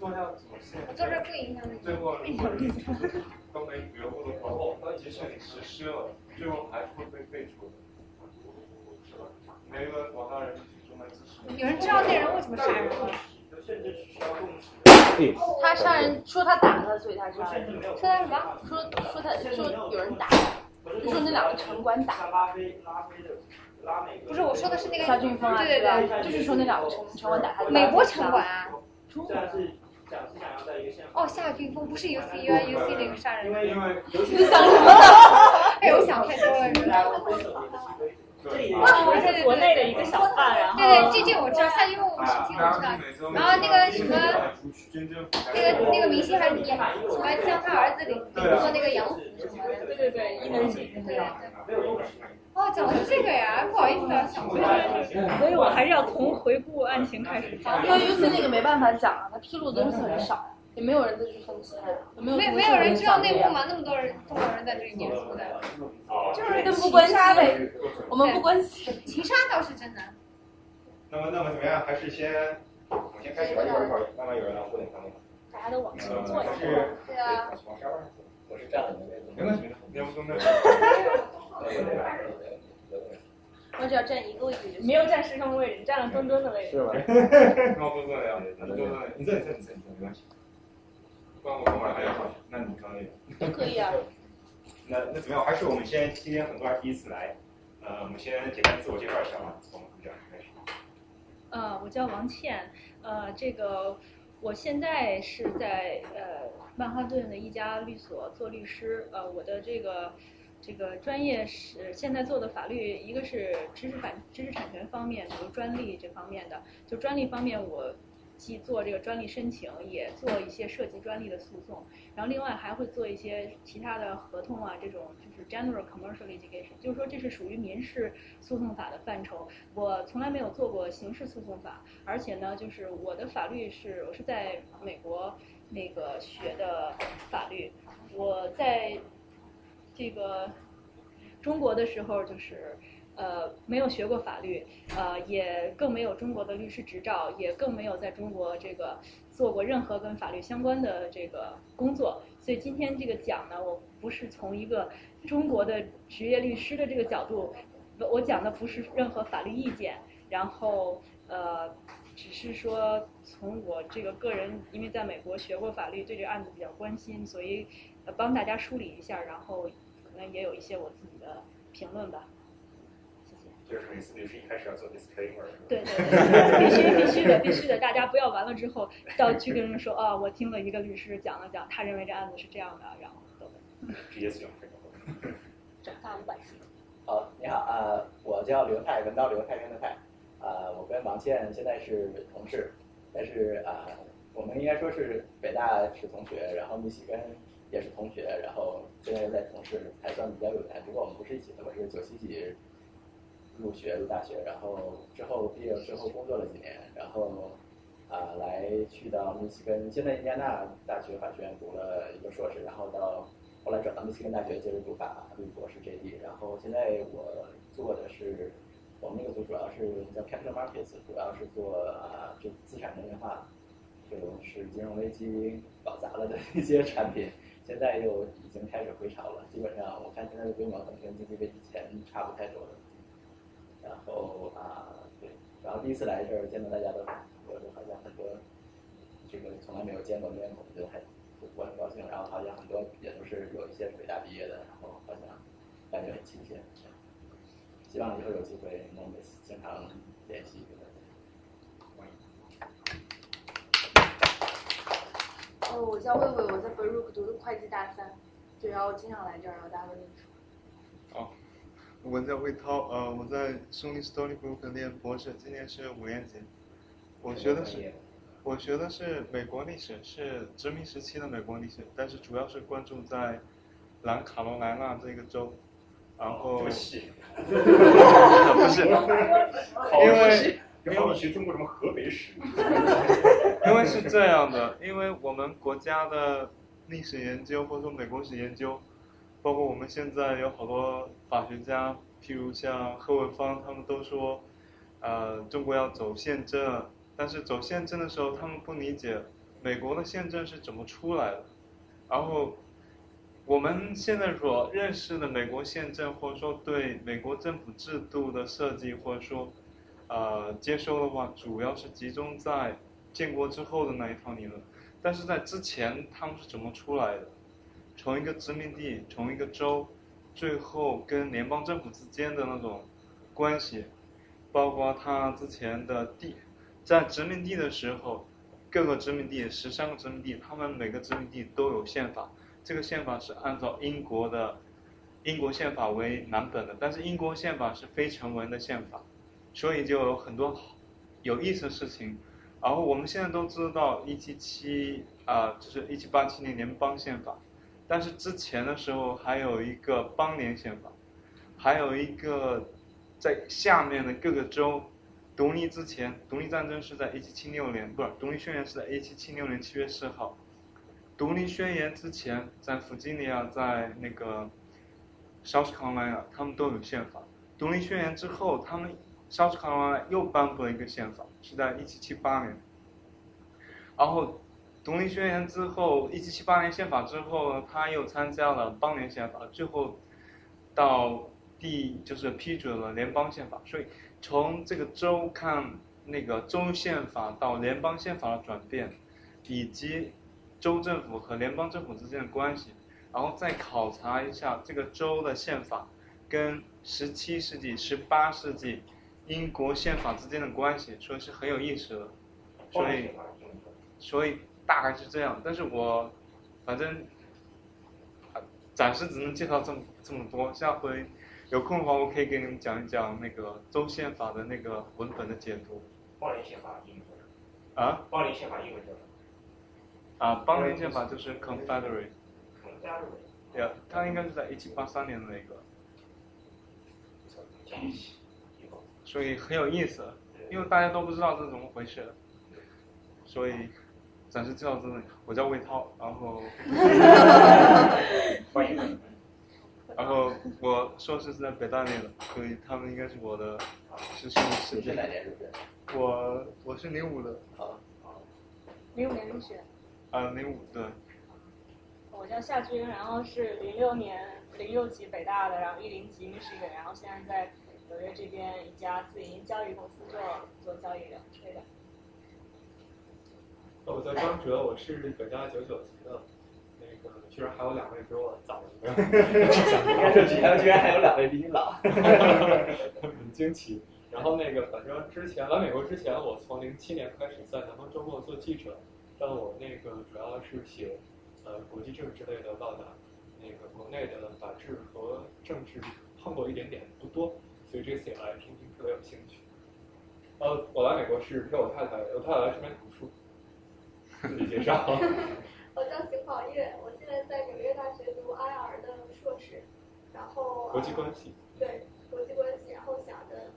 说要怎么现我坐这儿不影响你。最后如果就是都没觉悟的话，即使你实施了，最后还是会被废除的，是吧？没有广大人民群众来支持。有人知道那人为什么杀人吗？甚至需要共识。他杀人说他打他，所以他杀人。说他什么？说说他说有人打他，就说那两个城管打。拉菲拉菲的拉美。不是，我说的是那个夏俊峰啊，对对对，就是说那两个城城管打他。美国城管啊。虽然是想是想要在一个现哦，夏俊峰不是 U C U I U C 那个杀人。因为因为你想什么？哎，我想太多了。这里我是国内的一个小贩，然后对对，这这我知道，夏俊峰我是听我知道，然后那个什么，那个那个明星还演什么将他儿子领做那个洋服什么的，对对对，伊能静，对对。哦，讲的是这个呀，不好意思啊，想不起来。所以我还是要从回顾案情开始讲。因为 U C 那个没办法讲啊，他披露的东西很少呀，也没有人再去分析，没有没没有人知道内幕吗？那么多人中国人在这里念书的，就是跟不关心呗，我们不关心。情杀倒是真的。那么那么怎么样？还是先我们先开始吧，一会儿一会儿慢慢有人来互动他们。大家都往前坐一下。对啊。往沙发上坐。我是站的位置。没问题，要不我只要站一个位置就行。没有站师兄的位置，站了墩墩的位置。是吧？那我墩墩呀，墩墩，你这你这你这没关系。关我后面还有，那你专业。都可以啊。那那怎么样？还是我们先今天很多人第一次来，呃，我们先简单自我介绍一下吧，从这样开始。呃，我叫王倩，呃，这个我现在是在呃曼哈顿的一家律所做律师，呃，我的这个。这个专业是现在做的法律，一个是知识版知识产权方面，比如专利这方面的。就专利方面，我既做这个专利申请，也做一些涉及专利的诉讼。然后另外还会做一些其他的合同啊，这种就是 general commercial litigation，就是说这是属于民事诉讼法的范畴。我从来没有做过刑事诉讼法，而且呢，就是我的法律是我是在美国那个学的法律，我在。这个中国的时候，就是呃没有学过法律，呃也更没有中国的律师执照，也更没有在中国这个做过任何跟法律相关的这个工作。所以今天这个讲呢，我不是从一个中国的职业律师的这个角度，我讲的不是任何法律意见，然后呃只是说从我这个个人，因为在美国学过法律，对这个案子比较关心，所以帮大家梳理一下，然后。也有一些我自己的评论吧，谢谢。就是每次律师一开始要做 disclaimer。对对对，必须必须的必须的，大家不要完了之后 到去跟人说啊，我听了一个律师讲了讲，他认为这案子是这样的，然后等等。直接使用。长大五百次。好，你好啊，我叫刘泰，文刀刘太平的泰，啊，我跟王倩现在是同事，但是啊，我们应该说是北大是同学，然后密西根。也是同学，然后现在在同事，还算比较有缘。不过我们不是一起的，我是九七级入学入大学，然后之后毕业之后工作了几年，然后啊来去到密西根，现在印第安纳大学法学院读了一个硕士，然后到后来转到密西根大学接着读法律博士 JD，然后现在我做的是我们那个组主要是叫 Capital Markets，主要是做啊这资产能源化，就是金融危机搞砸了的一些产品。现在又已经开始回潮了，基本上我看现在的规模可能跟经济危机前差不太多了。然后啊，对，然后第一次来这儿见到大家都，我就好像很多这个从来没有见过面孔，就还我很高兴。然后好像很多也都是有一些北大毕业的，然后好像感觉很亲切。希望以后有机会能经常联系。哦，我叫魏魏，我在 Baruch 读的会计大三，对，然后经常来这儿，然后大家都认识。哦，我叫魏涛，呃，我在 SUNY Stony Brook 念博士，今年是五年级。我学的是，我学的是美国历史，是殖民时期的美国历史，但是主要是关注在南卡罗来纳这个州，然后。不是，因为。因为学中国什么河北史？因为是这样的，因为我们国家的历史研究或者说美国史研究，包括我们现在有好多法学家，譬如像贺文芳，他们都说，呃，中国要走宪政，但是走宪政的时候，他们不理解美国的宪政是怎么出来的，然后我们现在所认识的美国宪政，或者说对美国政府制度的设计，或者说呃接收的话，主要是集中在建国之后的那一套理论，但是在之前他们是怎么出来的？从一个殖民地，从一个州，最后跟联邦政府之间的那种关系，包括他之前的地，在殖民地的时候，各个殖民地十三个殖民地，他们每个殖民地都有宪法，这个宪法是按照英国的英国宪法为蓝本的，但是英国宪法是非成文的宪法，所以就有很多有意思的事情。然后我们现在都知道一七七啊，就是一七八七年联邦宪法。但是之前的时候还有一个邦联宪法，还有一个在下面的各个州独立之前，独立战争是在一七七六年，不是独立宣言是在一七七六年七月四号。独立宣言之前，在弗吉尼亚，在那个 South Carolina，他们都有宪法。独立宣言之后，他们 South Carolina 又颁布了一个宪法，是在一七七八年，然后。独立宣言之后，一七七八年宪法之后，他又参加了邦联宪法，最后到第就是批准了联邦宪法。所以从这个州看那个州宪法到联邦宪法的转变，以及州政府和联邦政府之间的关系，然后再考察一下这个州的宪法跟十七世纪、十八世纪英国宪法之间的关系，所以是很有意思的。所以，所以。大概是这样，但是我反正暂时只能介绍这么这么多。下回有空的话，我可以给你们讲一讲那个州宪法的那个文本的解读。邦联宪法英文啊？邦联宪法英文叫什么？啊，邦联宪法就是 Confederate。Confederate。对啊，它应该是在一七八三年的那个。所以很有意思，因为大家都不知道这是怎么回事，所以。暂时介绍这里，我叫魏涛，然后，欢迎。然后我硕士是在北大念的，所以他们应该是我的师兄师姐。我我是零五的。好。零五年入学。啊，零五对。我叫夏军，然后是零六年零六级北大的，然后一零级 Michigan，然后现在在纽约这边一家自营交易公司做做交易的 trader。我叫张哲，我是北大九九级的，那个居然还有两位比我早一个，应该说居然居然还有两位比你老，很惊奇。然后那个反正之前来美国之前，我从零七年开始在南方周末做记者，但我那个主要是写呃国际政治类的报道，那个国内的法治和政治碰过一点点，不多，所以这次也来听听特别有兴趣。呃，我来美国是陪我太太，我太太来这边读书。自己介绍。我叫邢宝月，我现在在纽约大学读 IR 的硕士，然后国际关系。对，国际关系，然后想着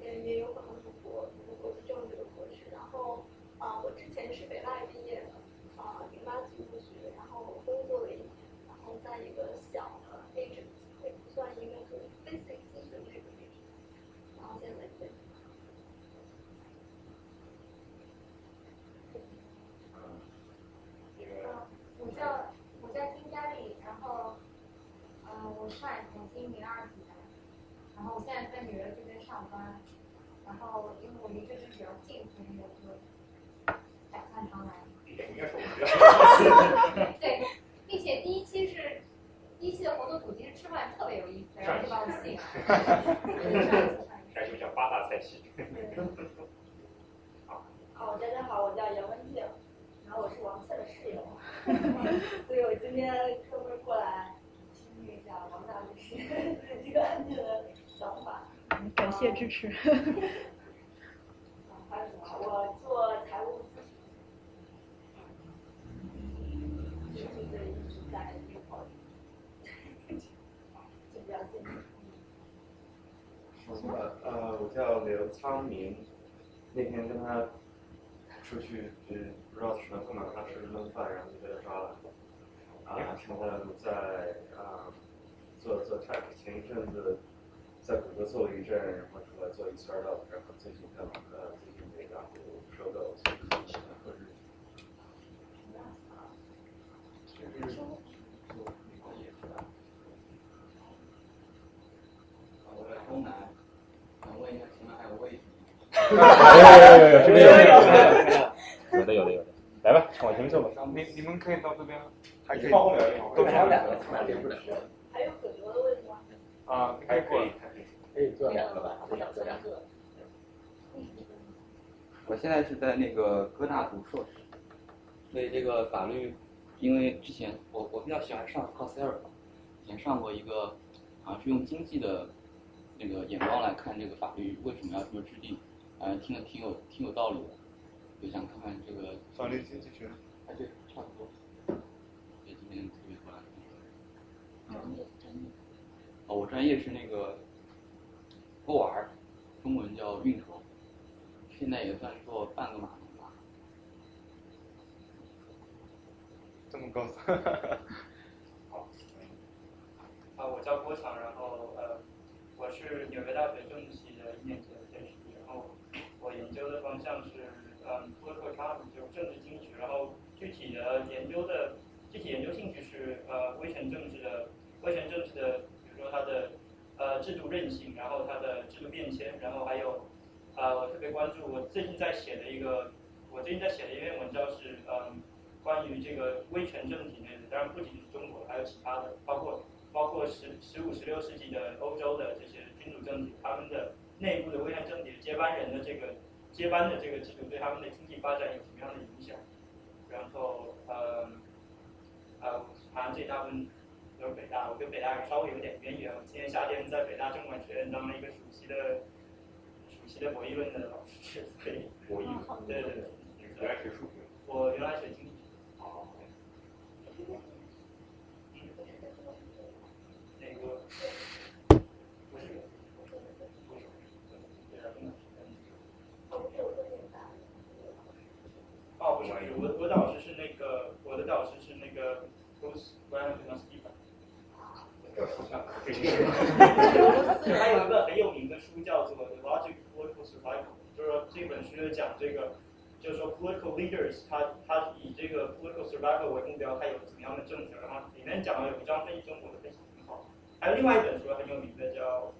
也也有可能读国读国际政治的博士，然后啊，我之前是北大毕业的，啊，零八级入学，然后工作了一年，然后在一个小的 agency，也不算一个很 basic 咨询类的 agency，然后现在在。我叫我叫金佳丽，然后，嗯，我上海重庆零二级的，然后我现在在纽约这边上班，然后因为我离这边比较近，所以我就打算常来。对，并且第一期是第一期的活动主题是吃饭，特别有意思，然后就把我吸引了。感觉像八大菜系。好，哦，大家好，我叫杨文静。然后我是王倩的室友，所以我今天专门过来听一下王大律师对这个案件的想法。感谢支持。啊，还有什么？我做财务咨询，最近就一直在这块，就比较近。呃呃，我叫刘昌明，那天跟他出去就。不知道什么碰到他吃了顿饭，然后就被他抓了。啊，现在在啊做做 tech，前一阵子在谷歌做了一阵，然后出来做一 startup，然后最近在网呃最近被雅虎收购，所以喜欢和日。我在东南，想问一下，请问还有位置有有有有，这边有有的有的有的，来吧，往前面坐吧。你你们可以到这边，还可以放后面都还有两个，哪连不了？还有很多的位置吗？啊，还可以，可以坐两个吧，至少坐两个。我现在是在那个哥大读硕士，对这个法律，因为之前我我比较喜欢上 c o s e r 以前上过一个，好像是用经济的那个眼光来看这个法律为什么要这么制定，呃，听了挺有挺有道理的，就想看看这个法律经济学。哎，对，差不多。对，今天特别过来。哦，我专业是那个 OR，中文叫运筹，现在也算做半个码农吧。这么高 好，啊，我叫郭强，然后呃，我是纽约大学政治系的一年级我研究的方向是嗯 political economy，就政治经济学，然后具体的研究的具体研究兴趣是呃威权政治的威权政治的，比如说它的呃制度韧性，然后它的制度变迁，然后还有呃我特别关注我最近在写的一个我最近在写的一篇文章是嗯。关于这个威权政体内的，当然不仅是中国，还有其他的，包括包括十十五、十六世纪的欧洲的这些君主政体，他们的内部的威权政体接班人的这个接班的这个制度对他们的经济发展有什么样的影响？然后呃呃，好像这大部分都是北大，我跟北大稍微有点渊源。我今年夏天在北大政管学院当了一个暑期的暑期的博弈论的老师，所以博弈，对对对，原来学数学，我原来学经济。那个不是，哦，不是，我我导师是那个，我的导师是那个 Bruce Graham 和 Stephen。还有一个很有名的书叫做《The Logic of Political Survival》，就是说这本书就讲这个。就是说，political leaders，他他以这个 political survival 为目标，他有怎么样的政策？然后里面讲了有一章分析中国的分析很好。还有另外一本书很有名的叫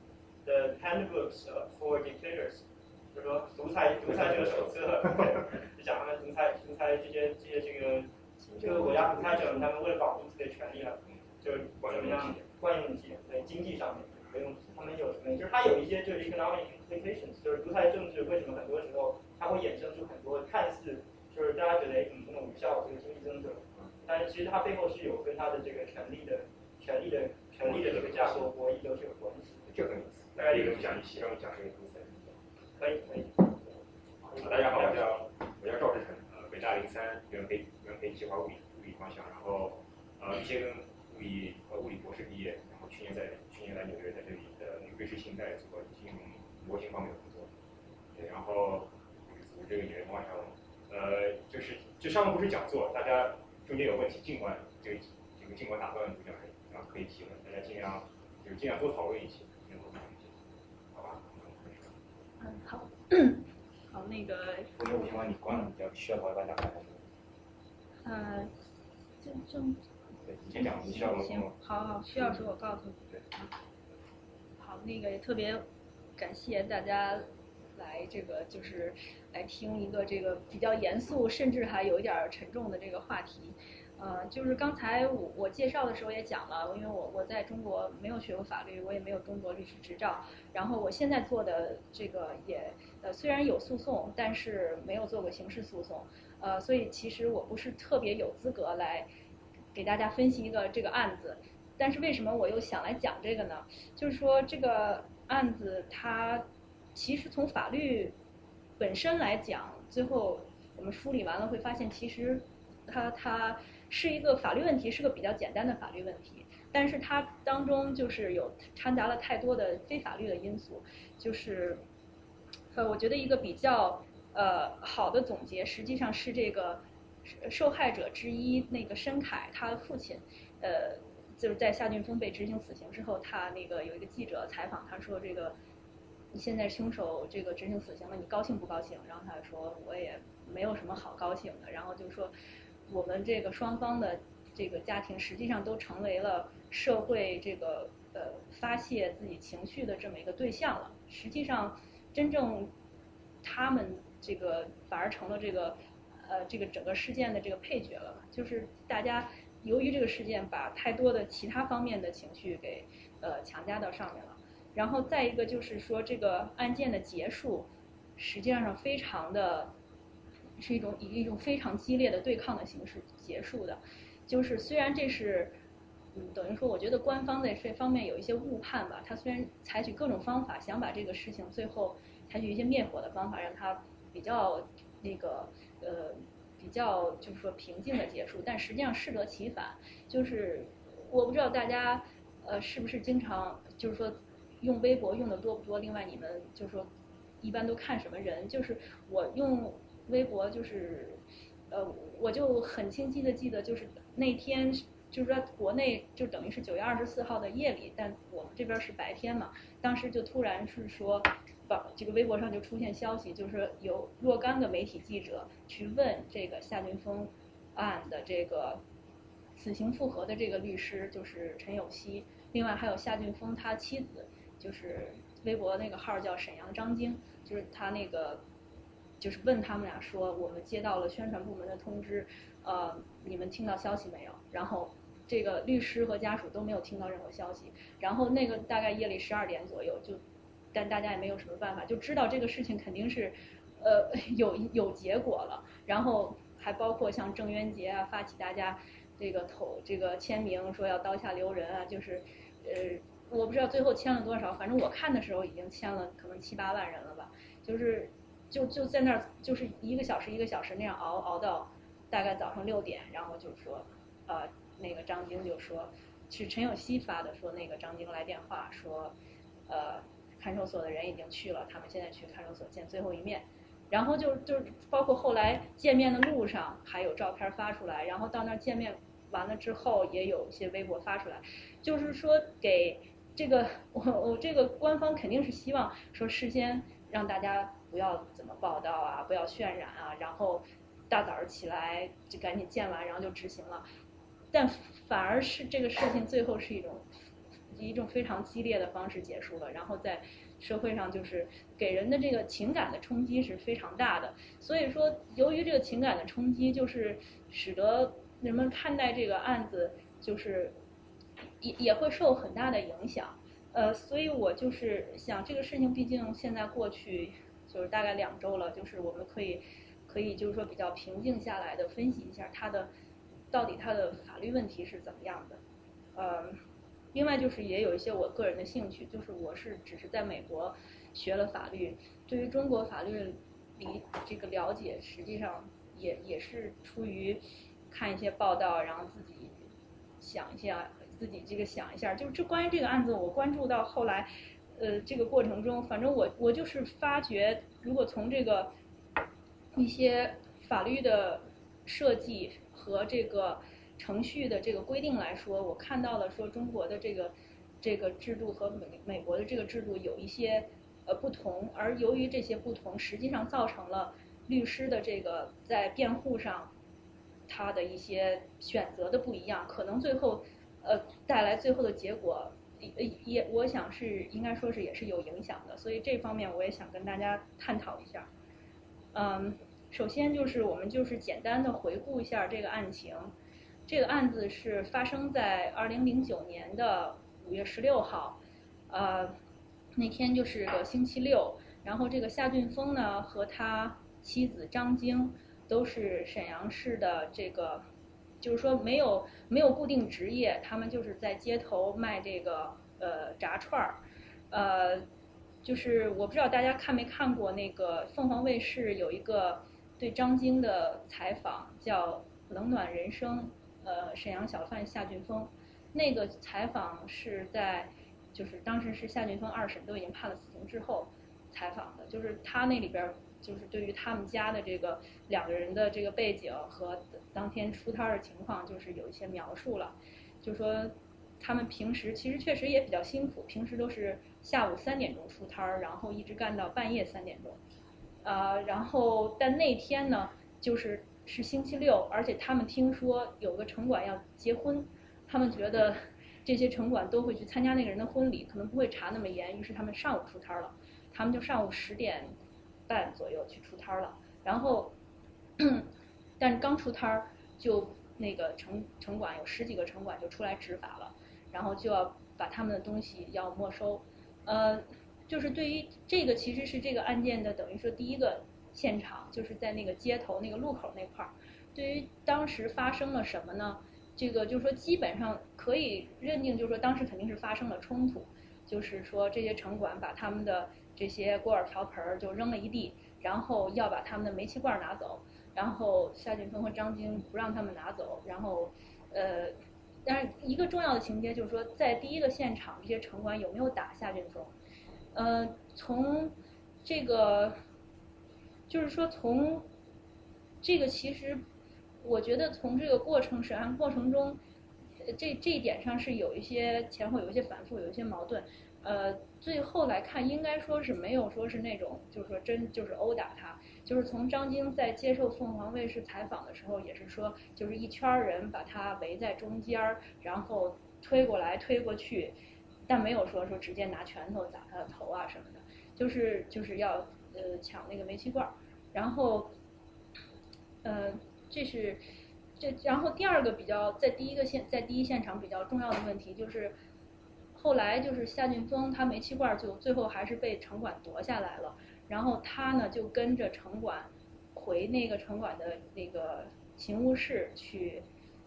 《The Handbooks for Dictators》，就是说独裁独裁者手册，就 讲他们独裁独裁这些这些这个这个国家独裁者，他们为了保护自己的权利啊，就是怎么样惯用体在经济上面，不用他们有什么？就是它有一些就是 economic implications，就是独裁政治为什么很多时候。它会衍生出很多看似就是大家觉得哎怎么这么无效这个经济增长，但是其实它背后是有跟它的这个权力的、权力的、权力的这个架构博弈都是有关系。这很有意思。大家也能讲一些，让我讲这个故事。可以可以。大家好，我叫我叫赵志成，呃，北大零三原培原培计划物理物理方向，然后呃一些跟物理呃物理博士毕业，然后去年在去年来纽约在这里的那个瑞士信贷做金融模型方面的工作，对，然后。这个演员方向，呃，就是这上面不是讲座，大家中间有问题尽管这个这个尽管打断主讲人，然后可以提问，大家尽量就是尽量多讨论一些，好吧？嗯，好，好，那个。我有情况你关了，要需要我帮大家呃，就就。先讲，你需要我行，好好，需要时我告诉你。对。好，那个也特别感谢大家。来，这个就是来听一个这个比较严肃，甚至还有一点沉重的这个话题。呃，就是刚才我我介绍的时候也讲了，因为我我在中国没有学过法律，我也没有中国律师执照。然后我现在做的这个也呃虽然有诉讼，但是没有做过刑事诉讼。呃，所以其实我不是特别有资格来给大家分析一个这个案子。但是为什么我又想来讲这个呢？就是说这个案子它。其实从法律本身来讲，最后我们梳理完了会发现，其实它它是一个法律问题，是个比较简单的法律问题。但是它当中就是有掺杂了太多的非法律的因素。就是呃，我觉得一个比较呃好的总结，实际上是这个受害者之一那个申凯他的父亲，呃，就是在夏俊峰被执行死刑之后，他那个有一个记者采访他说这个。你现在凶手这个执行死刑了，你高兴不高兴？然后他说我也没有什么好高兴的。然后就说我们这个双方的这个家庭，实际上都成为了社会这个呃发泄自己情绪的这么一个对象了。实际上，真正他们这个反而成了这个呃这个整个事件的这个配角了，就是大家由于这个事件把太多的其他方面的情绪给呃强加到上面了。然后再一个就是说，这个案件的结束，实际上非常的，是一种以一种非常激烈的对抗的形式结束的。就是虽然这是，嗯，等于说，我觉得官方在这方面有一些误判吧。他虽然采取各种方法想把这个事情最后采取一些灭火的方法，让它比较那个呃比较就是说平静的结束，但实际上适得其反。就是我不知道大家呃是不是经常就是说。用微博用的多不多？另外，你们就是说，一般都看什么人？就是我用微博，就是呃，我就很清晰的记得，就是那天，就是说国内就等于是九月二十四号的夜里，但我们这边是白天嘛。当时就突然是说，这个微博上就出现消息，就是有若干个媒体记者去问这个夏俊峰案的这个死刑复核的这个律师，就是陈有希，另外还有夏俊峰他妻子。就是微博那个号叫沈阳张晶，就是他那个，就是问他们俩说，我们接到了宣传部门的通知，呃，你们听到消息没有？然后这个律师和家属都没有听到任何消息。然后那个大概夜里十二点左右，就，但大家也没有什么办法，就知道这个事情肯定是，呃，有有结果了。然后还包括像郑渊洁啊，发起大家这个投这个签名，说要刀下留人啊，就是，呃。我不知道最后签了多少，反正我看的时候已经签了可能七八万人了吧，就是，就就在那儿，就是一个小时一个小时那样熬熬到，大概早上六点，然后就说，呃，那个张晶就说，是陈有希发的，说那个张晶来电话说，呃，看守所的人已经去了，他们现在去看守所见最后一面，然后就就包括后来见面的路上还有照片发出来，然后到那儿见面完了之后也有一些微博发出来，就是说给。这个我我这个官方肯定是希望说事先让大家不要怎么报道啊，不要渲染啊，然后大早上起来就赶紧见完，然后就执行了。但反而是这个事情最后是一种以一种非常激烈的方式结束了，然后在社会上就是给人的这个情感的冲击是非常大的。所以说，由于这个情感的冲击，就是使得人们看待这个案子就是。也也会受很大的影响，呃，所以我就是想这个事情，毕竟现在过去就是大概两周了，就是我们可以可以就是说比较平静下来的分析一下它的到底它的法律问题是怎么样的，呃，另外就是也有一些我个人的兴趣，就是我是只是在美国学了法律，对于中国法律理这个了解，实际上也也是出于看一些报道，然后自己想一下。自己这个想一下，就是这关于这个案子，我关注到后来，呃，这个过程中，反正我我就是发觉，如果从这个一些法律的设计和这个程序的这个规定来说，我看到了说中国的这个这个制度和美美国的这个制度有一些呃不同，而由于这些不同，实际上造成了律师的这个在辩护上他的一些选择的不一样，可能最后。呃，带来最后的结果，也也，我想是应该说是也是有影响的，所以这方面我也想跟大家探讨一下。嗯，首先就是我们就是简单的回顾一下这个案情，这个案子是发生在二零零九年的五月十六号，呃，那天就是个星期六，然后这个夏俊峰呢和他妻子张晶都是沈阳市的这个。就是说没有没有固定职业，他们就是在街头卖这个呃炸串儿，呃，就是我不知道大家看没看过那个凤凰卫视有一个对张晶的采访，叫《冷暖人生》，呃，沈阳小贩夏俊峰，那个采访是在就是当时是夏俊峰二审都已经判了死刑之后采访的，就是他那里边。就是对于他们家的这个两个人的这个背景和当天出摊的情况，就是有一些描述了。就说他们平时其实确实也比较辛苦，平时都是下午三点钟出摊儿，然后一直干到半夜三点钟。呃，然后但那天呢，就是是星期六，而且他们听说有个城管要结婚，他们觉得这些城管都会去参加那个人的婚礼，可能不会查那么严，于是他们上午出摊了，他们就上午十点半左右去出摊了，然后，但是刚出摊儿就那个城城管有十几个城管就出来执法了，然后就要把他们的东西要没收，呃，就是对于这个其实是这个案件的等于说第一个。现场就是在那个街头那个路口那块儿，对于当时发生了什么呢？这个就是说基本上可以认定，就是说当时肯定是发生了冲突，就是说这些城管把他们的这些锅碗瓢盆儿就扔了一地，然后要把他们的煤气罐拿走，然后夏俊峰和张晶不让他们拿走，然后呃，但是一个重要的情节就是说，在第一个现场这些城管有没有打夏俊峰？呃，从这个。就是说，从这个其实，我觉得从这个过程审案过程中，这这一点上是有一些前后有一些反复，有一些矛盾。呃，最后来看，应该说是没有说是那种，就是说真就是殴打他。就是从张晶在接受凤凰卫视采访的时候，也是说，就是一圈人把他围在中间儿，然后推过来推过去，但没有说说直接拿拳头打他的头啊什么的，就是就是要呃抢那个煤气罐儿。然后，呃，这是这，然后第二个比较在第一个现在第一现场比较重要的问题就是，后来就是夏俊峰他煤气罐就最后还是被城管夺下来了，然后他呢就跟着城管回那个城管的那个勤务室去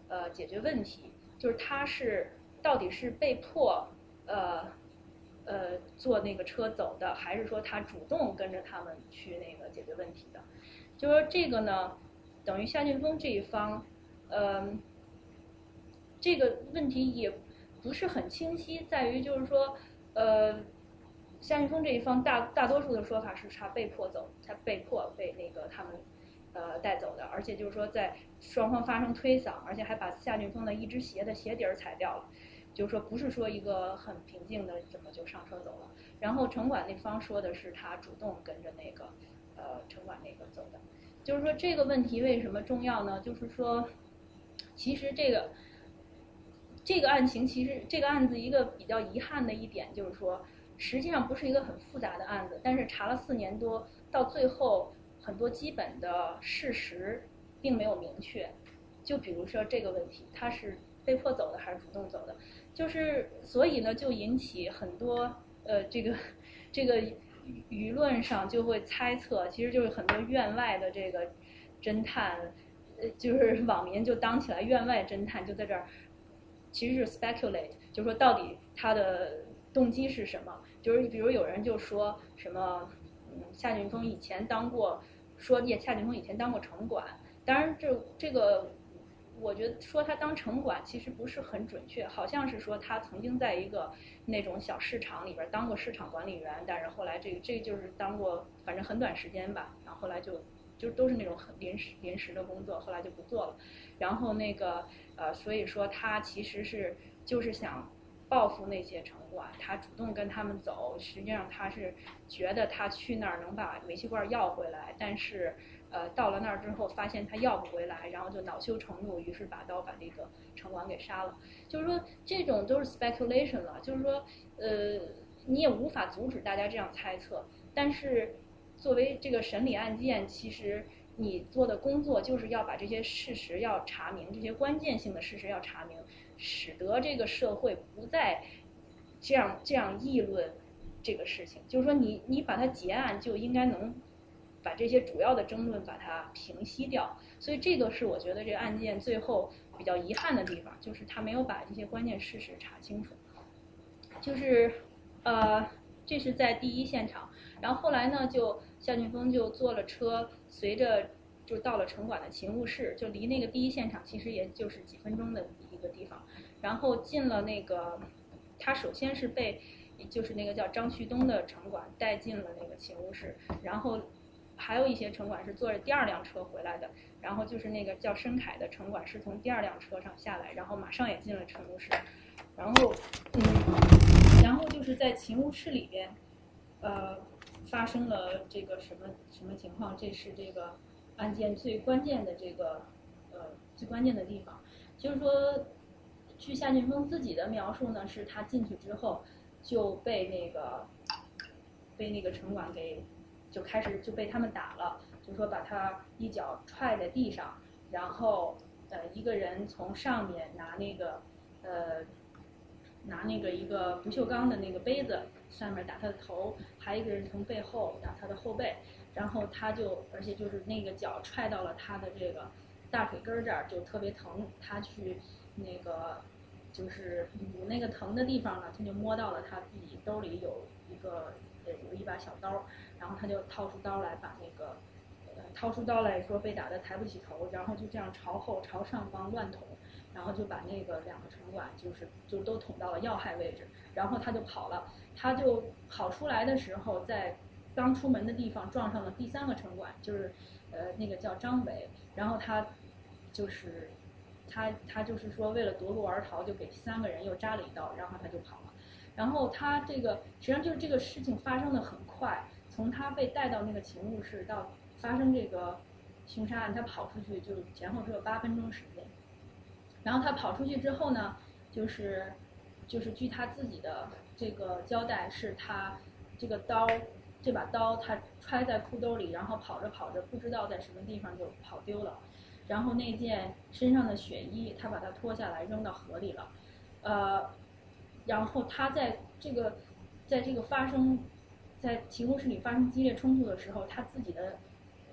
呃解决问题，就是他是到底是被迫呃。呃，坐那个车走的，还是说他主动跟着他们去那个解决问题的？就说这个呢，等于夏俊峰这一方，呃，这个问题也不是很清晰，在于就是说，呃，夏俊峰这一方大大多数的说法是他被迫走，他被迫被那个他们呃带走的，而且就是说在双方发生推搡，而且还把夏俊峰的一只鞋的鞋底儿踩掉了。就是说，不是说一个很平静的怎么就上车走了。然后城管那方说的是他主动跟着那个，呃，城管那个走的。就是说这个问题为什么重要呢？就是说，其实这个这个案情，其实这个案子一个比较遗憾的一点就是说，实际上不是一个很复杂的案子，但是查了四年多，到最后很多基本的事实并没有明确。就比如说这个问题，他是被迫走的还是主动走的？就是，所以呢，就引起很多呃，这个这个舆论上就会猜测，其实就是很多院外的这个侦探，呃，就是网民就当起来院外侦探，就在这儿，其实是 speculate，就说到底他的动机是什么？就是比如有人就说什么，嗯，夏俊峰以前当过，说夏俊峰以前当过城管，当然这这个。我觉得说他当城管其实不是很准确，好像是说他曾经在一个那种小市场里边当过市场管理员，但是后来这个这个就是当过反正很短时间吧，然后后来就就都是那种很临时临时的工作，后来就不做了。然后那个呃，所以说他其实是就是想报复那些城管，他主动跟他们走，实际上他是觉得他去那儿能把煤气罐要回来，但是。呃，到了那儿之后，发现他要不回来，然后就恼羞成怒，于是把刀把这个城管给杀了。就是说，这种都是 speculation 了。就是说，呃，你也无法阻止大家这样猜测。但是，作为这个审理案件，其实你做的工作就是要把这些事实要查明，这些关键性的事实要查明，使得这个社会不再这样这样议论这个事情。就是说，你你把它结案，就应该能。把这些主要的争论把它平息掉，所以这个是我觉得这个案件最后比较遗憾的地方，就是他没有把这些关键事实查清楚。就是，呃，这是在第一现场，然后后来呢，就夏俊峰就坐了车，随着就到了城管的勤务室，就离那个第一现场其实也就是几分钟的一个地方，然后进了那个，他首先是被就是那个叫张旭东的城管带进了那个勤务室，然后。还有一些城管是坐着第二辆车回来的，然后就是那个叫申凯的城管是从第二辆车上下来，然后马上也进了乘务室，然后，嗯，然后就是在勤务室里边，呃，发生了这个什么什么情况？这是这个，案件最关键的这个呃最关键的地方，就是说，据夏俊峰自己的描述呢，是他进去之后就被那个被那个城管给就开始就被他们打了，就说把他一脚踹在地上，然后呃一个人从上面拿那个呃拿那个一个不锈钢的那个杯子上面打他的头，还有一个人从背后打他的后背。然后他就，而且就是那个脚踹到了他的这个大腿根儿这儿，就特别疼。他去那个就是捂那个疼的地方呢，他就摸到了他自己兜里有一个有一把小刀，然后他就掏出刀来把那个呃掏出刀来说被打的抬不起头，然后就这样朝后朝上方乱捅，然后就把那个两个城管就是就都捅到了要害位置，然后他就跑了。他就跑出来的时候在。刚出门的地方撞上了第三个城管，就是呃那个叫张伟，然后他就是他他就是说为了夺路而逃，就给三个人又扎了一刀，然后他就跑了。然后他这个实际上就是这个事情发生的很快，从他被带到那个勤务室到发生这个凶杀案，他跑出去就前后只有八分钟时间。然后他跑出去之后呢，就是就是据他自己的这个交代，是他这个刀。这把刀他揣在裤兜里，然后跑着跑着不知道在什么地方就跑丢了，然后那件身上的血衣他把它脱下来扔到河里了，呃，然后他在这个在这个发生在提供室里发生激烈冲突的时候，他自己的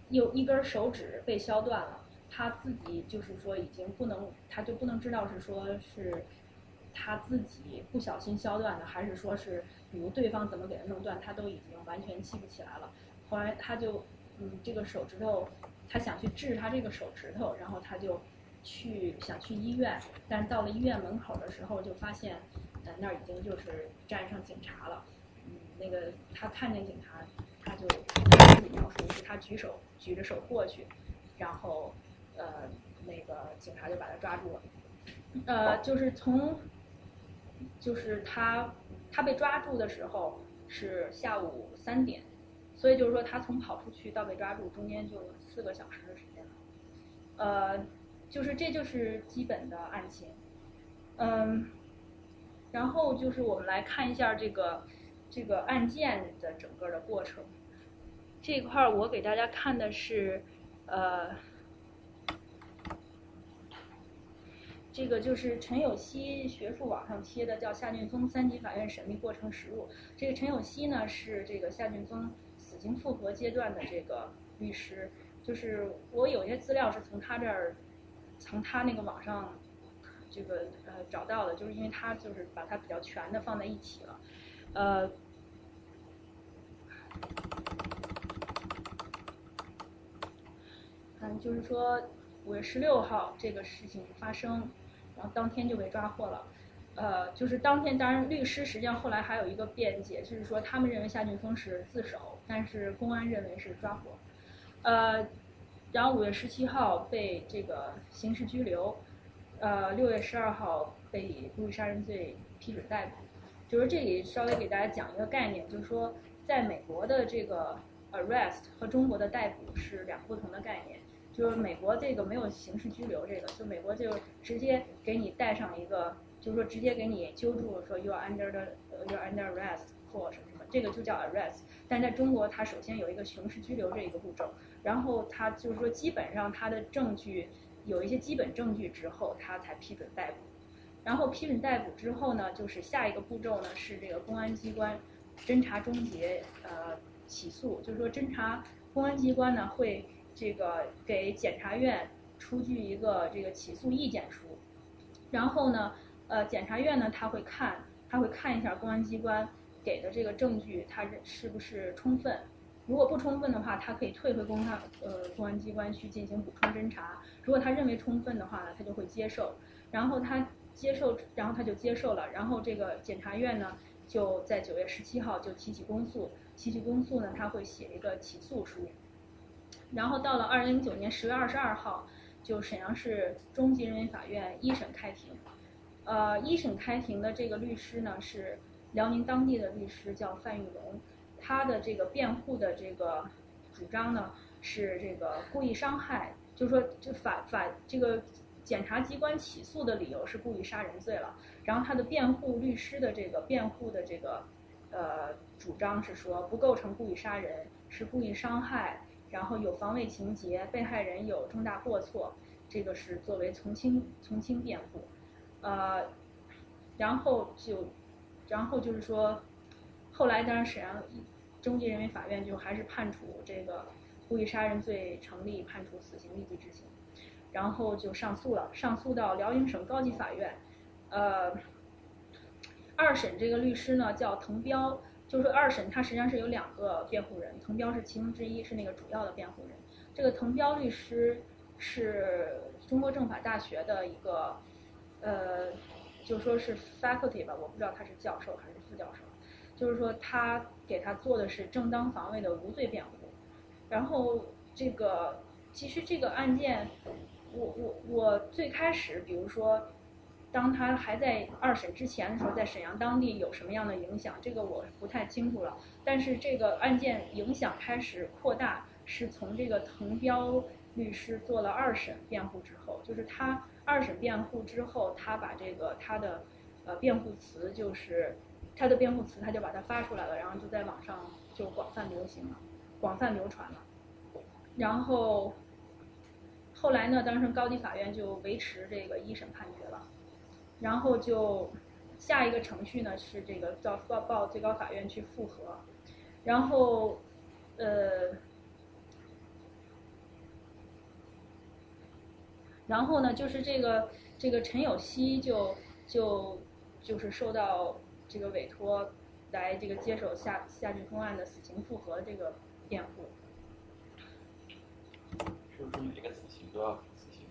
有一根手指被削断了，他自己就是说已经不能，他就不能知道是说是他自己不小心削断的，还是说是。比如对方怎么给他弄断，他都已经完全记不起来了。后来他就，嗯，这个手指头，他想去治他这个手指头，然后他就去想去医院，但是到了医院门口的时候，就发现，呃，那儿已经就是站上警察了。嗯，那个他看见警察，他就他自己描述是他举手举着手过去，然后，呃，那个警察就把他抓住了。呃，就是从，就是他。他被抓住的时候是下午三点，所以就是说他从跑出去到被抓住中间就四个小时的时间了。呃，就是这就是基本的案情，嗯，然后就是我们来看一下这个这个案件的整个的过程。这块儿我给大家看的是，呃。这个就是陈有希学术网上贴的，叫夏俊峰三级法院审理过程实录。这个陈有希呢是这个夏俊峰死刑复核阶段的这个律师，就是我有些资料是从他这儿，从他那个网上这个呃找到的，就是因为他就是把它比较全的放在一起了，呃，嗯，就是说五月十六号这个事情发生。然后当天就被抓获了，呃，就是当天，当然律师实际上后来还有一个辩解，就是说他们认为夏俊峰是自首，但是公安认为是抓获，呃，然后五月十七号被这个刑事拘留，呃，六月十二号被故意杀人罪批准逮捕，就是这里稍微给大家讲一个概念，就是说在美国的这个 arrest 和中国的逮捕是两个不同的概念。就是美国这个没有刑事拘留，这个就美国就直接给你带上一个，就是说直接给你揪住，说 you are under the you are under arrest for 什么什么，这个就叫 arrest。但在中国，它首先有一个刑事拘留这一个步骤，然后它就是说基本上它的证据有一些基本证据之后，他才批准逮捕。然后批准逮捕之后呢，就是下一个步骤呢是这个公安机关侦查终结，呃，起诉，就是说侦查公安机关呢会。这个给检察院出具一个这个起诉意见书，然后呢，呃，检察院呢他会看，他会看一下公安机关给的这个证据，他是不是充分，如果不充分的话，他可以退回公安呃公安机关去进行补充侦查。如果他认为充分的话呢，他就会接受，然后他接受，然后他就接受了，然后这个检察院呢就在九月十七号就提起公诉，提起公诉呢，他会写一个起诉书。然后到了二零零九年十月二十二号，就沈阳市中级人民法院一审开庭。呃，一审开庭的这个律师呢是辽宁当地的律师，叫范玉龙。他的这个辩护的这个主张呢是这个故意伤害，就是说这法法这个检察机关起诉的理由是故意杀人罪了。然后他的辩护律师的这个辩护的这个呃主张是说不构成故意杀人，是故意伤害，然后有防卫情节，被害人有重大过错，这个是作为从轻从轻辩护，呃，然后就然后就是说，后来当然沈阳中级人民法院就还是判处这个故意杀人罪成立，判处死刑立即执行，然后就上诉了，上诉到辽宁省高级法院。呃，二审这个律师呢叫滕彪，就是二审他实际上是有两个辩护人，滕彪是其中之一，是那个主要的辩护人。这个滕彪律师是中国政法大学的一个，呃，就说是 faculty 吧，我不知道他是教授还是副教授。就是说他给他做的是正当防卫的无罪辩护。然后这个其实这个案件，我我我最开始比如说。当他还在二审之前的时候，在沈阳当地有什么样的影响？这个我不太清楚了。但是这个案件影响开始扩大，是从这个滕彪律师做了二审辩护之后，就是他二审辩护之后，他把这个他的呃辩护词，就是他的辩护词，他就把它发出来了，然后就在网上就广泛流行了，广泛流传了。然后后来呢，当时高级法院就维持这个一审判决了。然后就下一个程序呢是这个到报报最高法院去复核，然后呃，然后呢就是这个这个陈有希就就就是受到这个委托来这个接手夏夏俊峰案的死刑复核这个辩护。是不是每个死刑都要死刑？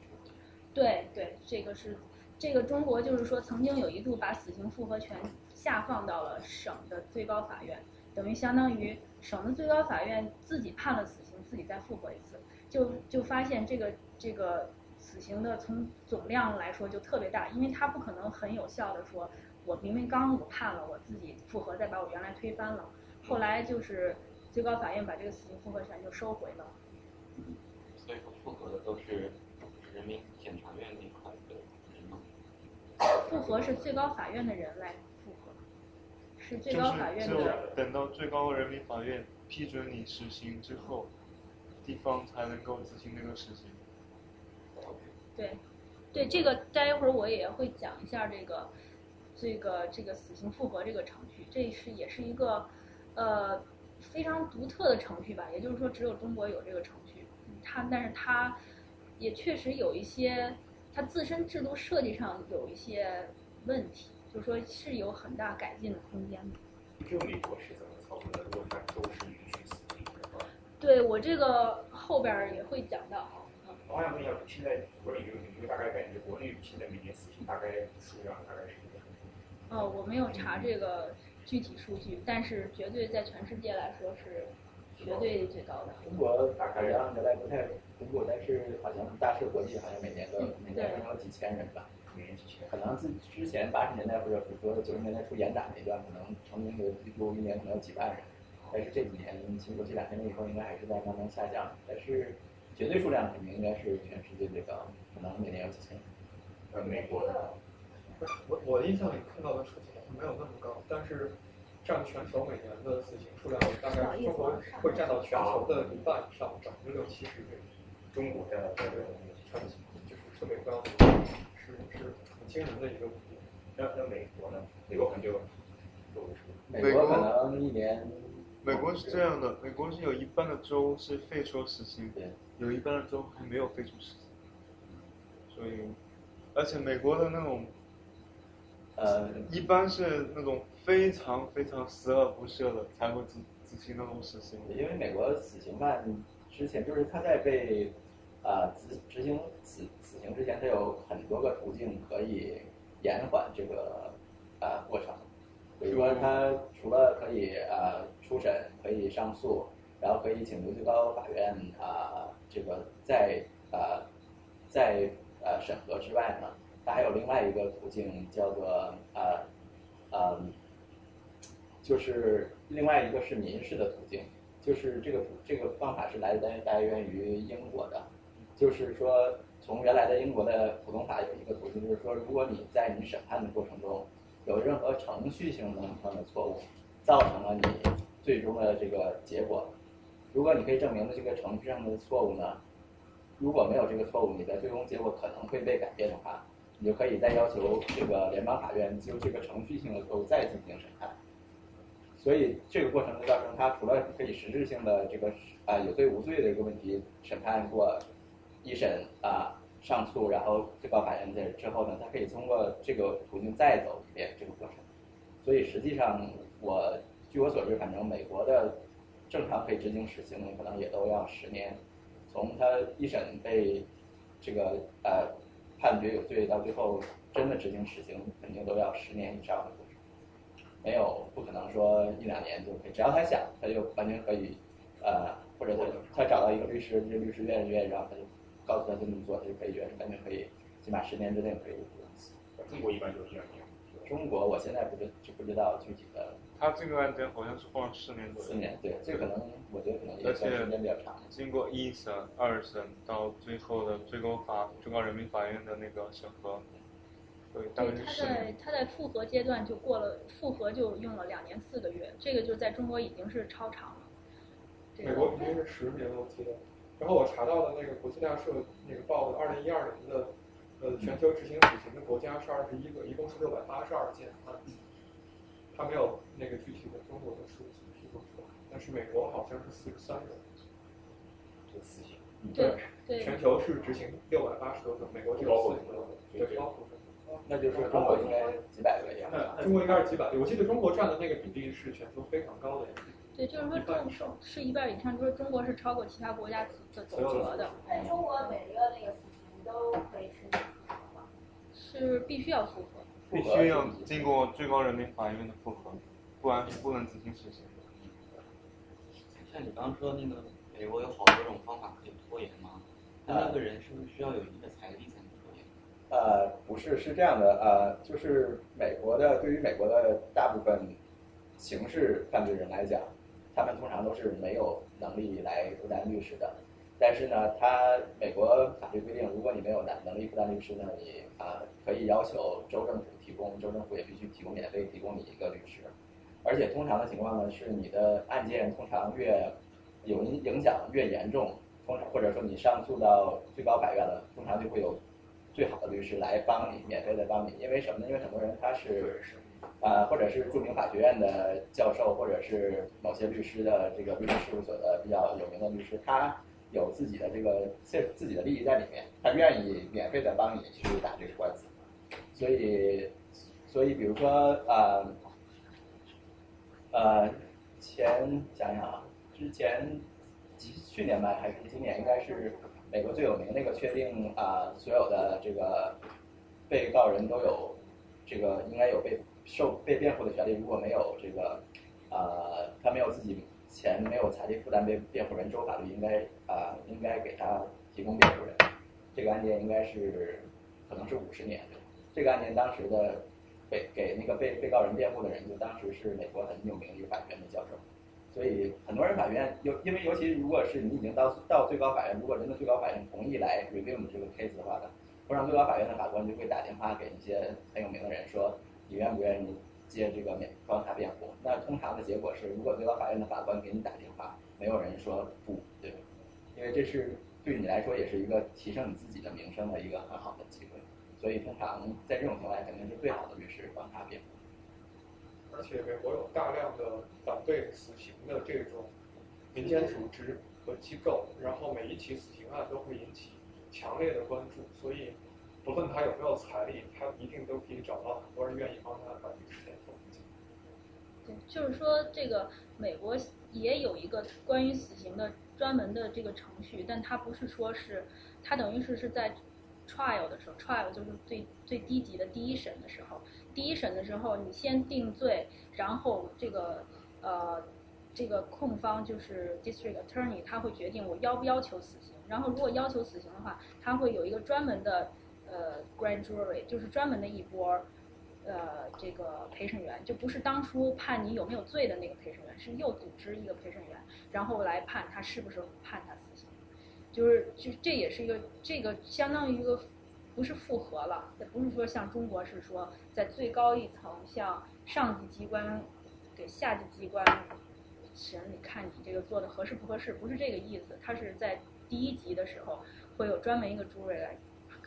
对对，这个是。这个中国就是说，曾经有一度把死刑复核权下放到了省的最高法院，等于相当于省的最高法院自己判了死刑，自己再复核一次，就就发现这个这个死刑的从总量来说就特别大，因为它不可能很有效的说，我明明刚我判了，我自己复核再把我原来推翻了，后来就是最高法院把这个死刑复核权就收回了。所以说复核的都是人民检察院那块的人。复核是最高法院的人来复核，是最高法院的。等到最高人民法院批准你实行之后，地方才能够执行那个死刑。对，对这个待会儿我也会讲一下这个，这个这个死刑复核这个程序，这是也是一个呃非常独特的程序吧。也就是说，只有中国有这个程序，它但是它也确实有一些。它自身制度设计上有一些问题，就是说是有很大改进的空间的。就美国是怎么操作的？如果它都是允许死刑的话，对我这个后边也会讲到。我想问一下，现在国内有有大概感觉，国内现在每年死刑大概数量大概是？哦，我没有查这个具体数据，但是绝对在全世界来说是。绝对最高的。中国好像原来不太公布，但是好像大赦国际好像每年都每年能有几千人吧，每年几千。可能自之前八十年代或者比如说九十年代初延展那段，可能成名的记录一年可能有几万人，但是这几年经过这两年以后，应该还是在慢慢下降。但是绝对数量肯定应该是全世界最高，可能每年有几千人。呃，美国的。我我印象里看到的数字好像没有那么高，但是。占全球每年的死刑数量，大概中国会占到全球的一半以上，百分之六七十。中国在在这全球就是特别高，是是很惊人的一个比例。那那美国呢？美国可能就美国可能一年。美国是这样的，美国是有一半的州是废除死刑，有一半的州还没有废除死刑。所以，而且美国的那种，呃，一般是那种。非常非常十恶不赦的才会执执行那种死刑。因为美国死刑犯之前，就是他在被啊执执行死死刑之前，他有很多个途径可以延缓这个啊过程。比如说，他除了可以啊初审，可以上诉，然后可以请求最高法院啊这个在啊在呃审核之外呢，他还有另外一个途径叫做呃呃。就是另外一个是民事的途径，就是这个这个方法是来来来源于英国的，就是说从原来的英国的普通法有一个途径，就是说如果你在你审判的过程中有任何程序性的上的错误，造成了你最终的这个结果，如果你可以证明的这个程序上的错误呢，如果没有这个错误，你的最终结果可能会被改变的话，你就可以再要求这个联邦法院就这个程序性的错误再进行审判。所以这个过程就造成他除了可以实质性的这个啊有罪无罪的一个问题审判过一审啊上诉，然后最高法院的之后呢，他可以通过这个途径再走一遍这个过程。所以实际上我据我所知，反正美国的正常可以执行死刑的可能也都要十年，从他一审被这个呃判决有罪到最后真的执行死刑，肯定都要十年以上的过程。没有不可能说一两年就可以，只要他想，他就完全可以，呃，或者他他找到一个律师，这个律师愿意愿意让他就告诉他这么做，他就可以完完全可以，起码十年之内可以。中国一般就是这样。中国我现在不知就不知道具体的。他这个案件好像是放了四年左右。四年，对，这可能我觉得可能也算时间比较长。经过一审、二审到最后的最高法最高人民法院的那个审核。对，大概是他在他在复核阶段就过了，复核就用了两年四个月，这个就在中国已经是超长了。美国平均是十年，我记得。然后我查到的那个国际大社那个报的二零一二年的，呃，全球执行死刑的国家是二十一个，一共是六百八十二件。他没有那个具体的中国的数字提供出来，但是美国好像是四十三个。这个死刑。对对。全球是执行六百八十多个，美国只有四十多个，对，包括。那就是中国应该几百个呀？中国应该是几百个，我记得中国占的那个比例是全球非常高的。对，就是说中是一半以上，就是中国是超过其他国家的总和的。那中国每个那个死刑都可以申请吗？是必须要复核。必须要经过最高人民法院的复核，不然是不能执行死刑的。像你刚刚说那个美国有好多种方法可以拖延吗？那那个人是不是需要有一定的财力才能拖延？呃，不是，是这样的，呃，就是美国的，对于美国的大部分刑事犯罪人来讲，他们通常都是没有能力来负担律师的。但是呢，他美国法律规定，如果你没有能能力负担律师呢，你啊可以要求州政府提供，州政府也必须提供免费提供你一个律师。而且通常的情况呢，是你的案件通常越有影影响越严重，通常或者说你上诉到最高法院了，通常就会有。最好的律师来帮你，免费的帮你，因为什么呢？因为很多人他是，啊，或者是著名法学院的教授，或者是某些律师的这个律师事务所的比较有名的律师，他有自己的这个自自己的利益在里面，他愿意免费的帮你去打这个官司。所以，所以比如说，呃，呃，前想想啊，之前去年吧，还是今年，应该是。美国最有名那个确定啊，所有的这个被告人都有这个应该有被受被辩护的权利。如果没有这个呃，他没有自己钱，没有财力负担被辩护人，州法律应该啊应该给他提供辩护人。这个案件应该是可能是五十年。这个案件当时的被给那个被被告人辩护的人，就当时是美国很有名的一个法学院的教授。所以很多人法院尤因为尤其如果是你已经到到最高法院，如果真的最高法院同意来 review 你这个 case 的话呢，通常最高法院的法官就会打电话给一些很有名的人说，你愿不愿意接这个免帮他辩护？那通常的结果是，如果最高法院的法官给你打电话，没有人说不，对？因为这是对你来说也是一个提升你自己的名声的一个很好的机会。所以通常在这种情况下，肯定是最好的律师帮他辩护。而且美国有大量的反对死刑的这种民间组织和机构，然后每一起死刑案都会引起强烈的关注，所以不论他有没有财力，他一定都可以找到很多人愿意帮他把这个事件做。对，就是说这个美国也有一个关于死刑的专门的这个程序，但它不是说是，它等于是是在 trial 的时候，trial 就是最最低级的第一审的时候。第一审的时候，你先定罪，然后这个呃，这个控方就是 district attorney，他会决定我要不要求死刑。然后如果要求死刑的话，他会有一个专门的呃 grand jury，就是专门的一波呃这个陪审员，就不是当初判你有没有罪的那个陪审员，是又组织一个陪审员，然后来判他是不是判他死刑，就是就这也是一个这个相当于一个不是复核了，不是说像中国是说在最高一层向上级机关给下级机关审理看你这个做的合适不合适，不是这个意思，他是在第一级的时候会有专门一个 jury 来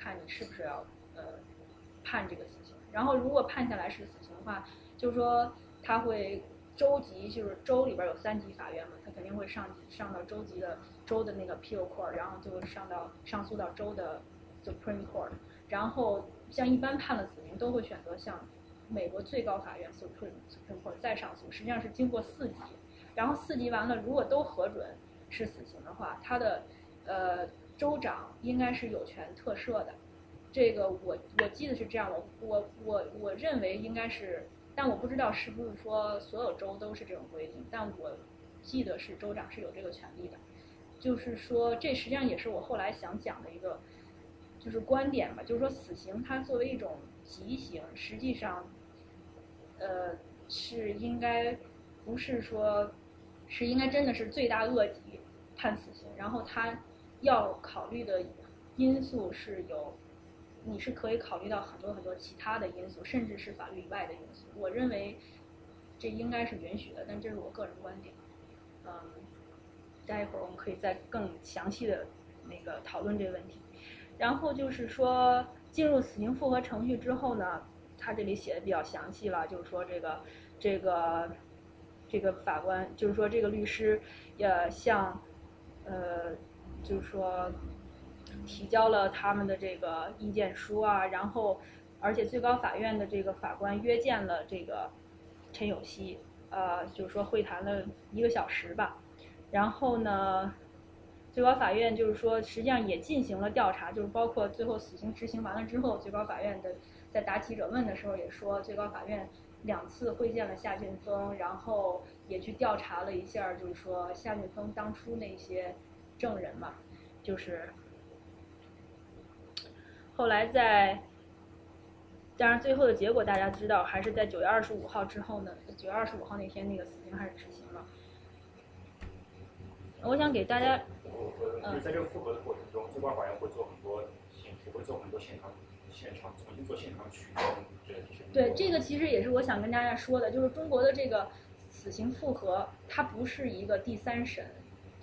看你是不是要呃判这个死刑，然后如果判下来是死刑的话，就是说他会州级，就是州里边有三级法院嘛，他肯定会上上到州级的州的那个 appeal court，然后就上到上诉到州的 Supreme Court，然后像一般判了死刑都会选择向美国最高法院 Supreme Supreme Court 再上诉，实际上是经过四级，然后四级完了，如果都核准是死刑的话，他的呃州长应该是有权特赦的。这个我我记得是这样，我我我我认为应该是，但我不知道是不是说所有州都是这种规定，但我记得是州长是有这个权利的。就是说，这实际上也是我后来想讲的一个，就是观点吧，就是说死刑它作为一种极刑，实际上，呃，是应该不是说，是应该真的是罪大恶极判死刑，然后他要考虑的因素是有，你是可以考虑到很多很多其他的因素，甚至是法律以外的因素。我认为这应该是允许的，但这是我个人观点，嗯。待会儿我们可以再更详细的那个讨论这个问题。然后就是说，进入死刑复核程序之后呢，他这里写的比较详细了，就是说这个这个这个法官，就是说这个律师呃向呃就是说提交了他们的这个意见书啊，然后而且最高法院的这个法官约见了这个陈有希，呃就是说会谈了一个小时吧。然后呢，最高法院就是说，实际上也进行了调查，就是包括最后死刑执行完了之后，最高法院的在答记者问的时候也说，最高法院两次会见了夏俊峰，然后也去调查了一下，就是说夏俊峰当初那些证人嘛，就是后来在，当然最后的结果大家知道，还是在九月二十五号之后呢，九月二十五号那天那个死刑还是执行了。我想给大家，嗯，在这个复核的过程中，最高法院会做很多现，会做很多现场、现场重新做现场取证。对，这个其实也是我想跟大家说的，就是中国的这个死刑复核，它不是一个第三审，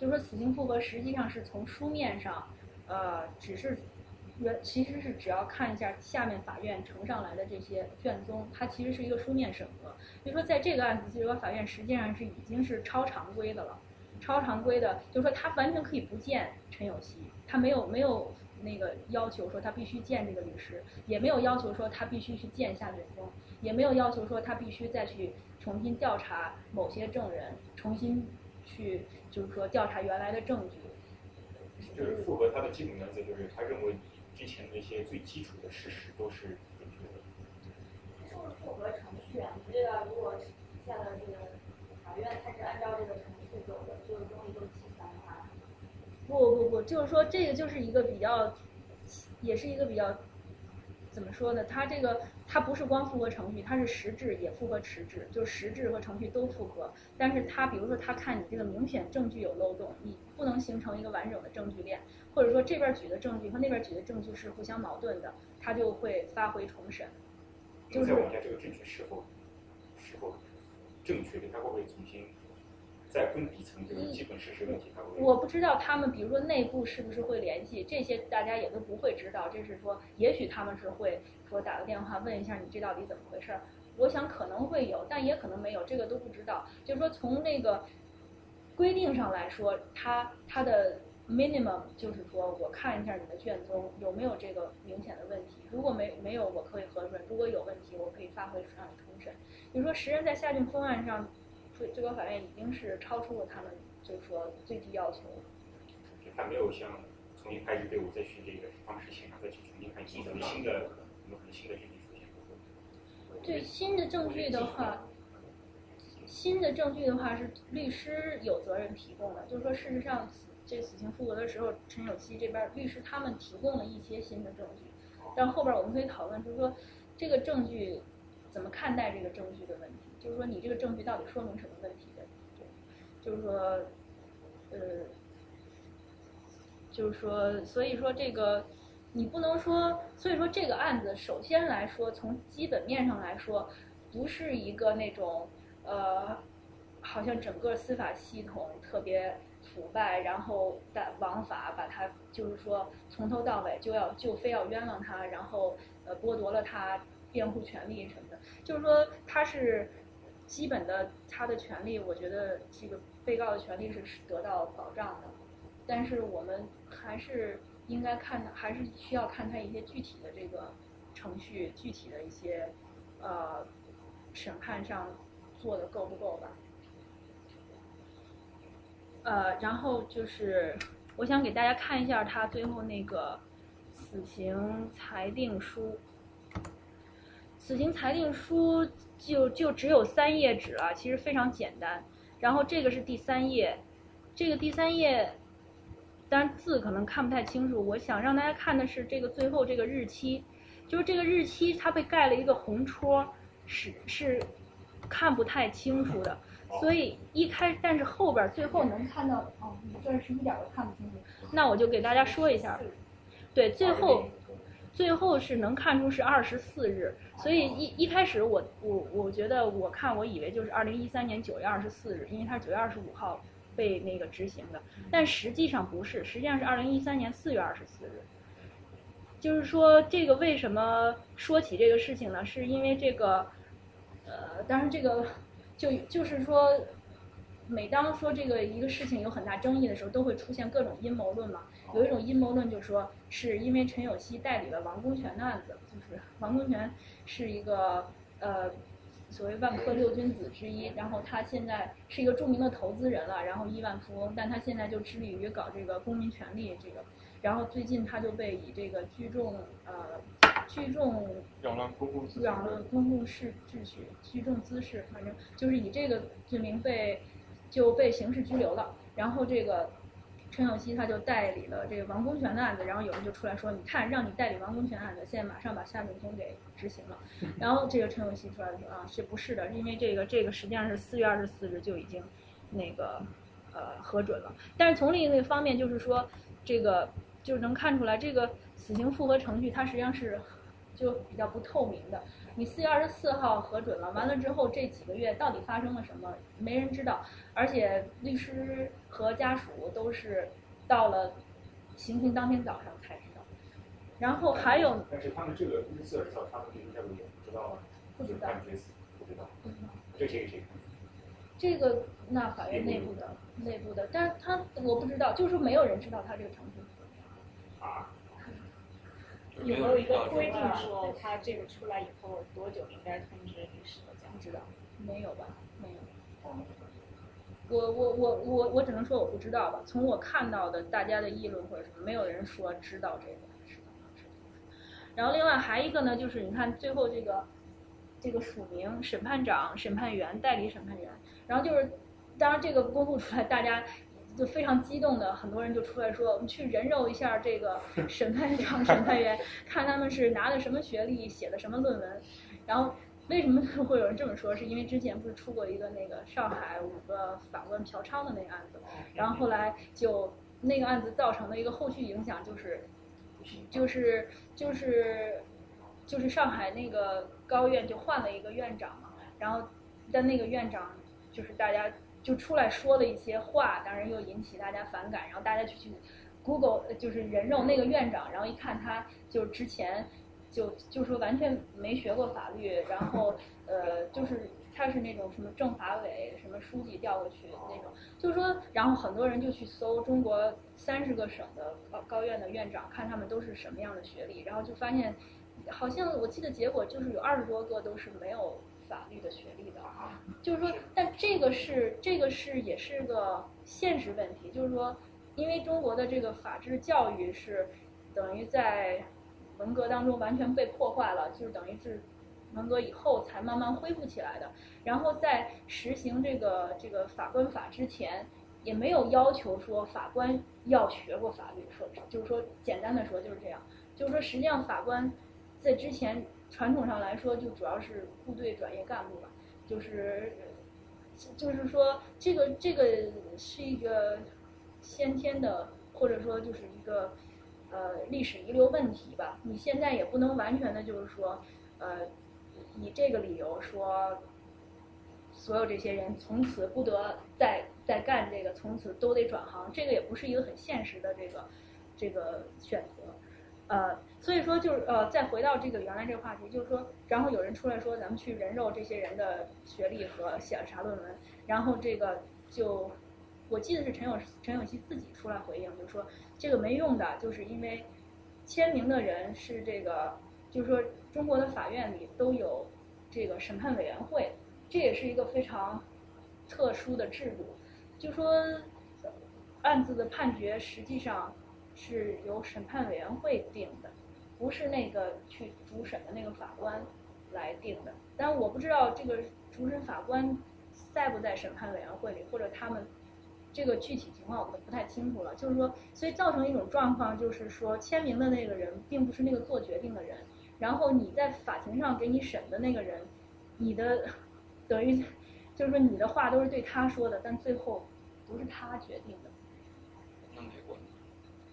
就是说死刑复核实际上是从书面上，呃，只是原其实是只要看一下下面法院呈上来的这些卷宗，它其实是一个书面审核。就说在这个案子，最高法院实际上是已经是超常规的了。超常规的，就是说他完全可以不见陈有希，他没有没有那个要求说他必须见这个律师，也没有要求说他必须去见夏俊峰，也没有要求说他必须再去重新调查某些证人，重新去就是说调查原来的证据。就是符合他的基本原则，就是他认为之前那些最基础的事实都是准确的。就是复合程序啊，你这个如果下了这个法院，他是按照这个程序走的，所有东西都齐全的话。不不不，就是说这个就是一个比较，也是一个比较，怎么说呢？它这个它不是光复合程序，它是实质也复合实质，就是实质和程序都复合。但是它比如说它看你这个明显证据有漏洞，你不能形成一个完整的证据链，或者说这边举的证据和那边举的证据是互相矛盾的，它就会发回重审。就是我们家，这个证据是否是否正确的，它会不会重新？在更底层这个基本实施问题，我不知道他们，比如说内部是不是会联系，这些大家也都不会知道。这是说，也许他们是会说打个电话问一下你这到底怎么回事儿。我想可能会有，但也可能没有，这个都不知道。就是说从那个规定上来说，它它的 minimum 就是说我看一下你的卷宗有没有这个明显的问题，如果没没有，我可以核准；如果有问题，我可以发回让你重审。比如说，实人在下卷方案上。最最高法院已经是超出了他们，就是说最低要求。他没有像重新派一支队伍再去这个方式现场再去重新的新的有可能新的证据出现。对新的证据的话，新的证据的话是律师有责任提供的。就是说，事实上，这死刑复核的时候，陈有希这边律师他们提供了一些新的证据，但后边我们可以讨论，就是说这个证据。怎么看待这个证据的问题，就是说你这个证据到底说明什么问题的，对，就是说，呃，就是说，所以说这个你不能说，所以说这个案子首先来说，从基本面上来说，不是一个那种呃，好像整个司法系统特别腐败，然后的王法把他就是说从头到尾就要就非要冤枉他，然后呃剥夺了他辩护权利什么的，就是说他是基本的他的权利，我觉得这个被告的权利是得到保障的，但是我们还是应该看，还是需要看他一些具体的这个程序，具体的一些呃审判上做的够不够吧。呃，然后就是我想给大家看一下他最后那个死刑裁定书。死刑裁定书就就只有三页纸了，其实非常简单。然后这个是第三页，这个第三页，当然字可能看不太清楚。我想让大家看的是这个最后这个日期，就是这个日期它被盖了一个红戳，是是看不太清楚的。所以一开，但是后边最后能看到，哦，你这是一点都看不清楚。那我就给大家说一下，对，最后。最后是能看出是二十四日，所以一一开始我我我觉得我看我以为就是二零一三年九月二十四日，因为他是九月二十五号被那个执行的，但实际上不是，实际上是二零一三年四月二十四日。就是说这个为什么说起这个事情呢？是因为这个，呃，当然这个就就是说，每当说这个一个事情有很大争议的时候，都会出现各种阴谋论嘛。有一种阴谋论就是说，是因为陈有希代理了王功权的案子，就是 王功权是一个呃所谓万科六君子之一，然后他现在是一个著名的投资人了，然后亿万富翁，但他现在就致力于搞这个公民权利这个，然后最近他就被以这个聚众呃聚众扰乱公共扰乱公共秩秩序、聚众滋事，反正就是以这个罪名被就被刑事拘留了，然后这个。陈永希他就代理了这个王功权的案子，然后有人就出来说：“你看，让你代理王功权案子，现在马上把夏秉通给执行了。”然后这个陈永希出来说：“啊，是不是的？因为这个这个实际上是四月二十四日就已经那个呃核准了。但是从另一个方面就是说，这个就是能看出来，这个死刑复核程序它实际上是就比较不透明的。你四月二十四号核准了，完了之后这几个月到底发生了什么，没人知道。而且律师和家属都是到了行刑当天早上才知道。然后还有，但是他们这个日四十号，他们律师家属也不知道吗？不知道。不知道。这谁给谁？这个那法院内部的内部的，但是他我不知道，就是说没有人知道他这个程序。啊。有没有一个规定说他这个出来以后多久应该通知律师和家属？知道？没有吧？没有。我我我我我只能说我不知道吧。从我看到的大家的议论或者什么，没有人说知道这个。然后另外还一个呢，就是你看最后这个这个署名审判长、审判员、代理审判员，然后就是当然这个公布出来，大家。就非常激动的，很多人就出来说：“我们去人肉一下这个 审判长、审判员，看他们是拿的什么学历，写的什么论文。”然后为什么 会有人这么说？是因为之前不是出过一个那个上海五个法官嫖娼的那个案子，然后后来就那个案子造成的一个后续影响就是，就是就是就是上海那个高院就换了一个院长嘛，然后但那个院长就是大家。就出来说了一些话，当然又引起大家反感，然后大家就去 Google，就是人肉那个院长，然后一看他就之前就就说完全没学过法律，然后呃就是他是那种什么政法委什么书记调过去那种，就是说，然后很多人就去搜中国三十个省的高高院的院长，看他们都是什么样的学历，然后就发现好像我记得结果就是有二十多个都是没有。法律的学历的，就是说，但这个是这个是也是个现实问题，就是说，因为中国的这个法治教育是等于在文革当中完全被破坏了，就是等于是文革以后才慢慢恢复起来的。然后在实行这个这个法官法之前，也没有要求说法官要学过法律，说就是说简单的说就是这样，就是说实际上法官在之前。传统上来说，就主要是部队转业干部吧，就是就是说这个这个是一个先天的，或者说就是一个呃历史遗留问题吧。你现在也不能完全的就是说呃以这个理由说所有这些人从此不得再再干这个，从此都得转行，这个也不是一个很现实的这个这个选择。呃，所以说就是呃，再回到这个原来这个话题，就是说，然后有人出来说，咱们去人肉这些人的学历和写了啥论文，然后这个就，我记得是陈友陈友熙自己出来回应，就是说这个没用的，就是因为签名的人是这个，就是说中国的法院里都有这个审判委员会，这也是一个非常特殊的制度，就说案子的判决实际上。是由审判委员会定的，不是那个去主审的那个法官来定的。但我不知道这个主审法官在不在审判委员会里，或者他们这个具体情况我们不太清楚了。就是说，所以造成一种状况，就是说签名的那个人并不是那个做决定的人，然后你在法庭上给你审的那个人，你的等于就是说你的话都是对他说的，但最后不是他决定的。那美国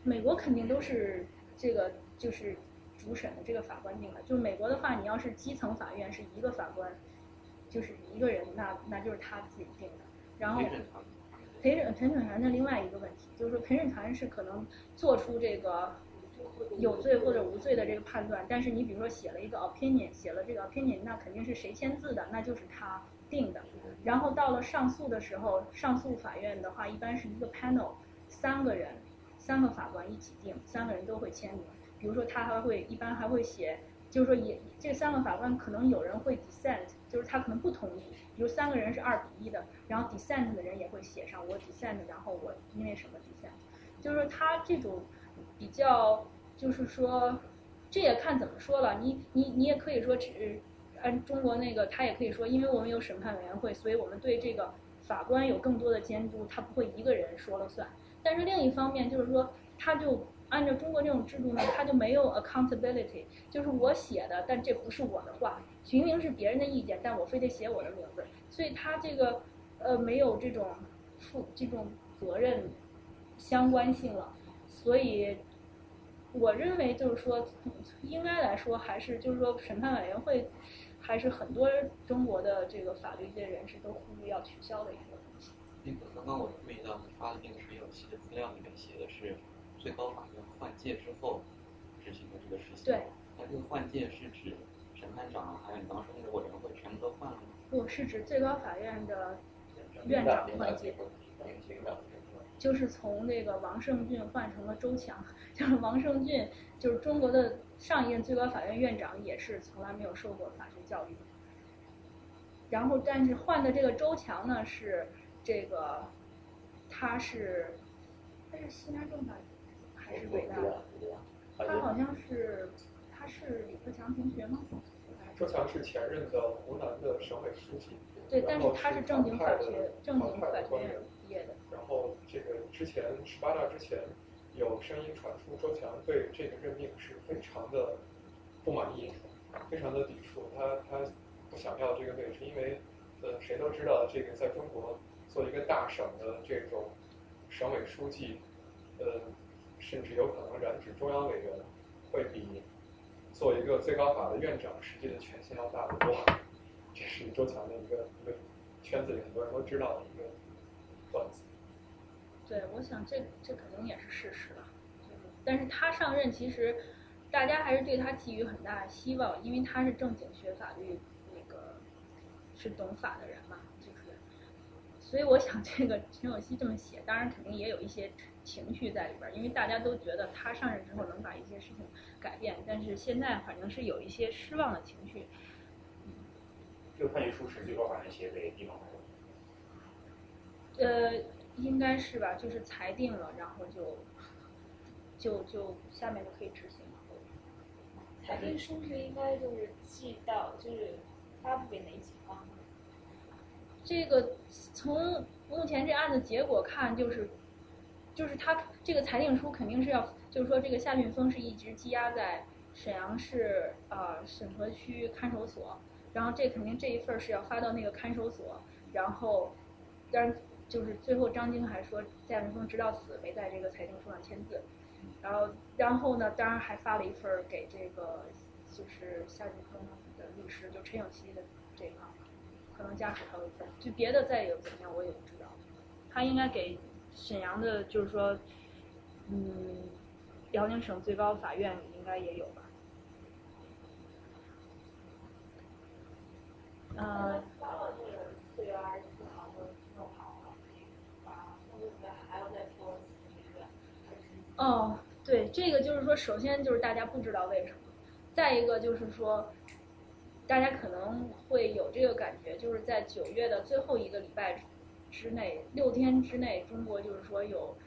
美国肯定都是这个就是主审的这个法官定的。就美国的话，你要是基层法院是一个法官，就是一个人，那那就是他自己定的。然后陪审陪审团的另外一个问题就是说，陪审团是可能做出这个有罪或者无罪的这个判断，但是你比如说写了一个 opinion，写了这个 opinion，那肯定是谁签字的，那就是他定的。然后到了上诉的时候，上诉法院的话一般是一个 panel，三个人。三个法官一起定，三个人都会签名。比如说，他还会一般还会写，就是说也这三个法官可能有人会 dissent，就是他可能不同意。比如三个人是二比一的，然后 dissent 的人也会写上我 dissent，然后我因为什么 dissent。就是说他这种比较，就是说这也看怎么说了。你你你也可以说，只按中国那个，他也可以说，因为我们有审判委员会，所以我们对这个法官有更多的监督，他不会一个人说了算。但是另一方面就是说，他就按照中国这种制度呢，他就没有 accountability，就是我写的，但这不是我的话，明明是别人的意见，但我非得写我的名字，所以他这个呃没有这种负这种责任相关性了，所以我认为就是说，应该来说还是就是说审判委员会还是很多中国的这个法律界人士都呼吁要取消的一个东西。那个刚刚我注意到你发的那个陈友熙的资料里面写的是最高法院换届之后执行的这个事情。对。那这个换届是指审判长还有你刚刚说那个委员会全部都换了吗？不是指最高法院的院长换届。就是从那个王胜俊换成了周强，就是王胜俊就是中国的上一任最高法院院长，也是从来没有受过法学教育。然后，但是换的这个周强呢是。这个他是他是西南政法还是北大的？他好像是他是李克强同学吗？周强是前任的湖南的省委书记。对，但是他是正经法学正经法学院毕业的。然后这个之前十八大之前有声音传出，周强对这个任命是非常的不满意，非常的抵触。他他不想要这个位置，因为呃谁都知道这个在中国。做一个大省的这种省委书记，呃，甚至有可能染指中央委员，会比做一个最高法的院长实际的权限要大得多。这是周强的一个一个圈子里很多人都知道的一个段子。对，我想这这肯定也是事实了。但是他上任，其实大家还是对他寄予很大的希望，因为他是正经学法律，那个是懂法的人。所以我想，这个陈友熙这么写，当然肯定也有一些情绪在里边儿，因为大家都觉得他上任之后能把一些事情改变，但是现在反正是有一些失望的情绪。这个判决书是最高法院写给地方的？呃，应该是吧，就是裁定了，然后就就就下面就可以执行了。裁定书是应该就是寄到，就是发布给哪几方？这个从目前这案子结果看，就是，就是他这个裁定书肯定是要，就是说这个夏俊峰是一直积压在沈阳市呃审核区看守所，然后这肯定这一份儿是要发到那个看守所，然后，当然就是最后张晶还说夏俊峰直到死没在这个裁定书上签字，然后然后呢，当然还发了一份儿给这个就是夏俊峰的律师，就陈永琪的这个，可能家属还有一份，就别的再有怎么样我也不知道，他应该给沈阳的，就是说，嗯，辽宁省最高法院应该也有吧。呃，发了这个四月二十四号就弄好了，啊，那就是还要再说一个，还是哦，对，这个就是说，首先就是大家不知道为什么，再一个就是说，大家可能会有这个感觉，就是在九月的最后一个礼拜之内，六天之内，中国就是说有，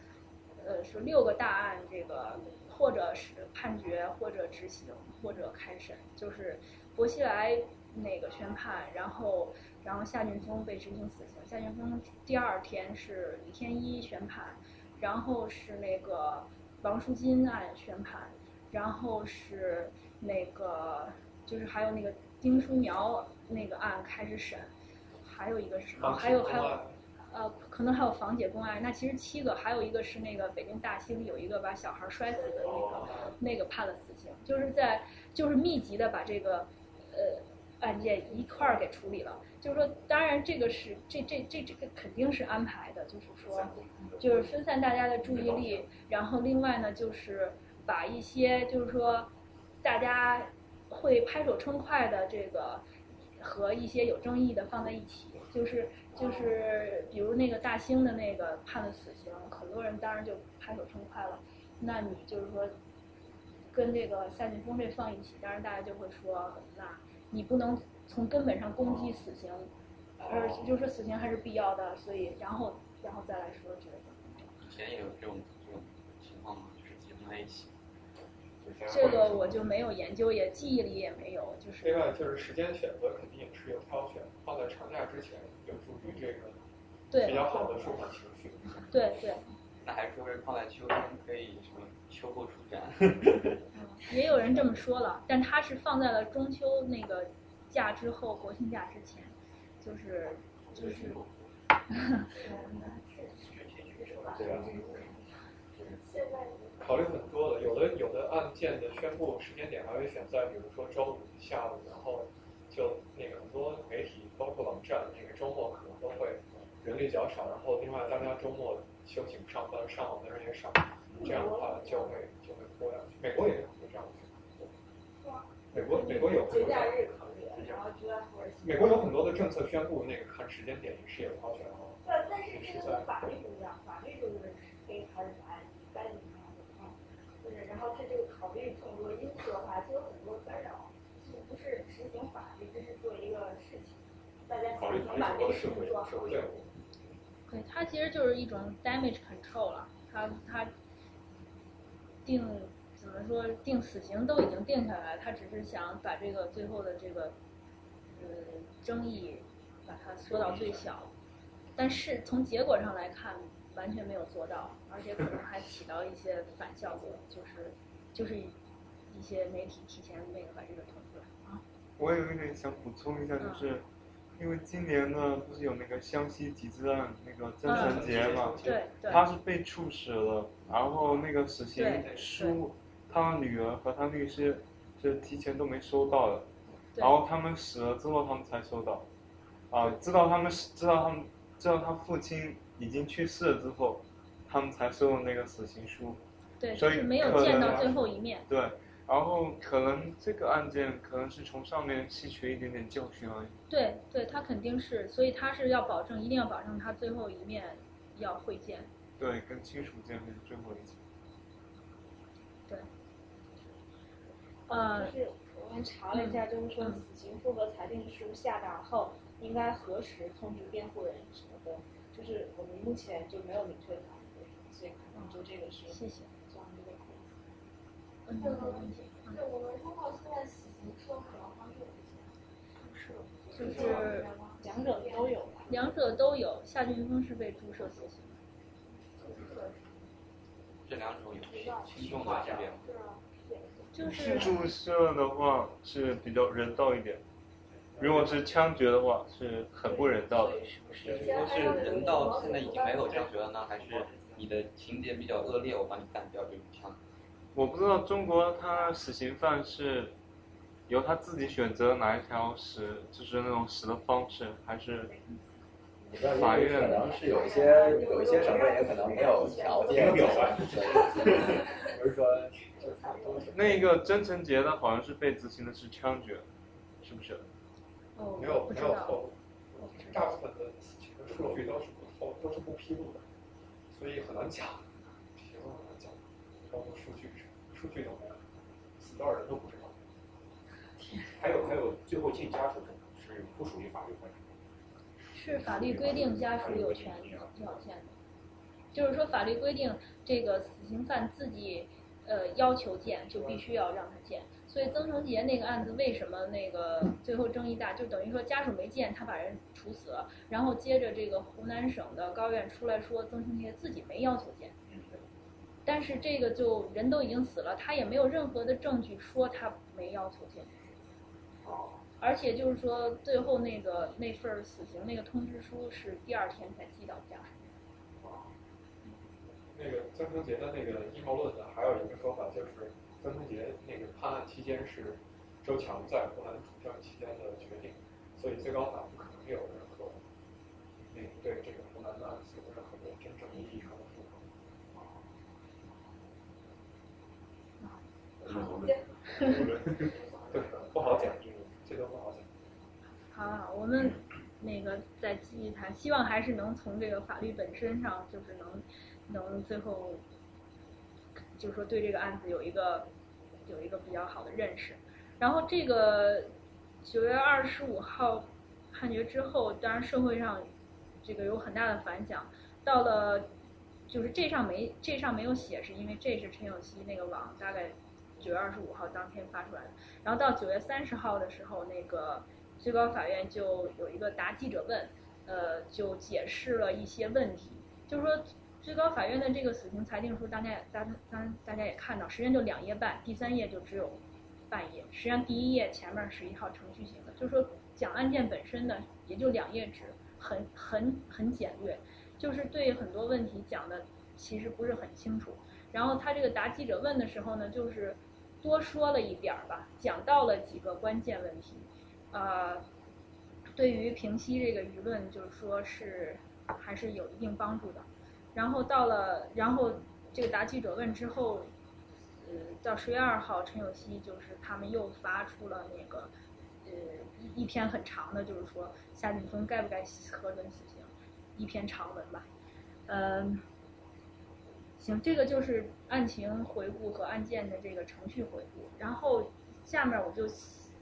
呃，是六个大案，这个或者是判决，或者执行，或者开审，就是薄熙来那个宣判，然后然后夏俊峰被执行死刑，夏俊峰第二天是李天一宣判，然后是那个王淑金案宣判，然后是那个就是还有那个丁书苗那个案开始审，还有一个是什么？还有还有。呃，可能还有房姐公案，那其实七个，还有一个是那个北京大兴有一个把小孩摔死的那个，那个判了死刑，就是在就是密集的把这个呃案件一块儿给处理了。就是说，当然这个是这这这这个肯定是安排的，就是说，就是分散大家的注意力，然后另外呢，就是把一些就是说大家会拍手称快的这个和一些有争议的放在一起，就是。就是比如那个大兴的那个判了死刑，很多人当然就拍手称快了。那你就是说，跟这个夏俊峰这放一起，当然大家就会说，那你不能从根本上攻击死刑，而就是说死刑还是必要的。所以，然后然后再来说这个。以前也有这种这种情况吗？就是结合在一起。这个我就没有研究，也记忆里也没有。就是另外就是时间选择肯定也是有挑选，放在长假之前。有助于这个比较好的舒缓情绪。对对。那还说是放在秋天可以什么秋后出展？也有人这么说了，但他是放在了中秋那个假之后，国庆假之前，就是就是。对啊。考虑很多的，有的有的案件的宣布时间点还会选在比如说周五下午，然后就那个很多媒体包括网站那个。周末可能都会人力较少，然后另外大家周末休息不上班，上网的人也少，这样的话就会就会拖下去。美国也有这样的。美国美国有。节假日考虑，然后就在美国有很多的政策宣布，那个看时间点也是有挑选的。对，但是这个跟法律不一样，法律就是黑还是白，该怎么样怎么样。就是然后他这个考虑这么多因素的话，就有很多干扰，就不是执行法律，这是做一个事情。考虑考虑很多社会社会任务。对，它其实就是一种 damage control 了。它它定怎么说定死刑都已经定下来，他只是想把这个最后的这个呃争议把它缩到最小。但是从结果上来看，完全没有做到，而且可能还起到一些反效果，就是就是一些媒体提前那个把这个推出来啊。我有一点想补充一下，就是。因为今年呢，不是有那个湘西集资案那个曾成杰嘛，对他是被处死了，然后那个死刑书，他女儿和他律师是提前都没收到的，然后他们死了之后他们才收到，啊，知道他们知道他们知道他父亲已经去世了之后，他们才收了那个死刑书，对，所以没有见到最后一面，对。然后可能这个案件可能是从上面吸取一点点教训而已。对对，他肯定是，所以他是要保证，一定要保证他最后一面要会见。对，跟亲属见面最后一次。对。呃。就是我们查了一下，就是说死刑复核裁定书下达后，应该何时通知辩护人什么的，就是我们目前就没有明确的答案，所以可能就这个是。谢谢。这个问题，对我们现在死刑是用什么方式执行？就是两者都有。两者都有，夏俊峰是被注射死刑。这两种有轻重的区别吗？就是注射的话是比较人道一点，如果是枪决的话是很不人道的。是说是人道现在已经没有枪决了呢，还是你的情节比较恶劣，我把你干掉这种枪？我不知道中国他死刑犯是由他自己选择哪一条死，就是那种死的方式，还是法院可？能是有一些有一些省份也可能没有条件，不是说就是都是那个曾成杰的好像是被执行的是枪决，是不是？哦，没有。没有透露，大部分的这个数据都是不透都是不披露的，所以很难讲，这些都很难讲，包括数据数据都没有，死多少人都不知道。还有还有，最后进家属是不属于法律范畴。是法律规定家属有权要见的，就是说法律规定这个死刑犯自己呃要求见就必须要让他见。所以曾成杰那个案子为什么那个最后争议大，就等于说家属没见，他把人处死了，然后接着这个湖南省的高院出来说曾成杰自己没要求见，但是这个就人都已经死了，他也没有任何的证据说他没要求见。而且就是说，最后那个那份儿死刑那个通知书是第二天才寄到家属。那个曾成杰的那个阴谋论呢，还有一个说法就是，曾成杰那个判案期间是周强在湖南主政期间的决定，所以最高法不可能有任何那个对这个湖南的案子有任何的真正意义上的负责。对，不好讲，这个不好讲。好，我们那个再继续谈，希望还是能从这个法律本身上，就是能能最后，就是说对这个案子有一个有一个比较好的认识。然后这个九月二十五号判决之后，当然社会上这个有很大的反响。到了就是这上没这上没有写，是因为这是陈有希那个网大概九月二十五号当天发出来的。然后到九月三十号的时候，那个最高法院就有一个答记者问，呃，就解释了一些问题。就是说，最高法院的这个死刑裁定书，大家也大大大家也看到，实际上就两页半，第三页就只有半页。实际上第一页前面是一套程序型的，就是说讲案件本身呢，也就两页纸，很很很简略，就是对很多问题讲的其实不是很清楚。然后他这个答记者问的时候呢，就是。多说了一点儿吧，讲到了几个关键问题，呃，对于平息这个舆论，就是说是还是有一定帮助的。然后到了，然后这个答记者问之后，呃，到十月二号，陈有希就是他们又发出了那个，呃，一一篇很长的，就是说夏景峰该不该核准死刑，一篇长文吧，嗯。行，这个就是案情回顾和案件的这个程序回顾。然后下面我就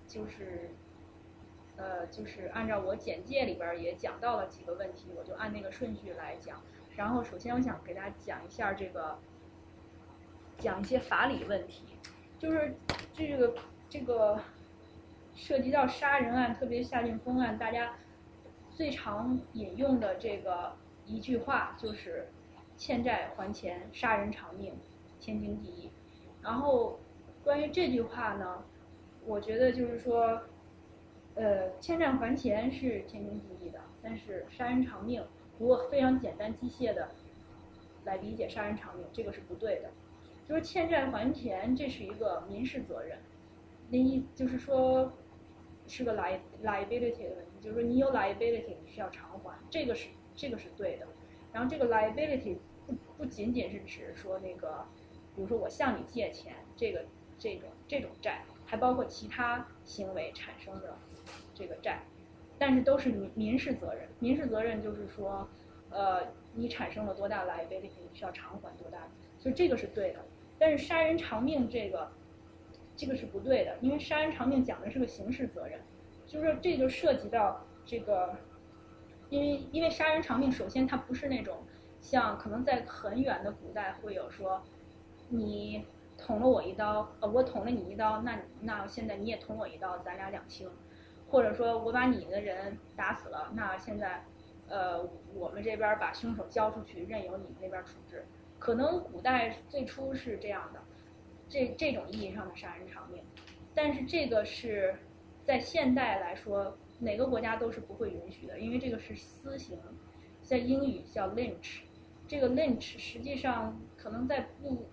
就是，呃，就是按照我简介里边也讲到了几个问题，我就按那个顺序来讲。然后首先我想给大家讲一下这个，讲一些法理问题，就是这个这个涉及到杀人案，特别夏俊峰案，大家最常引用的这个一句话就是。欠债还钱，杀人偿命，天经地义。然后，关于这句话呢，我觉得就是说，呃，欠债还钱是天经地义的，但是杀人偿命，如果非常简单机械的来理解杀人偿命，这个是不对的。就是欠债还钱，这是一个民事责任，那一就是说是个 li liability 的问题，就是说你有 liability，你需要偿还，这个是这个是对的。然后这个 liability。不不仅仅是指说那个，比如说我向你借钱，这个这种这种债，还包括其他行为产生的这个债，但是都是民民事责任。民事责任就是说，呃，你产生了多大 liability，你需要偿还多大，所以这个是对的。但是杀人偿命这个，这个是不对的，因为杀人偿命讲的是个刑事责任，就是说这就涉及到这个，因为因为杀人偿命，首先它不是那种。像可能在很远的古代会有说，你捅了我一刀，呃，我捅了你一刀，那那现在你也捅我一刀，咱俩两清，或者说我把你的人打死了，那现在，呃，我们这边把凶手交出去，任由你们那边处置。可能古代最初是这样的，这这种意义上的杀人偿命。但是这个是在现代来说，哪个国家都是不会允许的，因为这个是私刑，在英语叫 lynch。这个 lynch 实际上可能在不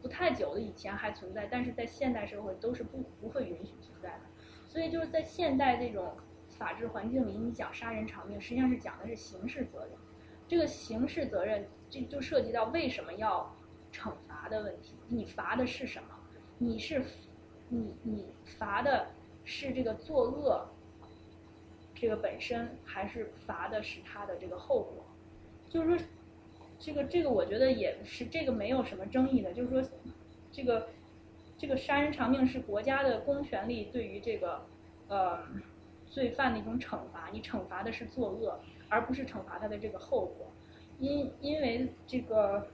不太久的以前还存在，但是在现代社会都是不不会允许存在的。所以就是在现代这种法治环境里，你讲杀人偿命，实际上是讲的是刑事责任。这个刑事责任就就涉及到为什么要惩罚的问题。你罚的是什么？你是你你罚的是这个作恶这个本身，还是罚的是他的这个后果？就是说，这个这个我觉得也是这个没有什么争议的。就是说，这个这个杀人偿命是国家的公权力对于这个呃罪犯的一种惩罚，你惩罚的是作恶，而不是惩罚他的这个后果。因因为这个，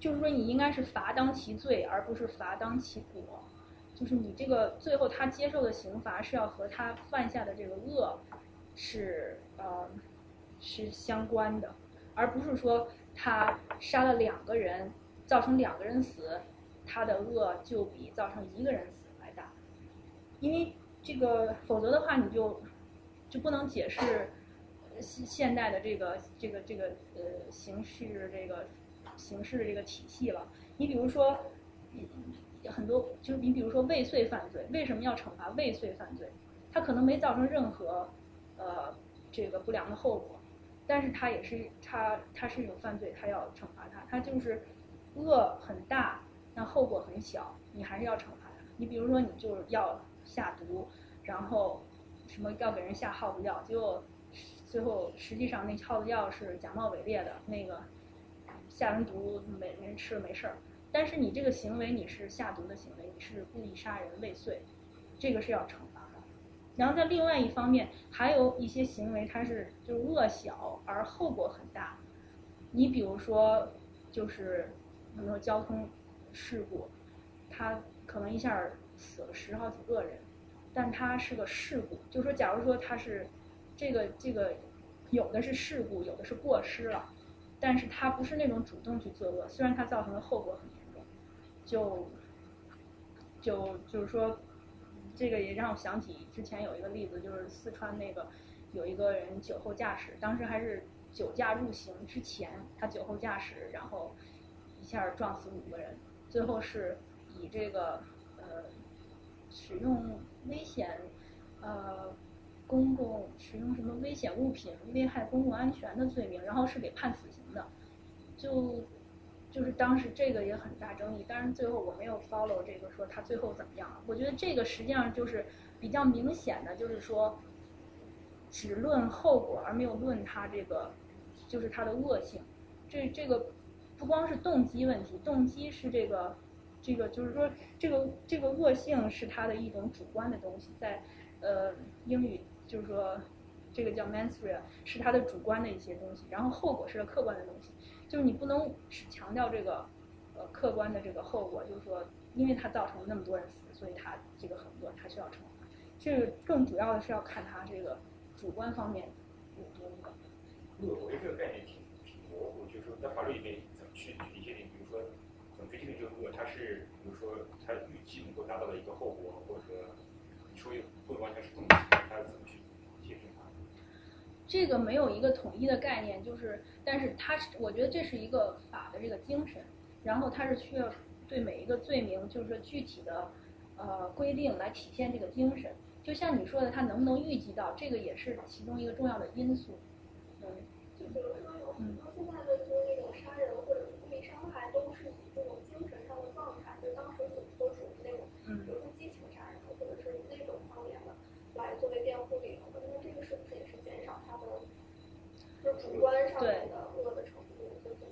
就是说你应该是罚当其罪，而不是罚当其果。就是你这个最后他接受的刑罚是要和他犯下的这个恶是呃是相关的，而不是说他杀了两个人，造成两个人死，他的恶就比造成一个人死来大。因为这个，否则的话你就就不能解释现现代的这个这个这个呃刑事这个刑事这个体系了。你比如说。很多就是你比如说未遂犯罪，为什么要惩罚未遂犯罪？他可能没造成任何呃这个不良的后果，但是他也是他他是一种犯罪，他要惩罚他，他就是恶很大，那后果很小，你还是要惩罚他。你比如说你就是要下毒，然后什么要给人下耗子药，结果最后实际上那耗子药是假冒伪劣的，那个下完毒没人吃了没事儿。但是你这个行为你是下毒的行为，你是故意杀人未遂，这个是要惩罚的。然后在另外一方面，还有一些行为它是就是恶小而后果很大。你比如说，就是比如说交通事故，他可能一下死了十好几个人，但他是个事故。就说假如说他是这个这个有的是事故，有的是过失了，但是他不是那种主动去作恶，虽然他造成的后果很严重。就就就是说，这个也让我想起之前有一个例子，就是四川那个有一个人酒后驾驶，当时还是酒驾入刑之前，他酒后驾驶，然后一下撞死五个人，最后是以这个呃使用危险呃公共使用什么危险物品危害公共安全的罪名，然后是给判死刑的，就。就是当时这个也很大争议，但是最后我没有 follow 这个说他最后怎么样。我觉得这个实际上就是比较明显的，就是说只论后果而没有论他这个就是他的恶性。这这个不光是动机问题，动机是这个这个就是说这个这个恶性是他的一种主观的东西，在呃英语就是说这个叫 mens rea 是他的主观的一些东西，然后后果是客观的东西。就是你不能只强调这个，呃，客观的这个后果，就是说，因为它造成了那么多人死，所以它这个很恶，它需要惩罚。这个更主要的是要看它这个主观方面有多恶。恶，我这个概念挺挺模糊，就是在法律里面怎么去理解？比如说，怎么去定义这个果？它是比如说他预计能够达到的一个后果，或者你说不完全是动机，它是怎么去界定它？这个没有一个统一的概念，就是。但是它是，我觉得这是一个法的这个精神，然后它是需要对每一个罪名，就是说具体的，呃规定来体现这个精神。就像你说的，它能不能预计到，这个也是其中一个重要的因素。嗯，就比如说有很多现在的就是那种杀人或者故意伤害，都是以这种精神上的状态，就当时所所处的那种，比如说激情杀人，或者是那种方面的，来作为辩护理由。那么这个是不是也是减少他的？就的恶的程度，就是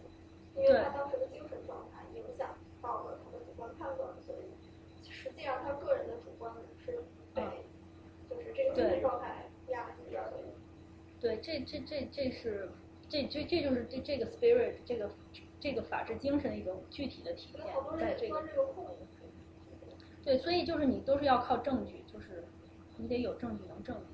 因为他当时的精神状态影响到了他的主观判断，所以实际上他个人的主观是被，就是这个精神状态压制的。对，这这这这是这这这就是这这个 spirit 这个这个法治精神的一种具体的体现，在这个。对，所以就是你都是要靠证据，就是你得有证据能证明。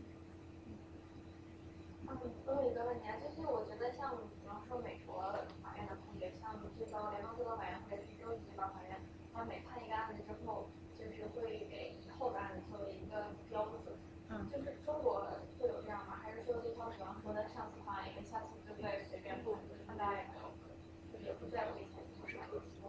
嗯，我有一个问题啊，就是我觉得像比方说美国法院的判决，像最高联邦最高法院或者是州级最高法院，他每判一个案子之后，就是会给以后的案子作为一个标准。嗯，就是中国会有这样吗？还是说对方手上说的，上次发了一个，下次就会随便不，大有就是不在乎以前，就是可以提。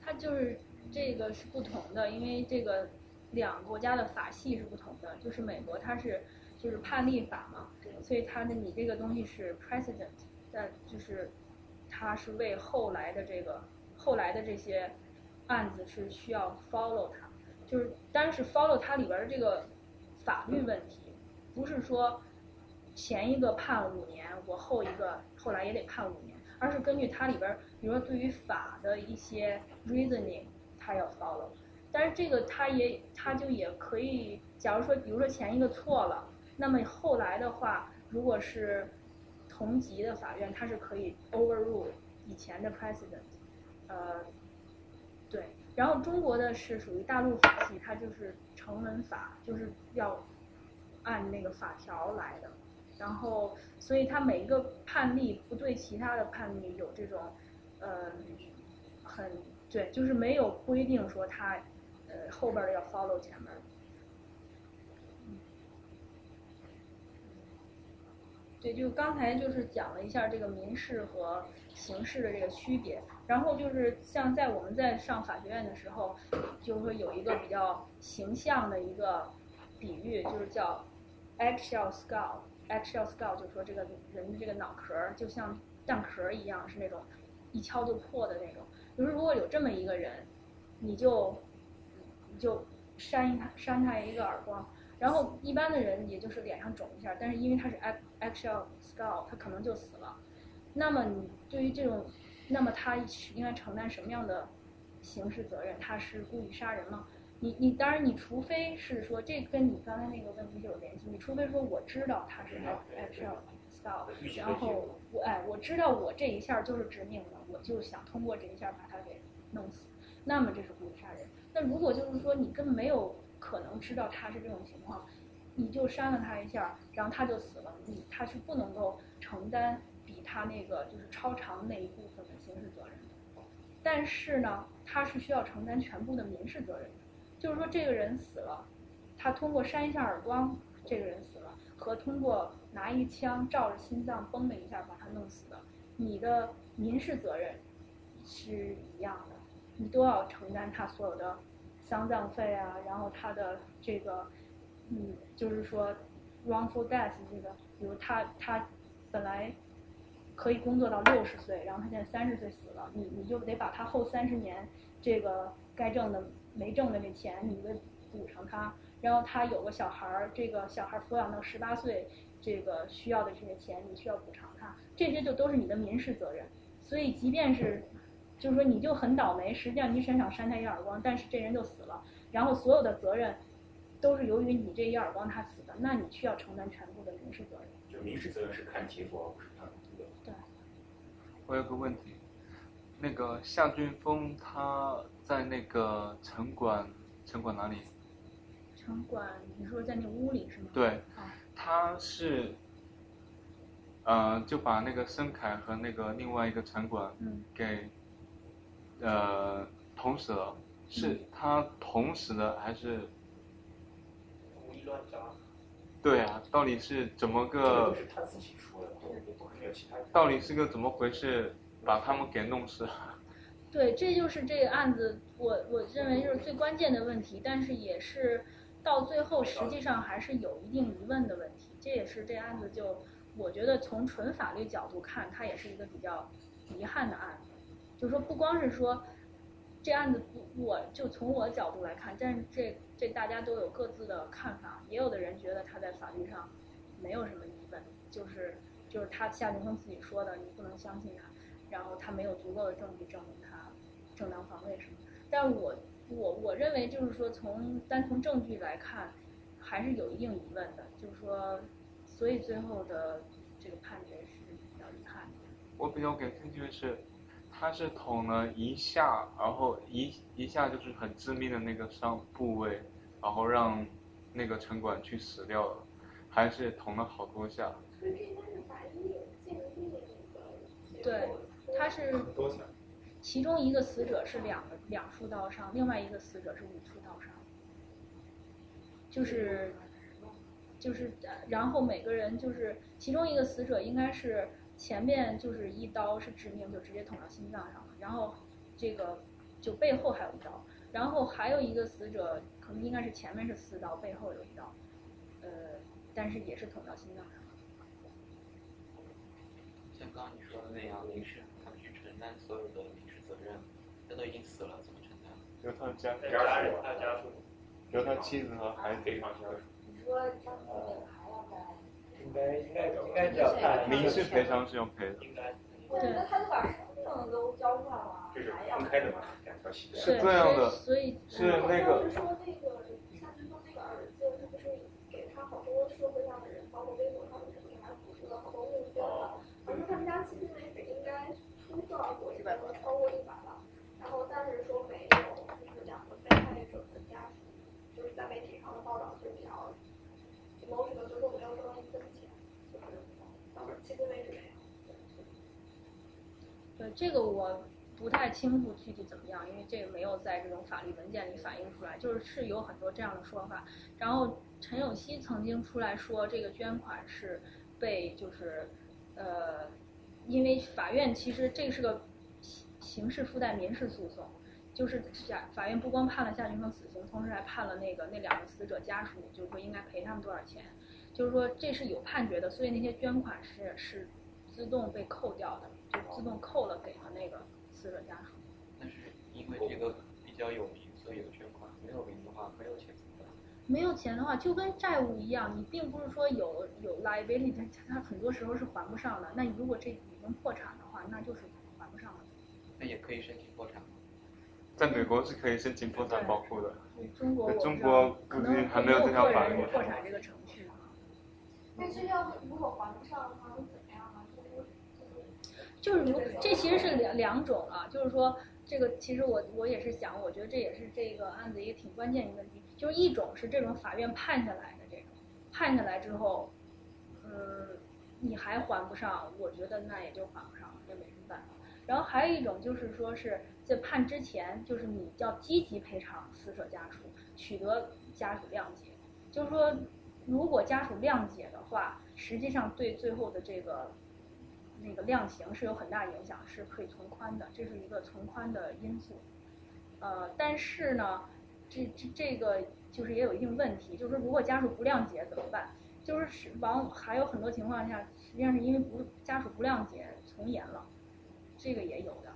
他就是这个是不同的，因为这个两个国家的法系是不同的，就是美国它是。就是判例法嘛，所以它的你这个东西是 precedent，但就是它是为后来的这个后来的这些案子是需要 follow 它，就是但是 follow 它里边的这个法律问题，不是说前一个判五年，我后一个后来也得判五年，而是根据它里边，比如说对于法的一些 reasoning，它要 follow。但是这个它也它就也可以，假如说比如说前一个错了，那么后来的话，如果是同级的法院，它是可以 overrule 以前的 precedent，呃，对。然后中国的是属于大陆法系，它就是成文法，就是要按那个法条来的。然后，所以它每一个判例不对其他的判例有这种，呃，很对，就是没有规定说它，呃，后边的要 follow 前面的。对，就刚才就是讲了一下这个民事和刑事的这个区别，然后就是像在我们在上法学院的时候，就是说有一个比较形象的一个比喻，就是叫 eggshell skull。eggshell skull 就是说这个人的这个脑壳就像蛋壳一样，是那种一敲就破的那种。就是如果有这么一个人，你就你就扇他扇他一个耳光，然后一般的人也就是脸上肿一下，但是因为他是 egg eggshell skull，他可能就死了。那么你对于这种，那么他应该承担什么样的刑事责任？他是故意杀人吗？你你当然你除非是说这跟你刚才那个问题就有联系，你除非说我知道他是 eggshell skull，然后我哎我知道我这一下就是致命的，我就想通过这一下把他给弄死，那么这是故意杀人。那如果就是说你根本没有可能知道他是这种情况，你就扇了他一下，然后他就死了，你他是不能够承担比他那个就是超长那一部分的刑事责任的。但是呢，他是需要承担全部的民事责任的。就是说这个人死了，他通过扇一下耳光，这个人死了，和通过拿一枪照着心脏嘣的一下把他弄死的，你的民事责任是一样的，你都要承担他所有的丧葬费啊，然后他的这个，嗯，就是说 wrongful death 这个，比如他他本来可以工作到六十岁，然后他现在三十岁死了，你你就得把他后三十年这个该挣的。没挣的这钱，你得补偿他。然后他有个小孩儿，这个小孩儿抚养到十八岁，这个需要的这些钱，你需要补偿他。这些就都是你的民事责任。所以，即便是，就是说你就很倒霉，实际上你身上扇他一耳光，但是这人就死了。然后所有的责任，都是由于你这一耳光他死的，那你需要承担全部的民事责任。就民事责任是看结果，不是看对。对。我有个问题，那个向俊峰他。在那个城管，城管哪里？城管，你说在那屋里是吗？对，他是，呃，就把那个申凯和那个另外一个城管给，呃，捅死了。是他捅死的还是？故意乱扎。对啊，到底是怎么个？是他自己说的，没有其他。到底是个怎么回事？把他们给弄死了？对，这就是这个案子，我我认为就是最关键的问题，但是也是到最后实际上还是有一定疑问的问题。这也是这案子就我觉得从纯法律角度看，它也是一个比较遗憾的案子。就是说不光是说这案子，不我就从我角度来看，但是这这大家都有各自的看法。也有的人觉得他在法律上没有什么疑问，就是就是他夏俊峰自己说的，你不能相信他，然后他没有足够的证据证明他。正当防卫什么？但我我我认为就是说，从单从证据来看，还是有一定疑问的。就是说，所以最后的这个判决是比较遗憾的。我比较感兴趣的是，他是捅了一下，然后一一下就是很致命的那个伤部位，然后让那个城管去死掉了，还是捅了好多下？对，他是。其中一个死者是两两处刀伤，另外一个死者是五处刀伤，就是，就是，然后每个人就是其中一个死者应该是前面就是一刀是致命，就直接捅到心脏上了，然后这个就背后还有一刀，然后还有一个死者可能应该是前面是四刀，背后有一刀，呃，但是也是捅到心脏上了。像刚刚你说的那样，民事他们去承担所有的民事责任，他都已经死了，怎么承担？由他的家家属他家属，由他妻子和孩子赔偿家属。你说张子美还要在？应该应该应该是要看民事赔偿是用赔的。应该。我觉得他都把身份证都交出来了，这是分开的嘛，两条线。是这样的，所以是那个。是说那个夏军东那个儿子，他不是给他好多社会上的人，包括微博上的什么，还补出了好多募捐了。他说他们家迄今为止应该出算过一百多，超过一百了。然后但是说没有，就是两个被害者的家属，就是在媒体上的报道就比较 emotional，就是说没有收到一分钱，就是到迄今为止没有。这个我不太清楚具体怎么样，因为这个没有在这种法律文件里反映出来，就是是有很多这样的说法。然后陈永熙曾经出来说，这个捐款是被就是呃，因为法院其实这是个刑事附带民事诉讼，就是下法院不光判了夏俊峰死刑，同时还判了那个那两个死者家属，就是说应该赔他们多少钱，就是说这是有判决的，所以那些捐款是是自动被扣掉的。就自动扣了给了那个死者家属。但是因为这个比较有名，所以有捐款；没有名的话，没有钱怎么办？没有钱的话，就跟债务一样，你并不是说有有 liability，它很多时候是还不上的。那你如果这已经破产的话，那就是还不上了。那也可以申请破产吗？在美国是可以申请破产保护的。中国中国估计还没有这条法律。破产这个程序。但是要如果还不上的话，会？就是如这其实是两两种啊，就是说这个其实我我也是想，我觉得这也是这个案子一个挺关键一个问题，就是一种是这种法院判下来的这种，判下来之后，嗯，你还还不上，我觉得那也就还不上了，这没什么办法。然后还有一种就是说是在判之前，就是你要积极赔偿死者家属，取得家属谅解，就是说如果家属谅解的话，实际上对最后的这个。那个量刑是有很大影响，是可以从宽的，这是一个从宽的因素。呃，但是呢，这这这个就是也有一定问题，就是说如果家属不谅解怎么办？就是往还有很多情况下，实际上是因为不家属不谅解从严了，这个也有的。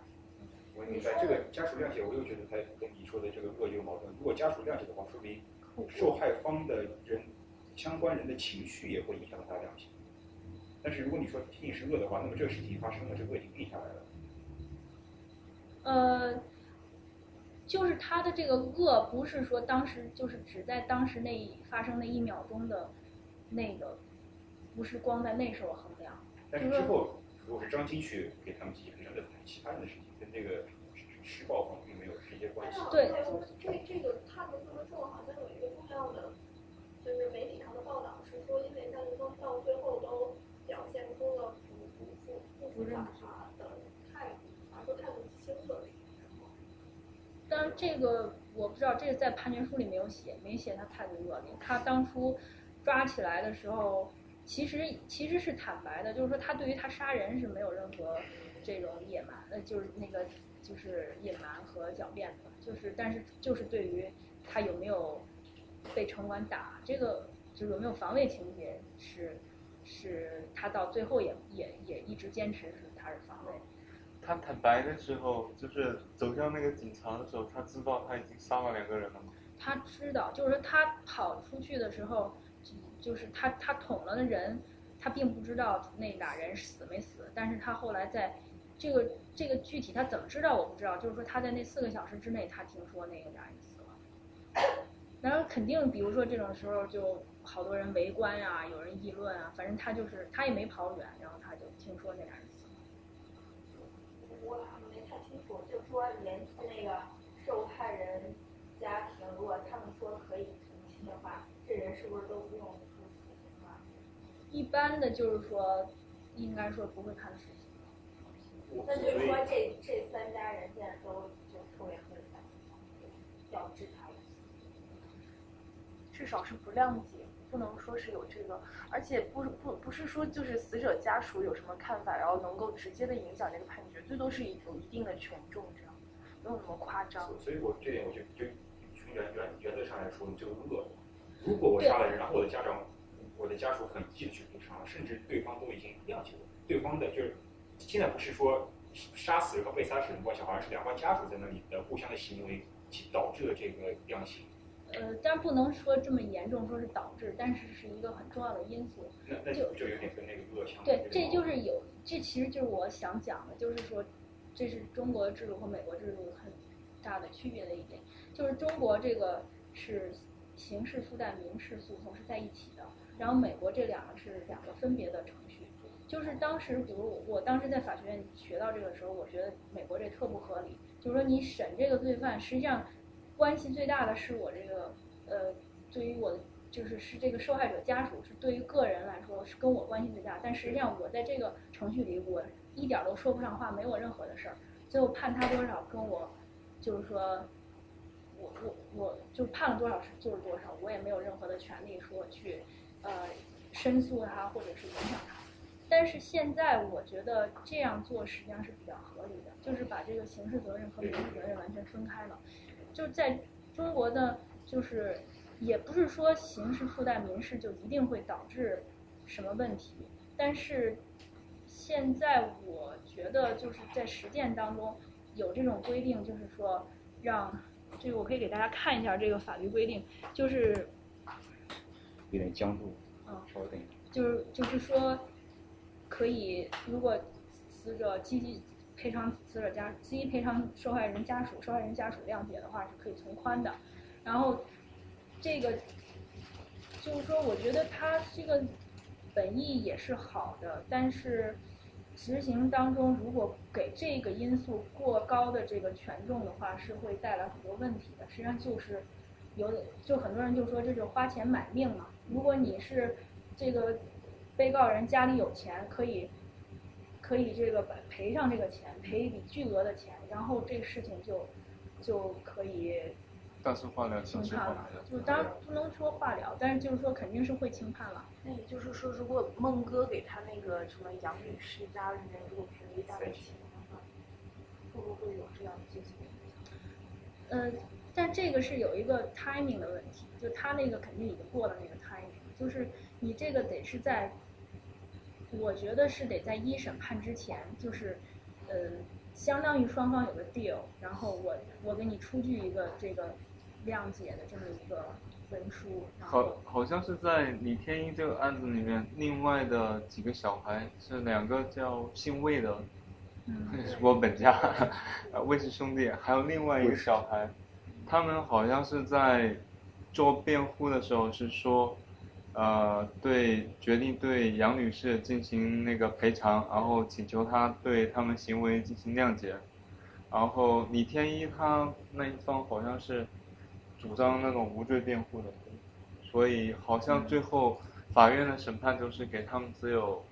我明白这个家属谅解，我又觉得他跟你说的这个恶有矛盾。如果家属谅解的话，说明受害方的人相关人的情绪也会影响到他量刑。但是如果你说仅仅是恶的话，那么这个事情发生了，这个恶已经定下来了。呃，就是他的这个恶，不是说当时就是只在当时那一发生那一秒钟的，那个，不是光在那时候衡量。但是之后，如果是张金去给他们进行赔偿，这是其他人的事情，跟这个施暴方并没有直接关系。对。这这个他的这么重，好像有一个重要的，就是媒体上的报道是说，因为夏云峰到最后都。表现出了不不不不认他的态度，而说态度轻的当然，这个我不知道，这个在判决书里没有写，没写他态度恶劣。他当初抓起来的时候，其实其实是坦白的，就是说他对于他杀人是没有任何这种野蛮，呃，就是那个就是隐瞒和狡辩的，就是但是就是对于他有没有被城管打，这个就是有没有防卫情节是。是他到最后也也也一直坚持是他是防卫。他坦白的时候，就是走向那个警察的时候，他知道他已经杀了两个人了吗？他知道，就是他跑出去的时候，就是他他捅了的人，他并不知道那俩人死没死。但是他后来在，这个这个具体他怎么知道我不知道。就是说他在那四个小时之内，他听说那个俩人死了。然后肯定，比如说这种时候就。好多人围观呀，有人议论啊，反正他就是他也没跑远，然后他就听说那俩人死了。我没太清楚，就说联系那个受害人家庭，如果他们说可以澄清的话，这人是不是都不用出死刑了？一般的就是说，应该说不会判死刑。那就是说，这这三家人现在都就特别分散，要制他至少是不谅解。不能说是有这个，而且不不不是说就是死者家属有什么看法，然后能够直接的影响这个判决，最多是有一定的权重这样。没有那么夸张。所以我这点我就就从原原原则上来说，你这个恶，如果我杀了人，然后我的家长、我的家属很积极去补偿，甚至对方都已经谅解了，对方的就是现在不是说杀死人和被杀死人关系，好像是两方家属在那里的互相的行为，导致了这个量刑。呃，但不能说这么严重，说是导致，但是是一个很重要的因素。那那就就有点跟那个恶性。对，这就是有，这其实就是我想讲的，就是说，这是中国制度和美国制度很大的区别的一点，就是中国这个是刑事附带民事诉讼是在一起的，然后美国这两个是两个分别的程序。就是当时，比如我当时在法学院学到这个时候，我觉得美国这特不合理，就是说你审这个罪犯，实际上。关系最大的是我这个，呃，对于我的就是是这个受害者家属，是对于个人来说是跟我关系最大。但实际上我在这个程序里，我一点都说不上话，没有任何的事儿。最后判他多少，跟我就是说，我我我就判了多少是就是多少，我也没有任何的权利说去，呃，申诉他或者是影响他。但是现在我觉得这样做实际上是比较合理的，就是把这个刑事责任和民事责任完全分开了。就在中国的，就是也不是说刑事附带民事就一定会导致什么问题，但是现在我觉得就是在实践当中有这种规定，就是说让这个我可以给大家看一下这个法律规定，就是有点僵住，嗯，稍微等一下，就是就是说可以如果死者积极。赔偿死者家，积极赔偿受害人家属，受害人家属谅解的话是可以从宽的。然后，这个就是说，我觉得他这个本意也是好的，但是执行当中如果给这个因素过高的这个权重的话，是会带来很多问题的。实际上就是有，就很多人就说这就花钱买命嘛。如果你是这个被告人家里有钱，可以。可以这个赔上这个钱，赔一笔巨额的钱，然后这个事情就就可以但是化疗轻判了。就当然不能说化疗，但是就是说肯定是会轻判了。那也就是说，如果孟哥给他那个什么杨女士家里面如果赔了一大笔钱的话，会不会有这样的进行？呃，但这个是有一个 timing 的问题，就他那个肯定已经过了那个 timing，就是你这个得是在。我觉得是得在一审判之前，就是，呃，相当于双方有个 deal，然后我我给你出具一个这个谅解的这么一个文书。好，好像是在李天一这个案子里面，另外的几个小孩是两个叫姓魏的，是我本家，魏氏兄弟，还有另外一个小孩，他们好像是在做辩护的时候是说。呃，对，决定对杨女士进行那个赔偿，然后请求她对他们行为进行谅解，然后李天一他那一方好像是主张那种无罪辩护的，所以好像最后法院的审判就是给他们只有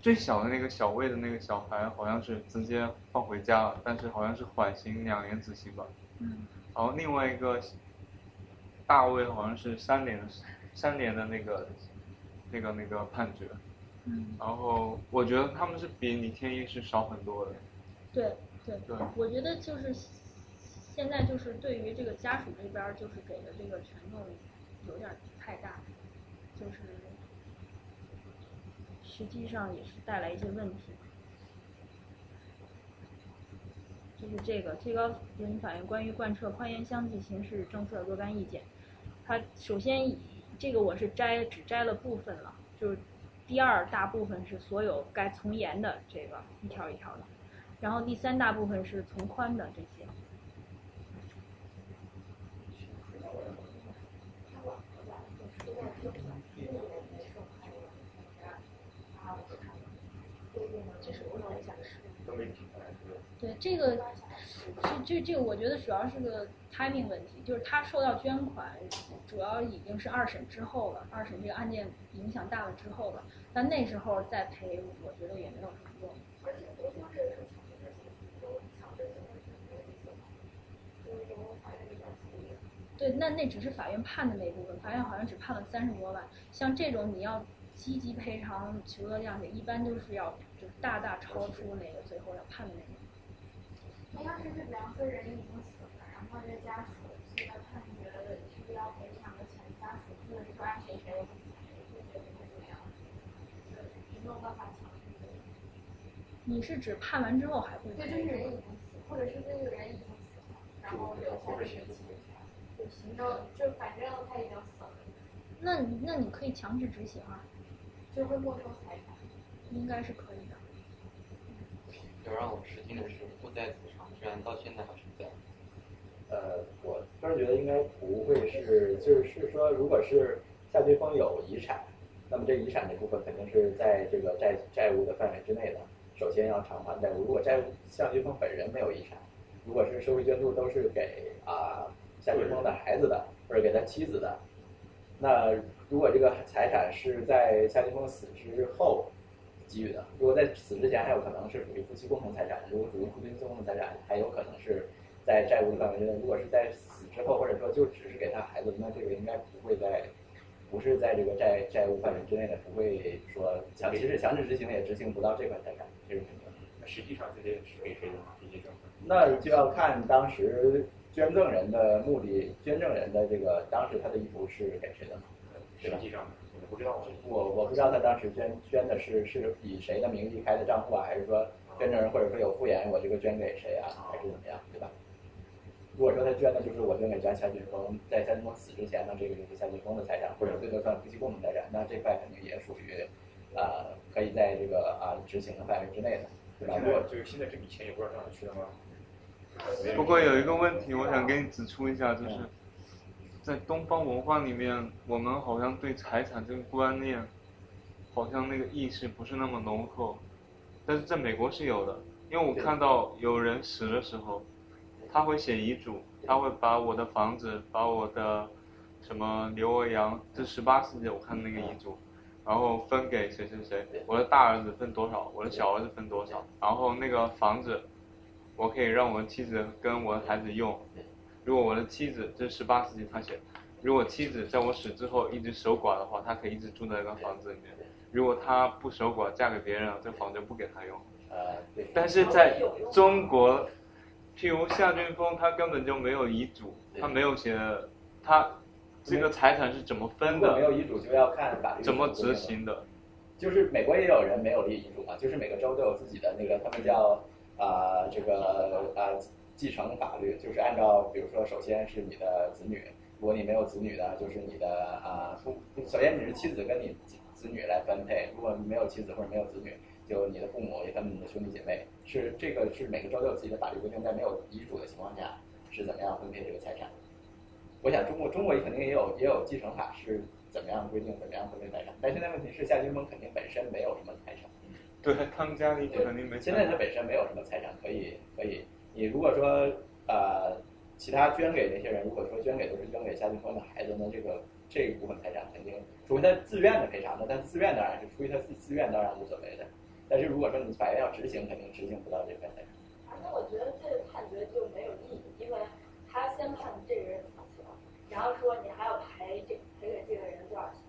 最小的那个小魏的那个小孩好像是直接放回家了，但是好像是缓刑两年执行吧，嗯，然后另外一个大卫好像是三年的。三年的那个，那个那个判决，嗯，然后我觉得他们是比李天一是少很多的，对对对，我觉得就是现在就是对于这个家属这边就是给的这个权重有点太大，就是实际上也是带来一些问题，就是这个最高人民法院关于贯彻宽严相济刑事政策若干意见，它首先。这个我是摘只摘了部分了，就是第二大部分是所有该从严的这个一条一条的，然后第三大部分是从宽的这些。对这个，这这这个我觉得主要是个 timing 问题，就是他受到捐款，主要已经是二审之后了，二审这个案件影响大了之后了，但那时候再赔，我觉得也没有什么用。对，那那只是法院判的那部分，法院好像只判了三十多万。像这种你要积极赔偿、求得谅解，一般都是要就大大超出那个最后要判的那个。那要是这两个人已经死了，然后这家属这个判决是不是要赔偿的钱，家属不能说按谁谁我不赔，就觉得是这样，就没有办法强制。你是指判完之后还会对，就是人已经死，或者是这个人已经死了，然后留下这个钱，就行政就反正他已经死了，那你那你可以强制执行啊，就会没收财产。应该是可以的。要让我吃惊的是，父债子偿，居然到现在还存在。呃，我个人觉得应该不会是，就是说，如果是夏俊峰有遗产，那么这遗产这部分肯定是在这个债债务的范围之内的，首先要偿还债务。如果债务夏俊峰本人没有遗产，如果是社会捐助都是给啊夏俊峰的孩子的或者给他妻子的，那如果这个财产是在夏俊峰死之后。给予的，如果在死之前还有可能是属于夫妻共同财产，如果属于夫妻共同财产，还有可能是在债务的范围之内。如果是在死之后，或者说就只是给他孩子，那这个应该不会在，不是在这个债债务范围之内的，不会说强，其实强制执行也执行不到这块财产，这是肯定的。那实际上这些是给谁的？这些证？那就要看当时捐赠人的目的，捐赠人的这个当时他的意图是给谁的嘛？实际上。不知道我我不知道他当时捐捐的是是以谁的名义开的账户啊，还是说捐赠人或者说有复言，我这个捐给谁啊，还是怎么样，对吧？如果说他捐的就是我捐给咱夏俊峰，在夏俊峰死之前呢，这个就是夏俊峰的财产，或者最多算夫妻共同财产，那这块肯定也属于啊可以在这个啊执行的范围之内的，对吧？如果就是现在这笔钱也不知道哪里去了吗？不过有一个问题，我想给你指出一下，就是。在东方文化里面，我们好像对财产这个观念，好像那个意识不是那么浓厚，但是在美国是有的。因为我看到有人死的时候，他会写遗嘱，他会把我的房子，把我的什么牛儿羊，这十八世纪我看那个遗嘱，然后分给谁谁谁，我的大儿子分多少，我的小儿子分多少，然后那个房子，我可以让我的妻子跟我的孩子用。如果我的妻子，这是十八世纪他写，如果妻子在我死之后一直守寡的话，他可以一直住在那个房子里面。如果他不守寡，嫁给别人了，这房就不给他用。呃，对。但是在中国，譬如夏俊峰，他根本就没有遗嘱，他没有写，他这个财产是怎么分的？没有遗嘱就要看法律怎么执行的。就是美国也有人没有立遗嘱嘛，就是每个州都有自己的那个，他们叫啊这个啊。继承法律就是按照，比如说，首先是你的子女，如果你没有子女的，就是你的啊父，首先你是妻子跟你子女来分配，如果没有妻子或者没有子女，就你的父母也跟你的兄弟姐妹，是这个是每个州都有自己的法律规定，在没有遗嘱的情况下是怎么样分配这个财产。我想中国中国肯定也有也有继承法是怎么样规定怎么样分配财产，但现在问题是夏金峰肯定本身没有什么财产，对他们家里肯定没。现在他本身没有什么财产可以可以。你如果说呃，其他捐给那些人，如果说捐给都是捐给夏俊峰的孩子，那这个这一部分财产肯定除非他自愿的赔偿，的，但自愿当然是出于他自自愿当然无所谓的。但是如果说你法院要执行，肯定执行不到这份财产。那我觉得这个判决就没有意义，因为他先判这个人死刑，然后说你还要赔这赔给这个人多少钱，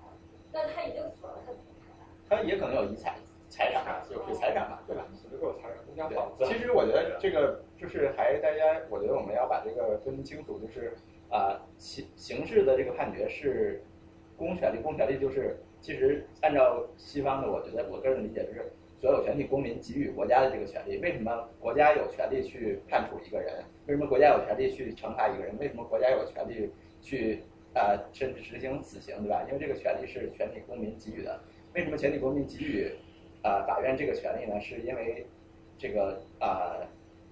但他已经死了，他怎么赔？他也可能有遗产。财产，就是财产嘛，对吧？只够财产，人家房子。其实我觉得这个就是还大家，我觉得我们要把这个分清楚，就是啊刑刑事的这个判决是公权力，公权力就是其实按照西方的，我觉得我个人理解就是所有全体公民给予国家的这个权利。为什么国家有权利去判处一个人？为什么国家有权利去惩罚一个人？为什么国家有权利去啊甚至执行死刑，对吧？因为这个权利是全体公民给予的。为什么全体公民给予？啊，法院这个权利呢，是因为这个啊，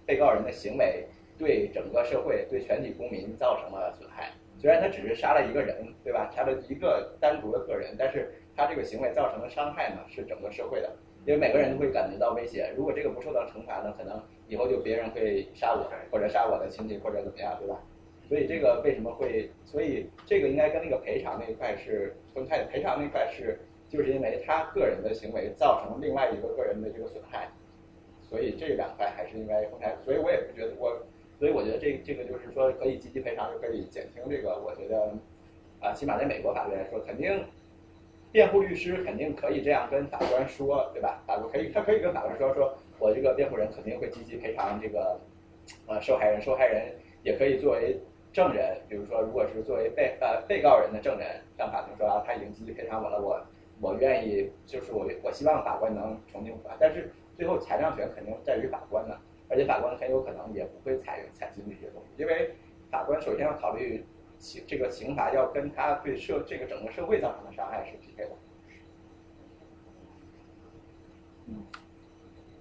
被告人的行为对整个社会、对全体公民造成了损害。虽然他只是杀了一个人，对吧？杀了一个单独的个人，但是他这个行为造成的伤害呢，是整个社会的。因为每个人都会感觉到威胁。如果这个不受到惩罚呢，可能以后就别人会杀我，或者杀我的亲戚，或者怎么样，对吧？所以这个为什么会？所以这个应该跟那个赔偿那一块是分开的。赔偿那块是。就是因为他个人的行为造成另外一个个人的这个损害，所以这两块还是应该分开。所以我也不觉得我，所以我觉得这这个就是说可以积极赔偿，就可以减轻这个。我觉得啊，起码在美国法律来说，肯定辩护律师肯定可以这样跟法官说，对吧？法官可以，他可以跟法官说，说我这个辩护人肯定会积极赔偿这个呃受害人，受害人也可以作为证人，比如说如果是作为被呃被告人的证人，向法庭说啊他已经积极赔偿我了，我我愿意就是我我希望法官能从轻处罚，但是最后裁量权肯定在于法官呢，而且法官很有可能也不会采采信这些东西，因为法官首先要考虑刑这个刑罚要跟他对社这个整个社会造成的伤害是匹配的。嗯，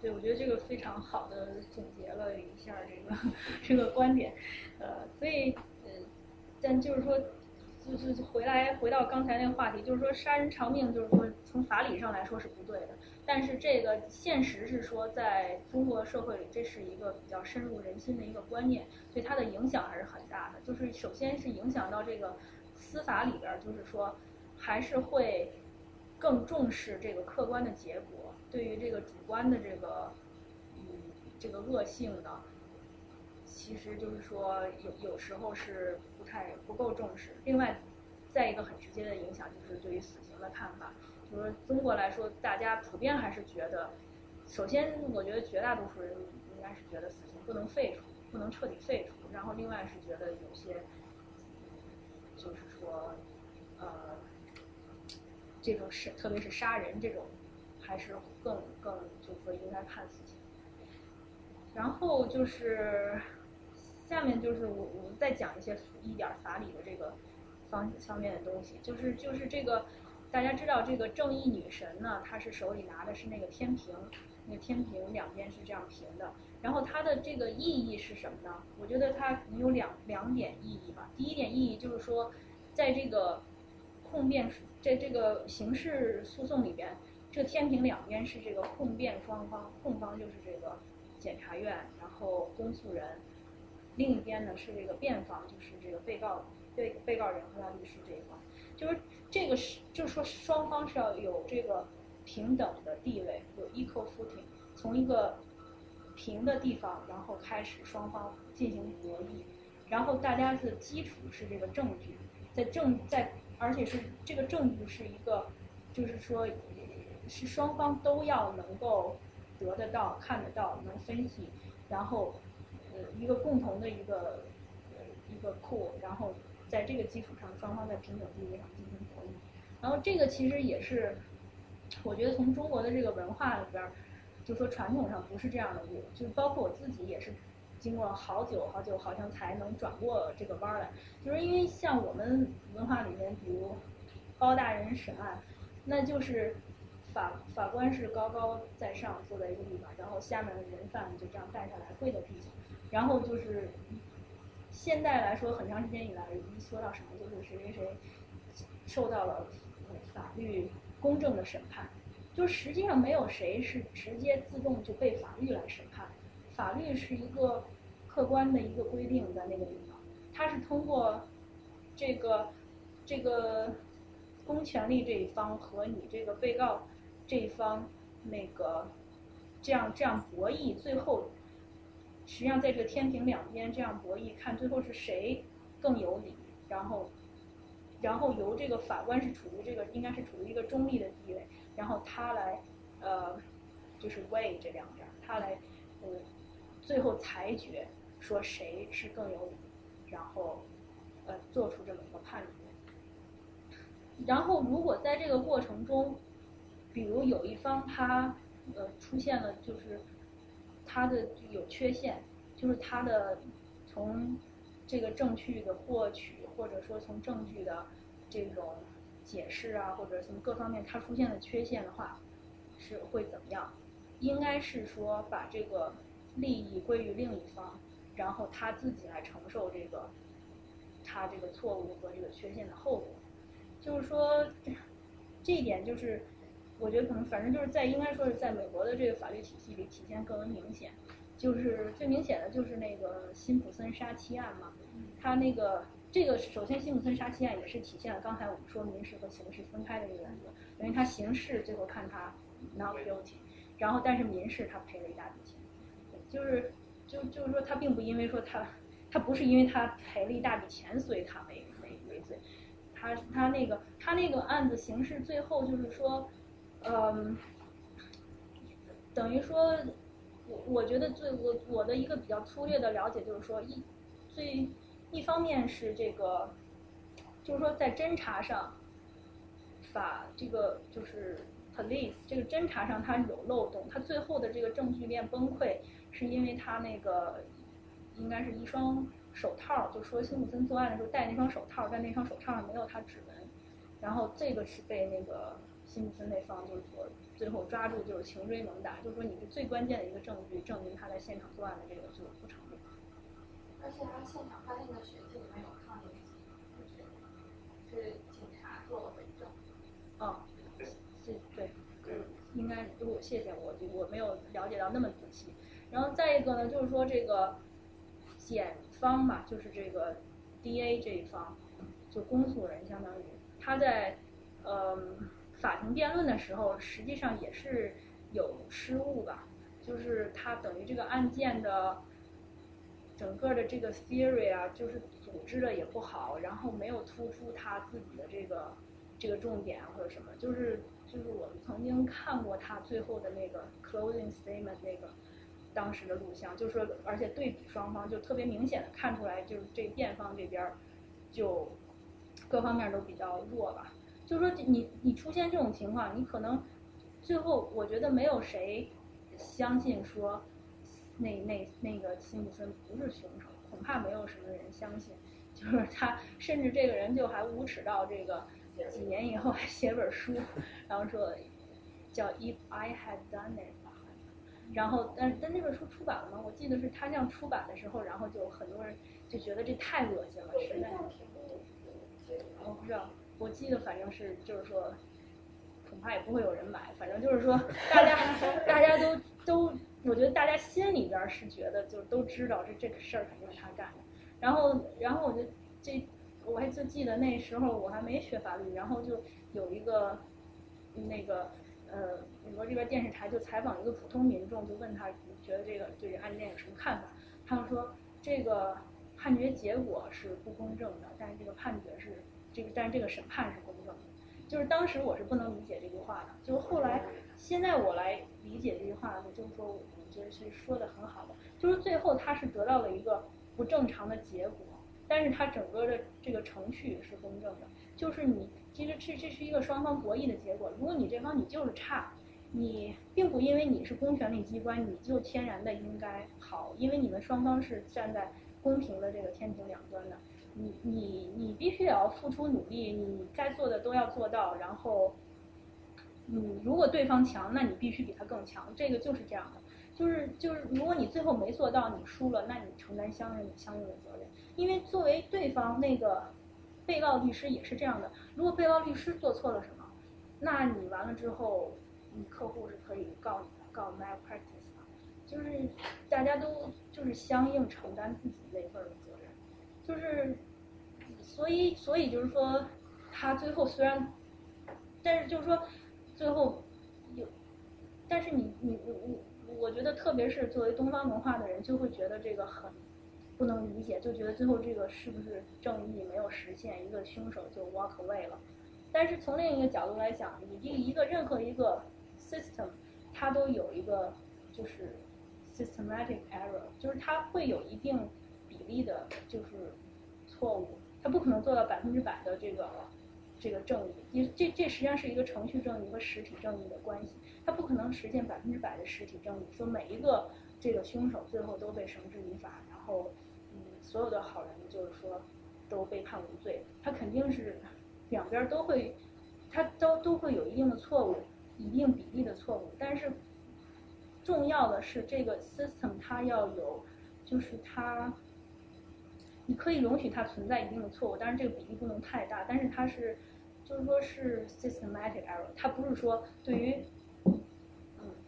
对，我觉得这个非常好的总结了一下这个 这个观点，呃，所以呃，但就是说，就是回来回到刚才那个话题，就是说杀人偿命，就是说从法理上来说是不对的，但是这个现实是说，在中国社会里，这是一个比较深入人心的一个观念，所以它的影响还是很大的。就是首先是影响到这个司法里边，就是说还是会更重视这个客观的结果。对于这个主观的这个，嗯，这个恶性的，其实就是说有有时候是太不够重视。另外，再一个很直接的影响就是对于死刑的看法，就是中国来说，大家普遍还是觉得，首先我觉得绝大多数人应该是觉得死刑不能废除，不能彻底废除。然后另外是觉得有些，就是说，呃，这种是特别是杀人这种。还是更更就是说应该判死刑。然后就是下面就是我我们再讲一些一点法理的这个方方面的东西，就是就是这个大家知道这个正义女神呢，她是手里拿的是那个天平，那个天平两边是这样平的。然后它的这个意义是什么呢？我觉得它有两两点意义吧。第一点意义就是说，在这个控辩在这个刑事诉讼里边。这天平两边是这个控辩双方，控方就是这个检察院，然后公诉人；另一边呢是这个辩方，就是这个被告被被告人和他律师这一方。就是这个是，就是说双方是要有这个平等的地位，有 equal footing，从一个平的地方，然后开始双方进行博弈，然后大家的基础是这个证据，在证在，而且是这个证据是一个，就是说。是双方都要能够得得到、看得到、能分析，然后呃一个共同的一个呃一个库，然后在这个基础上，双方在平等地位上进行博弈。然后这个其实也是，我觉得从中国的这个文化里边，就说传统上不是这样的，就包括我自己也是经过好久好久，好像才能转过这个弯来。就是因为像我们文化里面，比如包大人审案，那就是。法法官是高高在上坐在一个地方，然后下面的人犯就这样带下来跪在地上，然后就是现在来说，很长时间以来一说到什么就是谁谁谁受到了法律公正的审判，就实际上没有谁是直接自动就被法律来审判，法律是一个客观的一个规定在那个地方，它是通过这个这个公权力这一方和你这个被告。这一方，那个，这样这样博弈，最后，实际上在这个天平两边这样博弈，看最后是谁更有理，然后，然后由这个法官是处于这个应该是处于一个中立的地位，然后他来，呃，就是 weigh 这两边，他来，呃，最后裁决说谁是更有理，然后，呃，做出这么一个判决。然后如果在这个过程中，比如有一方他呃出现了就是他的有缺陷，就是他的从这个证据的获取或者说从证据的这种解释啊或者从各方面他出现的缺陷的话，是会怎么样？应该是说把这个利益归于另一方，然后他自己来承受这个他这个错误和这个缺陷的后果。就是说这一点就是。我觉得可能反正就是在应该说是在美国的这个法律体系里体现更为明显，就是最明显的就是那个辛普森杀妻案嘛，他那个这个首先辛普森杀妻案也是体现了刚才我们说民事和刑事分开的这个原则，因为他刑事最后看他 not guilty，然后但是民事他赔了一大笔钱，就是就就是说他并不因为说他他不是因为他赔了一大笔钱所以他没没没罪，他他那个他那个案子刑事最后就是说。嗯，等于说，我我觉得最我我的一个比较粗略的了解就是说一最一方面是这个，就是说在侦查上，法这个就是 police 这个侦查上它有漏洞，它最后的这个证据链崩溃是因为它那个应该是一双手套，就说辛普森作案的时候戴那双手套，但那双手套上没有他指纹，然后这个是被那个辛普森那方就是说最后抓住就是穷追猛打，就是说你是最关键的一个证据，证明他在现场作案的这个就不成立。而且他现场发现的血迹里面有抗原剂，就是是警察做了伪证。哦，是对，应该如果谢谢我，我没有了解到那么仔细。然后再一个呢，就是说这个检方嘛，就是这个 D A 这一方，就公诉人相当于他在嗯法庭辩论的时候，实际上也是有失误吧，就是他等于这个案件的。整个的这个 theory 啊，就是组织的也不好，然后没有突出他自己的这个这个重点或者什么，就是就是我们曾经看过他最后的那个 closing statement 那个当时的录像，就是说，而且对比双方就特别明显的看出来，就是这辩方这边就各方面都比较弱吧。就是说，你你出现这种情况，你可能最后我觉得没有谁相信说。那那那个辛普森不是凶手，恐怕没有什么人相信。就是 他，甚至这个人就还无耻到这个几年以后还写本书，然后说叫 If I Had Done It。然后，但但那本书出版了吗？我记得是他这样出版的时候，然后就很多人就觉得这太恶心了，实在。我不知道，我记得反正是就是说，恐怕也不会有人买。反正就是说，大家 大家都都。我觉得大家心里边是觉得，就都知道这这个事儿肯定是他干的。然后，然后我就这，我还就记得那时候我还没学法律，然后就有一个那个呃美国这边电视台就采访一个普通民众，就问他你觉得这个对这案件有什么看法？他们说这个判决结果是不公正的，但是这个判决是这个，但是这个审判是公正的。就是当时我是不能理解这句话的，就是后来现在我来理解这句话呢，就是说。我觉得是说的很好的，就是最后他是得到了一个不正常的结果，但是他整个的这个程序是公正的，就是你其实这这是一个双方博弈的结果。如果你这方你就是差，你并不因为你是公权力机关你就天然的应该好，因为你们双方是站在公平的这个天平两端的，你你你必须要付出努力，你该做的都要做到，然后，嗯，如果对方强，那你必须比他更强，这个就是这样的。就是就是，如果你最后没做到，你输了，那你承担相应相应的责任。因为作为对方那个被告律师也是这样的，如果被告律师做错了什么，那你完了之后，你客户是可以告你的，告 malpractice 的。就是大家都就是相应承担自己那份的责任。就是，所以所以就是说，他最后虽然，但是就是说，最后有，但是你你你你。我觉得，特别是作为东方文化的人，就会觉得这个很不能理解，就觉得最后这个是不是正义没有实现，一个凶手就 walk away 了。但是从另一个角度来讲，你这一个任何一个 system，它都有一个就是 systematic error，就是它会有一定一的就是错误，它不可能做到百分之百的这个这个正义。你这这实际上是一个程序正义和实体正义的关系。他不可能实现百分之百的实体正义，说每一个这个凶手最后都被绳之以法，然后，嗯，所有的好人就是说都被判无罪。他肯定是两边都会，他都都会有一定的错误，一定比例的错误。但是重要的是这个 system 它要有，就是它，你可以容许它存在一定的错误，但是这个比例不能太大。但是它是，就是说是 systematic error，它不是说对于。嗯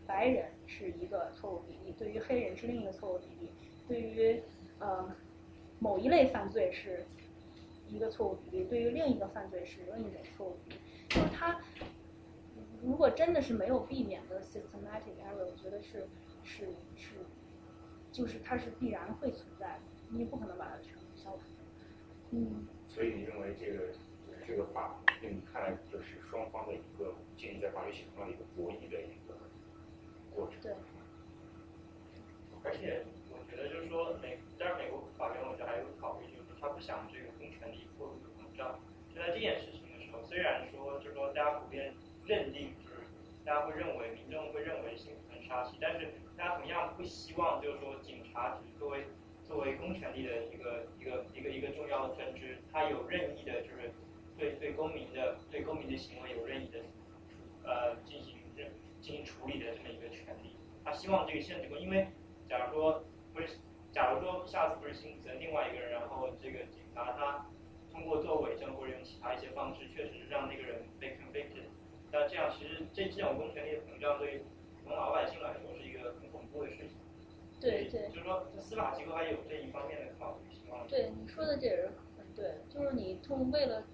白人是一个错误比例，对于黑人是另一个错误比例，对于呃某一类犯罪是一个错误比例，对于另一个犯罪是另一种错误比例。就是他如果真的是没有避免的 systematic error，我觉得是是是，就是它是必然会存在的，你不可能把它全。嗯。所以你认为这个这个法，在你看来就是双方的一个建立在法律系统上的一个博弈的一个。对，而且我觉得就是说美，但是美国法院我觉得还有考虑，就是他不想这个公权力过度的膨胀。就在这件事情的时候，虽然说就是说大家普遍认定就是大家会认为民众会认为幸福跟杀妻，但是大家同样不希望就是说警察只作为作为公权力的一个一个一个一个重要的分支，他有任意的就是对对公民的对公民的行为有任意的呃进行任进行处理的这么一个权利。他希望这个限制过，因为假如说不是，假如说下次不是新增另外一个人，然后这个警察他通过做伪证或者用其他一些方式，确实是让那个人被 convicted，那这样其实这这种公权力的膨胀对普通老百姓来说是一个很恐怖的事情。对对，就是说司法机构还有这一方面的考虑。对你说的这也是很对，就是你通为了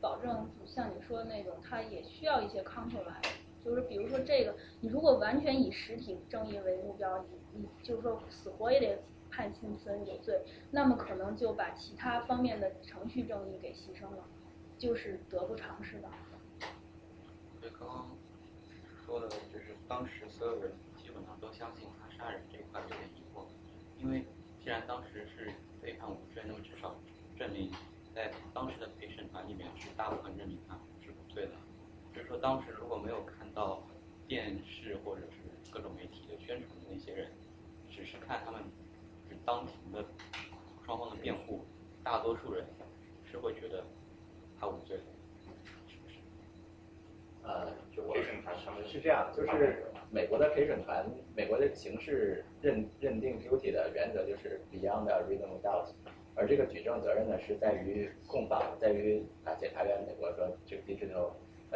保证像你说的那种，他也需要一些 compromise。就是比如说这个，你如果完全以实体正义为目标，你你就是说死活也得判辛森有罪，那么可能就把其他方面的程序正义给牺牲了，就是得不偿失的。对，刚刚说的就是当时所有人基本上都相信他杀人这一块有点疑惑，因为既然当时是被判无罪，那么至少证明在当时的陪审团里面是大部分认定他是无罪的。就是说当时如果没有看到电视或者是各种媒体的宣传的那些人，只是看他们是当庭的双方的辩护，大多数人是会觉得他无罪的。呃，就陪审团他们是这样，就是美国的陪审团，美国的刑事认认定 guilty 的原则就是 beyond a reasonable doubt，而这个举证责任呢是在于控方，在于啊检察院，美国说这个 digital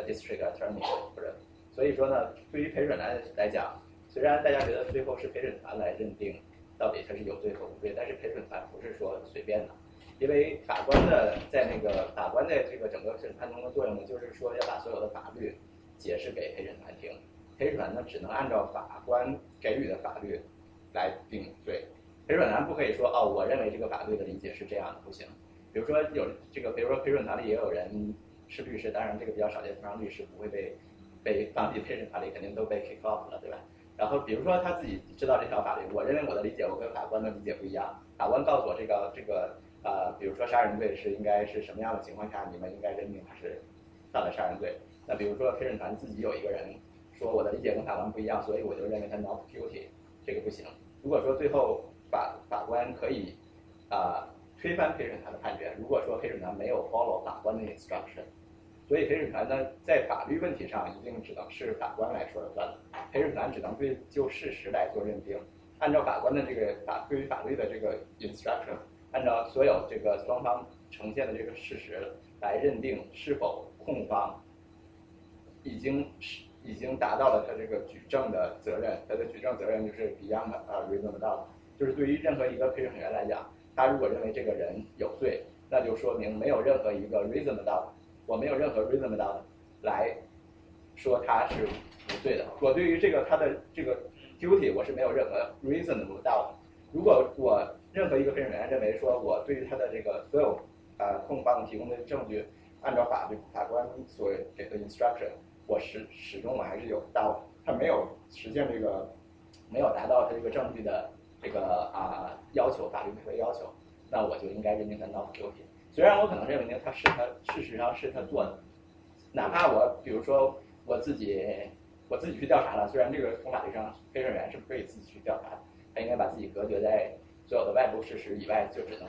district attorney 或者，所以说呢，对于陪审团来讲，虽然大家觉得最后是陪审团来认定到底他是有罪和无罪，但是陪审团不是说随便的。因为法官的在那个法官的这个整个审判中的作用呢，就是说要把所有的法律解释给陪审团听，陪审团呢只能按照法官给予的法律来定罪，陪审团不可以说哦，我认为这个法律的理解是这样的，不行。比如说有这个，比如说陪审团里也有人是律师，当然这个比较少见，通常律师不会被被放进陪审团里，肯定都被 kick off 了，对吧？然后比如说他自己知道这条法律，我认为我的理解我跟法官的理解不一样，法官告诉我这个这个。呃，比如说杀人罪是应该是什么样的情况下，你们应该认定他是犯了杀人罪？那比如说陪审团自己有一个人说我的理解跟法官不一样，所以我就认为他 not guilty，这个不行。如果说最后法法官可以啊推翻陪审团的判决，如果说陪审团没有 follow 法官的 instruction，所以陪审团呢在法律问题上一定只能是法官来说了算，陪审团只能对就事实来做认定，按照法官的这个法对于法律的这个 instruction。按照所有这个双方呈现的这个事实来认定是否控方已经是已经达到了他这个举证的责任，他的举证责任就是 beyond 啊 reasonable doubt，就是对于任何一个陪审员来讲，他如果认为这个人有罪，那就说明没有任何一个 reasonable doubt，我没有任何 reasonable doubt 来说他是无罪的。我对于这个他的这个 guilty 我是没有任何 reasonable doubt。如果我任何一个陪审员认为说，我对于他的这个所有呃控方提供的证据，按照法律法官所给的 instruction，我始始终我还是有到他没有实现这个没有达到他这个证据的这个啊要求法律的要求，那我就应该认定他 not guilty。虽然我可能认为呢他是他事实上是他做的，哪怕我比如说我自己我自己去调查了，虽然这个从法律上陪审员是不可以自己去调查，他应该把自己隔绝在。所有的外部事实以外，就只能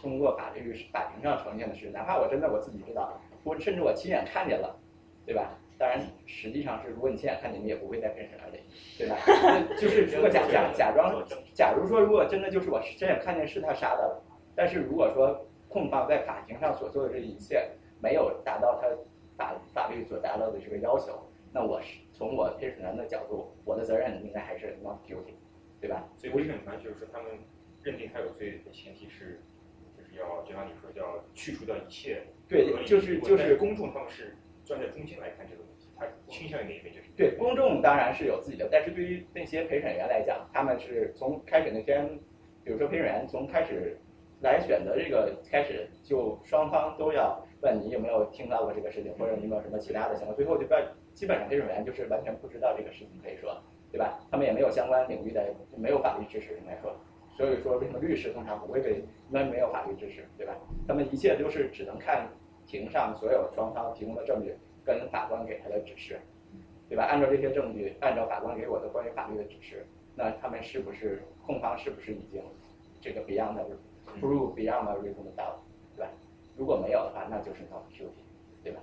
通过法律法庭上呈现的事哪怕我真的我自己知道，我甚至我亲眼看见了，对吧？当然，实际上是如果你亲眼看见，你也不会在陪审团里，对吧？就是如果假假假装，假如说如果真的就是我亲眼看见是他杀的，但是如果说控方在法庭上所做的这一切没有达到他法法律所达到的这个要求，那我是从我陪审团的角度，我的责任应该还是 not guilty，对吧？所以陪审团就是说他们。认定他有罪的前提是，就是要就像你说，要去除掉一切对，就是就是公众他们是站在中间来看这个问题，倾向于哪一边就是对公众当然是有自己的，但是对于那些陪审员来讲，他们是从开始那天，比如说陪审员从开始来选择这个开始，就双方都要问你有没有听到过这个事情，或者你有没有什么其他的想法，最后就基本上陪审员就是完全不知道这个事情可以说，对吧？他们也没有相关领域的没有法律知识应该说，所以说为什么律师通常不会被因为没有法律知识，对吧？他们一切都是只能看庭上所有双方提供的证据跟法官给他的指示，对吧？按照这些证据，按照法官给我的关于法律的指示，那他们是不是控方是不是已经这个 beyond the prove beyond the reasonable doubt，对吧？如果没有的话，那就是 not guilty，对吧？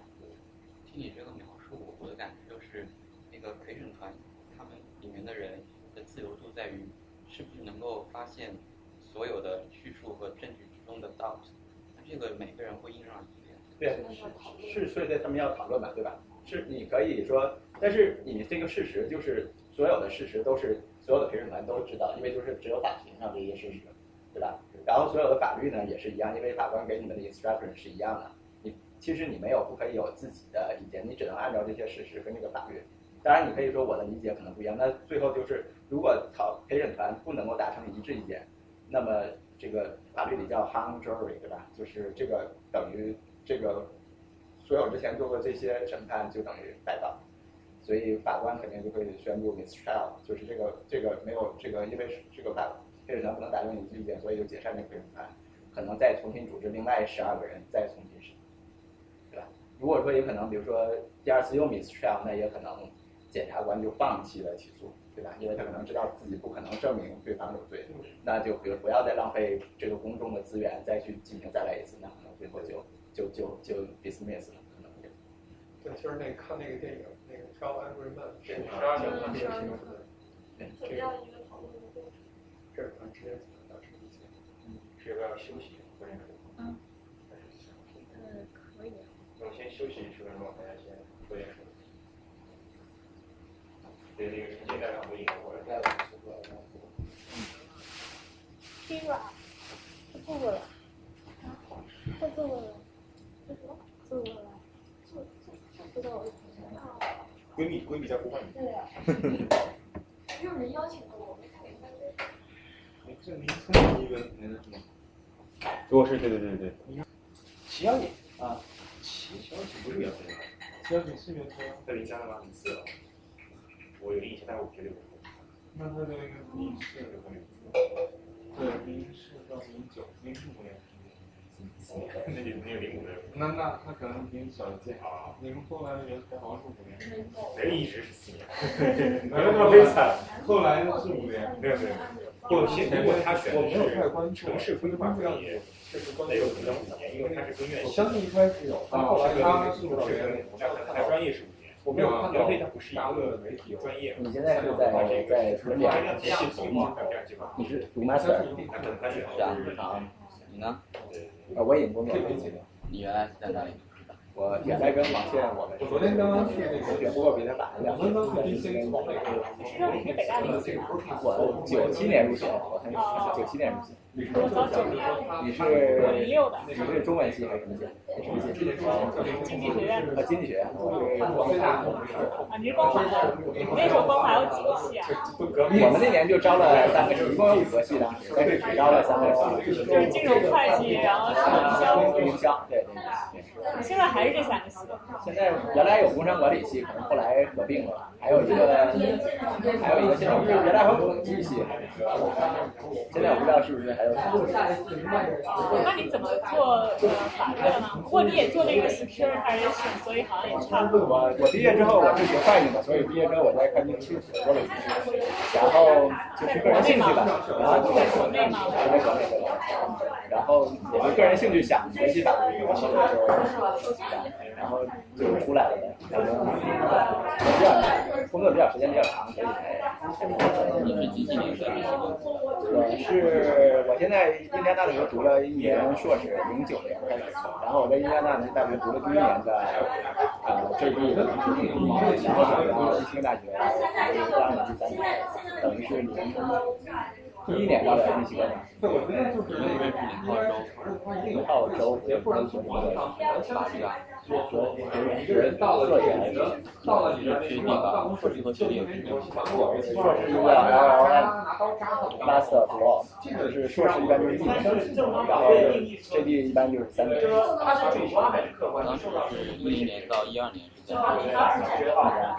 听你这个描述，我的感觉就是，那个陪审团他们里面的人的自由度在于，是不是能够发现所有的叙述和证据之中的 doubt，那这个每个人会因人而异。对，是，所以在他们要讨论嘛，对吧？是，你可以说，但是你这个事实就是所有的事实都是所有的陪审团都知道，因为就是只有法庭上这些事实，对吧？然后所有的法律呢也是一样，因为法官给你们的 instruction 是一样的。你其实你没有不可以有自己的意见，你只能按照这些事实跟这个法律。当然，你可以说我的理解可能不一样。那最后就是，如果讨陪审团不能够达成一致意见，那么这个法律里叫 hung jury，对吧？就是这个等于这个所有之前做过这些审判就等于白告，所以法官肯定就会宣布 mistrial，就是这个这个没有这个，因为这个法陪审团不能达成一致意见，所以就解散这个陪审团，可能再重新组织另外十二个人再重新审，对吧？如果说有可能，比如说第二次又 mistrial，那也可能检察官就放弃了起诉，对吧？因为他可能知道自己不可能证明对方有罪，那就比如不要再浪费这个公众的资源再去进行再来一次，那可能最后就就就就 dismiss 了，可能就。对，就是那看那个电影，那个《Twelve Angry Men》，对十二年的变形的，对怎么样一个讨论的过程？这是咱之前达成意见。是不是要休息或者是？嗯。嗯，可以。那我先休息十分钟，大家先说点水。对，那个陈建代表会引过来。踢吧，坐过来，快坐过来，坐什么？闺蜜，闺蜜在呼唤你。对呀。没有人邀请过我，没看明白这。你这名称一个那个什么？哦，是对对对对。齐小姐啊，齐小姐不是原配吗？齐小姐是原配啊。在零三了吗？零四。我有印象，但我绝对不会。那他的那个民事，对，民事到零九、零五年。那就那个零五的。那那他可能比你小一届啊。你们后来的原配好像是五年。没一直是四年。没有那么悲惨。后来是五年。没有没有。不，先如果他选的是城市规划专业，那有可能五年，因为他是跟院我相信一开始有，但后来他是五年。他专业是五年。我没有看到。不是一个媒体专业。你现在是在在伦敦？你是读 master？是啊，好。你呢？啊，我已经工作了。你原来是在哪里？我原来跟王倩，我们昨天刚刚去那个学，不过比他晚了两年。我九七年入学，我很九七年入学。我早九年。你是零六的。你是中文系还是什么系？什么系？经济学院。啊，经济学院。啊，你是光华的？那时候光华有几个系啊？我们那年就招了三个系，一共有五个系当时，但是只招了三个系。就是金融会计，然后营销。营销。现在还是这三个系。现在原来有工商管理系，可能后来合并了，还有一个，还有一个现在我不知道原来还有统计系，现在我不知道是不是还有。那你怎么做呃法律的呢？不过你也做那个 securitization，所以好像也差不多。我我毕业之后我是学会计的，所以毕业之后我在会计事务所做了律师，然后就是个人兴趣吧，然后就在国内嘛，在国内的，然后也是个人兴趣想学习法律，然后就然后就出来了呗，然后比较工作比较时间比较长，所以才。你是几几年的？我是我现在印第安大学读了一年硕士，零九年开始，然后我在印第安大学大学读了第一年的呃 JD，然后然后到密歇根大学读了第二年、第三年，等于是零一年到的密西根，我觉得就是那边是零号州，也不知道从什么地方发迹啊。说说人到了你的到了你的那个办公室里头，学历有没有去过？硕士一 Master of Law，就是硕士一般就是一年，然后 JD 一般就是三年。当时是一零年到一二年是在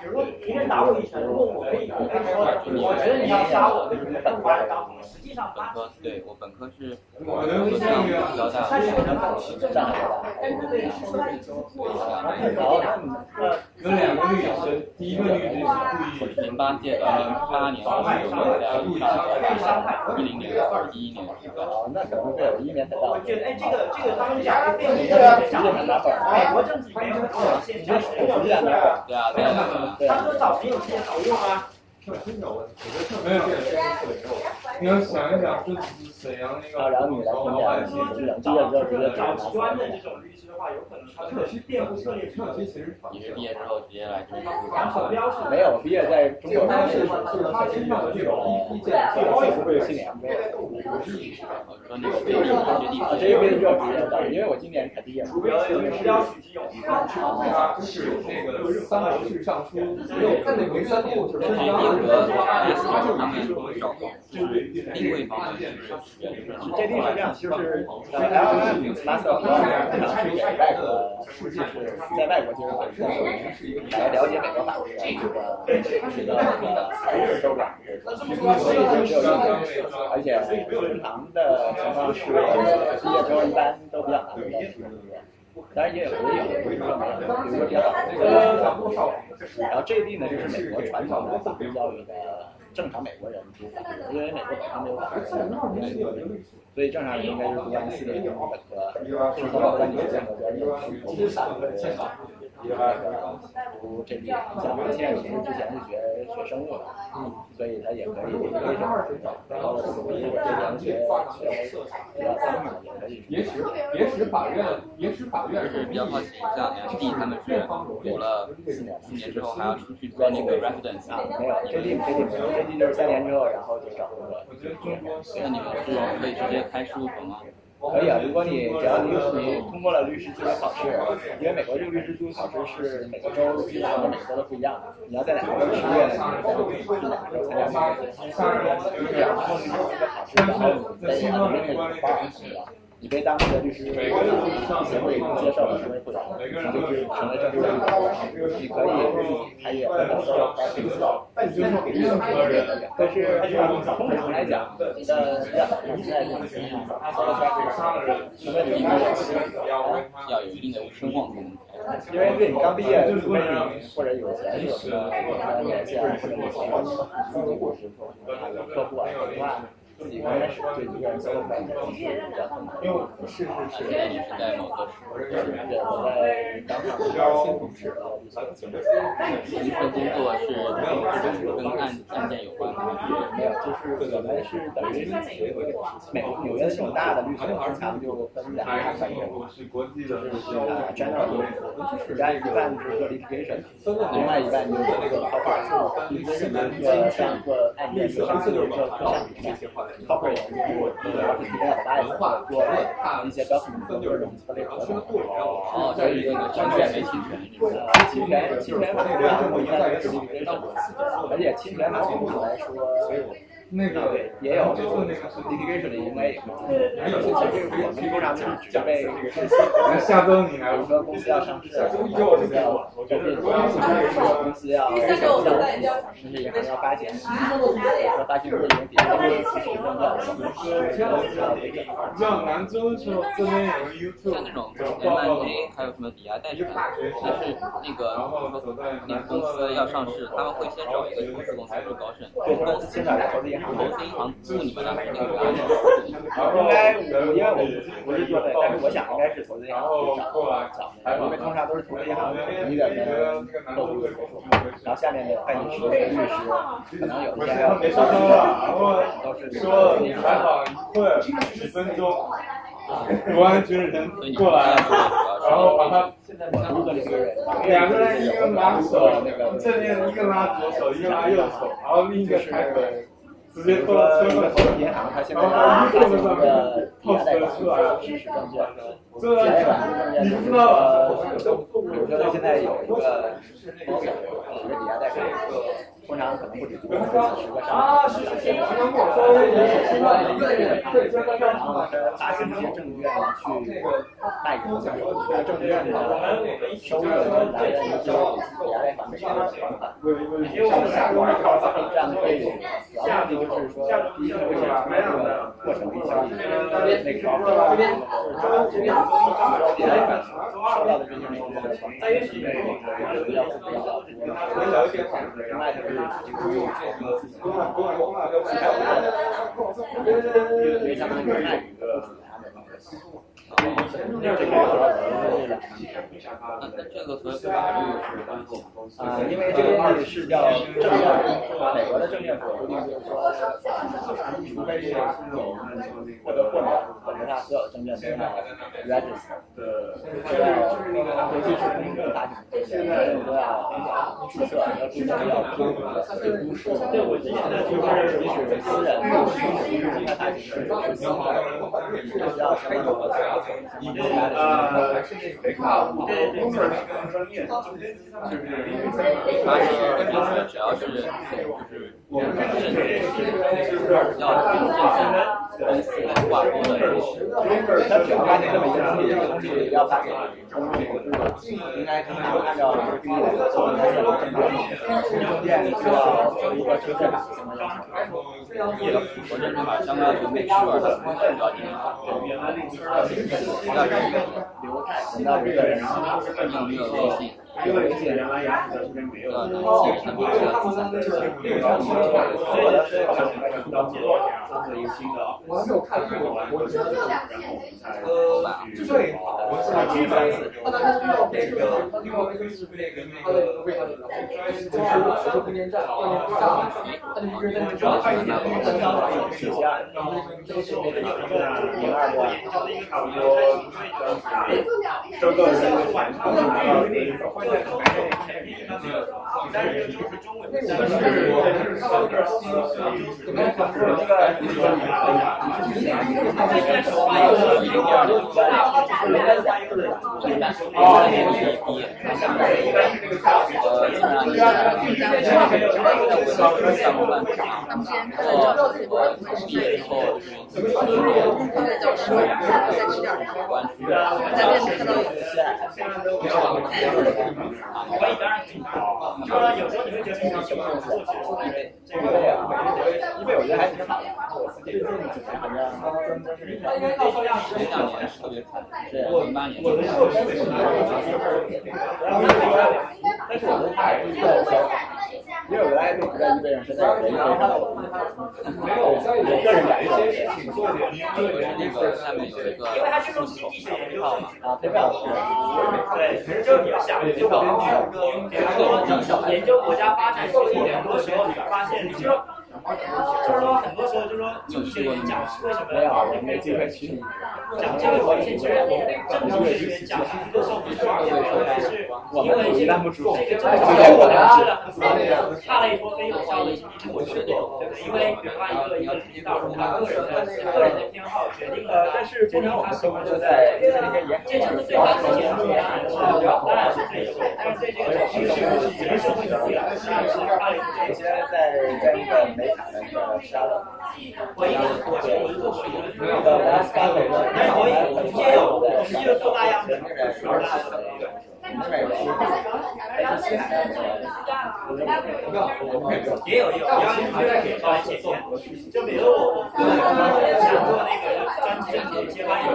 比如说别人打我一拳，如果我可以，我可以说，我觉得你要杀我，就是本科当，实际上本科对我本科是我的那个交大，上海然后有两个女生，第一个女生是故意零八届的，八年有没有在路上？一零年、一一年。哦，那可能会有一年才到。我觉得，哎，这个这个他们讲的辩护的讲，美国政治里面有很多现象是没有用的。对啊，对啊。他说早晨有些好用没有你要想一想，就是沈阳那个。然后你来听讲，毕业之后直接找极端的这种律师的话，有可能他的辩护策略。你是毕业之后直接来这边？没有，毕业在中国是是他身上的这种意见，不会有新年。我说那个学弟学弟，这一辈子就要毕业的，因为我今年才毕业。主要有目标取其勇。他是那个三个市上书，在那个三部就是这个 S 他们有找就是定位方面是这地是这样，就是呃 LLM Master of Law 是给外国，就是在外国就是本身来了解美国法律的这个这个这个州长，所以就只有一个，而且通常的情况是毕业之后一般都比较难得到当然也有也有，不是说没有，比如说比较好然后这一地呢，就是美国传统的法律教育的正常美国人，因为美国本身没有法律，所以正常人应该是读完四年本科，之后三年建国专业，读法律。那个读这边，像王倩其实之前是学学生物的，嗯，所以他也可以可以然后读这边学学比较专门也可以。别使别使法院，别使法院是比较好奇，像 MD 他们是读了四年，四年之后还要出去做那个 residence 啊，没有，JD JD 没有，JD 就是三年之后然后就找工作。那你们是可以直接开事务所吗？可以啊，如果你只要你你通过了律师资格考试，因为美国这个律师资格考试是每个州基本上每个州都不一样的，你要在哪个州执业了，你在哪个州参加这个考试，你通过考试，然后你在那边可以报。你被当地的律师协会接受了成为会员，你就是成为正式的律师。你可以自己开业但是但是通常来讲，呃，你在公司他说的是成为律师要有一定的声望才能。因为对你刚毕业，除非你或者有钱有什么年限，或者有有客户啊，另外。自己刚开始对一个人交流感觉其实比较困难，因为是是是，你是在某个市，对，我在当场新同事啊，第一份工作是跟案案件有关的？没有，就是我们是等于美纽约这种大的律所，通常就分两个范畴，就是啊，general 律师，一半是做 litigation，另外一半就是那个 corporate，就是做像做案件做做做客户这些。corporate 就是我主要是提炼老大爷做一些标准的这种策略合同，哦，这是一个证券没侵权，侵权侵权法律上应该是 litigation，而且侵权法律来说。那个也有，就是那个 litigation 的应该也会进，而且这个我们通常就是准备这个公司，下周你来，说公司要上市，公司要公司要公司要甚至银行要发钱，要发行这种抵押的事情等等，像兰州说这边有个 YouTube，像那种 M&A 还有什么抵押贷款，但是那个那个公司要上市，他们会先找一个投资公司做高盛，公司先找一个投资银行。投资银行雇你们的那个，应该因为我不是做的，但是我想应该是投资银行找找，因为通常都是投资银行统一的客户合作，然后下面的会计师、律师，可能有一些没说多了，然后都是说采访会儿十分钟，公安局人过来，然后把他两个人一个拉手，那个正面一个拉左手，一个拉右手，然后另一个开门。直接说一个投资银行，他现在发行一个抵押贷款，支持证券，抵押贷款证券就是说，比如说它现在有一个保险，一个抵押贷款，通常可能不止几个十个上上千个，然后它发行一些证券去卖给投资者，这个证券的收入来源于抵押贷款的还款，这样可以。主要目的就是说，第一个是这个过程比较那个，这边抵押贷款收到的这些那个在于是那个比较比较多，另外就是这个自己因为相当于卖一个他的那个。那这个和法律是关系啊，因为这个东西是叫证券，美国的证券法规定就是说，除非是有获得豁免，或者他所有证券都要 register，就是那个国际是公共大型证券，都要注册，要注册要公公示，对我之前的就是即使是私人，公开大型是是需要相关的。呃，还是那个北卡五，对对对，更专业，就是它是就是只要是就是我们是就是要证券公司挂钩的历史，它只要发现这个东西，这个东西要发给，应该正常按照这个规定来做，应该是正常的。证券需要一个证券码相关要求。这个符合证券码相关的美区儿的比较紧。要是一个流态，等到一个人有没有微信？因为这原来牙齿这边没有。呃，能写产品是这是一个新的，我还没有看过，我知道这两件呃，最好，我知道这个，那个另外一个是那个那个为啥呢？就是石头空间站，站，它就是在那个看一点，看到了有体现，然后这个是那个零二年，差不多，这个是晚上的那个。会在白天前面那个，但是就是中文，但是我是上个星期怎么讲是那个，你是你是哪一个？现在是画一个一点六三，应该是画一个的，哦，那个是一，呃，然后，然后再吃点儿，在电视看到有啊，可以。当然紧张，就是有时候你会觉得你想做做其实是因为这个，因为我觉得还挺好的。最近几年好像都是这两年特别惨，我零八年，但是我的还是在。因为我原来就在这边，是在人家上没有，我个人感觉一些事情做点，做一点那个，因为它是用经济学研究嘛，对？其实就你要想，就我们比如说研究国家发展经济很多时候你发现，你就。就是说，很多时候就是说，经济学讲为什么你没机会去讲这个文献其实政治学家讲很多时候不是二位，是因为这个这个政治导致了很多差了一波很有效的经济政策制度，对不对？因为比如说一个一个经济大众他个人的个人的偏好决定了，但是决定他喜欢就在这城市对他自己的当然是当然是最优，但是这个城市是整个社会的影响是差了一些。在在在那个。我杀了，我一个我其实我是做过一个，那个拉斯加的，但是我我们接有，我们也有做那样的，也有也有，要还在给稍微写一点，就比如我我想做那个专辑的接班有，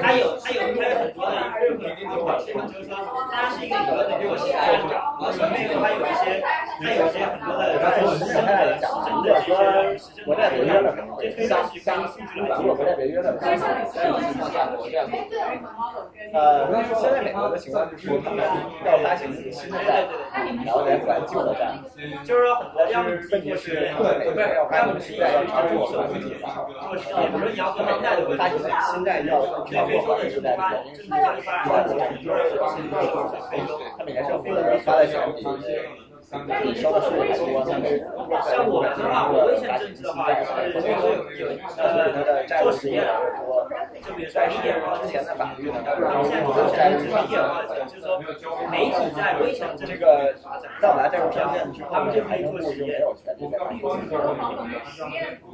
他有他有他有很多的任何一个表现，就是说他是一个理论的给我写的稿，而且内容他有一些他有一些很多的在实证的实证的一些国债违约了，这推上去刚如果国债违约了，这种情况下国债呃，现在美国的情况。就是他们要发行新的债，然后来还旧的债。就是说很多要么就是对对，要发行新债要超过旧的债。也不是你要做当代的发行新债要超过旧的债，原因是因为它每年是负的发的钱比但是你收的做的危税多，相对像我们的话，我危险政治的话，就是有有呃做实验，就比如说一点之前的法律呢，现在做起来就是一点就是说媒体在危险这个到达这个片面之后，他们就没有权利在法律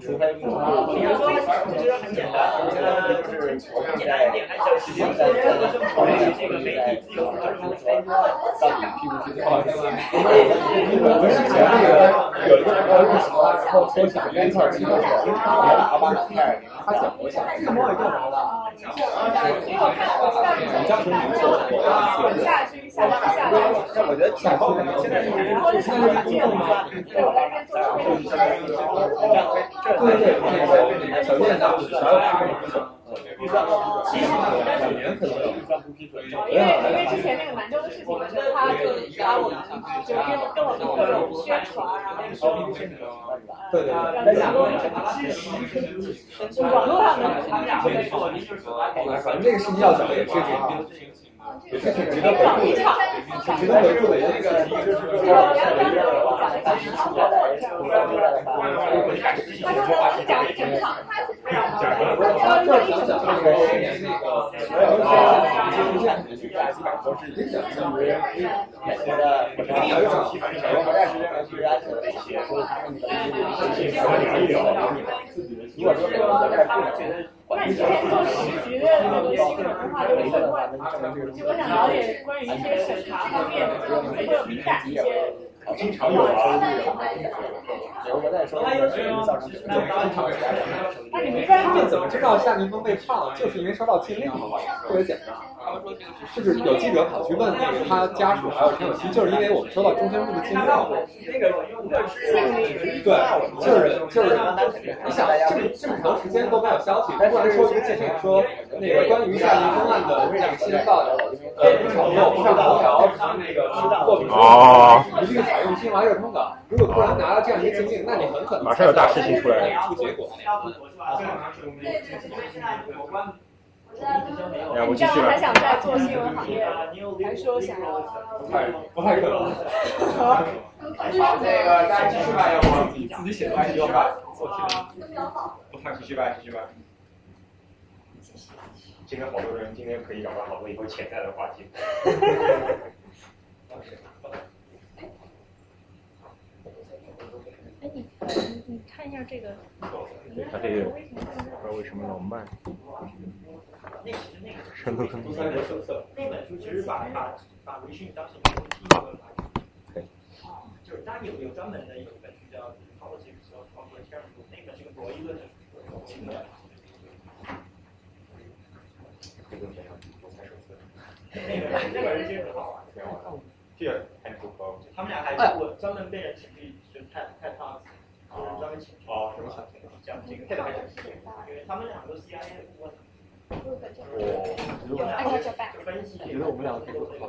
除非不比如说，我觉得很简单，我觉得就是很简单一点，还是实际上这个政府对这个媒体自由和任务说到底批不批准？我们之前那个有一个朋友是什么，然后说想约一块儿去的时候，奥巴马开始他想我想去，我也干嘛了？你当时你说我下去下去下。但我觉得挺后面现在就是就是现在是公共发展，对对对，小店的其年可能有因为因为之前那个兰州的事情，我他就把我们就跟跟我们各种宣传，然后说对对，让提供什么支持，就网络上的他们俩会说，反正这个事情要讲也是这样。也是挺值得回顾的，挺值得回顾的。那个，他说他是讲整场，讲什么？他就是讲讲这个那个所有的这些基本都是基于美国的国家美国国家实验室安全的写出他们的一些如果说美国国家不能觉得。那你之前做时局的那个新闻的话，就会问，就我想了解关于一些审查方面的，会有敏感一些。经常有啊，有我在说，造成那你们专门怎么知道夏明峰被判了？就是因为收到禁令了嘛，特别简单。就是有记者跑去问那个他家属还有陈有希，就是因为我们收到中宣部的禁令。那个对，就是就是你想这么这么长时间都没有消息，突然说一个禁令说那个关于夏明峰案的这个新报道呃炒作不上头条，那个作品一律采用新华热通稿。如果突然拿到这样一个禁令，那你很可能马上有大事情出来了，出结果。要不这样还想再做新闻行业，还说想要？不太 不太可能。那个大家继续吧，要不你自己写的还是要吧？做题不太继续吧，继续吧。今天好多人，今天可以找到好多以后潜在的话题。哎，你你看一下这个。对他这个不知道为什么老慢。深度坑。那本书其实把把把微信当成一个第一个法对。啊，就是当然有有专门的有一本书叫《Politics 那本是个博弈论的书。这个非常独裁手册。那个那本人其实很好玩，挺好玩。这个还不高。他们俩还我专门被人请去就太太他，就是专门请去。哦，什么讲这个，特别还讲因为他们两个都 CIA 的顾问。我觉得我们俩这个很好。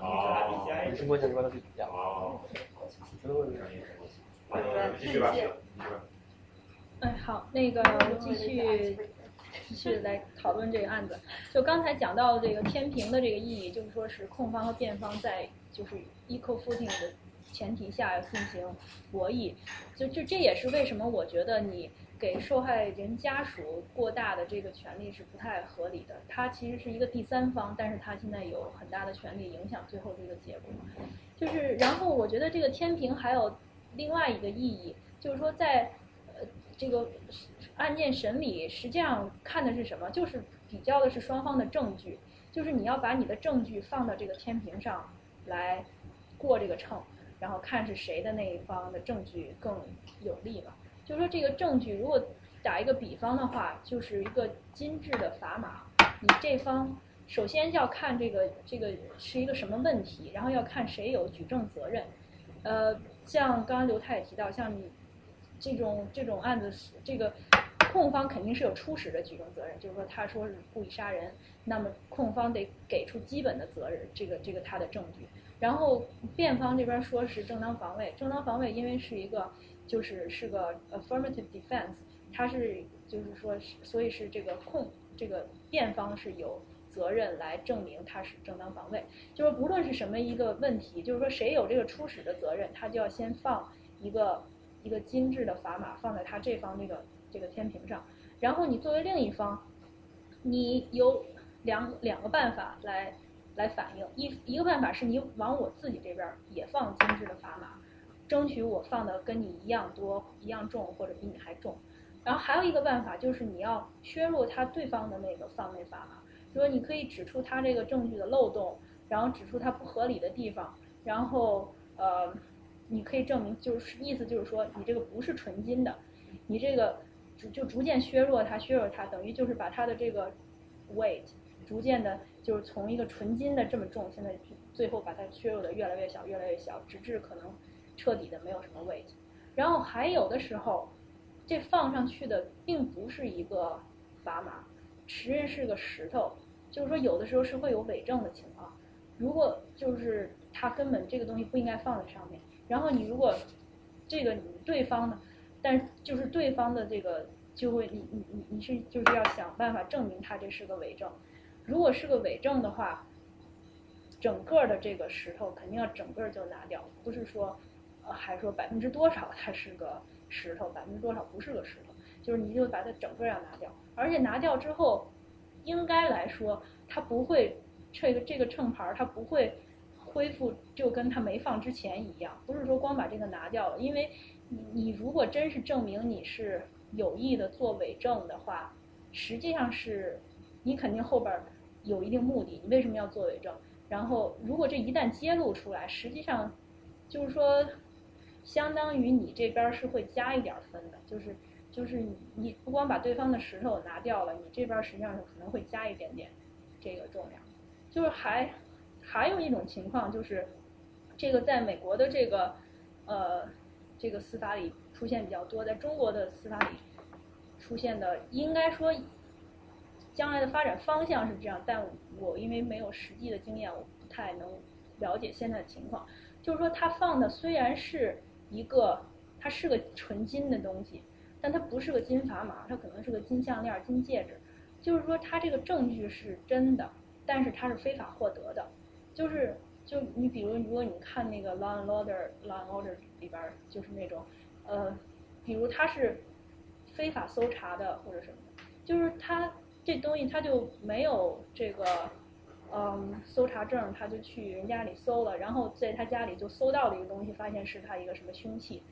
哦。卫生关系一般都是比较。哦。觉得我有点继续吧，继续吧。哎，好，那个继续继续来讨论这个案子。就刚才讲到这个天平的这个意义，就是说是控方和辩方在就是 equal footing 的前提下要进行博弈。就就这也是为什么我觉得你。给受害人家属过大的这个权利是不太合理的。他其实是一个第三方，但是他现在有很大的权利影响最后这个结果。就是，然后我觉得这个天平还有另外一个意义，就是说在呃这个案件审理，实际上看的是什么？就是比较的是双方的证据，就是你要把你的证据放到这个天平上来过这个秤，然后看是谁的那一方的证据更有利嘛。就是说，这个证据如果打一个比方的话，就是一个金质的砝码。你这方首先要看这个这个是一个什么问题，然后要看谁有举证责任。呃，像刚刚刘太也提到，像你这种这种案子，这个控方肯定是有初始的举证责任，就是说他说是故意杀人，那么控方得给出基本的责任，这个这个他的证据。然后辩方这边说是正当防卫，正当防卫因为是一个。就是是个 affirmative defense，它是就是说，所以是这个控这个辩方是有责任来证明他是正当防卫。就是不论是什么一个问题，就是说谁有这个初始的责任，他就要先放一个一个精致的砝码放在他这方这个这个天平上，然后你作为另一方，你有两两个办法来来反应，一一个办法是你往我自己这边也放精致的砝码，争取我放的跟你一样多、一样重或者比你还重。然后还有一个办法就是你要削弱他对方的那个放位砝码，说你可以指出他这个证据的漏洞，然后指出他不合理的地方，然后呃，你可以证明就是意思就是说你这个不是纯金的，你这个逐就逐渐削弱它，削弱它，等于就是把它的这个 weight 逐渐的，就是从一个纯金的这么重，现在最后把它削弱的越来越小，越来越小，直至可能彻底的没有什么 weight。然后还有的时候，这放上去的并不是一个砝码，实际是个石头，就是说有的时候是会有伪证的情况。如果就是他根本这个东西不应该放在上面，然后你如果这个对方呢，但就是对方的这个就会你你你你是就是要想办法证明它这是个伪证，如果是个伪证的话，整个的这个石头肯定要整个就拿掉，不是说呃还说百分之多少它是个石头，百分之多少不是个石头，就是你就把它整个要拿掉，而且拿掉之后，应该来说它不会这个这个秤盘儿它不会恢复就跟它没放之前一样，不是说光把这个拿掉了，因为你你如果真是证明你是有意的做伪证的话，实际上是你肯定后边有一定目的，你为什么要做伪证？然后如果这一旦揭露出来，实际上就是说，相当于你这边是会加一点分的，就是就是你你不光把对方的石头拿掉了，你这边实际上是可能会加一点点这个重量，就是还还有一种情况就是，这个在美国的这个呃这个司法里出现比较多，在中国的司法里出现的，应该说将来的发展方向是这样，但我因为没有实际的经验，我不太能了解现在的情况。就是说，它放的虽然是一个，它是个纯金的东西，但它不是个金砝码，它可能是个金项链、金戒指。就是说，它这个证据是真的，但是它是非法获得的。就是就你比如，如果你看那个《Law and Order》，《Law and Order》里边就是那种，呃，比如他是非法搜查的或者什么，就是他这东西他就没有这个，嗯，搜查证，他就去人家里搜了，然后在他家里就搜到了一个东西，发现是他一个什么凶器，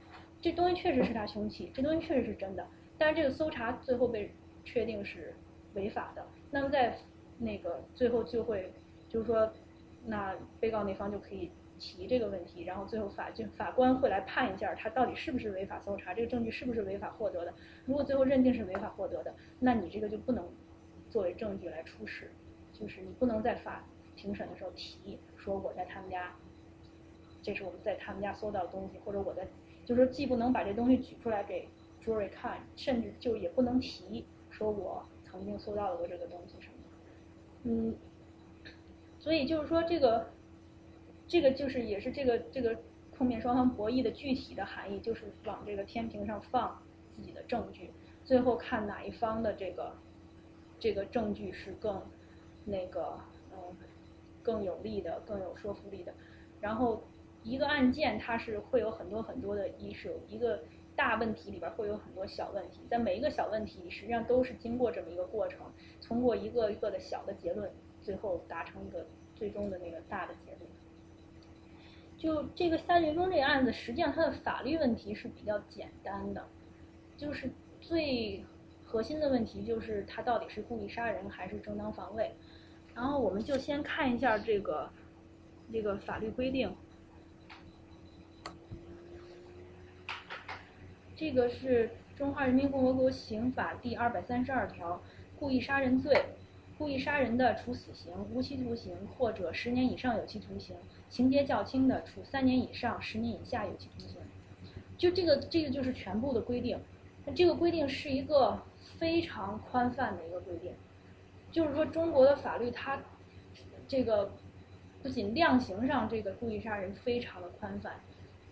这东西确实是他凶器，这东西确实是真的，但是这个搜查最后被确定是违法的，那么在那个最后就会就是说，那被告那方就可以提这个问题，然后最后法就法官会来判一下他到底是不是违法搜查，这个证据是不是违法获得的。如果最后认定是违法获得的，那你这个就不能作为证据来出示，就是你不能在法庭审的时候提说我在他们家，这是我们在他们家搜到的东西，或者我在就是既不能把这东西举出来给 jury 看，甚至就也不能提说我曾经搜到过这个东西什么的，嗯。所以就是说，这个，这个就是也是这个这个控辩双方博弈的具体的含义，就是往这个天平上放自己的证据，最后看哪一方的这个这个证据是更那个嗯更有利的、更有说服力的。然后一个案件它是会有很多很多的 issue，一个大问题里边会有很多小问题，在每一个小问题实际上都是经过这么一个过程，通过一个一个的小的结论。最后达成一个最终的那个大的结论。就这个夏俊峰这个案子，实际上它的法律问题是比较简单的，就是最核心的问题就是他到底是故意杀人还是正当防卫。然后我们就先看一下这个这个法律规定，这个是《中华人民共和国刑法》第二百三十二条，故意杀人罪。故意杀人的，处死刑、无期徒刑或者十年以上有期徒刑；情节较轻的，处三年以上十年以下有期徒刑。就这个，这个就是全部的规定。那这个规定是一个非常宽泛的一个规定，就是说中国的法律它这个不仅量刑上这个故意杀人非常的宽泛，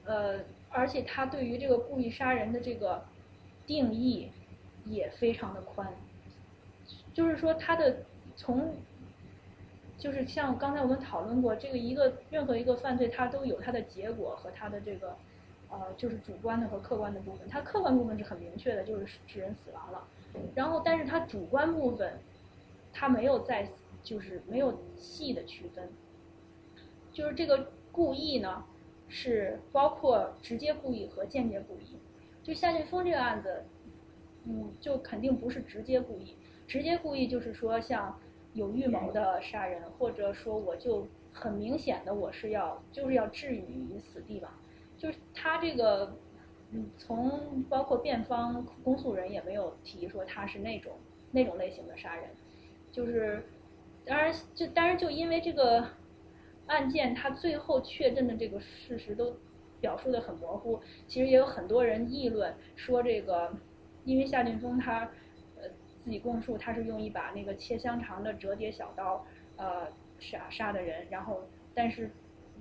呃，而且它对于这个故意杀人的这个定义也非常的宽，就是说它的。从就是像刚才我们讨论过，这个一个任何一个犯罪，它都有它的结果和它的这个，呃，就是主观的和客观的部分。它客观部分是很明确的，就是致人死亡了。然后，但是它主观部分，它没有在，就是没有细的区分。就是这个故意呢，是包括直接故意和间接故意。就夏俊峰这个案子，嗯，就肯定不是直接故意。直接故意就是说像有预谋的杀人，或者说我就很明显的我是要就是要置你于死地吧。就是他这个，从包括辩方、公诉人也没有提说他是那种那种类型的杀人。就是，当然就当然就因为这个。案件他最后确认的这个事实都表述的很模糊，其实也有很多人议论说这个，因为夏俊峰他呃自己供述他是用一把那个切香肠的折叠小刀呃杀杀的人，然后但是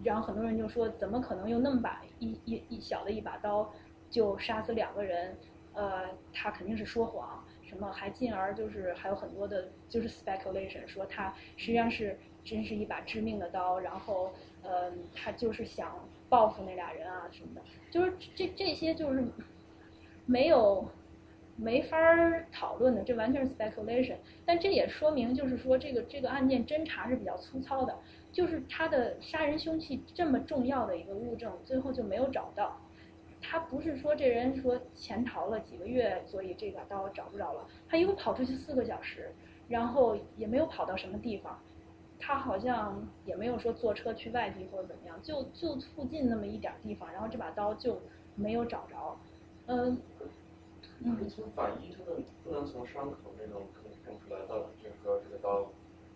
然后很多人就说怎么可能用那么把一一一小的一把刀就杀死两个人？呃，他肯定是说谎，什么还进而就是还有很多的就是 speculation 说他实际上是。真是一把致命的刀，然后，呃，他就是想报复那俩人啊什么的，就是这这些就是没有没法讨论的，这完全是 speculation。但这也说明，就是说这个这个案件侦查是比较粗糙的，就是他的杀人凶器这么重要的一个物证，最后就没有找到。他不是说这人说潜逃了几个月，所以这把刀找不着了。他一共跑出去四个小时，然后也没有跑到什么地方。他好像也没有说坐车去外地或者怎么样，就就附近那么一点地方，然后这把刀就没有找着，嗯。嗯。从法医他们不能从伤口那种可以看出来，到底这个这个刀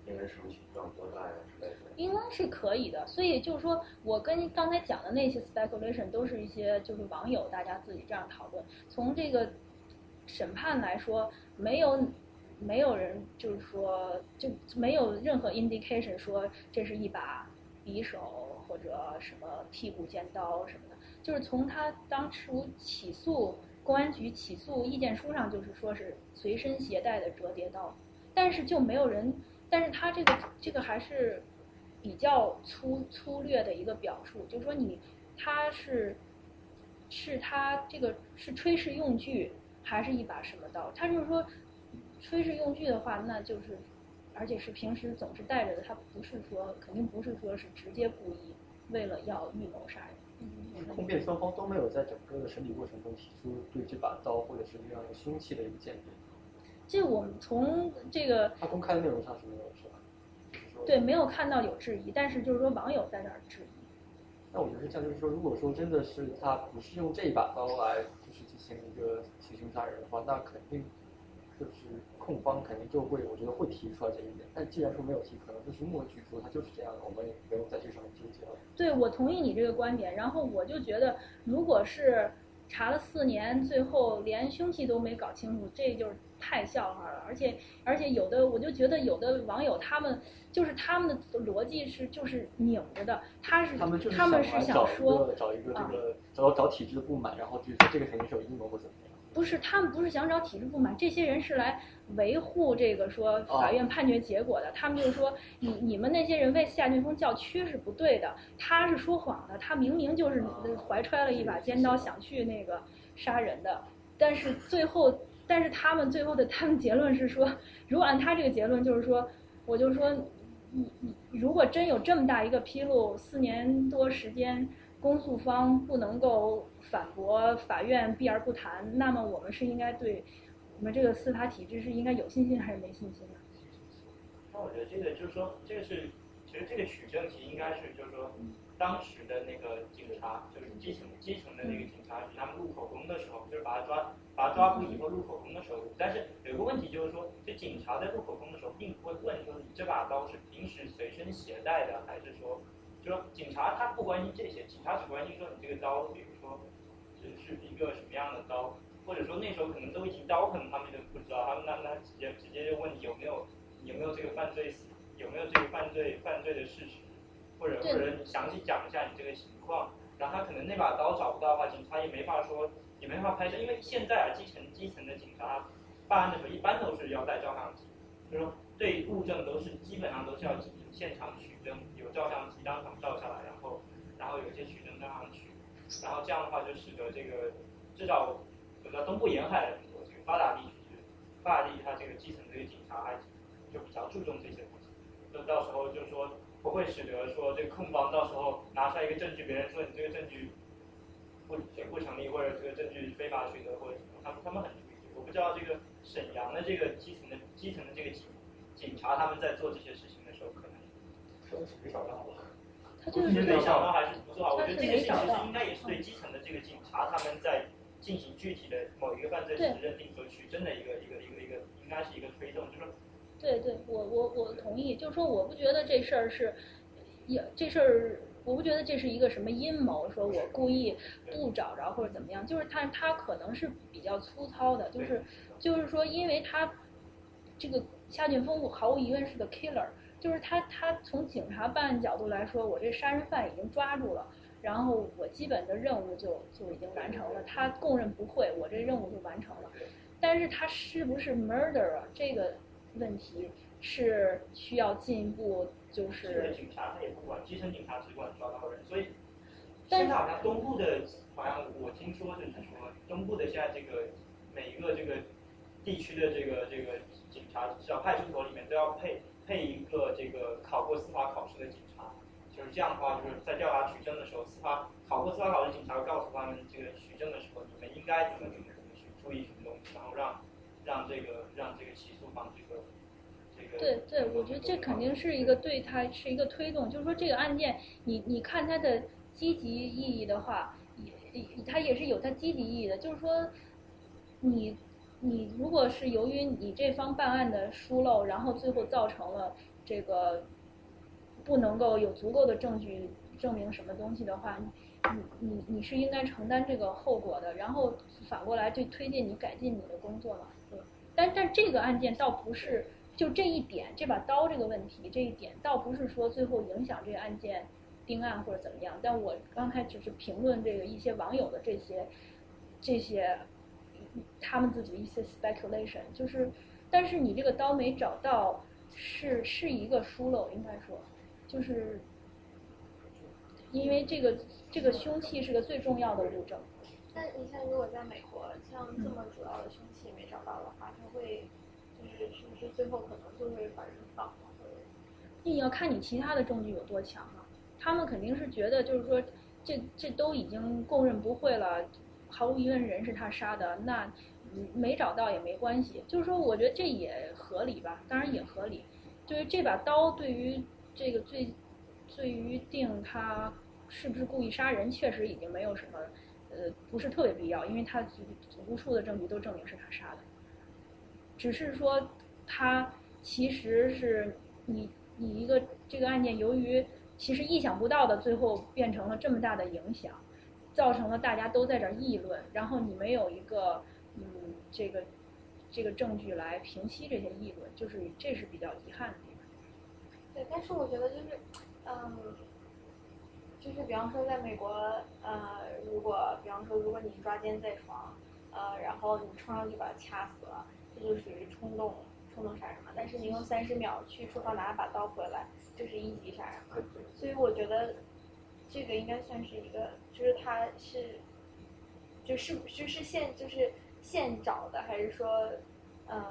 应该什么形状、多大呀之类的。应该是可以的，所以就是说我跟刚才讲的那些 speculation 都是一些就是网友大家自己这样讨论。从这个审判来说，没有。没有人就是说就没有任何 indication 说这是一把匕首或者什么剔骨尖刀什么的，就是从他当初起诉公安局起诉意见书上就是说是随身携带的折叠刀，但是就没有人，但是他这个这个还是比较粗粗略的一个表述，就是说你他是是他这个是炊事用具还是一把什么刀，他就是说。炊事用具的话，那就是，而且是平时总是带着的，他不是说肯定不是说是直接故意为了要预谋杀人。控辩双方都没有在整个的审理过程中提出对这把刀或者是这样的凶器的一个鉴别。这我们从这个他公开的内容上是没有是吧？对，没有看到有质疑，但是就是说网友在那儿质疑。那我觉得像就是说，如果说真的是他不是用这一把刀来就是进行一个行凶杀人的话，那肯定。就是控方肯定就会，我觉得会提出来这一点。但既然说没有提，可能就是默许说他就是这样的，我们也不用在这上面纠结了。对，我同意你这个观点。然后我就觉得，如果是查了四年，最后连凶器都没搞清楚，这就是太笑话了。而且而且有的，我就觉得有的网友他们就是他们的逻辑是就是拧着的，他是他们他们是想说找一个这个找找体制的不满，然后就说这个肯定是有阴谋或怎么样。不是，他们不是想找体制不满，这些人是来维护这个说法院判决结果的。他们就是说，你你们那些人为夏俊峰叫屈是不对的，他是说谎的，他明明就是怀揣了一把尖刀想去那个杀人的。但是最后，但是他们最后的他们结论是说，如果按他这个结论，就是说，我就说，你如果真有这么大一个披露，四年多时间。公诉方不能够反驳法院避而不谈，那么我们是应该对我们这个司法体制是应该有信心还是没信心呢？那我觉得这个就是说，这个是其实这个取证题应该是就是说，当时的那个警察就是基层基层的那个警察局，他们录口供的时候，就是把他抓把他抓捕以后录口供的时候，但是有个问题就是说，这警察在录口供的时候并不会问说你这把刀是平时随身携带的还是说。就说警察他不关心这些，警察只关心说你这个刀，比如说是是一个什么样的刀，或者说那时候可能都已经刀痕，他们就不知道，他们那那直接直接就问你有没有有没有这个犯罪有没有这个犯罪犯罪的事实，或者或者你详细讲一下你这个情况，然后他可能那把刀找不到的话，警察也没法说也没法拍摄，因为现在啊基层基层的警察办案的时候一般都是要带照相机，就说对物证都是基本上都是要。现场取证，有照相机当场照下来，然后然后有些取证当场取，然后这样的话就使得这个至少我知道东部沿海的这个发达地区，发达地区它这个基层这个警察还就比较注重这些东西，就到时候就是说不会使得说这个控方到时候拿出来一个证据，别人说你这个证据不不成立，或者这个证据非法取得或者什么，他们他们很注意。我不知道这个沈阳的这个基层的基层的这个警警察他们在做这些事情的时候，可能没想到吧？他就是没想到还是不做好。我觉得这个事情其实应该也是对基层的这个警察他们在进行具体的某一个犯罪事实认定和取证的一个一个一个一个，应该是一个推动，就是说对对，我我我同意，就是说我不觉得这事儿是，也这事儿我不觉得这是一个什么阴谋，说我故意不找着或者怎么样，就是他他可能是比较粗糙的，就是就是说，因为他这个夏俊峰毫无疑问是个 killer，就是他他从警察办案角度来说，我这杀人犯已经抓住了。然后我基本的任务就就已经完成了，他供认不讳，我这任务就完成了。但是他是不是 murder 这个问题是需要进一步就这个是警察他也不管，基层警察只管抓到人，所以现在好像东部的，好像我听说就是说东部的现在这个每一个这个地区的这个这个警察，小派出所里面都要配配一个这个考过司法考试的警察，就是这样的话，就是在调查取证的时候，司法考过司法考试警察会告诉他们，这个取证的时候你们应该怎么怎么怎么去注意什么东西，然后让让这个让这个起诉方这个对对，我觉得这肯定是一个对他是一个推动，就是说这个案件，你你看它的积极意义的话，也也它也是有它积极意义的，就是说你你如果是由于你这方办案的疏漏，然后最后造成了这个不能够有足够的证据证明什么东西的话，你你你是应该承担这个后果的，然后反过来就推进你改进你的工作嘛，对。但但这个案件倒不是就这一点，这把刀这个问题这一点倒不是说最后影响这个案件定案或者怎么样。但我刚才只是评论这个一些网友的这些这些他们自己的一些 speculation，就是但是你这个刀没找到是是一个疏漏，应该说就是因为这个这个凶器是个最重要的物证。但你像如果在美国，像这么主要的凶器没找到的话，他会是最后可能就会把人放了？或者你要看你其他的证据有多强啊。他们肯定是觉得，就是说，这这都已经供认不讳了，毫无疑问人是他杀的，那没找到也没关系。就是说，我觉得这也合理吧，当然也合理。就是这把刀对于这个最，对于定他是不是故意杀人，确实已经没有什么，呃，不是特别必要，因为他无数的证据都证明是他杀的。只是说，他其实是你你一个这个案件，由于其实意想不到的，最后变成了这么大的影响，造成了大家都在这议论，然后你没有一个嗯这个这个证据来平息这些议论，就是这是比较遗憾的地方。对，但是我觉得就是，嗯，就是比方说在美国，呃，如果比方说如果你抓奸在床，呃，然后你冲上去把他掐死了，这就属于冲动冲动杀人嘛。但是你用三十秒去厨房拿把刀回来，就是一级杀人嘛。所以我觉得这个应该算是一个，就是他是，就是就是现就是现找的，还是说，呃，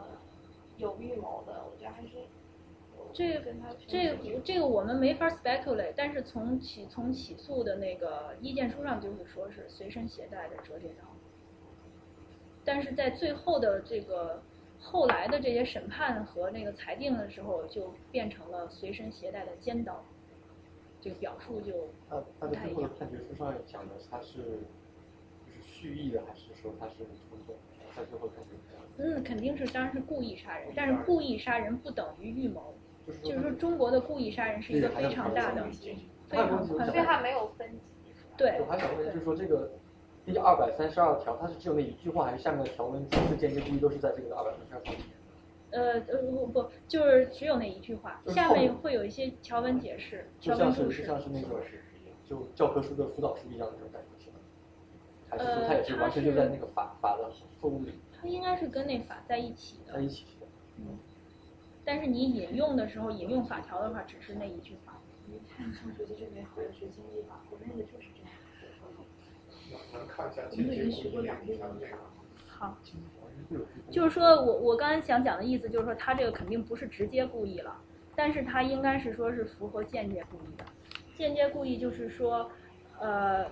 有预谋的？我觉得还是。这个这个这个我们没法 speculate，但是从起从起诉的那个意见书上就是说是随身携带的折叠刀，但是在最后的这个后来的这些审判和那个裁定的时候，就变成了随身携带的尖刀，这个表述就他他不太一样在最后的。判决书上讲的他是就是蓄意的，还是说他是冲动？他最后判决书上嗯，肯定是，当然是故意杀人，但是故意杀人不等于预谋，就是就是说中国的故意杀人是一个非常大的、非常宽所以它没有分级。对我还想问，就是说这个第二百三十二条，它是只有那一句话，还是下面的条文主是间接故意都是在这个二百三十二条里面？呃呃不不，就是只有那一句话，下面面会有一些条文解释、就像是就条文注释。像是那种就教科书的辅导书一样的那种感觉，是吗？还是说呃它也是完全就在那个法法的后里它应该是跟那法在一起的。在一起的？嗯，但是你引用的时候，引用法条的话，只是那一句话。你看上学期这边好像学经济法，国内的就是我们已经学过两遍了。好，就是说我我刚才想讲的意思，就是说他这个肯定不是直接故意了，但是他应该是说是符合间接故意的。间接故意就是说，呃，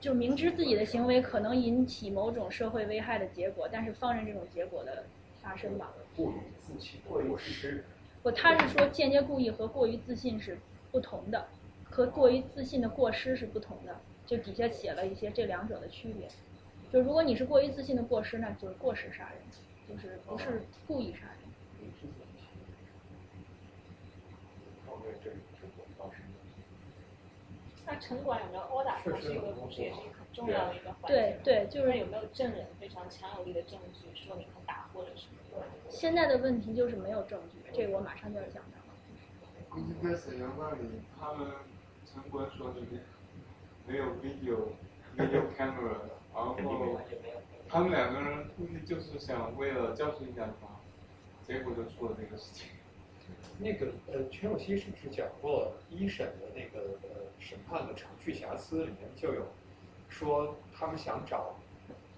就明知自己的行为可能引起某种社会危害的结果，但是放任这种结果的发生吧。过于自信，过于失。不，他是说间接故意和过于自信是不同的，和过于自信的过失是不同的。就底下写了一些这两者的区别。就如果你是过于自信的过失，那就是过失杀人，就是不是故意杀人。那城管有没有殴打他？这个不是也是一个很重要的一个环节？对对，就是有没有证人非常强有力的证据说明他打或者什么？现在的问题就是没有证据，这个我马上就要讲到了。估计在沈阳那里，他们城管所里面没有 video video camera，然后他们两个人估计就是想为了教训一下他，结果就出了这个事情。那个呃，全有熙是不是讲过一审的那个呃审判的程序瑕疵里面就有说他们想找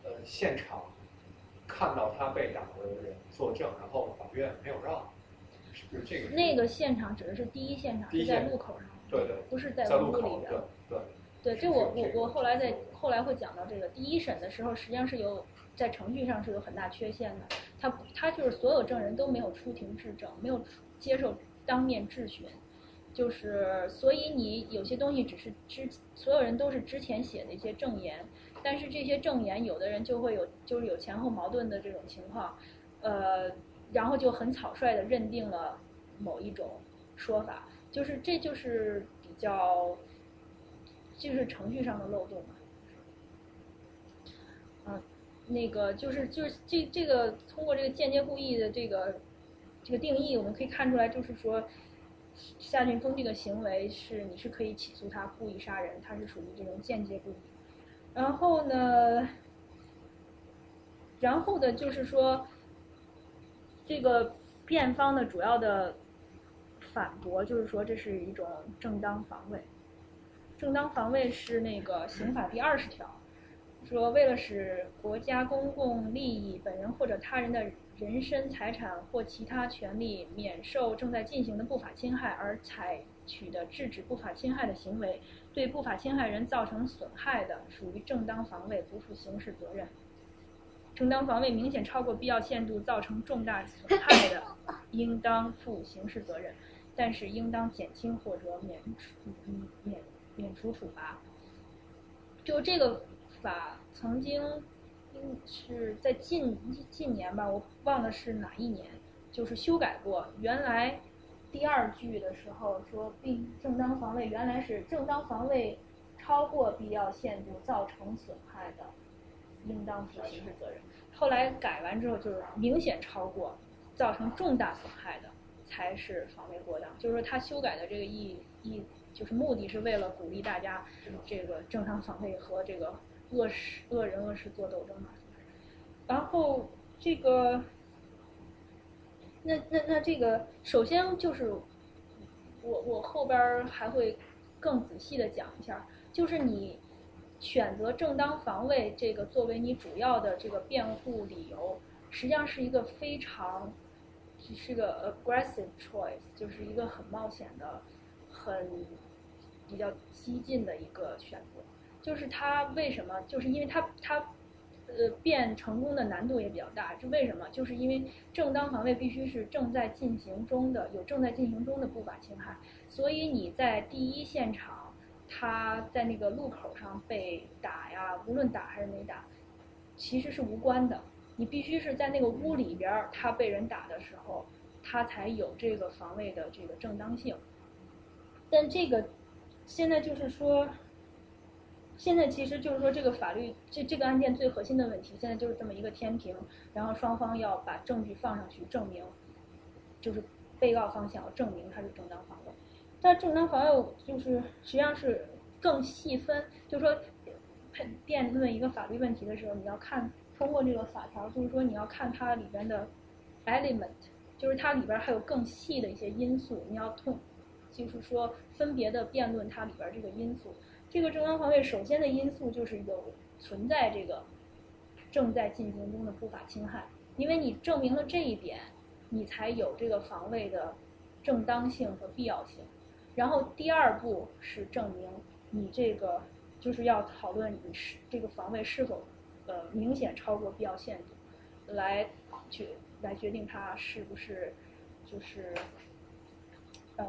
呃现场看到他被打的人作证，然后法院没有让，是不是这个？那个现场指的是第一现场，是在路口上，对对，不是在在屋里边。对对，对这我我我后来在后来会讲到这个第一审的时候，实际上是有在程序上是有很大缺陷的，他他就是所有证人都没有出庭质证，没有。接受当面质询，就是所以你有些东西只是之所有人都是之前写的一些证言，但是这些证言有的人就会有就是有前后矛盾的这种情况，呃，然后就很草率的认定了某一种说法，就是这就是比较就是程序上的漏洞嘛。那个就是就是这这个通过这个间接故意的这个。这个定义我们可以看出来，就是说，夏俊峰这个行为是你是可以起诉他故意杀人，他是属于这种间接故意。然后呢，然后的就是说，这个辩方的主要的反驳就是说这是一种正当防卫。正当防卫是那个刑法第二十条，说为了使国家公共利益、本人或者他人的。人身、财产或其他权利免受正在进行的不法侵害而采取的制止不法侵害的行为，对不法侵害人造成损害的，属于正当防卫，不负刑事责任。正当防卫明显超过必要限度，造成重大损害的，应当负刑事责任，但是应当减轻或者免除免免免除处罚。就这个法曾经。是在近近年吧，我忘了是哪一年，就是修改过。原来第二句的时候说，并正当防卫原来是正当防卫超过必要限度造成损害的，应当负刑事责任。后来改完之后就是明显超过，造成重大损害的才是防卫过当。就是说他修改的这个意意，就是目的是为了鼓励大家这个正当防卫和这个。恶事、恶人、恶事做斗争嘛，然后这个，那那那这个，首先就是我我后边还会更仔细的讲一下，就是你选择正当防卫这个作为你主要的这个辩护理由，实际上是一个非常是个 aggressive choice，就是一个很冒险的、很比较激进的一个选择。就是他为什么？就是因为他他，呃，变成功的难度也比较大。这为什么？就是因为正当防卫必须是正在进行中的，有正在进行中的不法侵害。所以你在第一现场，他在那个路口上被打呀，无论打还是没打，其实是无关的。你必须是在那个屋里边，他被人打的时候，他才有这个防卫的这个正当性。但这个现在就是说。现在其实就是说，这个法律这这个案件最核心的问题，现在就是这么一个天平，然后双方要把证据放上去证明，就是被告方想要证明他是正当防卫。但正当防卫就是实际上是更细分，就是说辩论一个法律问题的时候，你要看通过这个法条，就是说你要看它里边的 element，就是它里边还有更细的一些因素，你要通，就是说分别的辩论它里边这个因素。这个正当防卫首先的因素就是有存在这个正在进行中的不法侵害，因为你证明了这一点，你才有这个防卫的正当性和必要性。然后第二步是证明你这个就是要讨论你是这个防卫是否呃明显超过必要限度，来决来决定它是不是就是呃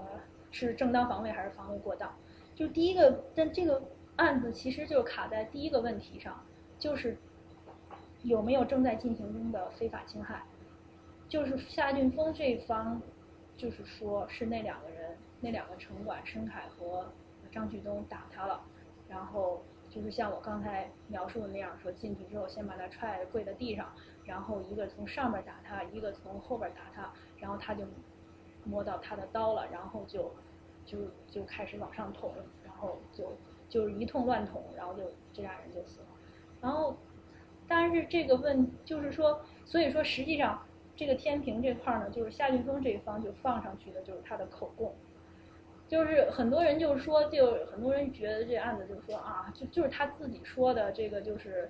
是正当防卫还是防卫过当。就第一个，但这个案子其实就卡在第一个问题上，就是有没有正在进行中的非法侵害。就是夏俊峰这一方，就是说是那两个人，那两个城管申凯和张旭东打他了，然后就是像我刚才描述的那样，说进去之后先把他踹跪在地上，然后一个从上面打他，一个从后边打他，然后他就摸到他的刀了，然后就就就开始往上捅，然后就就是一通乱捅，然后就这俩人就死了。然后，但是这个问就是说，所以说实际上这个天平这块儿呢，就是夏俊峰这一方就放上去的就是他的口供。就是很多人就是说，就很多人觉得这案子就是说啊，就就是他自己说的这个就是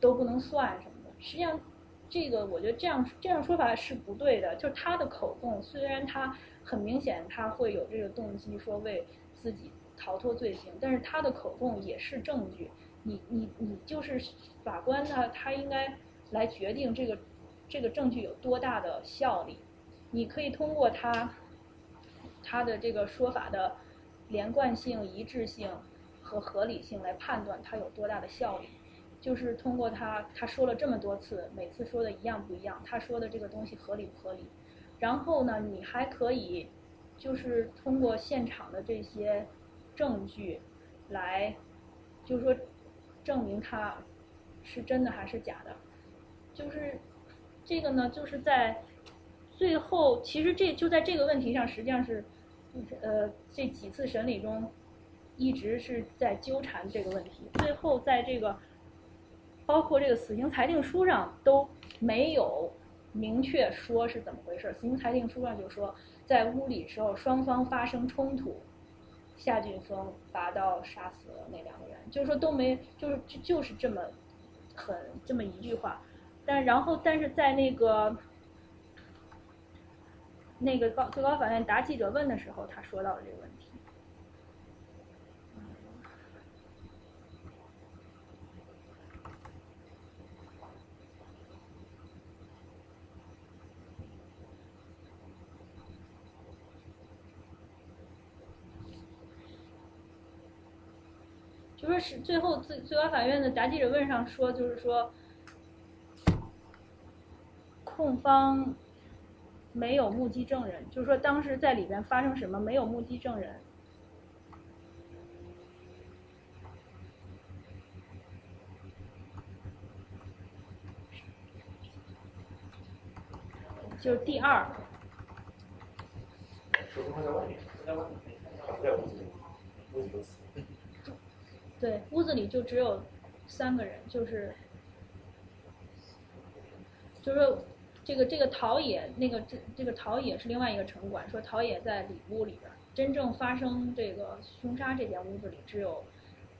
都不能算什么的。实际上，这个我觉得这样这样说法是不对的。就是他的口供，虽然他很明显他会有这个动机说为自己逃脱罪行，但是他的口供也是证据。你你你就是法官呢，他应该来决定这个这个证据有多大的效力。你可以通过他。他的这个说法的连贯性、一致性和合理性来判断它有多大的效力，就是通过他他说了这么多次，每次说的一样不一样，他说的这个东西合理不合理？然后呢，你还可以就是通过现场的这些证据来，就是说证明他是真的还是假的。就是这个呢，就是在最后，其实这就在这个问题上，实际上是。呃，这几次审理中，一直是在纠缠这个问题。最后，在这个包括这个死刑裁定书上都没有明确说是怎么回事。刑裁定书上就说，在屋里时候双方发生冲突，夏俊峰拔刀杀死了那两个人，就是说都没，就是就就是这么很这么一句话。但然后，但是在那个。那个高最高法院答记者问的时候，他说到了这个问题说是最后最最高法院的答记者问上说，就是说控方。没有目击证人，就是说当时在里边发生什么，没有目击证人。就是第二。对，屋子里就只有三个人，就是，就是。这个这个陶冶那个这这个陶冶是另外一个城管说陶冶在里屋里边，真正发生这个凶杀这间屋子里只有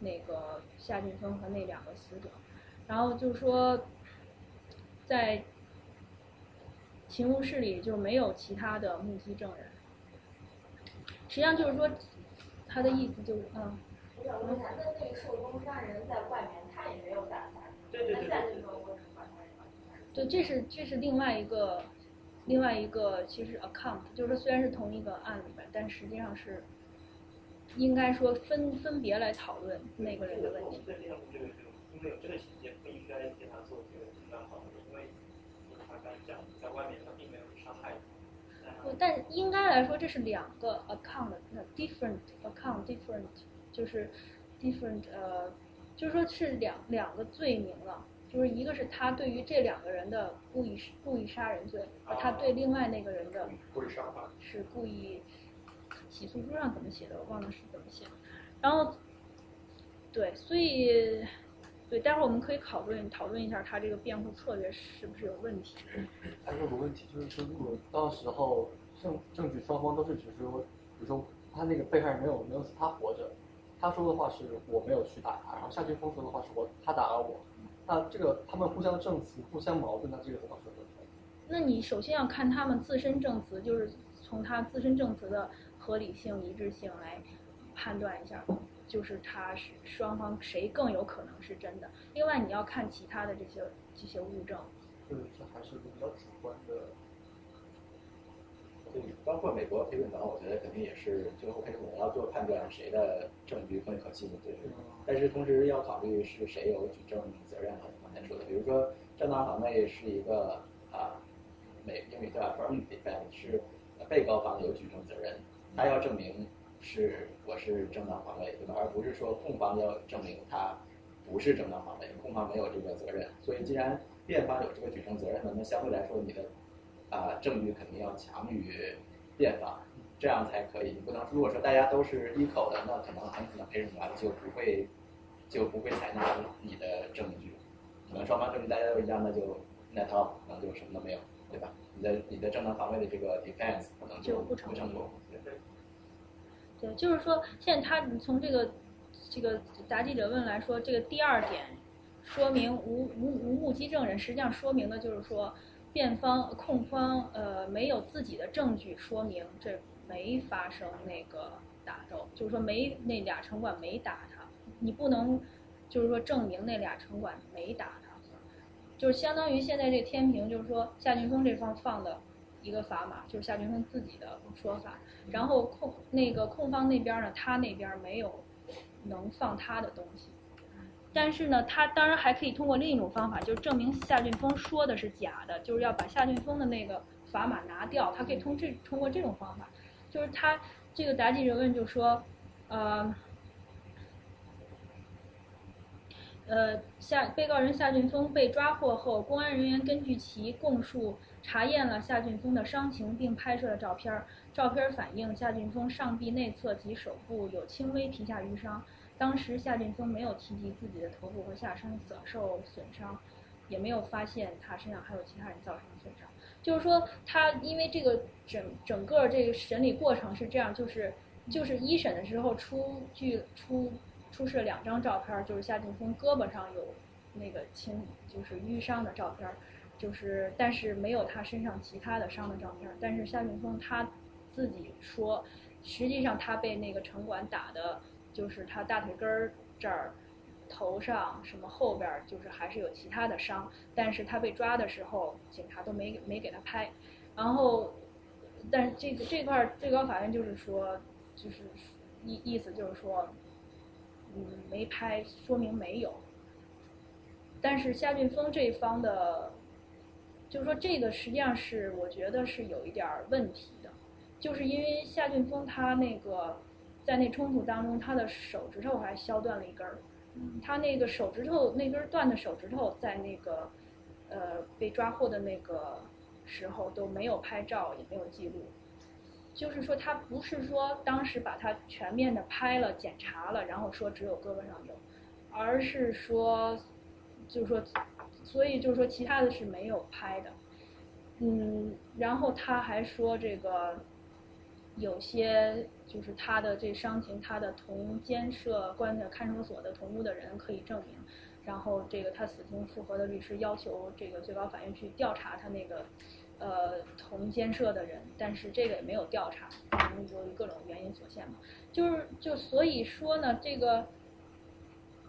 那个夏俊峰和那两个死者，然后就说在勤务室里就没有其他的目击证人，实际上就是说他的意思就是嗯。我想问一下，那那个受攻杀人在外面，他也没有打他，对对对。对，这是这是另外一个，另外一个其实 account，就是说虽然是同一个案里边，但实际上是应该说分分别来讨论那个人的问题。对，这个这个因为有这个情节，不应该给他做这个正当防卫，因为他刚讲在外面他并没有伤害。但应该来说这是两个 account，different account，different 就是 different 呃，就是说是两两个罪名了。就是一个是他对于这两个人的故意故意杀人罪，而他对另外那个人的故意杀害是故意，起诉书上怎么写的我忘了是怎么写，然后，对，所以对，待会儿我们可以讨论讨论一下他这个辩护策略是不是有问题。还有个问题就是说，如果到时候证证据双方都是只是说，比如说他那个被害人没有没有死，他活着，他说的话是我没有去打他，然后夏俊峰说的话是我他打了我，那这个他们互相证词互相矛盾，那这个怎么说？那你首先要看他们自身证词，就是从他自身证词的合理性、一致性来判断一下，就是他是双方谁更有可能是真的。另外，你要看其他的这些这些物证。就是这还是比较主观的。对，包括美国陪审团，我觉得肯定也是最后陪审团要做判断，谁的证据更可信，对。但是同时要考虑是谁有举证责任，刚才说的，比如说正当防卫是一个啊，美英语叫 affirmative defense，是被告方有举证责任，他要证明是我是正当防卫，对吧？而不是说控方要证明他不是正当防卫，控方没有这个责任。所以既然辩方有这个举证责任呢，那相对来说你的啊、证据肯定要强于辩方，这样才可以。你不能如果说大家都是一口的，那可能很可能陪审团就不会就不会采纳你的证据。可能双方证据大家都一样，那就 net off，可能就什么都没有，对吧？你的你的正当防卫的这个 defense 可能就不不成功。对对，就是说，现在他你从这个这个答记者问来说，这个第二点说明无无无目击证人，实际上说明的就是说，辩方控方呃没有自己的证据说明这没发生那个打斗，就是说没那俩城管没打他，你不能就是说证明那俩城管没打他，就是相当于现在这天平就是说夏俊峰这方放的一个砝码，就是夏俊峰自己的说法，然后控那个控方那边呢，他那边没有能放他的东西，但是呢，他当然还可以通过另一种方法，就是证明夏俊峰说的是假的，就是要把夏俊峰的那个砝码拿掉，他可以通这通过这种方法，就是他这个答记者问就说，呃。呃，夏被告人夏俊峰被抓获后，公安人员根据其供述查验了夏俊峰的伤情，并拍摄了照片儿。照片反映夏俊峰上臂内侧及手部有轻微皮下淤伤。当时夏俊峰没有提及自己的头部和下身所受损伤，也没有发现他身上还有其他人造成的损伤。就是说，他因为这个整整个这个审理过程是这样，就是就是一审的时候出具出。出示两张照片，就是夏俊峰胳膊上有那个轻就是淤伤的照片，就是但是没有他身上其他的伤的照片。但是夏俊峰他自己说，实际上他被那个城管打的，就是他大腿根儿这儿、头上什么后边，就是还是有其他的伤。但是他被抓的时候，警察都没没给他拍。然后，但是这个这块最高法院就是说，就是意意思就是说。嗯，没拍，说明没有。但是夏俊峰这一方的，就是说这个实际上是我觉得是有一点问题的，就是因为夏俊峰他那个在那冲突当中，他的手指头还削断了一根儿，他那个手指头那根断的手指头在那个呃被抓获的那个时候都没有拍照，也没有记录。就是说，他不是说当时把它全面的拍了、检查了，然后说只有胳膊上有，而是说，就是说，所以就是说其他的是没有拍的，嗯，然后他还说这个有些就是他的这伤情，他的同监舍关的看守所的同屋的人可以证明，然后这个他死刑复核的律师要求这个最高法院去调查他那个。呃，同监舍的人，但是这个也没有调查，可能由于各种原因所限嘛。就是就所以说呢，这个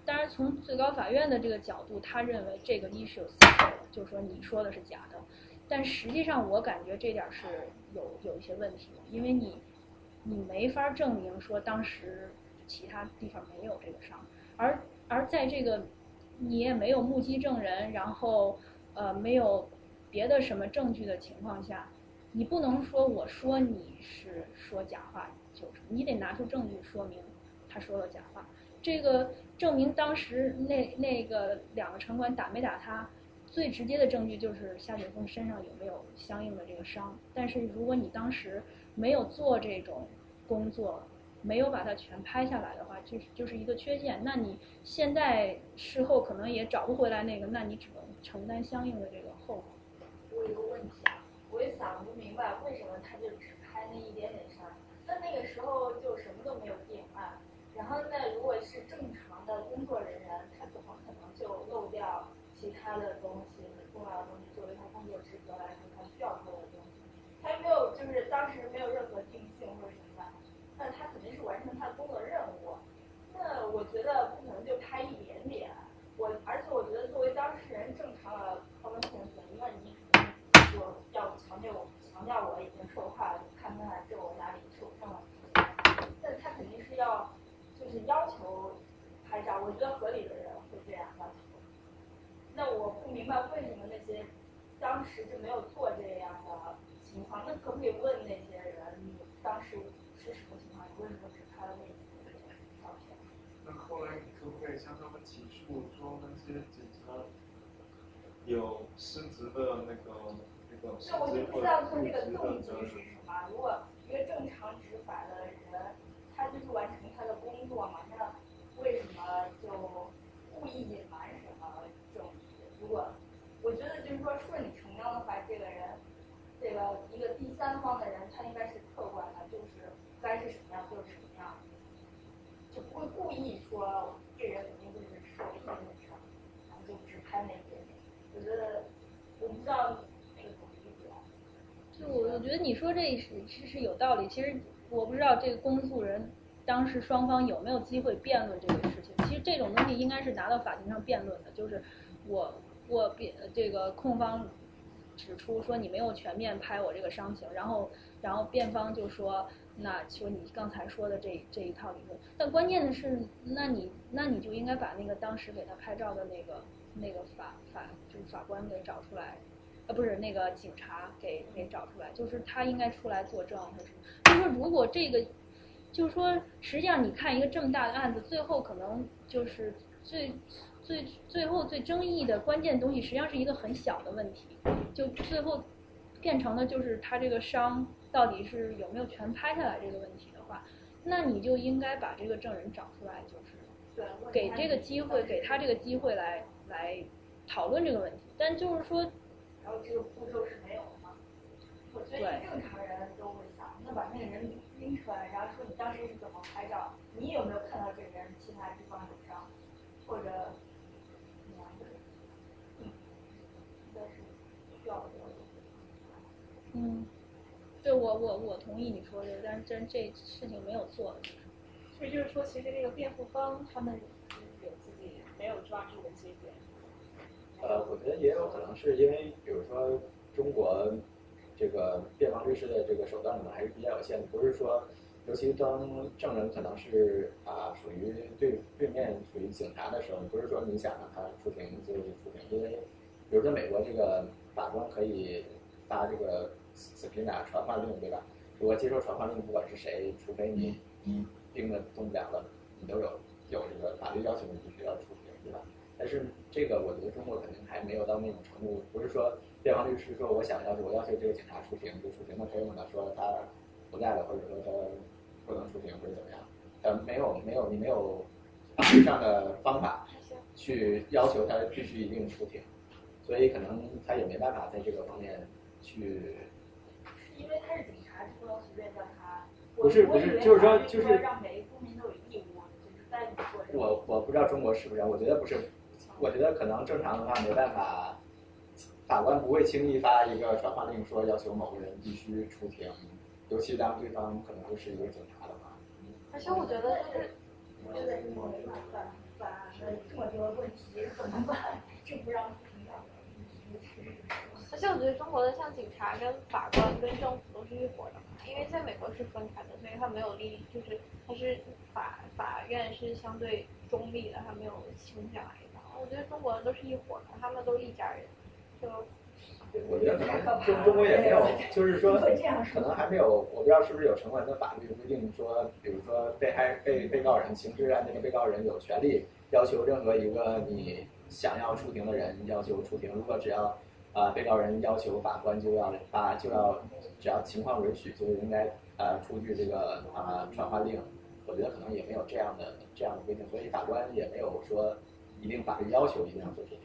当然从最高法院的这个角度，他认为这个一是有私透的，就是说你说的是假的。但实际上我感觉这点是有有一些问题的，因为你你没法证明说当时其他地方没有这个伤，而而在这个你也没有目击证人，然后呃没有。别的什么证据的情况下，你不能说我说你是说假话，就是你得拿出证据说明他说了假话。这个证明当时那那个两个城管打没打他，最直接的证据就是夏雪峰身上有没有相应的这个伤。但是如果你当时没有做这种工作，没有把它全拍下来的话，就是就是一个缺陷。那你现在事后可能也找不回来那个，那你只能承担相应的这个后果。我有个问题啊，我也想不明白为什么他就只拍那一点点伤，那那个时候就什么都没有变化。然后那如果是正常的工作人员，他怎么可能就漏掉其他的东西、重要的东西作为他工作职责来说他需要做的东西？他没有，就是当时没有任何定性或者什么的，那他肯定是完成他的工作任务。那我觉得不可能就拍一点点。我而且我觉得作为当事人，正常的 common sense，那你就要强调我强调我已经受害了，看看这我哪里受伤了。那他肯定是要就是要求拍照，我觉得合理的人。那我不明白为什么那些当时就没有做这样的情况，那可不可以问那些人，你当时是什么情况？你为什么只拍了那一个照片？那后来你可不可以向他们起诉，说那些警察有失职的那个那个失那我就不知道他这个动机？是什么。如果一个正常执法的人，他就是完成他的工作嘛，那为什么就故意隐瞒什么证据？如果我觉得就是说顺理成章的话，这个人，这个一个第三方的人，他应该是客观的，就是该是什么样就是什么样，就不会故意说这人肯定就是受骗的事儿，然后就只拍那一点点。我觉得我不知道那个怎么理解。就我我觉得你说这是是是有道理。其实我不知道这个公诉人当时双方有没有机会辩论这个事情。其实这种东西应该是拿到法庭上辩论的。就是我我辩这个控方指出说你没有全面拍我这个伤情，然后然后辩方就说那说你刚才说的这这一套理论。但关键的是，那你那你就应该把那个当时给他拍照的那个那个法法就是法官给找出来。呃，不是那个警察给给找出来，就是他应该出来作证或者什么。就是说，如果这个，就是说，实际上你看一个这么大的案子，最后可能就是最最最后最争议的关键东西，实际上是一个很小的问题，就最后变成了就是他这个伤到底是有没有全拍下来这个问题的话，那你就应该把这个证人找出来，就是给这个机会，给他这个机会来来讨论这个问题。但就是说。然后这个步骤是没有的吗？我觉得正常人都会想，那把那个人拎出来，然后说你当时是怎么拍照，你有没有看到这个人其他地方有伤，或者怎么样的？嗯，应该是需要的。嗯，对我我我同意你说的，但是真这事情没有做。所以就是说，其实这个辩护方他们有自己没有抓住的节点。呃，我觉得也有可能是因为，比如说中国这个辩方律师的这个手段可能还是比较有限的，不是说，尤其当证人可能是啊属于对对面属于警察的时候，不是说你想让他出庭就是出庭，因为比如说美国这个法官可以发这个 subpoena 传唤令，对吧？如果接受传唤令，不管是谁，除非你你病的动不了了，你都有有这个法律要求你必须要出庭，对吧？但是这个我觉得中国肯定还没有到那种程度，不是说辩方律师说我想要求我要求这个警察出庭就出庭的可以呢？说他不在了，或者说他不能出庭或者怎么样？呃，没有没有，你没有法律上的方法去要求他必须一定出庭，所以可能他也没办法在这个方面去。因为他是警察，就不能随便叫他。不是不是，就是说就是让每一个公民都有义务，就是带你做这个。我我不知道中国是不是，我觉得不是。我觉得可能正常的话没办法，法官不会轻易发一个传唤令说要求某个人必须出庭，尤其当对方可能就是一个警察的话。而且我觉得就是，我觉得我没办法把这么多问题怎么办？就不让。而且我觉得中国的像警察跟法官跟政府都是一伙的嘛，因为在美国是分开的，所以他没有利益，就是他是法法院是相对中立的，他没有倾向哪一方。我觉得中国人都是一伙的，他们都是一家人，就。我觉得可能中中国也没有，就是说可能还没有，我不知道是不是有成文的法律规定说，比如说被害被被告人刑事案件的被告人有权利要求任何一个你想要出庭的人要求出庭，如果只要啊、呃、被告人要求法官就要发就要只要情况允许就应该呃出具这个啊、传唤令，我觉得可能也没有这样的这样的规定，所以法官也没有说一定法律要求一定要做这些。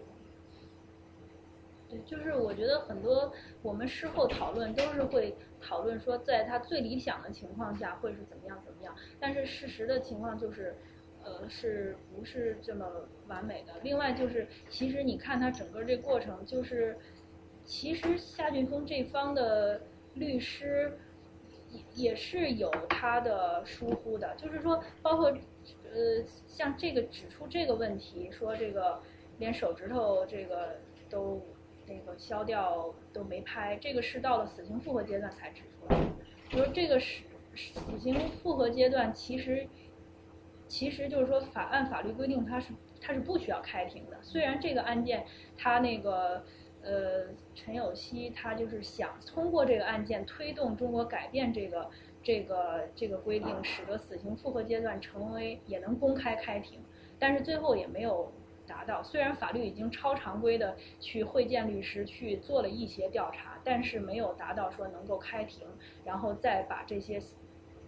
对，就是我觉得很多我们事后讨论都是会讨论说，在他最理想的情况下会是怎么样怎么样，但是事实的情况就是，呃，是不是这么完美的？另外就是，其实你看他整个这过程，就是其实夏俊峰这方的律师也也是有他的疏忽的，就是说，包括呃，像这个指出这个问题，说这个连手指头这个都那个消掉都没拍，这个是到了死刑复核阶段才指出来。就是这个是死刑复核阶段，其实其实就是说法按法律规定，它是它是不需要开庭的。虽然这个案件它那个呃陈有希他就是想通过这个案件推动中国改变这个这个这个规定，使得死刑复核阶段成为也能公开开庭，但是最后也没有达到。虽然法律已经超常规的去会见律师去做了一些调查，但是没有达到说能够开庭，然后再把这些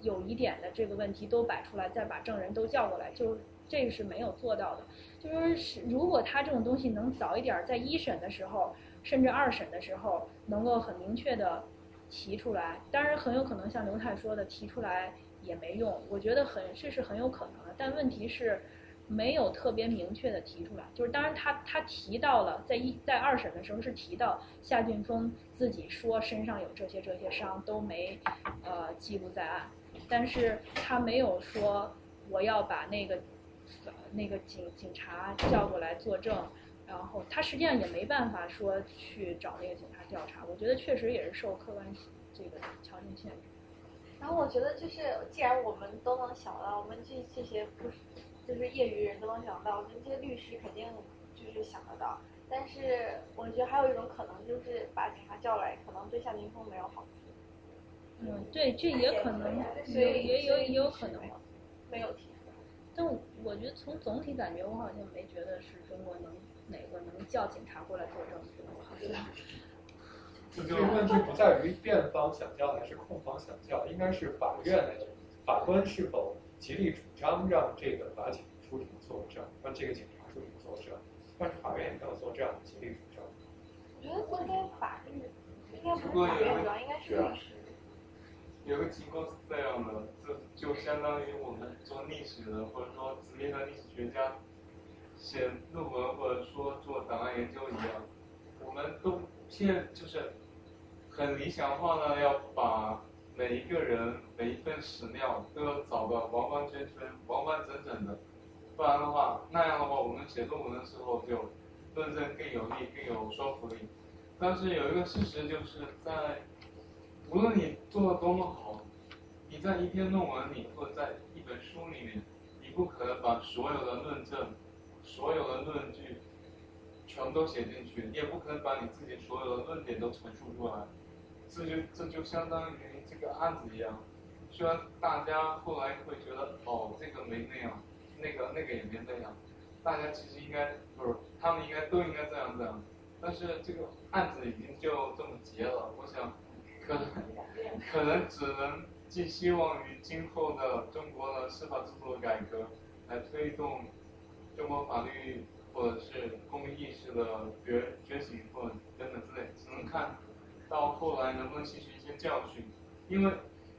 有疑点的这个问题都摆出来，再把证人都叫过来，就这个是没有做到的。就说是如果他这种东西能早一点在一审的时候，甚至二审的时候能够很明确的提出来，当然很有可能像刘太说的提出来也没用，我觉得很这是很有可能的，但问题是。没有特别明确的提出来，就是当然他他提到了，在一在二审的时候是提到夏俊峰自己说身上有这些这些伤都没呃记录在案，但是他没有说我要把那个那个警警察叫过来作证，然后他实际上也没办法说去找那个警察调查，我觉得确实也是受客观这个条件限制。然后我觉得就是，既然我们都能想到，我们这这些不是就是业余人都能想到，我们这些律师肯定就是想得到。但是我觉得还有一种可能，就是把警察叫来，可能对夏俊峰没有好处。嗯，对，这也可能，所也以也有也有可能。没有提出来。但我觉得从总体感觉，我好像没觉得是中国能哪个能叫警察过来作证，好像。这个问题不在于辩方想叫还是控方想叫，应该是法院来决定，法官是否极力主张让这个法警出庭作证，让这个警察出庭作证，但是法院也没有做这样的极力主张。我觉得应该法律应该不是法院主要应该是律师。有个情况是这样的，这就相当于我们做历史的或者说职业的历史学家写论文或者说做档案研究一样，我们都现就是很理想化的要把每一个人每一份史料都要找到完完全全、完完整整的，不然的话，那样的话我们写论文的时候就论证更有力、更有说服力。但是有一个事实就是在无论你做的多么好，你在一篇论文里或者在一本书里面，你不可能把所有的论证、所有的论据全都写进去，你也不可能把你自己所有的论点都陈述出来。这就这就相当于这个案子一样，虽然大家后来会觉得哦这个没那样，那个那个也没那样，大家其实应该不是他们应该都应该这样这样，但是这个案子已经就这么结了，我想可能可能只能寄希望于今后的中国的司法制度的改革，来推动中国法律或者是公民意识的觉觉醒或等等之类，只能看到后来能不能吸取一些教训，因为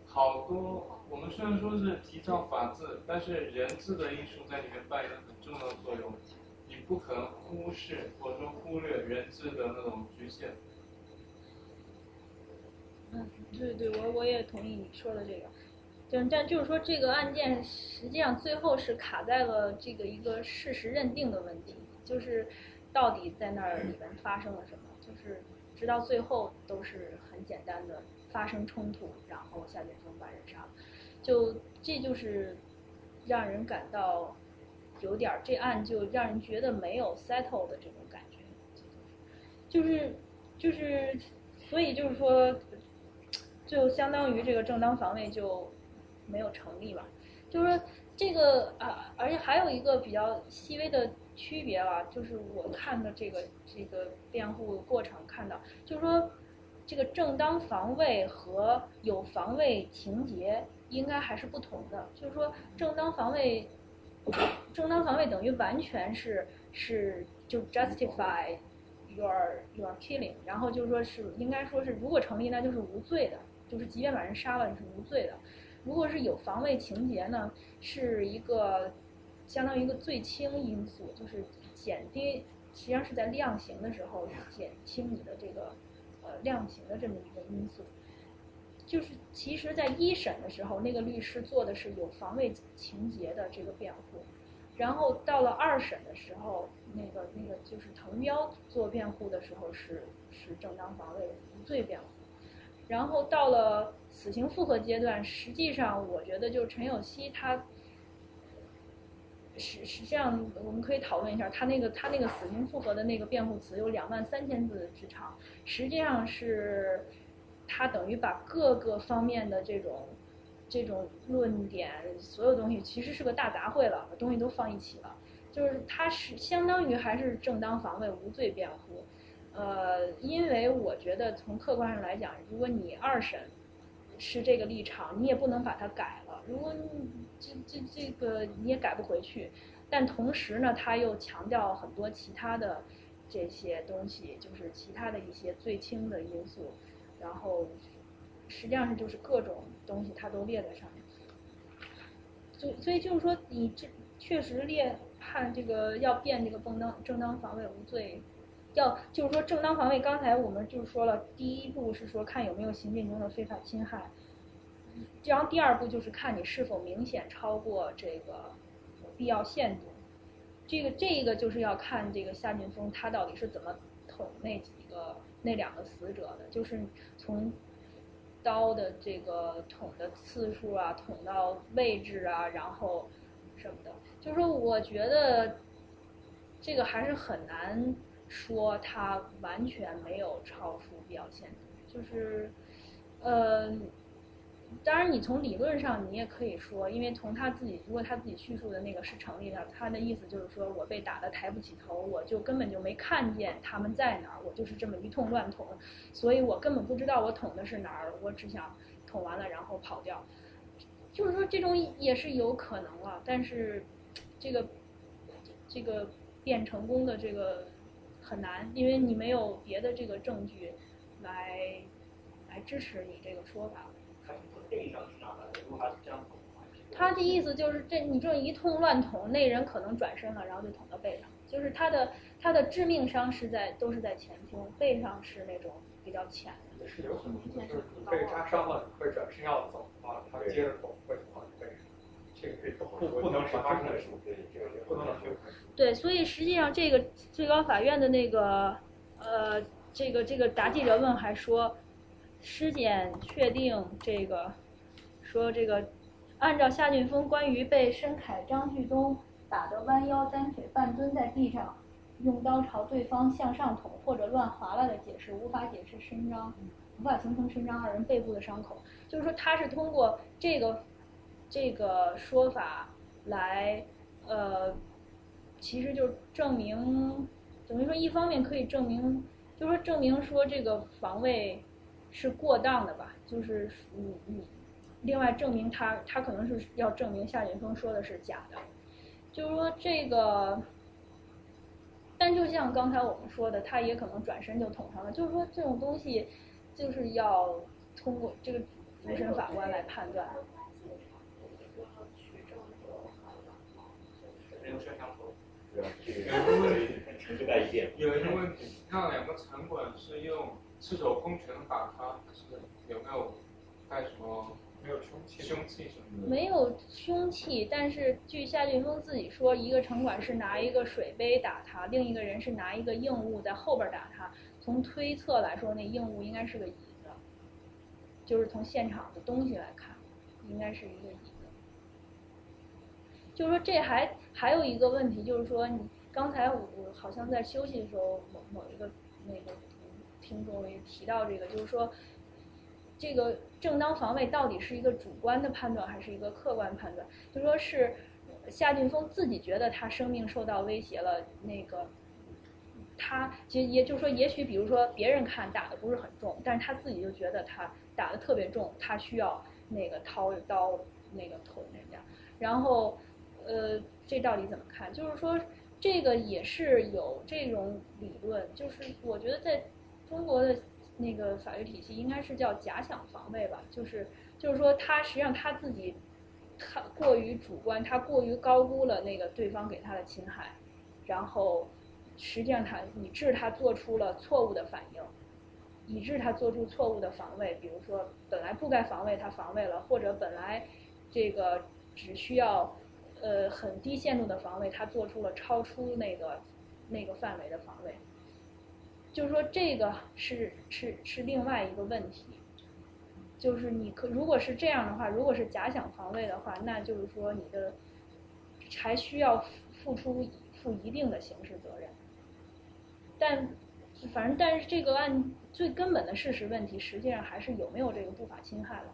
好多我们虽然说是提倡法治，但是人治的因素在里面扮演很重要的作用，你不可能忽视或者说忽略人治的那种局限。嗯，对对，我我也同意你说的这个，就但就是说这个案件实际上最后是卡在了这个一个事实认定的问题，就是到底在那儿里面发生了什么，就是直到最后都是很简单的发生冲突，然后夏俊峰把人杀了，就这就是让人感到有点儿这案就让人觉得没有 settle 的这种感觉，就是就是所以就是说。就相当于这个正当防卫就没有成立吧，就是说这个啊，而且还有一个比较细微的区别吧，就是我看的这个这个辩护过程看到，就是说这个正当防卫和有防卫情节应该还是不同的。就是说，正当防卫，正当防卫等于完全是是就 justify your your killing，然后就是说是应该说是如果成立那就是无罪的，就是即便把人杀了你是无罪的。如果是有防卫情节呢，是一个相当于一个最轻因素，就是减低，实际上是在量刑的时候减轻你的这个呃量刑的这么一个因素。就是其实，在一审的时候，那个律师做的是有防卫情节的这个辩护，然后到了二审的时候，那个那个就是滕彪做辩护的时候是是正当防卫无罪辩护，然后到了。死刑复核阶段，实际上我觉得就陈有希他，实实际上我们可以讨论一下，他那个他那个死刑复核的那个辩护词有两万三千字之长，实际上是，他等于把各个方面的这种，这种论点所有东西其实是个大杂烩了，把东西都放一起了，就是他是相当于还是正当防卫无罪辩护，呃，因为我觉得从客观上来讲，如果你二审。是这个立场，你也不能把它改了。如果你这这这个你也改不回去，但同时呢，他又强调很多其他的这些东西，就是其他的一些最轻的因素，然后实际上是就是各种东西他都列在上面。所所以就是说，你这确实列判这个要变这个正当正当防卫无罪。要就是说正当防卫，刚才我们就是说了，第一步是说看有没有行进中的非法侵害，然后第二步就是看你是否明显超过这个必要限度。这个这个就是要看这个夏俊峰他到底是怎么捅那几个那两个死者的，就是从刀的这个捅的次数啊，捅到位置啊，然后什么的，就是说我觉得这个还是很难。说他完全没有超出必要限度，就是，呃，当然你从理论上你也可以说，因为从他自己如果他自己叙述的那个是成立的，他的意思就是说我被打的抬不起头，我就根本就没看见他们在哪儿，我就是这么一通乱捅，所以我根本不知道我捅的是哪儿，我只想捅完了然后跑掉，就是说这种也是有可能了，但是这个这个变成功的这个。很难，因为你没有别的这个证据来来支持你这个说法。他的意思就是这你这一通乱捅，那人可能转身了，然后就捅到背上。就是他的他的致命伤是在都是在前胸，背上是那种比较浅的。是有可能就是被扎伤了，会转身要走的话，他接着捅会。这个不不能是发生的，不能对，所以实际上这个最高法院的那个，呃，这个这个答记者问还说，尸检确定这个，说这个，按照夏俊峰关于被申凯、张旭东打得弯腰单腿半蹲在地上，用刀朝对方向上捅或者乱划拉的解释，无法解释伸张，无法形成伸张二人背部的伤口。就是说，他是通过这个这个说法来，呃。其实就证明，等于说一方面可以证明，就说证明说这个防卫是过当的吧，就是你你，另外证明他他可能是要证明夏俊峰说的是假的，就是说这个，但就像刚才我们说的，他也可能转身就捅上了，就是说这种东西就是要通过这个主审法官来判断。摄像头。有问题，有一个问题，那两个城管是用赤手空拳打他，还是有没有带什么没有凶器凶器什么的？没有凶器，但是据夏俊峰自己说，一个城管是拿一个水杯打他，另一个人是拿一个硬物在后边打他。从推测来说，那硬物应该是个椅子，就是从现场的东西来看，应该是一个椅子。就是说，这还还有一个问题，就是说，你刚才我我好像在休息的时候，某某一个那个听众也提到这个，就是说，这个正当防卫到底是一个主观的判断还是一个客观判断？就说是夏俊峰自己觉得他生命受到威胁了，那个他其实也就是说，也许比如说别人看打的不是很重，但是他自己就觉得他打的特别重，他需要那个掏刀那个捅人家。然后，呃，这到底怎么看？就是说，这个也是有这种理论，就是我觉得在中国的那个法律体系应该是叫假想防卫吧，就是就是说他实际上他自己他过于主观，他过于高估了那个对方给他的侵害，然后实际上他以致他做出了错误的反应，以致他做出错误的防卫，比如说本来不该防卫他防卫了，或者本来这个。只需要，呃，很低限度的防卫，他做出了超出那个那个范围的防卫。就是说，这个是是是另外一个问题。就是你可如果是这样的话，如果是假想防卫的话，那就是说你的还需要付出负一定的刑事责任。但反正但是这个案最根本的事实问题，实际上还是有没有这个不法侵害了。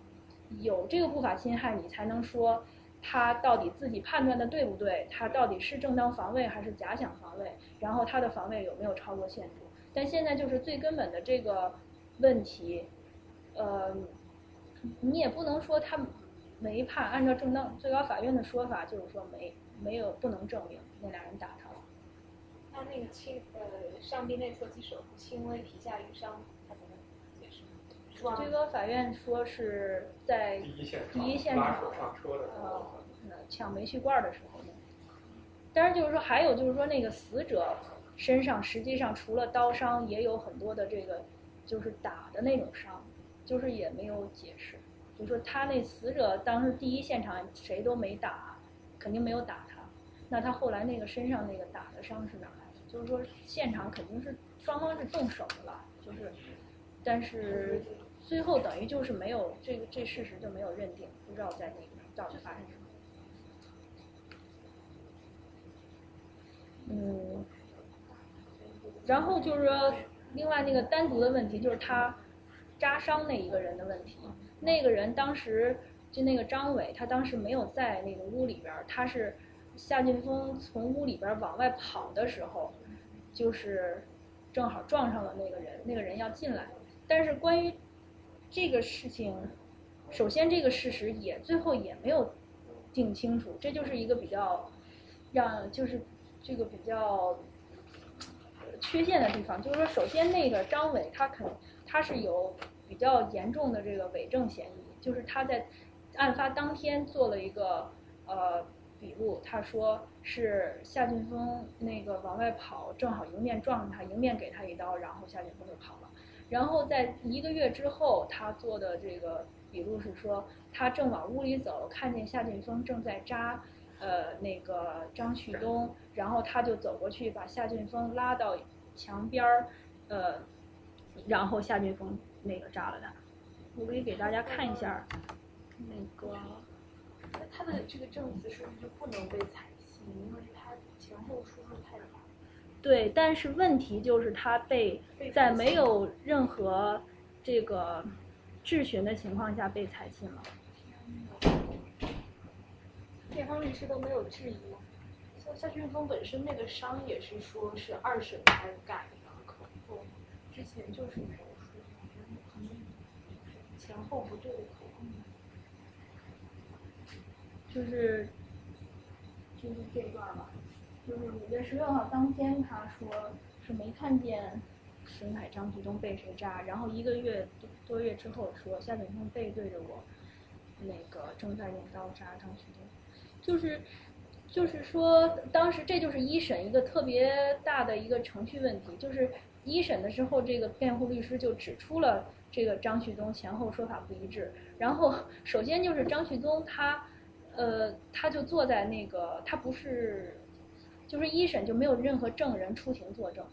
有这个不法侵害，你才能说。他到底自己判断的对不对？他到底是正当防卫还是假想防卫？然后他的防卫有没有超过限度？但现在就是最根本的这个问题，呃，你也不能说他没判。按照正当最高法院的说法，就是说没没有不能证明那俩人打他了。那那个轻呃上臂内侧肌手部轻微皮下淤伤，他怎？最高法院说是在第一现场呃，抢煤气罐的时候。当然就是说，还有就是说，那个死者身上实际上除了刀伤，也有很多的这个就是打的那种伤，就是也没有解释。就说他那死者当时第一现场谁都没打，肯定没有打他。那他后来那个身上那个打的伤是哪来的？就是说现场肯定是双方是动手的了，就是，但是。最后等于就是没有这个这事实就没有认定，不知道在那个到底发生什么。嗯，然后就是说，另外那个单独的问题就是他扎伤那一个人的问题。那个人当时就那个张伟，他当时没有在那个屋里边儿，他是夏劲峰从屋里边往外跑的时候，就是正好撞上了那个人，那个人要进来，但是关于。这个事情，首先这个事实也最后也没有定清楚，这就是一个比较让就是这个比较缺陷的地方。就是说，首先那个张伟他肯他是有比较严重的这个伪证嫌疑，就是他在案发当天做了一个呃笔录，他说是夏俊峰那个往外跑，正好迎面撞上他，迎面给他一刀，然后夏俊峰就跑了。然后在一个月之后，他做的这个笔录是说，他正往屋里走，看见夏俊峰正在扎，呃，那个张旭东，然后他就走过去把夏俊峰拉到墙边儿，呃，然后夏俊峰那个扎了他。我可以给大家看一下，那个他的这个证词是不是就不能被采信？因为他前后出入太。对，但是问题就是他被在没有任何这个质询的情况下被采信了。辩方律师都没有质疑。像夏俊峰本身那个伤也是说是二审才改的口供，之前就是没有说，前后不对的口供。就是就是这段吧。就是五月十六号当天，他说是没看见沈海张旭东被谁扎，然后一个月多月之后说夏景峰背对着我，那个正在用刀扎张旭东，就是就是说当时这就是一审一个特别大的一个程序问题，就是一审的时候这个辩护律师就指出了这个张旭东前后说法不一致，然后首先就是张旭东他呃他就坐在那个他不是。就是一审就没有任何证人出庭作证，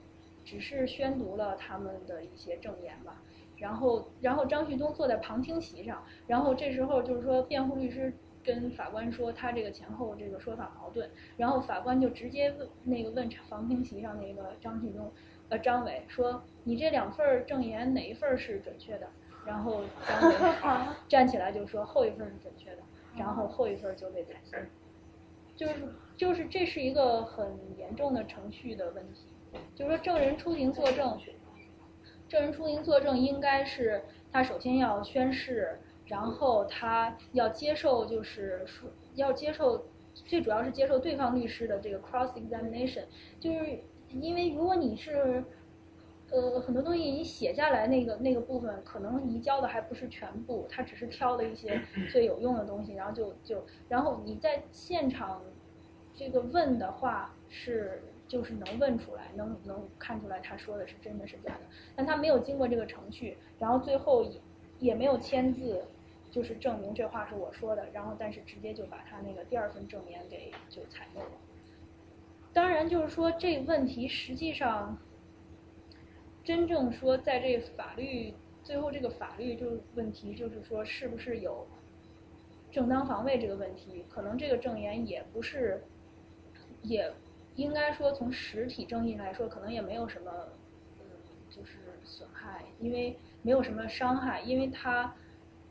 只是宣读了他们的一些证言吧。然后，然后张旭东坐在旁听席上，然后这时候就是说辩护律师跟法官说他这个前后这个说法矛盾，然后法官就直接问那个问旁听席上那个张旭东，呃张伟说你这两份证言哪一份是准确的？然后张伟 站起来就说后一份是准确的，然后后一份就被采信，就是。就是这是一个很严重的程序的问题，就是说证人出庭作证，证人出庭作证应该是他首先要宣誓，然后他要接受就是说要接受，最主要是接受对方律师的这个 cross examination，就是因为如果你是。呃，很多东西你写下来那个那个部分，可能移交的还不是全部，他只是挑了一些最有用的东西，然后就就，然后你在现场这个问的话是就是能问出来，能能看出来他说的是真的是假的，但他没有经过这个程序，然后最后也也没有签字，就是证明这话是我说的，然后但是直接就把他那个第二份证言给就采用了。当然就是说这问题实际上。真正说，在这法律最后这个法律就问题，就是说是不是有正当防卫这个问题？可能这个证言也不是，也应该说从实体正义来说，可能也没有什么，嗯，就是损害，因为没有什么伤害，因为他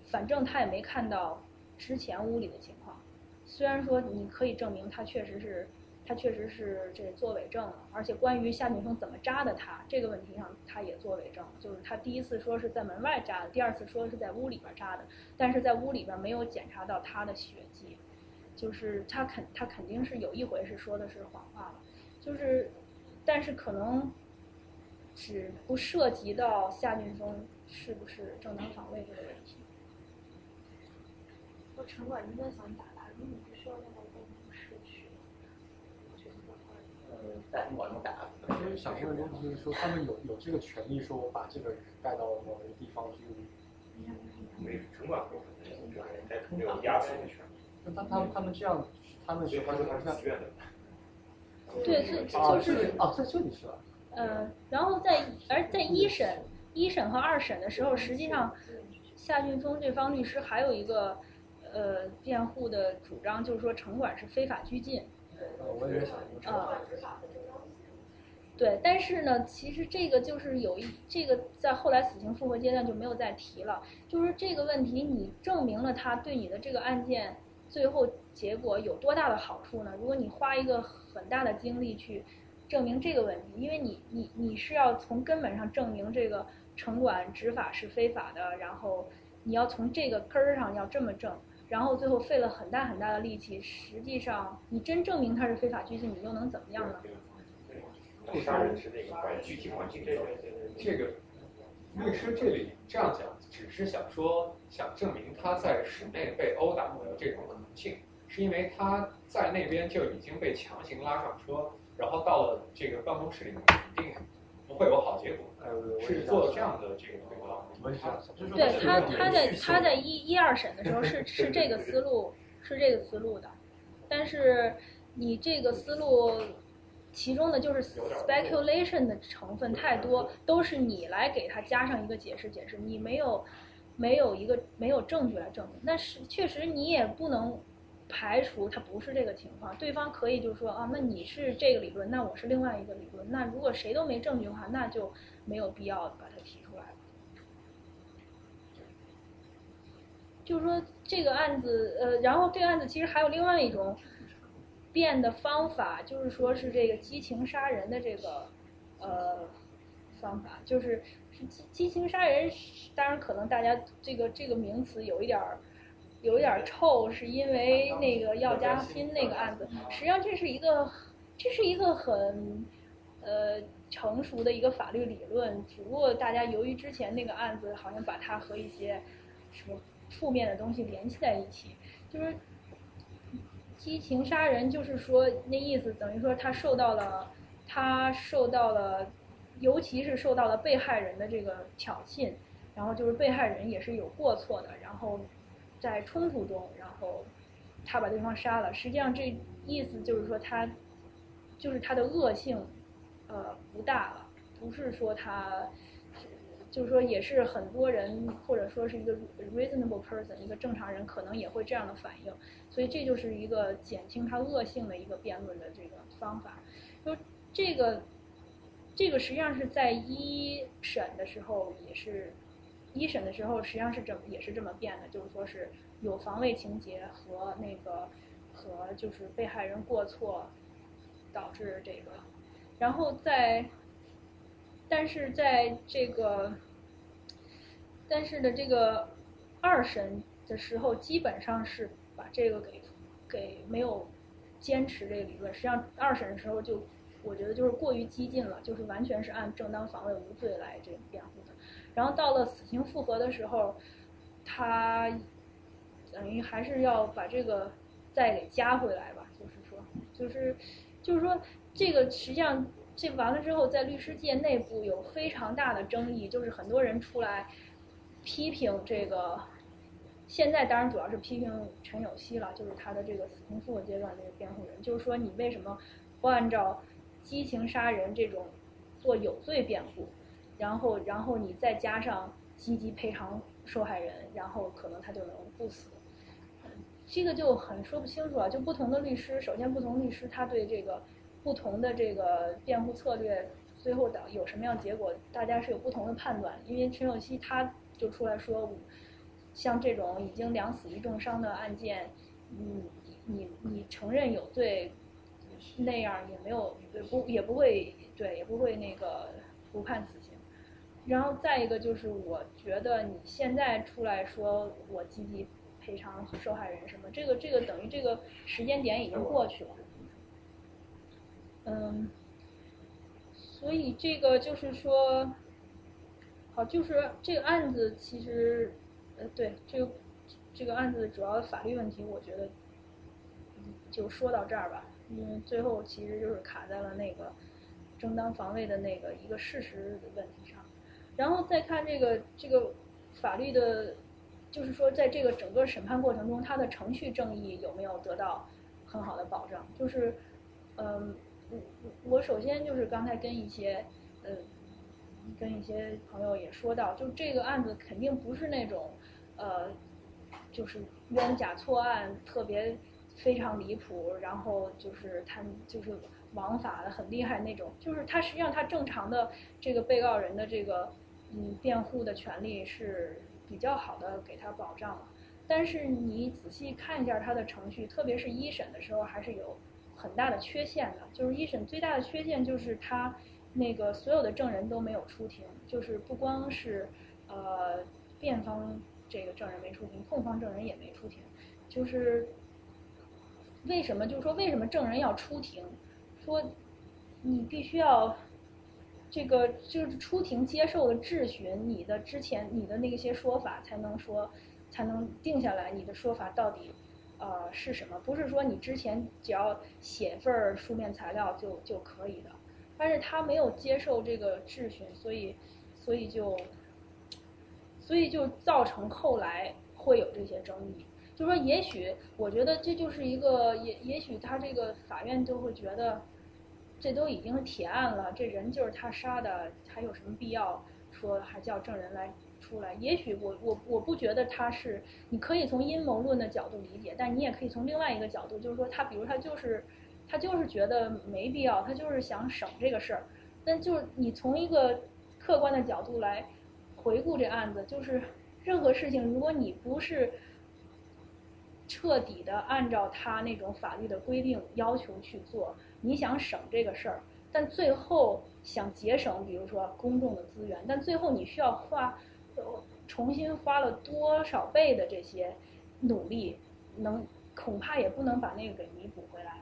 反正他也没看到之前屋里的情况。虽然说你可以证明他确实是。他确实是这做伪证了，而且关于夏俊峰怎么扎的他这个问题上，他也做伪证，就是他第一次说是在门外扎的，第二次说是在屋里边扎的，但是在屋里边没有检查到他的血迹，就是他肯他肯定是有一回是说的是谎话了，就是，但是可能只不涉及到夏俊峰是不是正当防卫这个问题。我城管真的想打他，如果你不需要那么。在网上打。其实想问的问题就是说，他们有有这个权利说，我把这个人带到某个地方去。没城管不可能，没有压的权利。那他他他们这样，他们是还是自愿的。对，这就是啊，在这里是吧？呃，然后在而在一审、一审和二审的时候，实际上夏俊峰这方律师还有一个呃辩护的主张，就是说城管是非法拘禁。我也想对，但是呢，其实这个就是有一这个在后来死刑复核阶段就没有再提了。就是这个问题，你证明了他对你的这个案件最后结果有多大的好处呢？如果你花一个很大的精力去证明这个问题，因为你你你是要从根本上证明这个城管执法是非法的，然后你要从这个根儿上要这么证。然后最后费了很大很大的力气，实际上你真证明他是非法拘禁，你又能怎么样呢？不杀人是那个具体环境这个这个律师这里这样讲，只是想说想证明他在室内被殴打的这种是因为他在那边就已经被强行拉上车，然后到了这个办公室里面，肯定不会有好结果。是做这样的这个。对他，他在他在一一二审的时候是 是这个思路，是这个思路的，但是你这个思路，其中的就是 speculation 的成分太多，都是你来给他加上一个解释解释，你没有没有一个没有证据来证明，那是确实你也不能排除他不是这个情况，对方可以就是说啊，那你是这个理论，那我是另外一个理论，那如果谁都没证据的话，那就没有必要把它提出来了。就是说这个案子，呃，然后这个案子其实还有另外一种变的方法，就是说是这个激情杀人的这个呃方法，就是是激激情杀人，当然可能大家这个这个名词有一点儿有点臭，是因为那个药家鑫那个案子，实际上这是一个这是一个很呃成熟的一个法律理论，只不过大家由于之前那个案子好像把它和一些什么。负面的东西联系在一起，就是激情杀人，就是说那意思等于说他受到了，他受到了，尤其是受到了被害人的这个挑衅，然后就是被害人也是有过错的，然后在冲突中，然后他把对方杀了。实际上这意思就是说他，就是他的恶性，呃不大了，不是说他。就是说，也是很多人，或者说是一个 reasonable person，一个正常人，可能也会这样的反应。所以这就是一个减轻他恶性的一个辩论的这个方法。就这个，这个实际上是在一审的时候也是，一审的时候实际上是这么也是这么辩的，就是说是有防卫情节和那个和就是被害人过错导致这个然后在，但是在这个，但是的这个二审的时候，基本上是把这个给给没有坚持这个理论。实际上二审的时候就，我觉得就是过于激进了，就是完全是按正当防卫无罪来这个辩护。然后到了死刑复核的时候，他等于还是要把这个再给加回来吧，就是说，就是就是说这个实际上这完了之后，在律师界内部有非常大的争议，就是很多人出来批评这个。现在当然主要是批评陈有希了，就是他的这个死刑复核阶段这个辩护人，就是说你为什么不按照激情杀人这种做有罪辩护？然后，然后你再加上积极赔偿受害人，然后可能他就能不死。这个就很说不清楚啊。就不同的律师，首先不同律师他对这个不同的这个辩护策略，最后导有什么样结果，大家是有不同的判断。因为陈有希他就出来说，像这种已经两死一重伤的案件，嗯，你你承认有罪，那样也没有不也不会对也不会那个不判死。然后再一个就是，我觉得你现在出来说我积极赔偿受害人什么，这个这个等于这个时间点已经过去了。嗯，所以这个就是说，好，就是这个案子其实，呃，对，这个这个案子主要的法律问题，我觉得就说到这儿吧，因为最后其实就是卡在了那个正当防卫的那个一个事实的问题上。然后再看这个这个法律的，就是说，在这个整个审判过程中，他的程序正义有没有得到很好的保障？就是，嗯，我我首先就是刚才跟一些呃跟一些朋友也说到，就这个案子肯定不是那种呃就是冤假错案特别非常离谱，然后就是他就是枉法的很厉害那种，就是他实际上他正常的这个被告人的这个。嗯，辩护的权利是比较好的，给他保障了。但是你仔细看一下他的程序，特别是一审的时候，还是有很大的缺陷的。就是一审最大的缺陷就是他那个所有的证人都没有出庭，就是不光是呃辩方这个证人没出庭，控方证人也没出庭。就是为什么？就是说为什么证人要出庭？说你必须要。这个就是出庭接受的质询，你的之前你的那些说法才能说，才能定下来你的说法到底，呃是什么？不是说你之前只要写份儿书面材料就就可以的。但是他没有接受这个质询，所以，所以就，所以就造成后来会有这些争议。就说也许我觉得这就是一个也也许他这个法院就会觉得。这都已经铁案了，这人就是他杀的，还有什么必要说还叫证人来出来？也许我我我不觉得他是，你可以从阴谋论的角度理解，但你也可以从另外一个角度，就是说他，比如他就是，他就是觉得没必要，他就是想省这个事儿。但就是你从一个客观的角度来回顾这案子，就是任何事情，如果你不是彻底的按照他那种法律的规定要求去做。你想省这个事儿，但最后想节省，比如说公众的资源，但最后你需要花，呃重新花了多少倍的这些努力，能恐怕也不能把那个给弥补回来。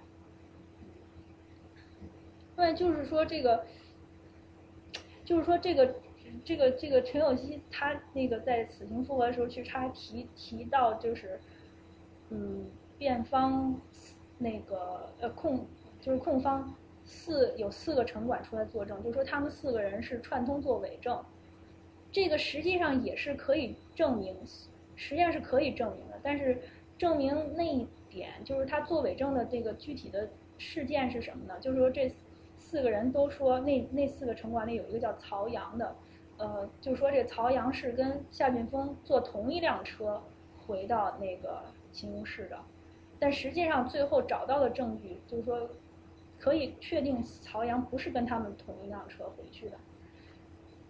对，就是说这个，就是说这个，这个这个陈有希他那个在死刑复核的时候，其实他还提提到就是，嗯，辩方那个呃控。就是控方四有四个城管出来作证，就说他们四个人是串通做伪证，这个实际上也是可以证明，实际上是可以证明的。但是证明那一点，就是他做伪证的这个具体的事件是什么呢？就是说这四个人都说那那四个城管里有一个叫曹阳的，呃，就说这曹阳是跟夏俊峰坐同一辆车回到那个秦屋市的，但实际上最后找到的证据就是说。可以确定曹阳不是跟他们同一辆车回去的，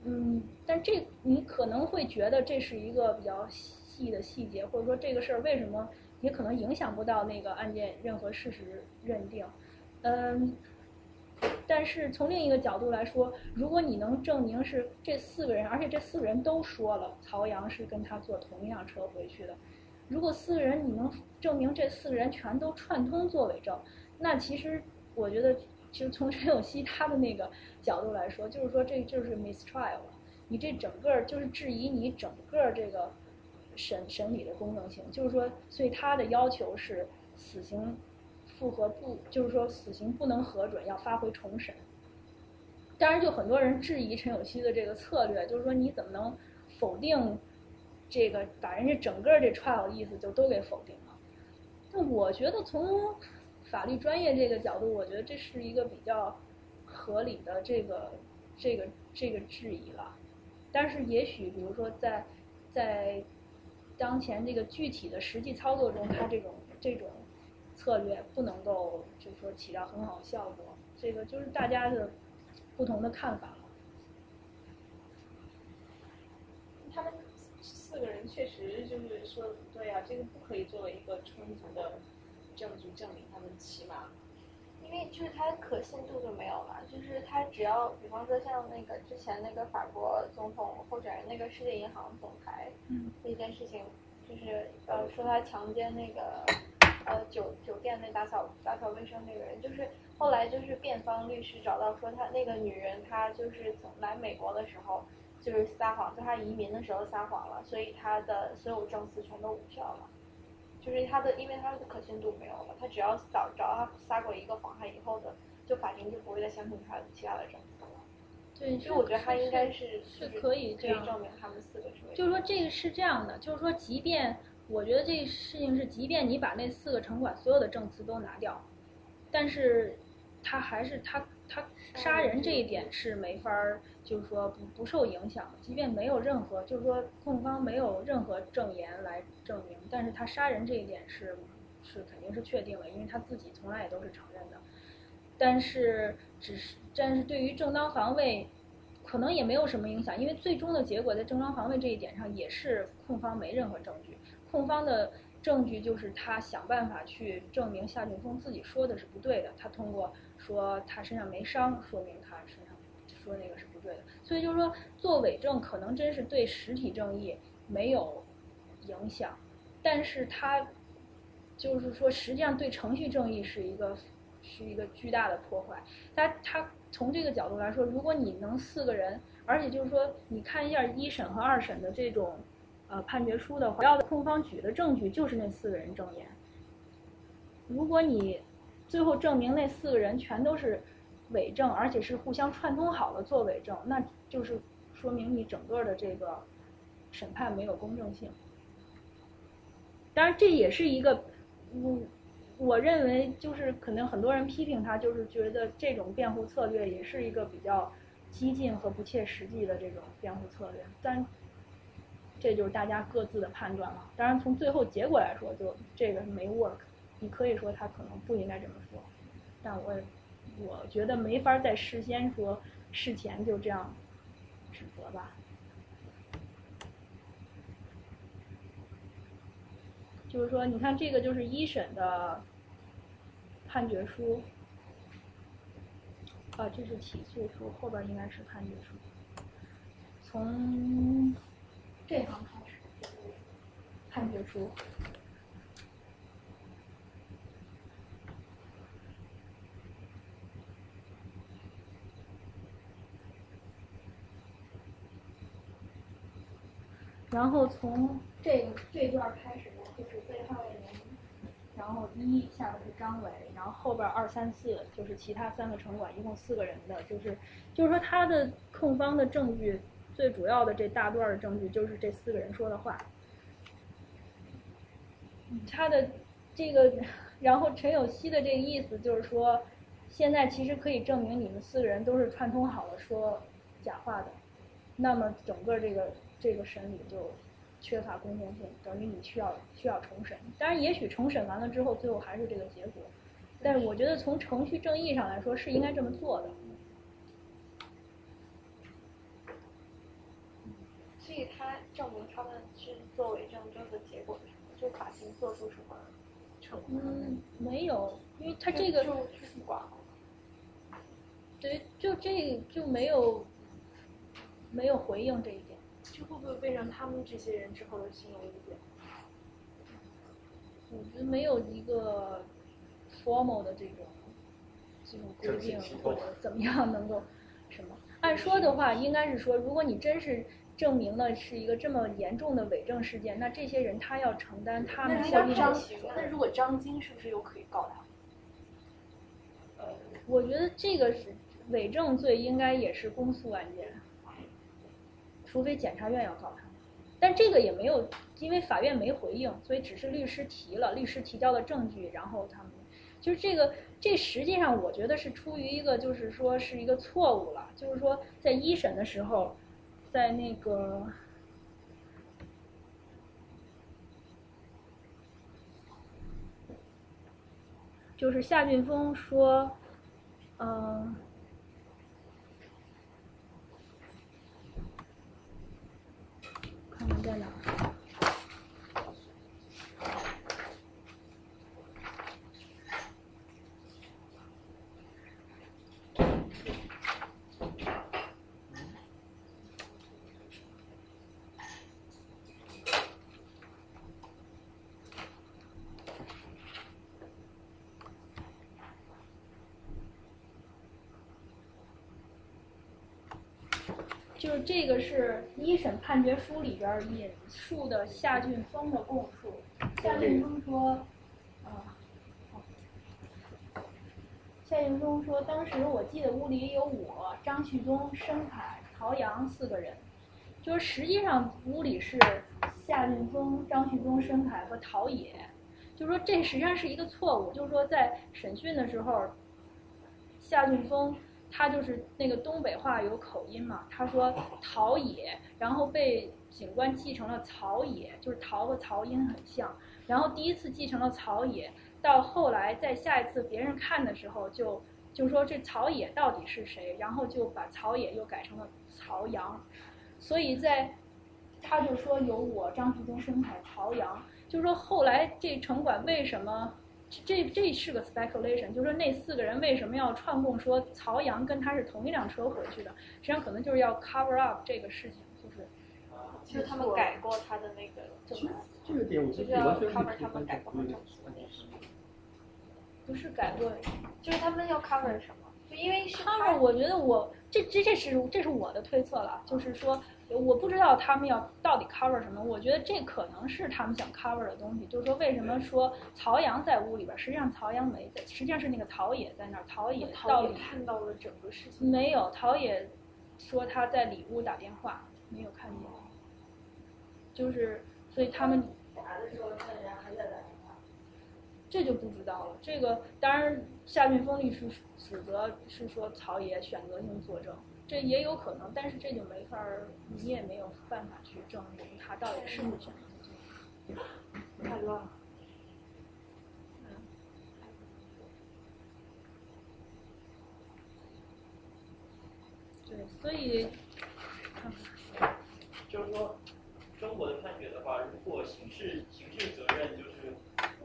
嗯，但这你可能会觉得这是一个比较细的细节，或者说这个事儿为什么也可能影响不到那个案件任何事实认定，嗯，但是从另一个角度来说，如果你能证明是这四个人，而且这四个人都说了曹阳是跟他坐同一辆车回去的，如果四个人你能证明这四个人全都串通作伪证，那其实我觉得，其实从陈有希他的那个角度来说，就是说这就是 mistrial 了，你这整个就是质疑你整个这个审审理的公正性，就是说，所以他的要求是死刑。复核不就是说死刑不能核准，要发回重审。当然，就很多人质疑陈有希的这个策略，就是说你怎么能否定这个，把人家整个这 trial 的意思就都给否定了？那我觉得从法律专业这个角度，我觉得这是一个比较合理的这个这个这个质疑了。但是也许，比如说在在当前这个具体的实际操作中，他这种这种。策略不能够，就是说起到很好的效果，这个就是大家的不同的看法了。他们四个人确实就是说的不对啊，这个不可以作为一个充足的证据证明他们骑马。因为就是它可信度就没有了，就是他只要比方说像那个之前那个法国总统候选人那个世界银行总裁，嗯，那件事情，就是呃说他强奸那个。呃，酒酒店那打扫打扫卫生那个人，就是后来就是辩方律师找到说他那个女人，她就是从来美国的时候就是撒谎，在她移民的时候撒谎了，所以她的所有证词全都无效了，就是他的因为他的可信度没有了，他只要找找到她撒过一个谎，他以后的就法庭就不会再相信他的其他的证词了。对，所以我觉得他应该是是可以这样证明他们四个是。就是说这个是这样的，就是说即便。我觉得这个事情是，即便你把那四个城管所有的证词都拿掉，但是他还是他他杀人这一点是没法儿，就是说不不受影响。即便没有任何，就是说控方没有任何证言来证明，但是他杀人这一点是是肯定是确定的，因为他自己从来也都是承认的。但是只是，但是对于正当防卫，可能也没有什么影响，因为最终的结果在正当防卫这一点上也是控方没任何证据。控方的证据就是他想办法去证明夏俊峰自己说的是不对的，他通过说他身上没伤，说明他身上说那个是不对的。所以就是说做伪证可能真是对实体正义没有影响，但是他就是说实际上对程序正义是一个是一个巨大的破坏。他他从这个角度来说，如果你能四个人，而且就是说你看一下一审和二审的这种。呃，判决书的话，要控方举的证据就是那四个人证言。如果你最后证明那四个人全都是伪证，而且是互相串通好了做伪证，那就是说明你整个的这个审判没有公正性。当然，这也是一个，我我认为就是可能很多人批评他，就是觉得这种辩护策略也是一个比较激进和不切实际的这种辩护策略，但。这就是大家各自的判断了。当然，从最后结果来说，就这个没 work。你可以说他可能不应该这么说，但我我觉得没法在事先说，事前就这样指责吧。就是说，你看这个就是一审的判决书，啊，这是起诉书，后边应该是判决书，从。这行开始，判决书，然后从这个这段开始呢，就是被害人，然后一下边是张伟，然后后边二三四就是其他三个城管，一共四个人的，就是就是说他的控方的证据。最主要的这大段的证据就是这四个人说的话。他的这个，然后陈有希的这个意思就是说，现在其实可以证明你们四个人都是串通好了说假话的，那么整个这个这个审理就缺乏公正性，等于你需要需要重审。当然，也许重审完了之后，最后还是这个结果，但是我觉得从程序正义上来说是应该这么做的。所以他证明他们是作伪证，这个结果是什么？就法庭做出什么惩罚？嗯，没有，因为他这个就不管了。对，就这就没有没有回应这一会不会变成他们这些人之后的新闻意见？我觉得没有一个 formal 的这种这种规定或者怎么样能够什么？按说的话，应该是说，如果你真是证明了是一个这么严重的伪证事件，那这些人他要承担他们那张那如果张晶是不是又可以告他？呃，我觉得这个是伪证罪，应该也是公诉案件，除非检察院要告他。但这个也没有，因为法院没回应，所以只是律师提了，律师提交了证据，然后他们就是这个，这实际上我觉得是出于一个，就是说是一个错误了，就是说在一审的时候，在那个，就是夏俊峰说，嗯。看在哪？这个是一审判决书里边引述的夏俊峰的供述。夏俊峰说，啊，夏俊峰说，当时我记得屋里有我、张旭东、申凯、陶阳四个人，就是实际上屋里是夏俊峰、张旭东、申凯和陶冶，就是说这实际上是一个错误，就是说在审讯的时候，夏俊峰。他就是那个东北话有口音嘛，他说陶冶，然后被警官记成了曹冶，就是陶和曹音很像。然后第一次记成了曹冶，到后来在下一次别人看的时候，就就说这曹冶到底是谁，然后就把曹冶又改成了曹阳。所以在他就说有我张旭东、申凯、曹阳，就是说后来这城管为什么？这这是个 speculation，就是说那四个人为什么要串供说曹阳跟他是同一辆车回去的？实际上可能就是要 cover up 这个事情，就是就是他们改过他的那个证词，这个点我觉得要 cover 他们改过证词。不是改过，就是他们要 cover 什么？就因为 cover，我觉得我这这这是这是我的推测了，就是说。我不知道他们要到底 cover 什么，我觉得这可能是他们想 cover 的东西。就是说，为什么说曹阳在屋里边？实际上曹阳没在，实际上是那个陶冶在那儿。陶冶到底看到了整个事情？没有，陶冶说他在里屋打电话，没有看见。就是，所以他们打的时候。这就不知道了。这个当然，夏俊峰律师指责是说曹野选择性作证。这也有可能，但是这就没法儿，你也没有办法去证明他到底是不是选择太乱了。嗯。对，所以。就是说，中国的判决的话，如果刑事刑事责任就是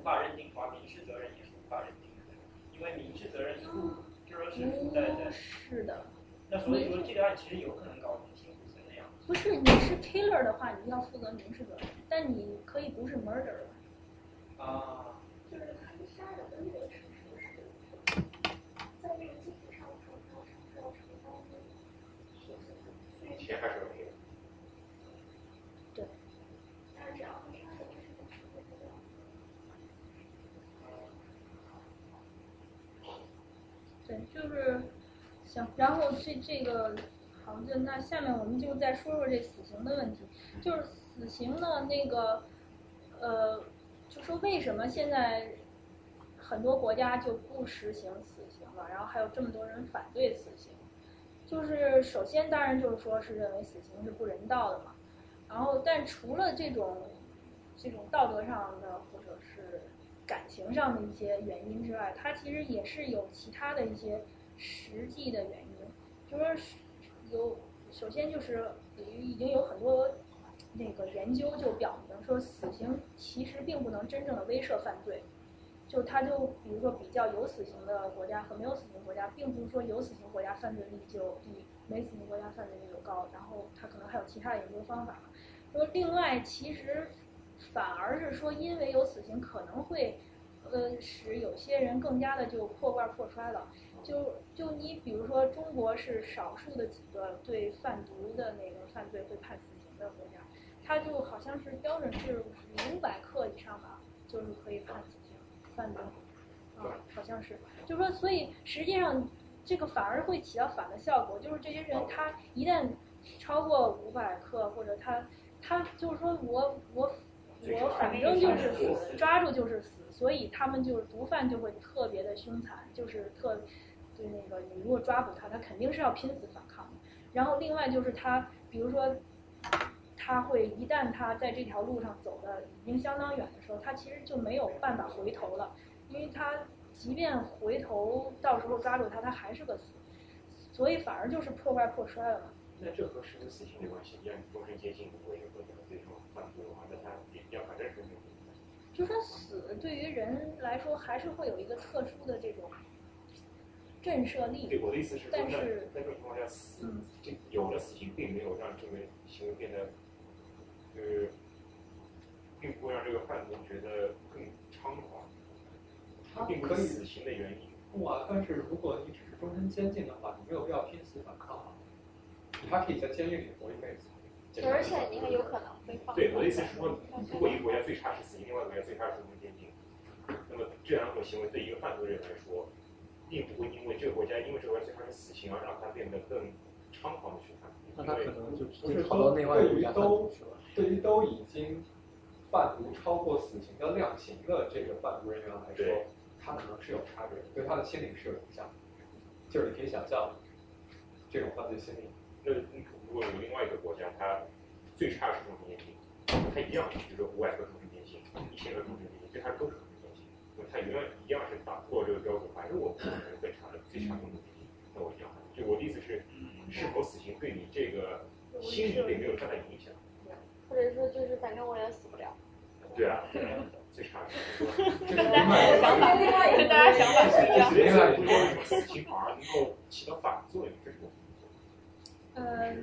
无法认定的话，民事责任也是无法认定的，因为民事责任是就是说是附带在。是的。那所以说，这个案其实有可能搞成辛普森那样。不是，你是 killer 的话，你要负责民事责任，但你可以不是 murder。啊。就是他们杀人的那个事实，在这个基础上承担要承担钱还是要赔。对。但是只要他杀人的事情是不知道。对，就是。行，然后这这个好，就那下面我们就再说说这死刑的问题。就是死刑的那个，呃，就说为什么现在很多国家就不实行死刑了，然后还有这么多人反对死刑。就是首先当然就是说是认为死刑是不人道的嘛。然后但除了这种这种道德上的或者是感情上的一些原因之外，它其实也是有其他的一些。实际的原因，就是有，首先就是已经有很多那个研究就表明说，死刑其实并不能真正的威慑犯罪，就他就比如说比较有死刑的国家和没有死刑国家，并不是说有死刑国家犯罪率就比没死刑国家犯罪率就高，然后他可能还有其他的研究方法。说另外其实反而是说，因为有死刑可能会呃使有些人更加的就破罐破摔了。就就你比如说中国是少数的几个对贩毒的那个犯罪会判死刑的国家，它就好像是标准是五百克以上吧，就是可以判死刑贩毒，啊，好像是，就是说，所以实际上这个反而会起到反的效果，就是这些人他一旦超过五百克，或者他他就是说我我我反正就是死，抓住就是死，所以他们就是毒贩就会特别的凶残，就是特。对那个，你如果抓捕他，他肯定是要拼死反抗的。然后另外就是他，比如说，他会一旦他在这条路上走的已经相当远的时候，他其实就没有办法回头了，因为他即便回头，到时候抓住他，他还是个死，所以反而就是破罐破摔了。那这和是跟死刑没关系，让终身监禁为和这个这种犯罪的话，那他也要反正是。就说死对于人来说，还是会有一个特殊的这种。震慑力。对我的意思是，但是在这种情况下，死这有了死刑，并没有让这个行为变得，就是，并不会让这个犯人觉得更猖狂。他并不是死刑的原因。不啊，但是如果你只是终身监禁的话，你没有必要拼死反抗啊。你还可以在监狱里活一辈子。而且你还有可能会放。对我的意思是说，如果一个国家最差是死刑，另外一个国家最差是终身监禁，那么这两种行为对一个犯罪人来说。并不会因为这个国家因为这个国家最开始死刑而让他变得更猖狂的去犯。那他可能就不是说对于都对于都已经贩毒超过死刑的量刑的这个贩毒人员来说，他可能是有差别，对他的心理是有影响。就是你可以想象这种犯罪心理。那如果有另外一个国家，他最差是终身监禁，它一样，比如说五百个终身监禁，一千个终身监禁，对他都是。他永远一样是打破这个标准，反正我不可能最差的最强的目的，那我一样。就我的意思是，是否死刑对你这个心理并没有太大影响。或者说就是反正我也死不了。对啊，最差的。跟大家想法，跟大家想法不一样。另外，死刑反而能够起到反作用，这是我。呃，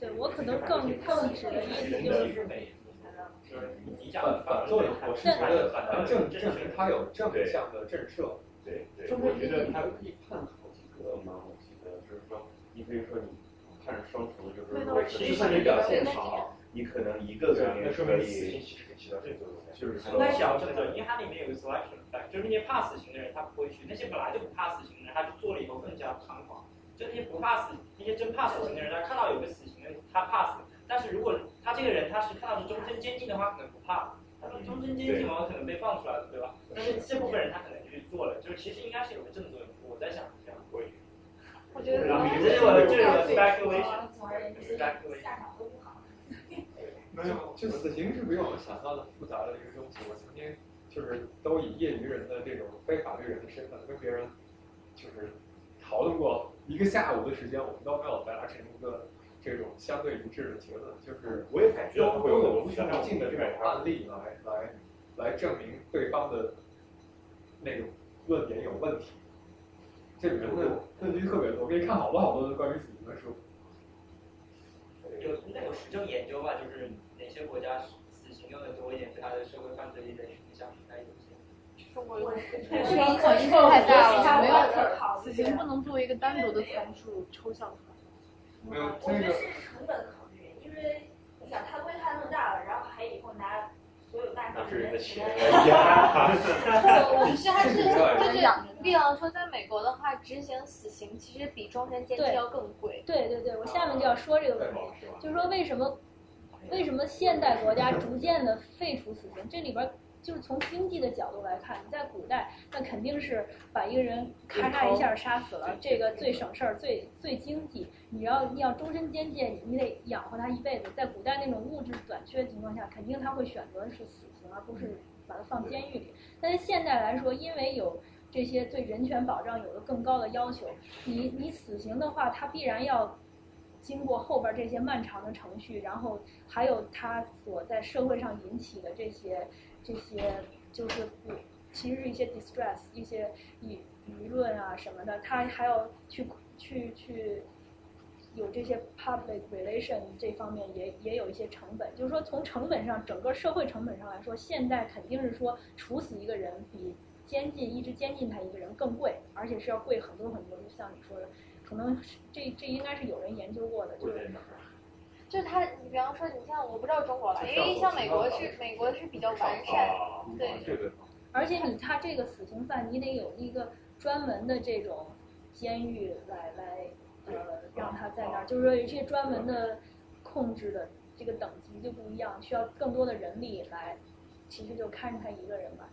对我可能更更指的意思就是。反作用，我是觉得正证明他有正向的震慑。对对，我觉得他可以判好几个嘛，我记得就是说，你可以说你判双重，就是就算你表现好，你可能一个个那说明死刑其实起到这个作用。就是应该想这个，因为它里面有个 selection，就是那些怕死刑的人他不会去，那些本来就不怕死刑的人，他就做了以后更加猖狂。就那些不怕死，那些真怕死刑的人，他看到有个死刑的，他怕死。但是如果他这个人他是看到是终身监禁的话，可能不怕。他说终身监禁嘛，可能被放出来了，对吧？但是这部分人他可能就去做了，就是其实应该是有个正作用。我在想这样。我觉得。这是我的这个 speculation。没有，就死刑是比我们想象的复杂的一个东西。我曾经就是都以业余人的这种非法律人的身份跟别人就是讨论过一个下午的时间，我们都没有达成一个。这种相对一致的结论，就是我也感觉都都有无穷无尽的这种案例来来来证明对方的那种论点有问题。这里面的论据特别多，我给你看好多好多的关于死刑的书。有应该有实证研究吧？就是哪些国家死刑用的多一点，对他的社会犯罪率的影响应该有些。中国死刑影响太大了，没有死刑不能作为一个单独的参数抽象出来。没有，我觉得是成本考虑，因为你想他规划那么大了，然后还以后拿所有大部分人的钱。我不是，还是 就是比方说，在美国的话，执行死刑其实比终身监禁要更贵。对对对，我下面就要说这个问题，就是说为什么为什么现代国家逐渐的废除死刑？这里边。就是从经济的角度来看，你在古代那肯定是把一个人咔嚓一下杀死了，这个最省事儿、最最经济。你要你要终身监禁，你得养活他一辈子。在古代那种物质短缺的情况下，肯定他会选择是死刑，而不是把他放监狱里。但是现在来说，因为有这些对人权保障有了更高的要求，你你死刑的话，他必然要经过后边这些漫长的程序，然后还有他所在社会上引起的这些。这些就是不，其实一些 distress，一些舆舆论啊什么的，他还要去去去有这些 public relation 这方面也也有一些成本。就是说从成本上，整个社会成本上来说，现在肯定是说处死一个人比监禁一直监禁他一个人更贵，而且是要贵很多很多。就像你说的，可能这这应该是有人研究过的，就是。就他，你比方说，你像我不知道中国了，因为像美国是美国是比较完善，对。而且你他这个死刑犯，你得有一个专门的这种监狱来来呃让他在那儿，就是说有一些专门的控制的这个等级就不一样，需要更多的人力来，其实就看着他一个人吧。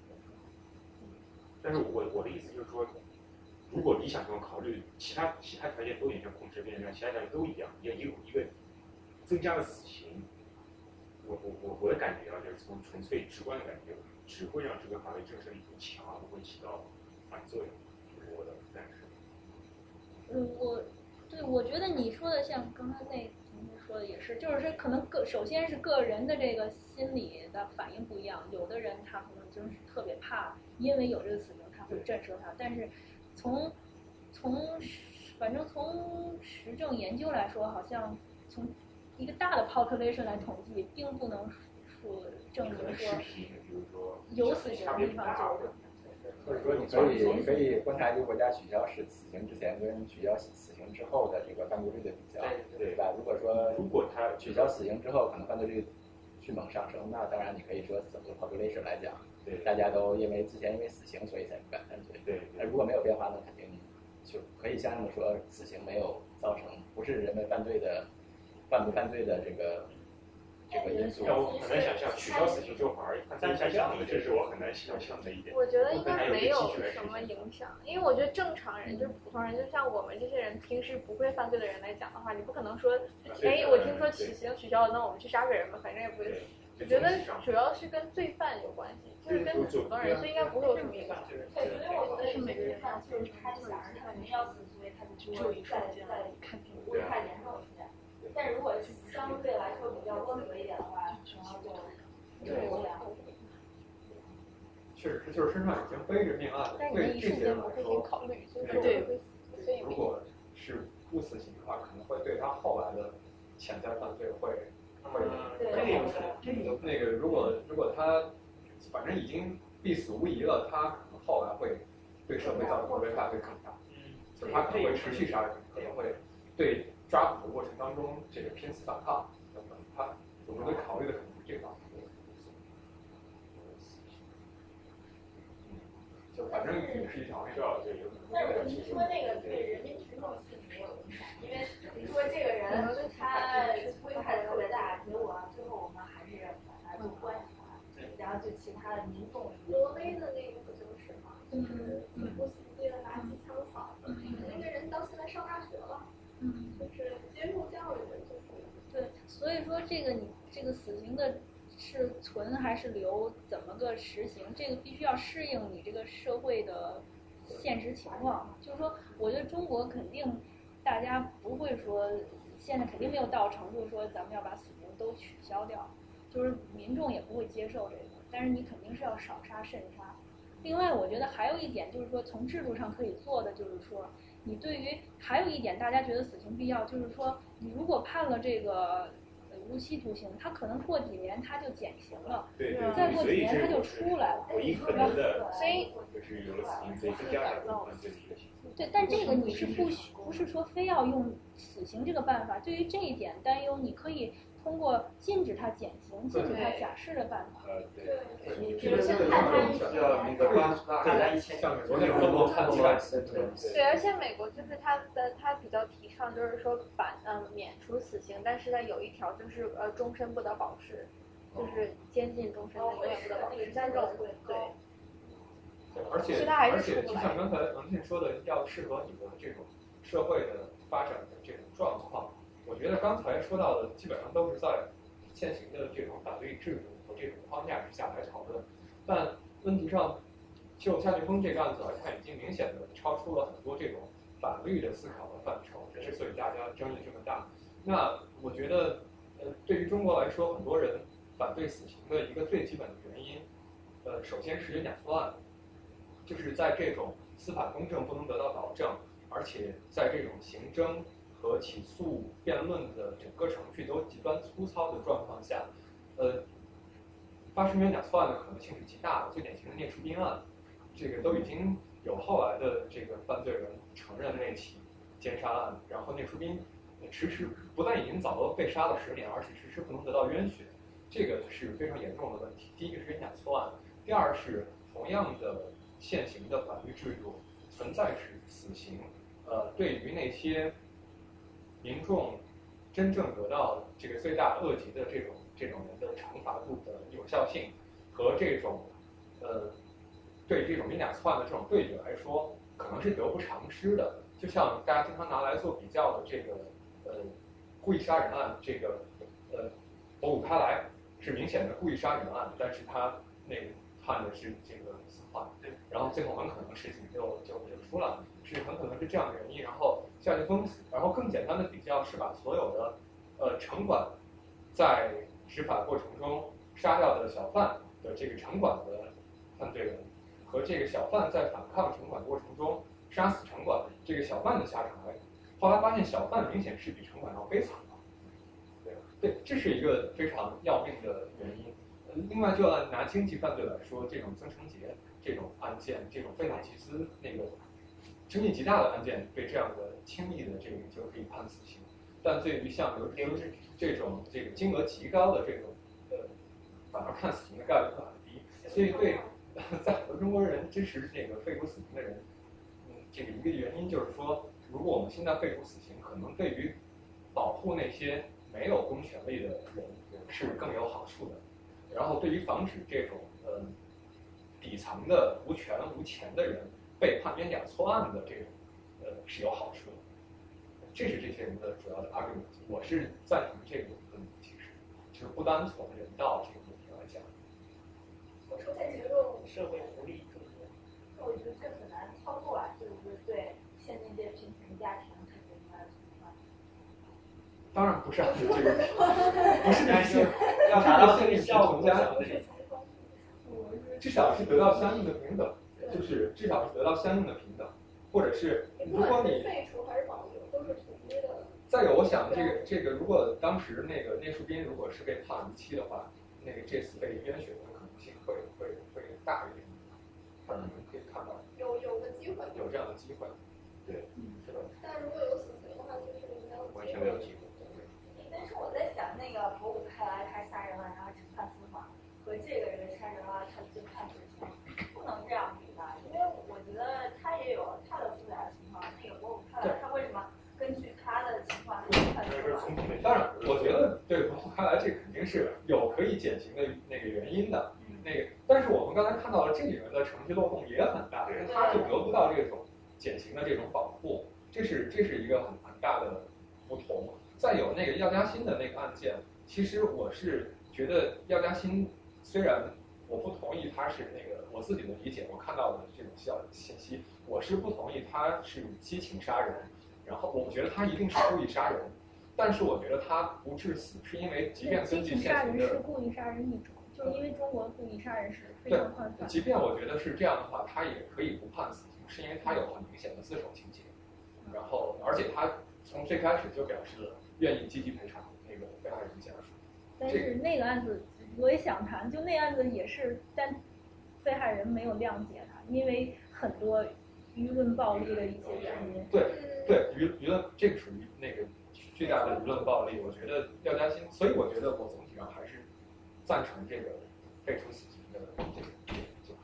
但是我我的意思就是说，如果理想中考虑其他其他条件都已经控制，变成其他条件都一样，一个一个一个。增加了死刑，我我我我的感觉啊，就是从纯粹直观的感觉，只会让这个法律震慑力更强，不会起到反作用。我的感受。嗯，我对我觉得你说的像刚才那同学说的也是，就是说可能个首先是个人的这个心理的反应不一样，有的人他可能就是特别怕，因为有这个死刑他会震慑他，但是从从反正从实证研究来说，好像从一个大的 population 来统计，并不能说证明说有死刑的地方就。或者说，你可以你可以观察一个国家取消是死刑之前跟取消死刑之后的这个犯罪率的比较，对吧？如果说如果他取消死刑之后，可能犯罪率迅猛上升，那当然你可以说整个 population 来讲，对，大家都因为之前因为死刑所以才不敢犯罪，对。那如果没有变化，那肯定就可以相应的说，死刑没有造成不是人们犯罪的。犯不犯罪的这个这个因素，但我很难想象取消死刑之后反而犯罪下降了，这是我很难想象的一点。我觉得应该没有什么影响，因为我觉得正常人就是普通人，就像我们这些人平时不会犯罪的人来讲的话，你不可能说，哎，我听说死刑取消了，那我们去杀个人吧，反正也不会死。我觉得主要是跟罪犯有关系，就是跟普通人，所以应该不会有什么影响。对，所以我觉得是每个人就是他想着他肯定要死，所以他就注意在在看病，不会太严重。但如果相对来说比较温和一点的话，然后就就无聊。确实是，就是身上已经背着命案了，对这些人来说，对，如果是不死刑的话，可能会对他后来的潜在犯罪会会这个那个如果如果他反正已经必死无疑了，他可能后来会对社会造成的危害会更大。嗯，就他可能会持续杀人，可能会对。抓捕的过程当中，这个拼死反抗等等，他我们会考虑的可能是这方面。就反正也是一条需要这个。但是我听说那个对人民群众心理没有影响，因为你说这个人他危害特别大，结果最后我们还是把他就关起来，然后就其他的民众。挪威的那个不就是吗？就是不死机的拿机枪扫的那个人，到现在上大学。接受教育的，就是对，所以说这个你这个死刑的是存还是留，怎么个实行？这个必须要适应你这个社会的现实情况。就是说，我觉得中国肯定大家不会说，现在肯定没有到程度说咱们要把死刑都取消掉，就是民众也不会接受这个。但是你肯定是要少杀慎杀。另外，我觉得还有一点就是说，从制度上可以做的就是说。你对于还有一点，大家觉得死刑必要，就是说，你如果判了这个无期徒刑，他可能过几年他就减刑了，对再过几年他就出来了，唯一可能的，所以就是有了死刑。对，但这个你是不不是说非要用死刑这个办法？对于这一点担忧，你可以。通过禁止他减刑、禁止他假释的办法。呃，对。就是先判他一千，那个判他一千，像美国那个判几万对，而且美国就是他的他比较提倡，就是说把嗯免除死刑，但是呢有一条就是呃终身不得保释，就是监禁终身的永远不得保释，但是对。而且而且就像刚才王倩说的，要适合你的这种社会的发展的这种状况。我觉得刚才说到的基本上都是在现行的这种法律制度和这种框架之下来讨论，但问题上，就夏俊峰这个案子来看，已经明显的超出了很多这种法律的思考的范畴，之所以大家争议这么大。那我觉得，呃，对于中国来说，很多人反对死刑的一个最基本的原因，呃，首先是冤假错案，就是在这种司法公正不能得到保证，而且在这种刑侦和起诉辩论的整个程序都极端粗糙的状况下，呃，发生冤假错案的可能性是极大的。最典型的聂树斌案，这个都已经有后来的这个犯罪人承认那起奸杀案，然后聂树斌迟迟不但已经早都被杀了十年，而且迟迟不能得到冤雪，这个是非常严重的问题。第一个是冤假错案，第二是同样的现行的法律制度存在是死刑，呃，对于那些民众真正得到这个罪大恶极的这种这种人的惩罚度的有效性和这种呃对这种冤假错案的这种对比来说，可能是得不偿失的。就像大家经常拿来做比较的这个呃故意杀人案，这个呃博古开来是明显的故意杀人案，但是他那判的是这个死缓，然后最后很可能事情就就就出了，是很可能是这样的原因，然后下去封死。然后更简单的比较是把所有的呃城管在执法过程中杀掉的小贩的这个城管的犯罪人，和这个小贩在反抗城管过程中杀死城管这个小贩的下场来，后来发现小贩明显是比城管要悲惨的，对对，这是一个非常要命的原因。另外，就按拿经济犯罪来说，这种曾成杰这种案件，这种非法集资那个争议极大的案件，被这样的轻易的这个就可以判死刑。但对于像刘刘志这种这个金额极高的这种呃，反而判死刑的概率会很低。所以对 在很多中国人支持这个废除死刑的人，嗯，这个一个原因就是说，如果我们现在废除死刑，可能对于保护那些没有公权力的人是更有好处的。然后对于防止这种呃底层的无权无钱的人被判冤假错案的这种呃是有好处的。这是这些人的主要的 argument。我是赞成这个问题，其实就是不单从人道这个问题来讲。我出现结论，社会福利更多。我觉得这很难操作啊，就是对现在这贫穷家庭。当然不是按照这个，不是但是要达到这个效果，至少是得到相应的平等，就是至少是得到相应的平等，或者是如果你废除还是保留，都是统一的。再有，我想这个这个，如果当时那个聂树斌如果是被判无期的话，那个这次被冤雪的可能性会会会大一点。他可能可以看到有有个机会。有这样的机会，对，是吧？但如果有死刑的话，就是没有完全没有机会。但是我在想，那个博古开来他杀人了，然后只判死缓，和这个人杀人了，他就判死刑，不能这样比吧？因为我觉得他也有他的复杂情况。那个博古开来，他为什么根据他的情况他就判司法？当然，我觉得对博古开来这肯定是有可以减刑的那个原因的。那个，但是我们刚才看到了这里面的程序漏洞也很大，因为他就得不到这种减刑的这种保护，这是这是一个很很大的不同。再有那个药家鑫的那个案件，其实我是觉得药家鑫虽然我不同意他是那个我自己的理解，我看到的这种消信息，我是不同意他是激情杀人，然后我觉得他一定是故意杀人，但是我觉得他不致死是因为即便根据激情杀现行的人是故意杀人一种，就是因为中国故意杀人是非常宽泛。即便我觉得是这样的话，他也可以不判死刑，是因为他有很明显的自首情节，然后而且他从最开始就表示了愿意积极赔偿那个被害人家属。但是那个案子我也想谈，就那案子也是，但被害人没有谅解他，因为很多舆论暴力的一些原因。对对，舆舆论这个属于那个巨大的舆论暴力，我觉得要担心，所以我觉得我总体上还是赞成这个废除死刑的这个这个这个。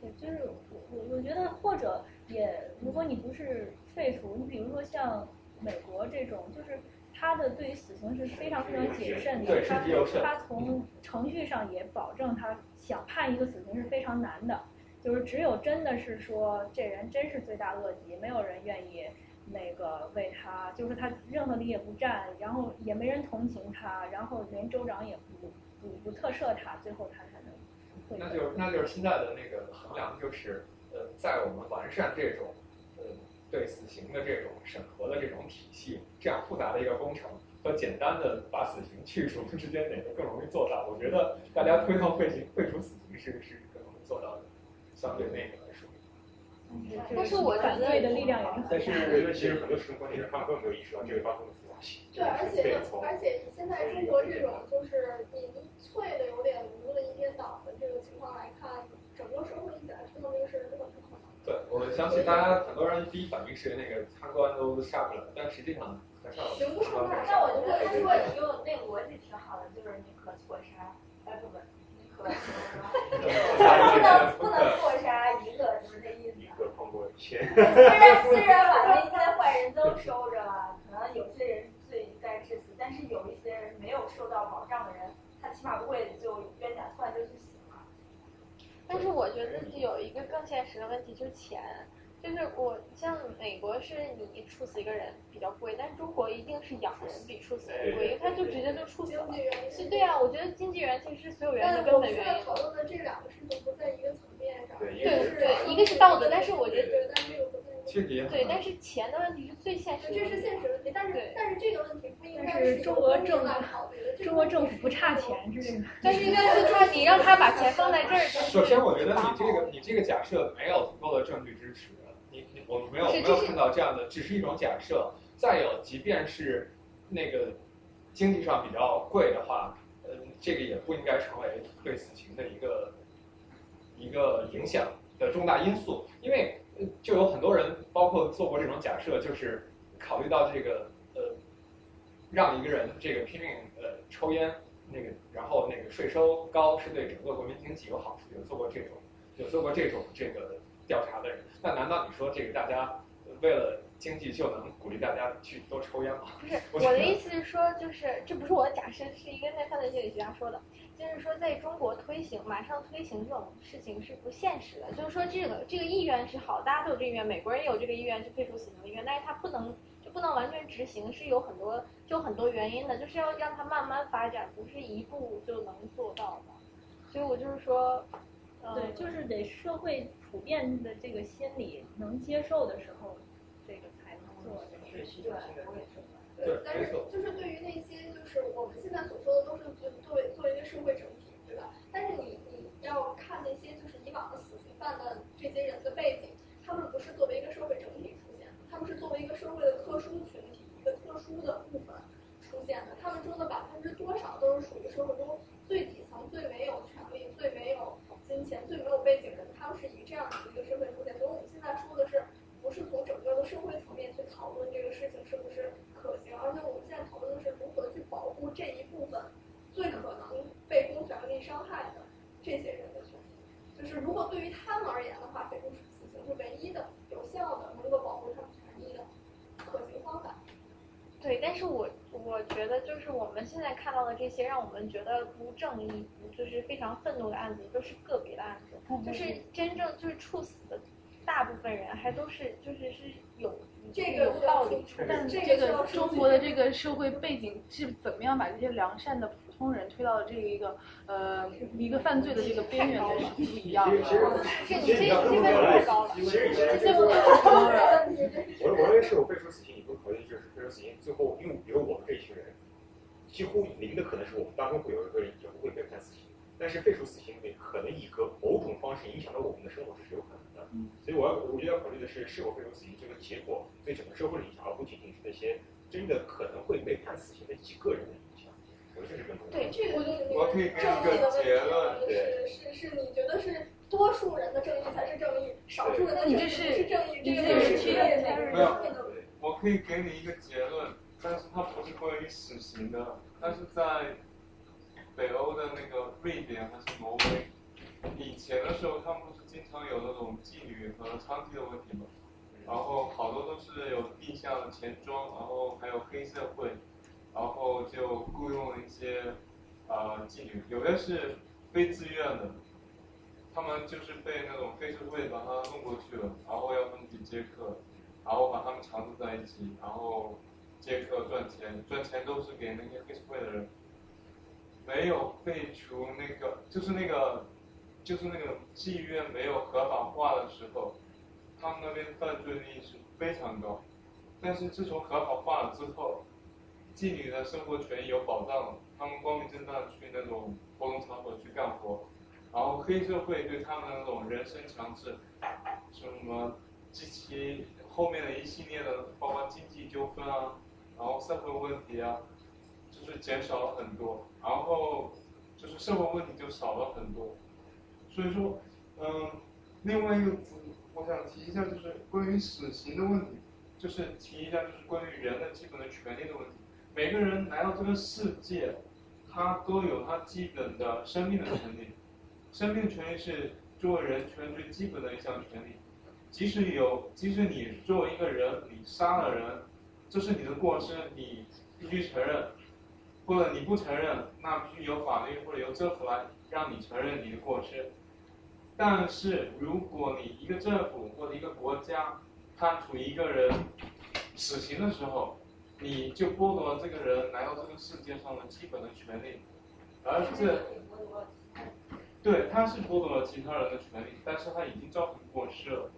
对，就是我我我觉得或者也，如果你不是废除，你比如说像美国这种，就是他的对于死刑是非常非常谨慎的，他他从程序上也保证他想判一个死刑是非常难的，就是只有真的是说这人真是罪大恶极，没有人愿意那个为他，就是他任何理也不占，然后也没人同情他，然后连州长也不不不特赦他，最后他才能那就是那就是现在的那个衡量，就是呃，在我们完善这种呃对死刑的这种审核的这种体系，这样复杂的一个工程，和简单的把死刑去除之间哪个更容易做到？我觉得大家推动废刑废除死刑是是更容易做到的，相对那个。但是我反对的力量也是很大。但是我觉得其实很多时候关键是他们根本没有意识到这个发生的复杂性。对，而且而且以现在中国这种就是你脆的有点无的一边倒的这个情况来看，整个社会一起来推动这个事儿根本不可能。对，我相信大家很多人第一反应是那个参观都下不了，但实际上很少。行不上那我觉得，他说你用那个逻辑挺好的，就是你可错杀，哎不不，你可 不能不能错杀一个，就是虽然虽然把那些坏人都收着了，可能有些人罪该致死，但是有一些人没有受到保障的人，他起码不会就冤假错案就去死了。但是我觉得有一个更现实的问题就是钱，就是我像美国是你处死一个人比较贵，但是中国一定是养人比处死人贵，因为他就直接就处死了。是对啊，我觉得经济原因其实是所有原因的根本原因。讨论的这两个事情不在一个层面上。对对，一个是道德，但是我觉得。对，但是钱的问题是最现实的。这是现实问题，但是但是这个问题不应该是中国政府，中国政府不差钱，是这个。但是应该是他，你让他把钱放在这儿。首先，我觉得你这个你这个假设没有足够的证据支持，我没有没有看到这样的，只是一种假设。再有，即便是那个经济上比较贵的话，呃，这个也不应该成为对死刑的一个一个影响的重大因素，因为。就有很多人，包括做过这种假设，就是考虑到这个呃，让一个人这个拼命呃抽烟，那个然后那个税收高是对整个国民经济有好处，有做过这种有做过这种这个调查的人，那难道你说这个大家为了经济就能鼓励大家去多抽烟吗？不是，我的意思是说，就是这不是我的假设，是一个内犯罪心理学家说的。就是说，在中国推行马上推行这种事情是不现实的。就是说，这个这个意愿是好，大家都有这个意愿，美国人也有这个意愿去废除死刑的意愿，但是他不能就不能完全执行，是有很多就很多原因的，就是要让它慢慢发展，不是一步就能做到的。所以我就是说，对，就是得社会普遍的这个心理能接受的时候，这个才能做。对，我也是。对，但是就是对于那些就是我们现在所说的都是作作为作为一个社会整体，对吧？但是你你要看那些就是以往的死刑犯的这些人的背景，他们不是作为一个社会整体出现，他们是作为一个社会的特殊群体，一个特殊的部分出现的。他们中的百分之多少都是属于社会中最底层、最没有权利、最没有金钱、最没有背景的人，他们是以这样的一个身份出现。所以我们现在说的是，不是从整个的社会层面去讨论这个事情是不是？可行，而且我们现在讨论的是如何去保护这一部分最可能被公权力伤害的这些人的权利。就是如果对于他们而言的话，废除死刑是唯一的有效的能够保护他们权益的可行方法。对，但是我我觉得就是我们现在看到的这些让我们觉得不正义、就是非常愤怒的案子，都是个别的案子，就是真正就是处死的大部分人还都是就是是有。这个有道理，但这个中国的这个社会背景是怎么样把这些良善的普通人推到了这个一个呃一个犯罪的这个边缘的是不一样的。其实其实你要这么说，其实以前这么我我认为是否废除死刑，你不考虑就是废除死刑最后，因为比如我们这一群人，几乎零的可能是我们当中会有一个人也不会被判死刑，但是废除死刑可能以个某种方式影响到我们的生活，这是有可能的。所以我要，我觉得要考虑的是是否废除死刑这个结果对整个社会的影响，而不仅仅是那些真的可能会被判死刑的几个人的影响。我觉得我可以给一个结论，是是是，你觉得是多数人的正义才是正义，少数人的正义是正义，这个是区别的。没有，我可以给你一个结论，但是它不是关于死刑的，但是在北欧的那个瑞典还是挪威，以前的时候他们不是。经常有那种妓女和娼妓的问题吗，然后好多都是有地下钱庄，然后还有黑社会，然后就雇佣了一些啊妓女，有的是非自愿的，他们就是被那种黑社会把他弄过去了，然后要他们去接客，然后把他们强制在一起，然后接客赚钱，赚钱都是给那些黑社会的人，没有废除那个，就是那个。就是那个妓院没有合法化的时候，他们那边犯罪率是非常高。但是自从合法化了之后，妓女的生活权益有保障，他们光明正大去那种活动场所去干活，然后黑社会对他们那种人身强制，什么及其后面的一系列的，包括经济纠纷啊，然后社会问题啊，就是减少了很多，然后就是社会问题就少了很多，所以说，嗯，另外一个我想提一下就是关于死刑的问题，就是提一下就是关于人的基本的权利的问题。每个人来到这个世界，他都有他基本的生命的权利。生命权利是作为人权最基本的一项权利。即使有，即使你作为一个人，你杀了人，这是你的过失，你必须承认，或者你不承认，那必须由法律或者由政府来让你承认你的过失。但是如果你一个政府或者一个国家判处一个人死刑的时候，你就剥夺了这个人来到这个世界上的基本的权利，而这，对，他是剥夺了其他人的权利，但是他已经造成过失了。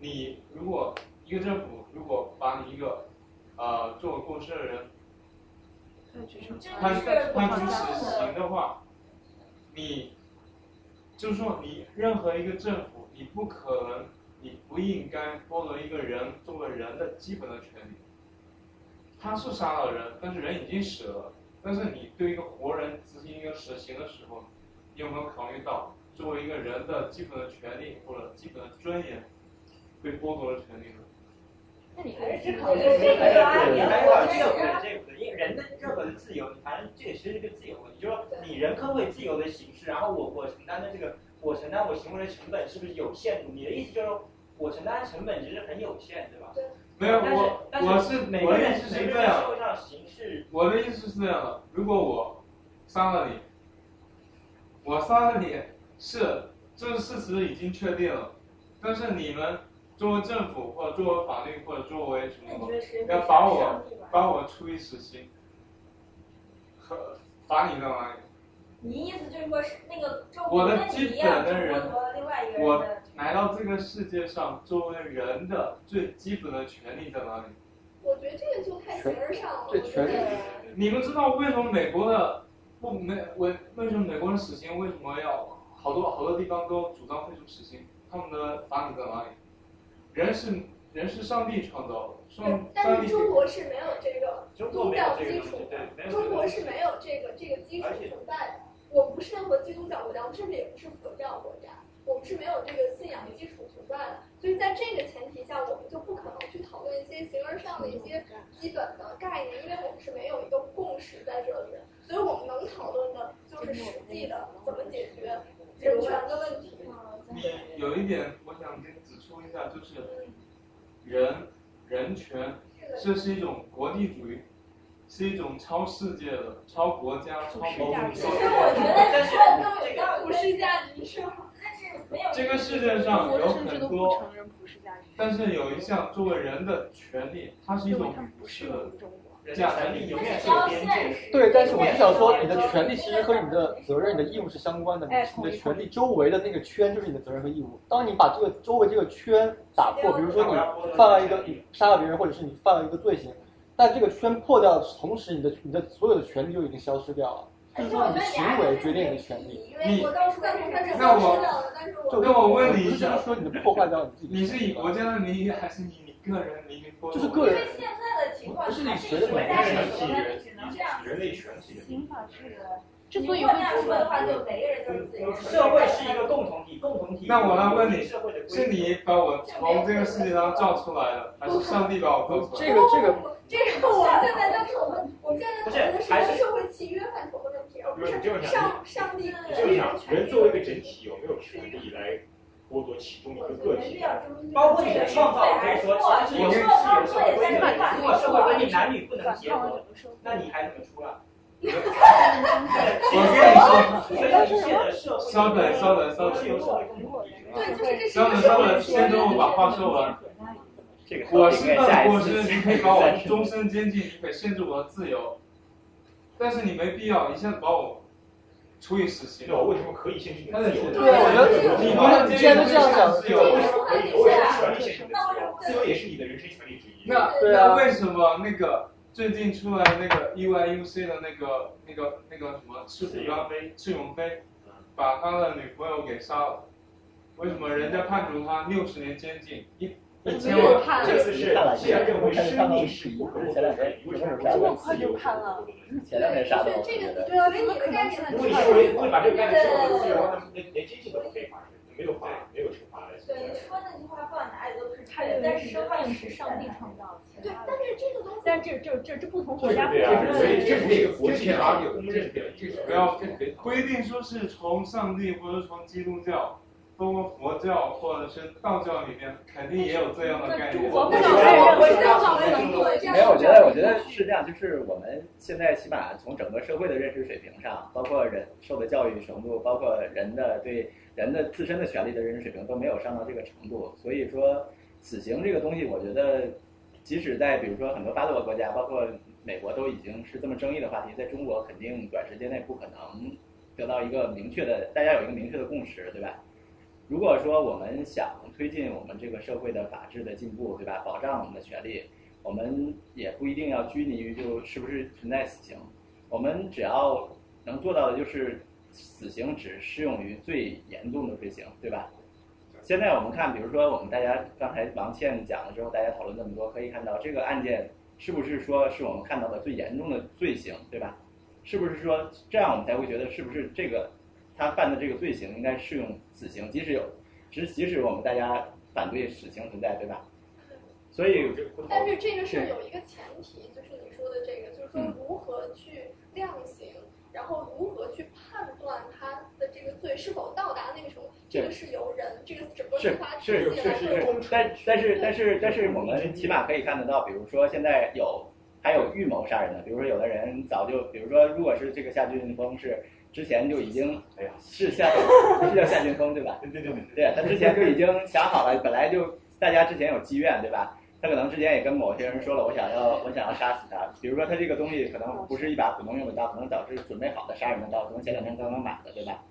你如果一个政府如果把你一个，呃，做过失的人，判判处死刑的话，你，就是说你任何一个政府，你不可能，你不应该剥夺一个人作为人的基本的权利。他是杀了人，但是人已经死了。但是你对一个活人执行一个死刑的时候，你有没有考虑到作为一个人的基本的权利或者基本的尊严被剥夺了权利呢？那你还是只考虑这个啊？你还考虑这个不对，这个因为人的任何的自由，你反正这也其实是个自由问题，就是说你人可不可以自由的行事，然后我我承担的这个我承担我行为的成本是不是有限度？你的意思就是说我承担成本其实很有限，对吧？对。没有我，我是我的意思是这样，是我的意思是这样的。如果我杀了你，我杀了你是这个事实已经确定了，但是你们作为政府或者作为法律或者作为什么，要把我把我处以死刑，和罚你干嘛？你意思就是说，是那个我的基本的人，我来到这个世界上，作为人的最基本的权利在哪里？我觉得这个就太形而上了。这权利，你们知道为什么美国的不没为为什么美国人死刑为什么要好多好多地方都主张废除死刑？他们的法理在哪里？人是人是上帝创造的，上但是中国是没有这个宗教基础的，中国是没有这个这个基础存在的。我不是任何基督教国家，我甚至也不是佛教国家，我们是没有这个信仰基础存在的。所以在这个前提下，我们就不可能去讨论一些形而上的一些基本的概念，因为我们是没有一个共识在这里的。所以我们能讨论的就是实际的怎么解决人权的问题。有一点我想跟指出一下，就是人人权，这是一种国际主义。是一种超世界的、超国家、超某种。其实我觉得是这个普世价值是但是没有。这个世界上有很多，但是有一项作为人的权利，它是一种不是有边界。对，但是我就想说，你的权利其实和你的责任、你的义务是相关的。你的权利周围的那个圈就是你的责任和义务。当你把这个周围这个圈打破，比如说你犯了一个你杀了别人，或者是你犯了一个罪行。但这个圈破掉的同时，你的你的所有的权利就已经消失掉了。就是说，你的行为决定你的权利。你那我那我问你一下，说你的破坏掉你自己。你是以国家的名义还是以你个人名义？就是个人。因为现在的情况是，还是国家是有的，只能这样。人类全体。刑法是。之所以会这样说的话，就每个人都是自由。社会是一个共同体，共同体。那我来问你，是你把我从这个世界上造出来的，还是上帝把我造出来的？这个这个。这个我们现在在讨论，我们现在讨论的是社会契约范畴的问题，而不是上上帝的人人作为一个整体，有没有权利来剥夺其中一个个体？包括你的创造，可以说其实有是有社会规定的。如果社会规定男女不能结婚，那你还怎么出来？我跟你说，稍等稍等稍等，稍等稍等，先等我把话说完。我是犯了过失，你可以把我终身监禁，你可以限制我的自由，但是你没必要一下子把我处以死刑。那我为什么可以限制你的自由？对，我觉得你们既然都这样讲，自由为什么可以？我为什么权利限制你的自由？自由也是你的人身权利之一。那那为什么那个？最近出来那个 EYUC 的那个那个那个什么赤虎刚赤勇飞，把他的女朋友给杀了。为什么人家判处他六十年监禁？一一千万。这次是是认为生命是不可前两天为什么这么快就判了？前两天杀的，我觉得。对啊，怎么可能是？如果你认为会把这个概念设为自由，那么连连监禁都不可以发生，没有罚没有惩罚来。对，你说那句话放哪里都是他认为生命是上帝创造的。对，但是这个东西，但这这这这不同国家对啊，所以这不是一个国际法有公认的，这不要规定说是从上帝或者从基督教。包括佛教或者是道教里面，肯定也有这样的概念。没有，我觉得，我觉得是这样，就是我们现在起码从整个社会的认识水平上，包括人受的教育程度，包括人的对人的自身的权利的认识水平都没有上到这个程度。所以说，死刑这个东西，我觉得，即使在比如说很多发达国家，包括美国都已经是这么争议的话题，在中国肯定短时间内不可能得到一个明确的，大家有一个明确的共识，对吧？如果说我们想推进我们这个社会的法治的进步，对吧？保障我们的权利，我们也不一定要拘泥于就是不是存在死刑。我们只要能做到的就是，死刑只适用于最严重的罪行，对吧？现在我们看，比如说我们大家刚才王倩讲了之后，大家讨论这么多，可以看到这个案件是不是说是我们看到的最严重的罪行，对吧？是不是说这样我们才会觉得是不是这个？他犯的这个罪行应该适用死刑，即使有，即即使我们大家反对死刑存在，对吧？所以，但是这个是有一个前提，就是你说的这个，就是说如何去量刑，然后如何去判断他的这个罪是否到达那个程度，这个是由人这个整个司法体系来是是，但但是但是但是我们起码可以看得到，比如说现在有还有预谋杀人的，比如说有的人早就，比如说如果是这个夏俊峰是。之前就已经，哎呀，是夏，不 是叫夏俊峰对吧？对对对对，对他之前就已经想好了，本来就大家之前有积怨对吧？他可能之前也跟某些人说了，我想要我想要杀死他。比如说他这个东西可能不是一把普通用的刀，可能早是准备好的杀人的刀，可能前两天刚刚买的对吧？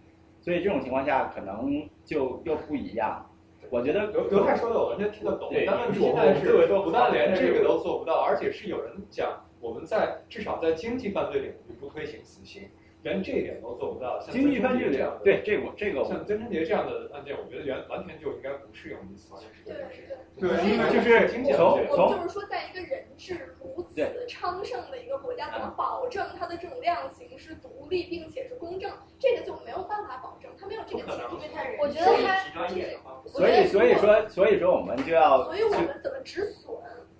所以这种情况下可能就又不一样。我觉得刘刘太说的我完全听得懂，但问题现在是不但连这个都做不到，而且是有人讲我们在至少在经济犯罪领域不推行死刑。连这一点都做不到，像经济犯罪这样，对这我这个，像曾春杰这样的案件，我觉得原完全就应该不适用于死刑。对对对，因为就是从从就是说，在一个人质如此昌盛的一个国家，怎么保证他的这种量刑是独立并且是公正？这个就没有办法保证，他没有这个前提。我觉得他，所以所以说所以说我们就要，所以我们怎么止损？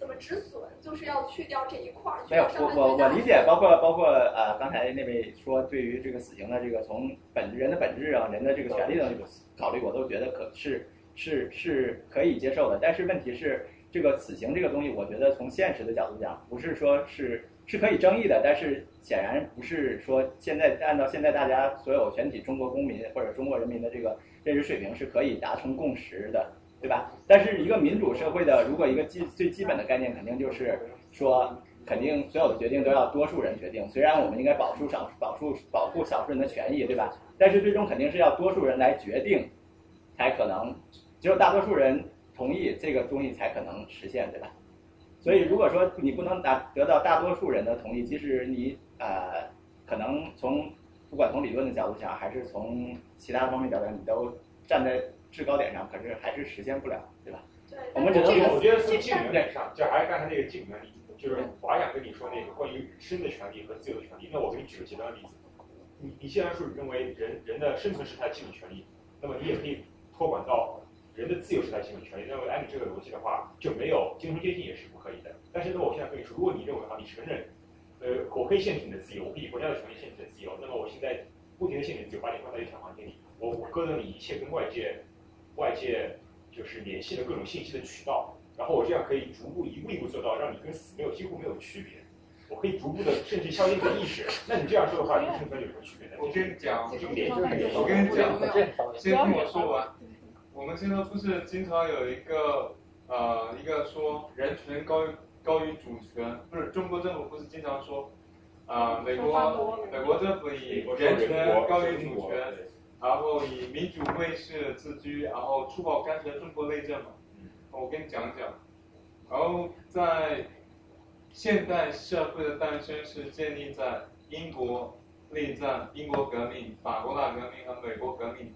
怎么止损？就是要去掉这一块儿。没有，我我我理解，包括包括呃，刚才那位说对于这个死刑的这个从本人的本质啊，人的这个权利的这个考虑，我都觉得可是是是可以接受的。但是问题是，这个死刑这个东西，我觉得从现实的角度讲，不是说是是可以争议的，但是显然不是说现在按照现在大家所有全体中国公民或者中国人民的这个认知水平是可以达成共识的。对吧？但是一个民主社会的，如果一个基最基本的概念，肯定就是说，肯定所有的决定都要多数人决定。虽然我们应该保护少保护保护少数人的权益，对吧？但是最终肯定是要多数人来决定，才可能只有大多数人同意这个东西才可能实现，对吧？所以如果说你不能达得到大多数人的同意，即使你呃可能从不管从理论的角度讲，还是从其他方面角度，你都站在。制高点上，可是还是实现不了，对吧？对，我们只能我觉得从基本原理上，就还是刚才那个基本原理，就是华想跟你说那个关于生的权利和自由的权利。那我给你举个极端的例子，你你既然说认为人人的生存是他的基本权利，那么你也可以托管到人的自由是他的基本权利。认为按你这个逻辑的话，就没有精神接近也是不可以的。但是呢，我现在跟你说，如果你认为哈，你承认，呃，我可以限制你的自由，我可以国家的权利限制你的自由，那么我现在不停的限制自由，把你关在一条房间里，我我割断你一切跟外界。外界就是联系的各种信息的渠道，然后我这样可以逐步一步一步做到，让你跟死没有几乎没有区别。我可以逐步的甚至消灭你的意识。那你这样说的话，你生存有什么区别呢？我跟你讲，我跟你讲，先听我说完。我们现在不是经常有一个呃一个说人权高于高于主权，不是中国政府不是经常说啊美国美国政府以人权高于主权。然后以民主卫士自居，然后粗暴干涉中国内政嘛。我跟你讲讲。然后在现代社会的诞生是建立在英国内战、英国革命、法国大革命和美国革命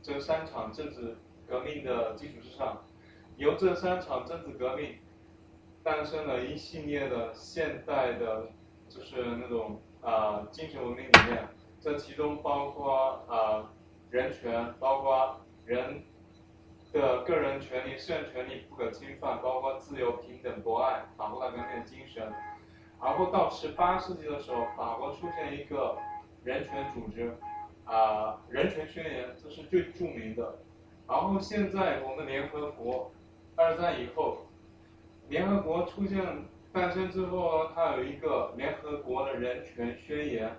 这三场政治革命的基础之上，由这三场政治革命诞生了一系列的现代的，就是那种啊、精神文明理念，这其中包括啊、人权，包括人的个人权利、私人权利不可侵犯，包括自由、平等、博爱，法国大革命的精神。然后到十八世纪的时候，法国出现一个人权组织，啊、人权宣言，这是最著名的。然后现在我们联合国，二战以后，联合国出现诞生之后，它有一个联合国的人权宣言，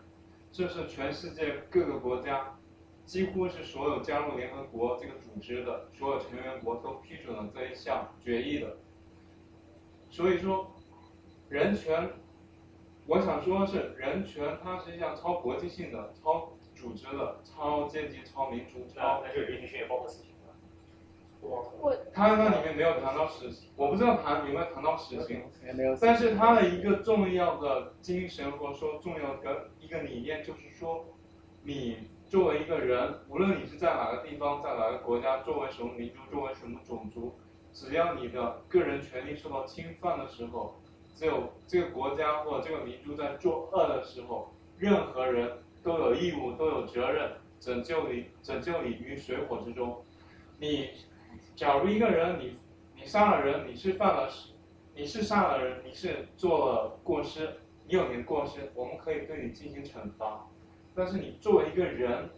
这是全世界各个国家，几乎是所有加入联合国这个组织的所有成员国都批准了这一项决议的。所以说，人权，我想说的是，人权它是一项超国际性的、超组织的、超阶级、超民族、超。那这个人权也包括死刑吗？我他那里面没有谈到死刑，我不知道谈有没有谈到死刑，但是他的一个重要的精神或者说重要的一个理念就是说，你作为一个人，无论你是在哪个地方，在哪个国家，作为什么民族，作为什么种族，只要你的个人权利受到侵犯的时候，只有这个国家或这个民族在作恶的时候，任何人都有义务，都有责任拯救你，拯救你于水火之中。你假如一个人你你杀了人，你是犯了，你是杀了人，你是做了过失，你有你的过失，我们可以对你进行惩罚。但是你作为一个人，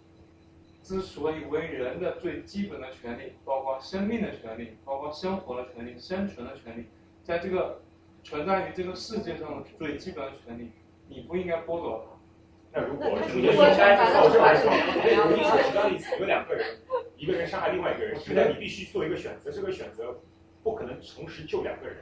之所以为人的最基本的权利，包括生命的权利，包括生活的权利、生存的权利，在这个存在于这个世界上的最基本的权利，你不应该剥夺它。那如果是你说该我这来说，我我一开始的例子有两个人，一个人伤害另外一个人，现在你必须做一个选择，这个选择不可能同时救两个人。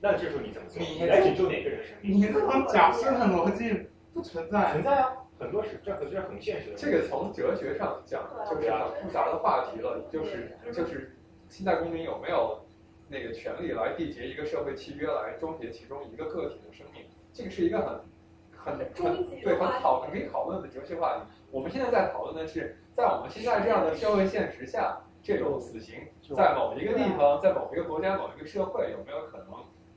那这时候你怎么做？你你来拯救哪个人的生命？你这种假设的逻辑不存在。存在啊，很多是这可是很现实的。这个从哲学上讲就是很复杂的话题了，就是就是现代公民有没有那个权利来缔结一个社会契约来终结其中一个个体的生命？这个是一个很很很对很讨很可以讨论的哲学话题。我们现在在讨论的是，在我们现在这样的社会现实下，这种死刑在某一个地方，在某一个国家、某一个社会有没有可能？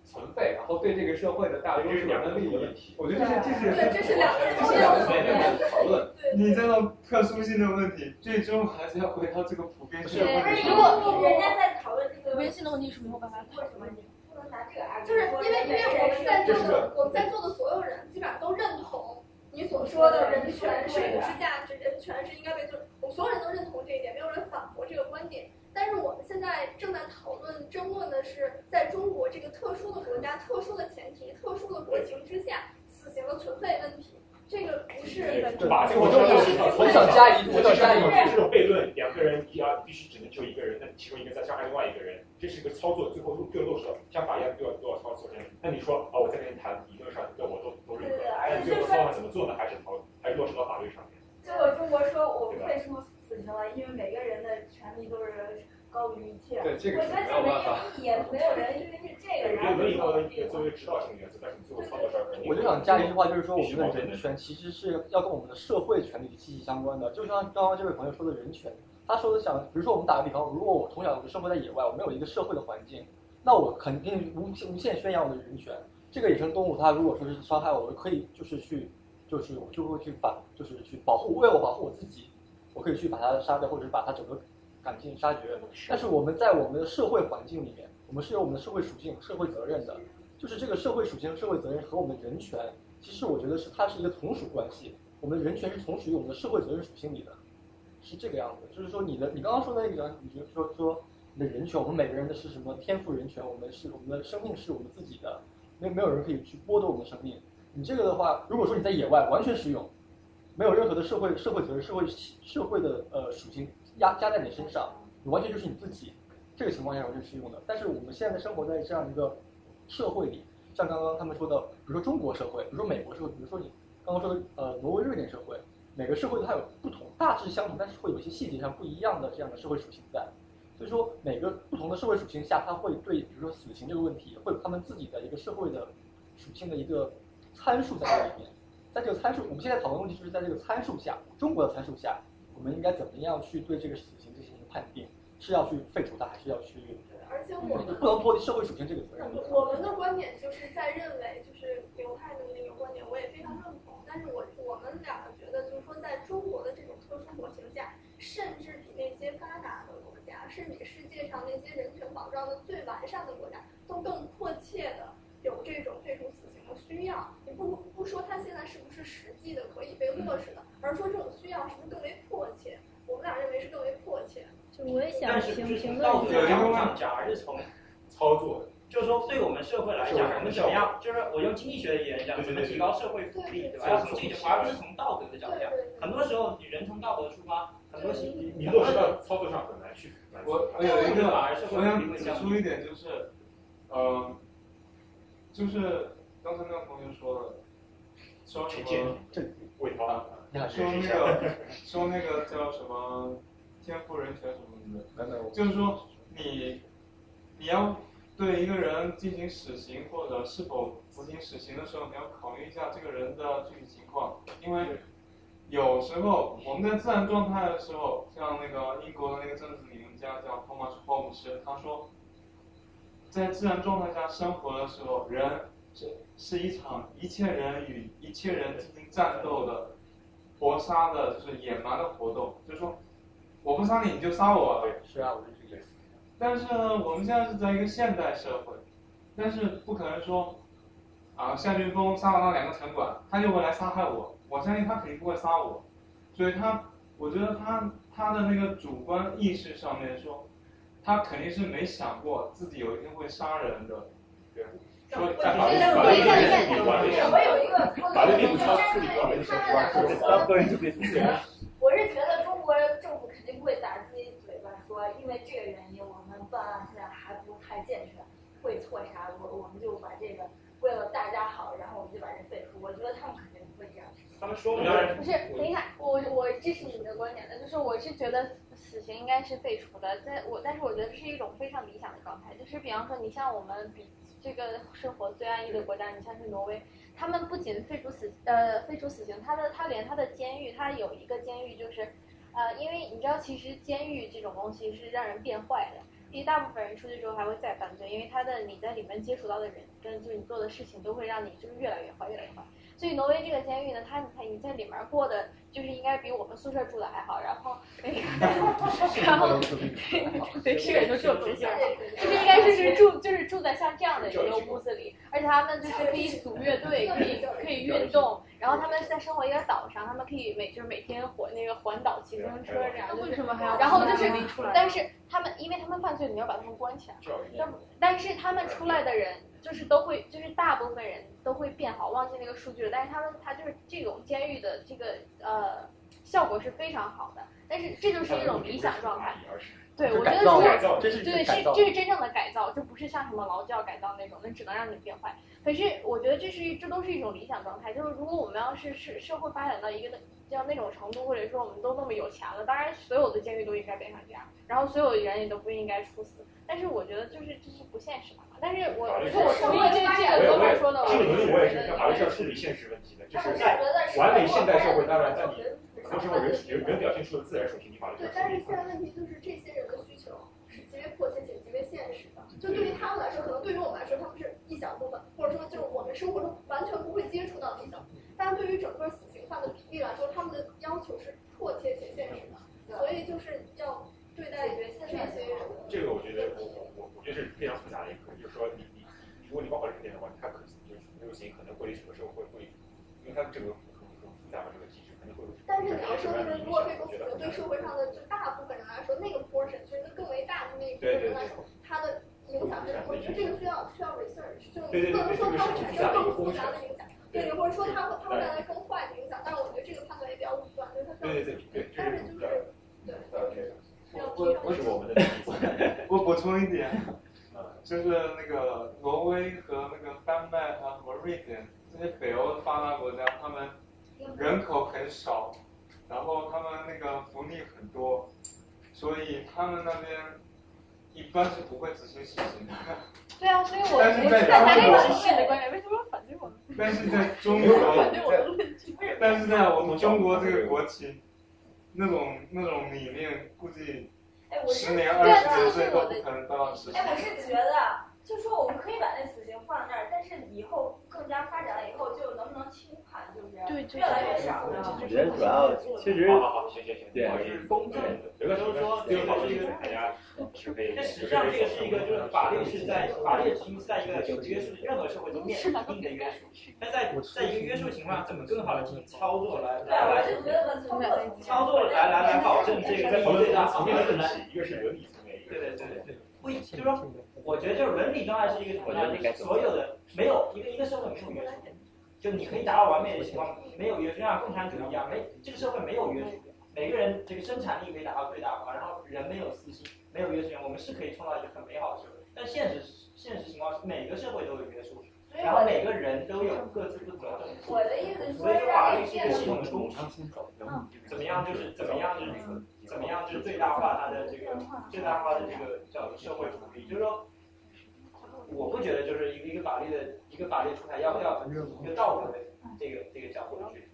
存废，然后对这个社会的大多数人的利益，我觉得这是这是这是两个这是两个层面的讨论。你这种特殊性的问题，最终还是要回到这个普遍社会的。如果人家在讨论这个普遍性的问题是没有办法为什么你不能拿这个？就是因为因为我们在座的我们在座的所有人基本上都认同你所说的人权是普世价值，人权是应该被尊，我们所有人都认同这一点，没有人反驳这个观点。但是我们现在正在讨论、争论的是，在中国这个特殊的国家、特殊的前提、特殊的国情之下，死刑的存废问题，这个不是把这个我我想加一，我想加一，这种悖论，两个人一要必须只能救一个人，那其中一个在伤害另外一个人，这是一个操作，最后落最后落实了，像法一样都要都要操作。那你说啊，我在跟你谈理论上，这我都都认可，但最后方法怎么做呢？还是讨还是落实到法律上面。就我中国说我们退出死刑了，因为每个人的权利都是高于一切。对，这个我觉得这没有意义，没有人因为是这个然后没有一个作为指导性原则，但是你最后操作上肯定。我就想加一句话，就是说我们的人权其实是要跟我们的社会权利息息相关的。就像刚刚这位朋友说的人权，他说的想，比如说我们打个比方，如果我从小我生活在野外，我没有一个社会的环境，那我肯定无无限宣扬我的人权。这个野生动物它如果说是伤害我，我可以就是去，就是我就会去反，就是去保护，为我保护我自己，我可以去把它杀掉，或者是把它整个赶尽杀绝。但是我们在我们的社会环境里面，我们是有我们的社会属性、社会责任的。就是这个社会属性、社会责任和我们的人权，其实我觉得是它是一个从属关系。我们的人权是从属于我们的社会责任属性里的，是这个样子。就是说，你的你刚刚说的那个，你觉得说说你的人权，我们每个人的是什么天赋人权？我们是我们的生命是我们自己的，没没有人可以去剥夺我们的生命。你这个的话，如果说你在野外完全适用，没有任何的社会社会责任、社会社会的呃属性压加在你身上，你完全就是你自己。这个情况下完全适用的。但是我们现在生活在这样一个社会里，像刚刚他们说的，比如说中国社会，比如说美国社会，比如说你刚刚说的呃挪威、瑞典社会，每个社会它有不同，大致相同，但是会有一些细节上不一样的这样的社会属性在。所以说每个不同的社会属性下，它会对比如说死刑这个问题，会有他们自己的一个社会的属性的一个参数在这里面。在这个参数，我们现在讨论问题就是在这个参数下，中国的参数下，我们应该怎么样去对这个死刑进行一个判定？是要去废除它，还是要去？而且我们不能脱离社会属性这个责任。我们的观点就是在认为，就是犹太的那个观点，我也非常认同。但是我我们两个觉得，就是说，在中国的这种特殊国情下，甚至比那些发达的国家，甚至比世界上那些人权保障的最完善的国家，都更迫切的有这种废除死刑的需要。你不不说它现在是不是实际的可以被落实的，而是说这种需要是不是更为迫切？我们俩认为是更为迫切。就我也想但是评不是从评论一道德角度下。上讲，而是从操作，就是说对我们社会来讲，我们怎么样？就是我用经济学的语言讲，怎么提高社会福利，对吧？要从这个，而不是从道德的角度讲。很多时候，你人从道德出发，很多行你落实到操作上很难去。我我有一个，我想指出一点就是，呃，就是刚才那个同学说了，说什么为他说那个说那个叫什么天赋人权什么的，就是说你你要对一个人进行死刑或者是否执行死刑的时候，你要考虑一下这个人的具体情况，因为有时候我们在自然状态的时候，像那个英国的那个政治理论家叫 Thomas Hobbes，他说，在自然状态下生活的时候，人是是一场一切人与一切人进行战斗的搏杀的，就是野蛮的活动，就是说，我不杀你你就杀我，对是啊，我是这个。但是呢，我们现在是在一个现代社会，但是不可能说，啊，夏俊峰杀了那两个城管，他就会来杀害我。我相信他肯定不会杀我，所以他，我觉得他他的那个主观意识上面说，他肯定是没想过自己有一天会杀人的。对，说在法律法律处理完美，我有一个法律并不超处理完美的时候，当个人就可以。我是觉得中国政府肯定不会打自己嘴巴说，因为这个原因我们办案现在还不太健全，会错杀，我我们就把这个为了大家好，然后我们就把这废除。我觉得他们肯定不会这样。他们说不是，等一下，我我支持你的观点的，就是我是觉得死刑应该是废除的，在我但是我觉得这是一种非常理想的状态，就是比方说你像我们比这个生活最安逸的国家，你像是挪威，他们不仅废除死呃废除死刑，他的他连他的监狱，他有一个监狱就是，呃，因为你知道其实监狱这种东西是让人变坏的。因为大部分人出去之后还会再犯罪，因为他的你在里面接触到的人跟就是你做的事情都会让你就是越来越坏，越来越坏。所以挪威这个监狱呢，他你看你在里面过的就是应该比我们宿舍住的还好，然后那个，然后对对是人就这种东西，就是应该就是住就是住在像这样的一个屋子里，而且他们就是可以组乐队，可以可以运动，然后他们在生活一个岛上，他们可以每就是每天环那个环岛骑自行车这样，为什么还要然后就是离出来？但是他们因为他们犯罪，你要把他们关起来，但但是他们出来的人就是都会就是大部分人都会变好，忘记那个数据了，但是他们他就是这种监狱的这个呃效果是非常好的，但是这就是一种理想状态。对，我觉得如果对这这是真正的改造，就不是像什么劳教改造那种，那只能让你变坏。可是我觉得这是这都是一种理想状态，就是如果我们要是是社会发展到一个像那种程度，或者说我们都那么有钱了，当然所有的监狱都应该变成这样，然后所有人也都不应该处死。但是我觉得就是这是不现实的嘛。但是我说我同意这这个哥们儿说的，我这个东西我也是，法律是要处理现实问题的，就是在完美现代社会，当然在你很多时候人人人表现出的自然属性，你法律对，但是现在问题就是这些人的需求是极为迫切且极为现实的。就对于他们来说，可能对于我们来说，他们是一小部分，或者说就是我们生活中完全不会接触到的一小部分。但是对于整个死刑犯的比例来说，他们的要求是迫切且现实的，所以就是要对待这些人。这个我觉得，我我我我觉得是非常复杂的一个，就是说你你如果你包括人点的话，他可能就是这个死刑可能会整个社会会，因为它这个很很复杂的这个机制，肯定会有。但是你要说的是，如果这个死刑对社会上的就大部分人来说，那个 portion 就是更为大的那一部分人来说，它的影响是，我觉得这个需要需要 research，就不能说它会产生更复杂的影响，对，或者说它会它会带来更坏的影响。但是我觉得这个判断也比较武断，就是它需要。对对对对，但是就是对，就是需要我我是我们的我补充一点，就是那个挪威和那个丹麦和和瑞典这些北欧发达国家，他们人口很少，然后他们那个福利很多，所以他们那边一般是不会执行死刑的。对啊，所以我但是在中国那个实的观点，为什么反对我？但是在中国 反对我的论据。但是在我们中国这个国情，那种那种理念，估计十年、二十年岁都不可能得到实现。哎，我是觉得，就说我们可以把那死刑放那儿，但是以后更加发展了以后，就能不能轻判，就是越来越少呢？我觉得主要其实好好好，行行行，对我是公正有的时候说这个好是一个大家是可以。这实际上这个是一个，就是法律是在法律的执行在一个有约束，任何社会都面临一定的约束。但在在一个约束情况下，怎么更好的进行操作来来来操作来来来保证这个利益最大化？一个是伦理，一个是伦理层面，对对对对，不一就是说，我觉得就是伦理状态是一个什么呢？就是所有的没有一个一个社会没有约束，就你可以达到完美的情况，没有约束，像共产主义一样，没这个社会没有约束，每个人这个生产力可以达到最大化，然后人没有私心，没有约束，我们是可以创造一个很美好的社会。但现实现实情况是每个社会都有约束，然后每个人都有各自不同的。我的意思是所以说法律是一个系统的工程，怎么样就是怎么样就是怎么样就是最大化它的这个最大化的这个叫社会福利，就是说。我不觉得就是一个一个法律的一个法律出台要不要从一个道德的这个这个角度去，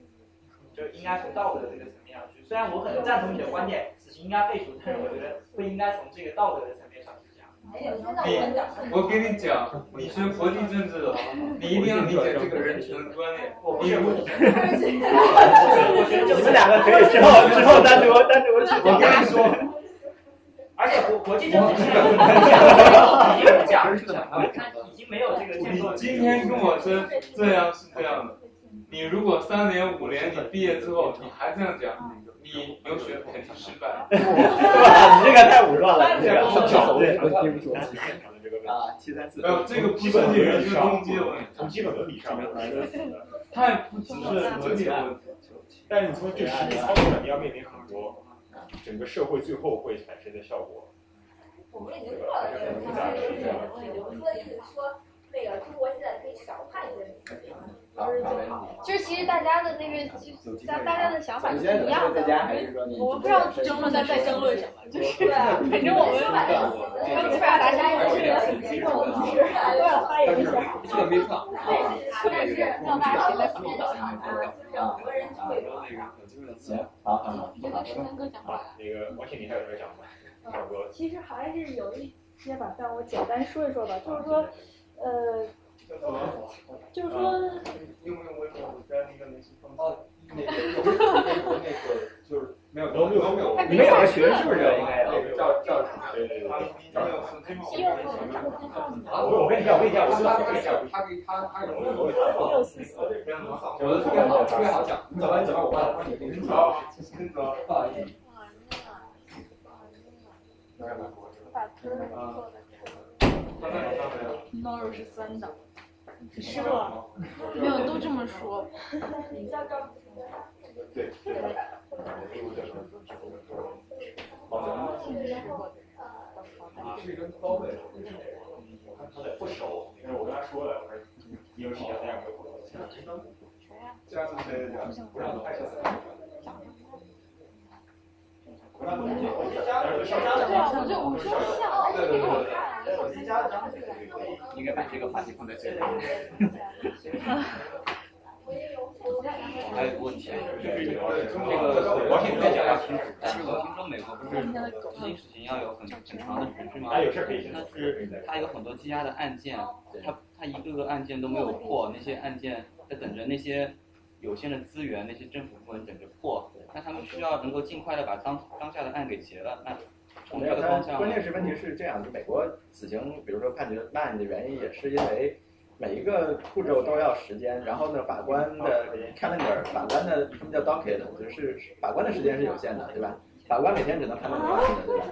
就应该从道德这个层面上去。虽然我很赞同你的观点，死刑应该废除，但是我觉得不应该从这个道德的层我跟你讲，你学国际政治的，你一定要理解这个人权观念。你如，你们两个可以之后之后单独单独去。我跟你说。而且国国际政治已经有价值了，它已经没有这个。你今天跟我说这样是这样的，你如果三年五年你毕业之后你还这样讲，你留学肯定失败。你这个太武断了，你这个 对，我听说。啊，七三四。没有，这个不是你人的动机的问题，从基本伦理上来说，它也不只是伦理的问题。但是你从这实际操作上，你要面临很多。整个社会最后会产生的效果。我们已经做了这个方案，就是我们说的意思是说，那个中国现在可以少判一些死刑，而是最好。就是其实大家的那个，就大大家的想法是一样的。我们不知道争论在在争论什么，就是反正我们基本上大家也是很激动，就是都要发言一下。这个没错。特别是让大家现在普遍的场啊，就是很多人就会。行，好好好。这个申根哥讲话。那个王庆，你还有什么讲吗？差不多。其实还是有一些吧，但我简单说一说吧，就是说，呃，就是说。用不用微博？我在那个联系方式。那个那个就是没有都没有都没有。你们有个群是不是？应该有。叫叫什么？对对对。我我跟你讲，我跟你讲，我他跟你讲，他跟他他有有的特别好，特别好讲。你讲吧，你走吧，我你。你走，你走，不好意思。把歌做的。No 是三的。是吧？没有，都这么说。对。是一根高位。我看他的不熟，但是我跟他说了，我说你有时间再让我过。谁呀？这样子谁讲？不让拍摄。对啊，我就我说像，对对对对。应该把这个话题放在最后。还有个问题，这个我听在讲，但是我听说美国不是执行死刑要有很很长的程序吗？但是它有很多积压的案件，它它一个个案件都没有破，那些案件在等着那些有限的资源，那些政府部门等着破，那他们需要能够尽快的把当当下的案给结了，那从这个方向。关键是问题是这样，就美国死刑，比如说判决慢的原因也是因为。每一个步骤都要时间，然后呢，法官的 calendar，法官的什么叫 docket，就是法官的时间是有限的，对吧？法官每天只能判断一个案子，对吧？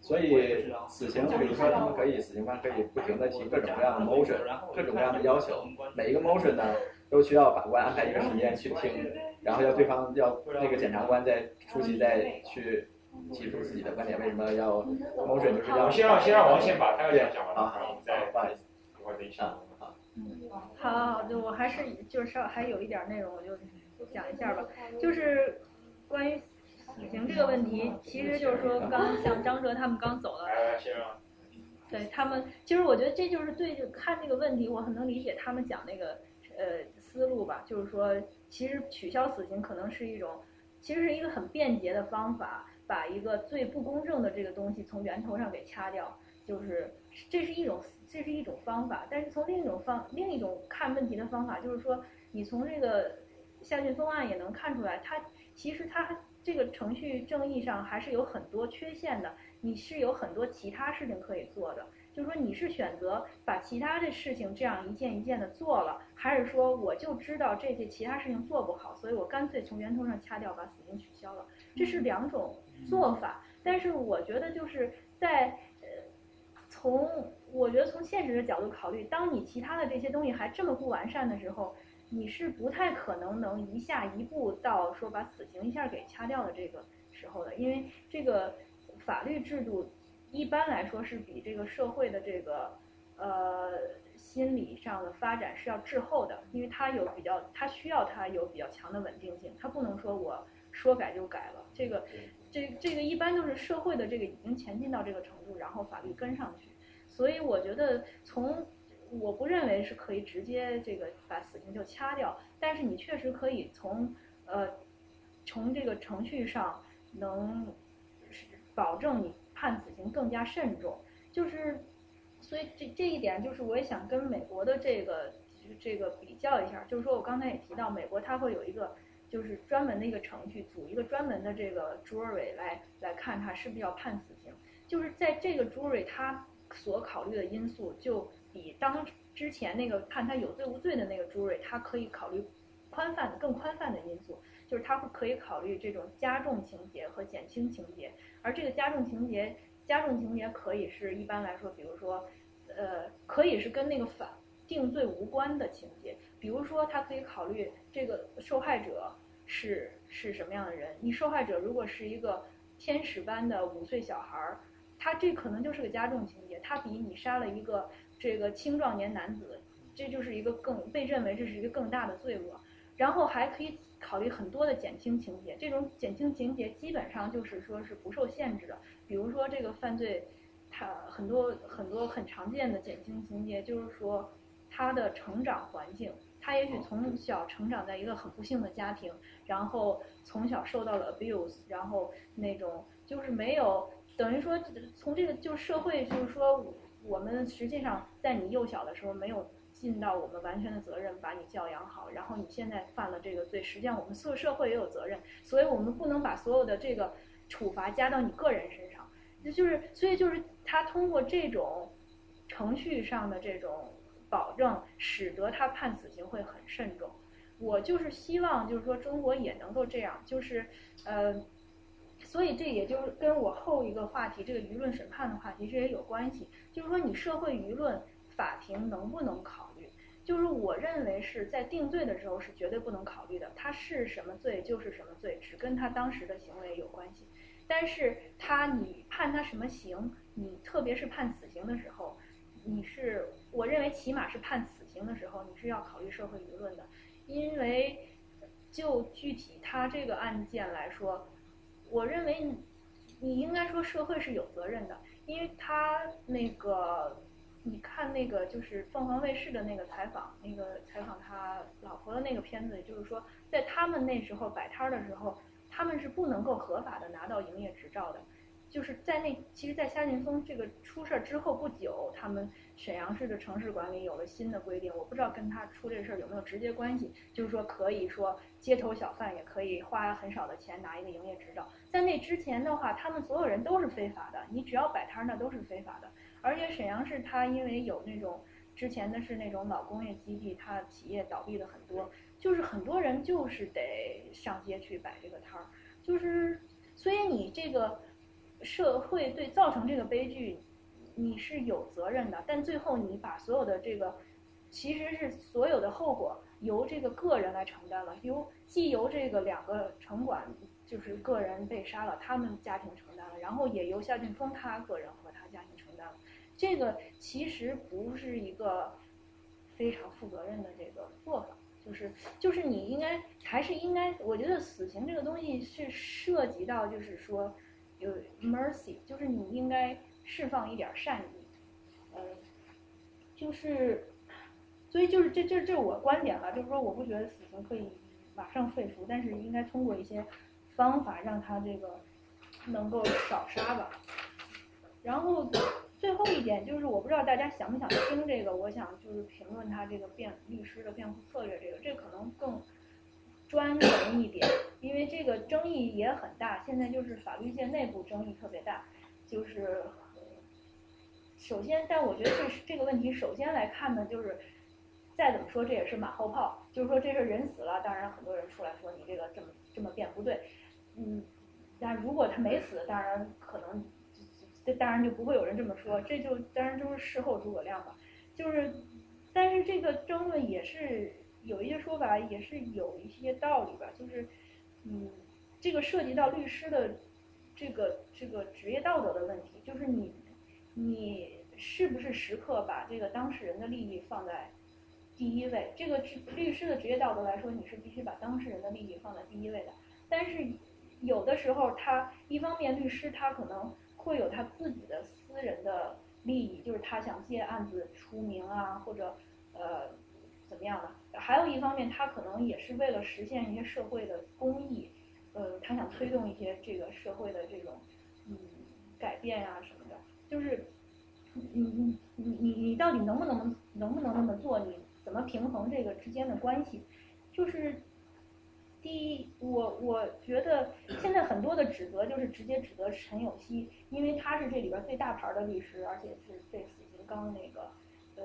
所以死刑，比如说他们可以，死刑官可以不停的提各种各样的 motion，各种各样的要求，每一个 motion 呢，都需要法官安排一个时间去听，然后要对方要那个检察官再出席再去提出自己的观点，为什么要 motion 就是要。先让先让王先把他要讲讲完，好，再不好意思，一会儿再一起。嗯，好，好，就我还是就是稍还有一点内容，我就讲一下吧。就是关于死刑这个问题，其实就是说刚像张哲他们刚走了，对他们，其实我觉得这就是对就看这个问题，我很能理解他们讲那个呃思路吧，就是说，其实取消死刑可能是一种，其实是一个很便捷的方法，把一个最不公正的这个东西从源头上给掐掉，就是这是一种这是一种方法，但是从另一种方另一种看问题的方法，就是说，你从这个夏俊峰案也能看出来，它其实它这个程序正义上还是有很多缺陷的。你是有很多其他事情可以做的，就是说你是选择把其他的事情这样一件一件的做了，还是说我就知道这些其他事情做不好，所以我干脆从源头上掐掉，把死刑取消了。这是两种做法，但是我觉得就是在呃，从我觉得从现实的角度考虑，当你其他的这些东西还这么不完善的时候，你是不太可能能一下一步到说把死刑一下给掐掉的这个时候的，因为这个。法律制度一般来说是比这个社会的这个呃心理上的发展是要滞后的，因为它有比较，它需要它有比较强的稳定性，它不能说我说改就改了。这个这这个一般都是社会的这个已经前进到这个程度，然后法律跟上去。所以我觉得从我不认为是可以直接这个把死刑就掐掉，但是你确实可以从呃从这个程序上能。保证你判死刑更加慎重，就是，所以这这一点就是我也想跟美国的这个这个比较一下，就是说我刚才也提到，美国它会有一个就是专门的一个程序，组一个专门的这个 jury 来来看他是不是要判死刑，就是在这个 jury 他所考虑的因素就比当之前那个判他有罪无罪的那个 jury 他可以考虑宽泛的更宽泛的因素。就是他会可以考虑这种加重情节和减轻情节，而这个加重情节，加重情节可以是一般来说，比如说，呃，可以是跟那个反定罪无关的情节，比如说他可以考虑这个受害者是是什么样的人，你受害者如果是一个天使般的五岁小孩儿，他这可能就是个加重情节，他比你杀了一个这个青壮年男子，这就是一个更被认为这是一个更大的罪恶，然后还可以。考虑很多的减轻情节，这种减轻情节基本上就是说是不受限制的。比如说这个犯罪，它很多很多很常见的减轻情节，就是说他的成长环境，他也许从小成长在一个很不幸的家庭，然后从小受到了 abuse，然后那种就是没有等于说从这个就社会就是说我们实际上在你幼小的时候没有。尽到我们完全的责任，把你教养好。然后你现在犯了这个罪，实际上我们所有社会也有责任，所以我们不能把所有的这个处罚加到你个人身上。就是，所以就是他通过这种程序上的这种保证，使得他判死刑会很慎重。我就是希望，就是说中国也能够这样，就是呃，所以这也就是跟我后一个话题这个舆论审判的话题这也有关系。就是说你社会舆论，法庭能不能考？就是我认为是在定罪的时候是绝对不能考虑的，他是什么罪就是什么罪，只跟他当时的行为有关系。但是他你判他什么刑，你特别是判死刑的时候，你是我认为起码是判死刑的时候，你是要考虑社会舆论的，因为就具体他这个案件来说，我认为你应该说社会是有责任的，因为他那个。你看那个就是凤凰卫视的那个采访，那个采访他老婆的那个片子，也就是说，在他们那时候摆摊的时候，他们是不能够合法的拿到营业执照的。就是在那，其实，在夏劲峰这个出事儿之后不久，他们沈阳市的城市管理有了新的规定，我不知道跟他出这事儿有没有直接关系。就是说，可以说街头小贩也可以花很少的钱拿一个营业执照。在那之前的话，他们所有人都是非法的，你只要摆摊儿，那都是非法的。而且沈阳市它因为有那种之前的是那种老工业基地，它企业倒闭的很多，就是很多人就是得上街去摆这个摊儿，就是所以你这个社会对造成这个悲剧，你是有责任的，但最后你把所有的这个其实是所有的后果由这个个人来承担了，由既由这个两个城管就是个人被杀了，他们家庭承担了，然后也由夏俊峰他个人。这个其实不是一个非常负责任的这个做法，就是就是你应该还是应该，我觉得死刑这个东西是涉及到就是说有 mercy，就是你应该释放一点善意，呃，就是，所以就是这这这我观点了，就是说我不觉得死刑可以马上废除，但是应该通过一些方法让他这个能够少杀吧。然后最后一点就是我不知道大家想不想听这个，我想就是评论他这个辩律师的辩护策略，这个这可能更专门一点，因为这个争议也很大，现在就是法律界内部争议特别大，就是。首先，但我觉得这这个问题，首先来看呢，就是再怎么说这也是马后炮，就是说这事人死了，当然很多人出来说你这个这么这么辩不对，嗯，但如果他没死，当然可能这当然就不会有人这么说，这就当然就是事后诸葛亮吧，就是，但是这个争论也是有一些说法也是有一些道理吧，就是嗯，这个涉及到律师的这个这个职业道德的问题，就是你你。是不是时刻把这个当事人的利益放在第一位？这个律师的职业道德来说，你是必须把当事人的利益放在第一位的。但是有的时候，他一方面律师他可能会有他自己的私人的利益，就是他想借案子出名啊，或者呃怎么样的；还有一方面，他可能也是为了实现一些社会的公益，呃，他想推动一些这个社会的这种嗯改变呀什么的，就是。你你你你你到底能不能能不能那么做？你怎么平衡这个之间的关系？就是第一，我我觉得现在很多的指责就是直接指责陈有希，因为他是这里边最大牌的律师，而且是被死刑刚那个呃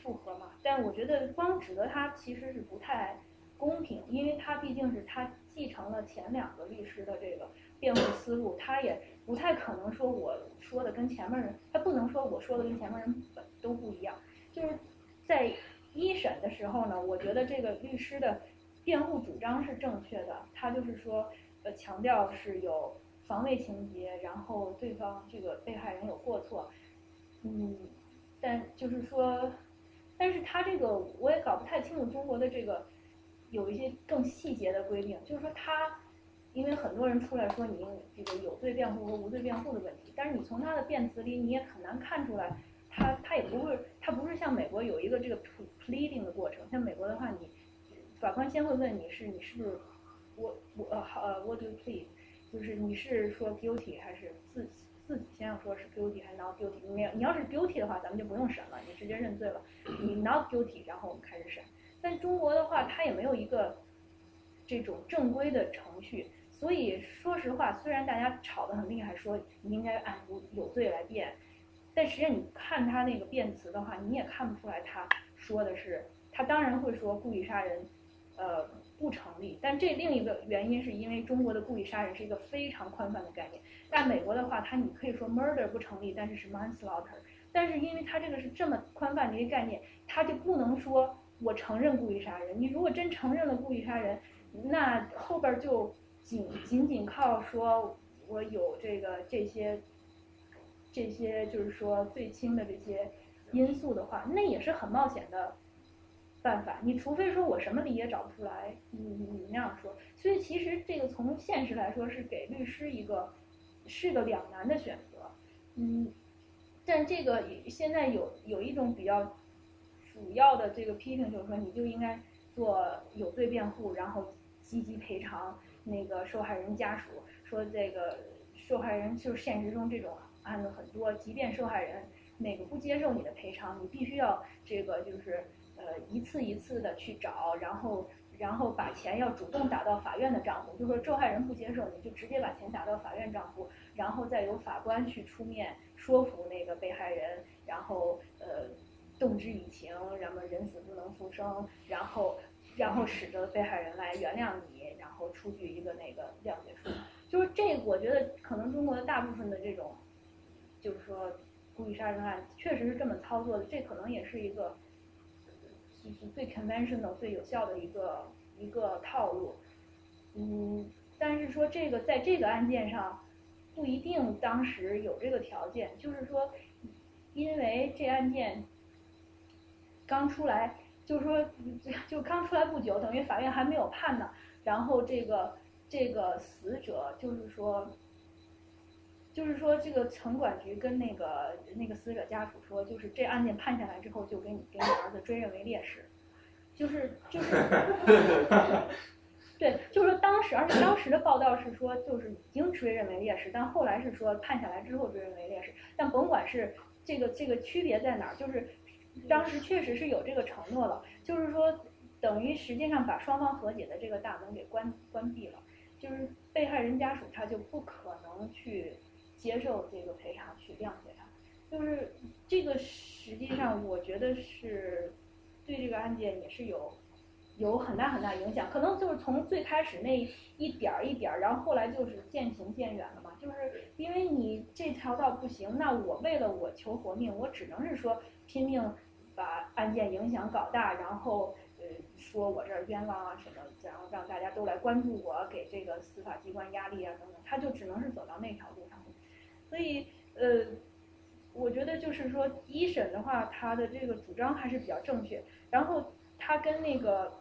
复核嘛。但我觉得光指责他其实是不太公平，因为他毕竟是他继承了前两个律师的这个辩护思路，他也。不太可能说我说的跟前面人，他不能说我说的跟前面人都不一样。就是在一审的时候呢，我觉得这个律师的辩护主张是正确的，他就是说，呃，强调是有防卫情节，然后对方这个被害人有过错，嗯，但就是说，但是他这个我也搞不太清楚中国的这个有一些更细节的规定，就是说他。因为很多人出来说你这个有罪辩护和无罪辩护的问题，但是你从他的辩词里你也很难看出来，他他也不会，他不是像美国有一个这个 pleading 的过程，像美国的话，你法官先会问你是你是不是我我呃呃 what do you plead，就是你是说 guilty 还是自自己先要说是 guilty 还是 not guilty，你你要是 guilty 的话，咱们就不用审了，你直接认罪了，你 not guilty，然后我们开始审。但中国的话，它也没有一个这种正规的程序。所以说实话，虽然大家吵得很厉害，说你应该按有有罪来辩，但实际上你看他那个辩词的话，你也看不出来他说的是，他当然会说故意杀人，呃不成立。但这另一个原因是因为中国的故意杀人是一个非常宽泛的概念，但美国的话，它你可以说 murder 不成立，但是是 manslaughter。但是因为他这个是这么宽泛的一个概念，他就不能说我承认故意杀人。你如果真承认了故意杀人，那后边就。仅仅仅靠说，我有这个这些，这些就是说最轻的这些因素的话，那也是很冒险的办法。你除非说我什么理也找不出来，你你那样说。所以其实这个从现实来说是给律师一个是个两难的选择。嗯，但这个现在有有一种比较主要的这个批评就是说，你就应该做有罪辩护，然后积极赔偿。那个受害人家属说，这个受害人就是现实中这种案子很多，即便受害人那个不接受你的赔偿，你必须要这个就是呃一次一次的去找，然后然后把钱要主动打到法院的账户，就说受害人不接受，你就直接把钱打到法院账户，然后再由法官去出面说服那个被害人，然后呃动之以情，然后人死不能复生，然后然后使得被害人来原谅你。然后出具一个那个谅解书，就是这，我觉得可能中国的大部分的这种，就是说故意杀人案确实是这么操作的，这可能也是一个，就是最 conventional 最有效的一个一个套路，嗯，但是说这个在这个案件上，不一定当时有这个条件，就是说，因为这案件刚出来，就是说就刚出来不久，等于法院还没有判呢。然后这个这个死者就是说，就是说这个城管局跟那个那个死者家属说，就是这案件判下来之后，就给你给你儿子追认为烈士，就是就是，对，就是说当时，而且当时的报道是说，就是已经追认为烈士，但后来是说判下来之后追认为烈士，但甭管是这个这个区别在哪儿，就是当时确实是有这个承诺了，就是说等于实际上把双方和解的这个大门给关关闭了，就是被害人家属他就不可能去接受这个赔偿去谅解他，就是这个实际上我觉得是对这个案件也是有有很大很大影响，可能就是从最开始那一点儿一点儿，然后后来就是渐行渐远了嘛，就是因为你这条道不行，那我为了我求活命，我只能是说拼命把案件影响搞大，然后呃说我这儿冤枉啊什么，然后让大家都来关注我，给这个司法机关压力啊等等，他就只能是走到那条路上。所以呃，我觉得就是说一审的话，他的这个主张还是比较正确，然后他跟那个。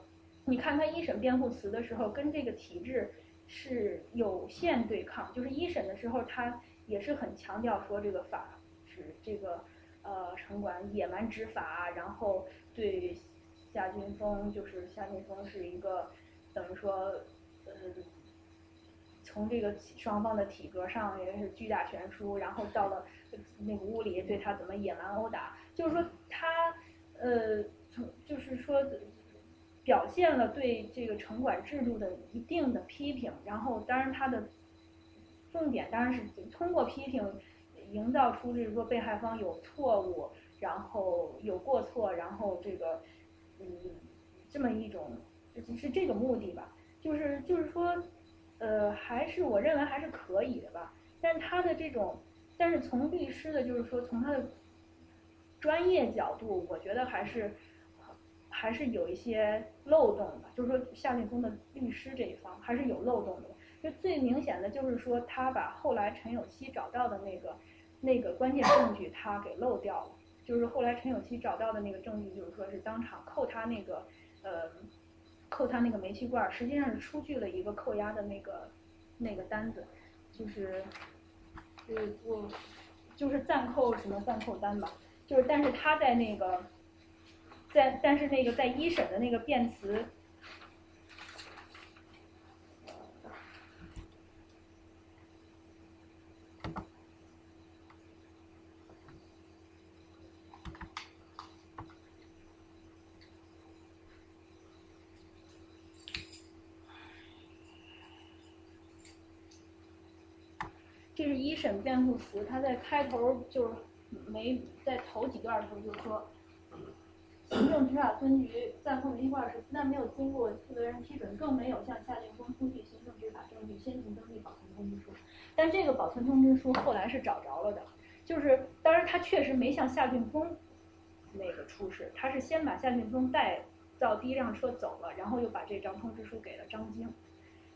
你看他一审辩护词的时候，跟这个体制是有限对抗。就是一审的时候，他也是很强调说这个法是这个呃城管野蛮执法，然后对夏俊峰就是夏俊峰是一个等于说呃从这个双方的体格上也是巨大悬殊，然后到了那个屋里对他怎么野蛮殴打，就是说他呃从就是说。表现了对这个城管制度的一定的批评，然后当然他的重点当然是通过批评营造出就是说被害方有错误，然后有过错，然后这个嗯这么一种是这个目的吧，就是就是说呃还是我认为还是可以的吧，但是他的这种但是从律师的就是说从他的专业角度，我觉得还是。还是有一些漏洞的，就是说夏俊峰的律师这一方还是有漏洞的。就最明显的就是说，他把后来陈有希找到的那个那个关键证据他给漏掉了。就是后来陈有希找到的那个证据，就是说是当场扣他那个呃扣他那个煤气罐，实际上是出具了一个扣押的那个那个单子，就是呃我就是暂扣什么暂扣单吧，就是但是他在那个。在，但是那个在一审的那个辩词，这是一审辩护词，他在开头就是没在头几段的时候就说。行政执法分局暂扣煤气罐是不但没有经过负责人批准，更没有向夏俊峰出具行政执法证据，先行登记保存通知书。但这个保存通知书后来是找着了的，就是当然他确实没向夏俊峰那个出示，他是先把夏俊峰带到第一辆车走了，然后又把这张通知书给了张晶。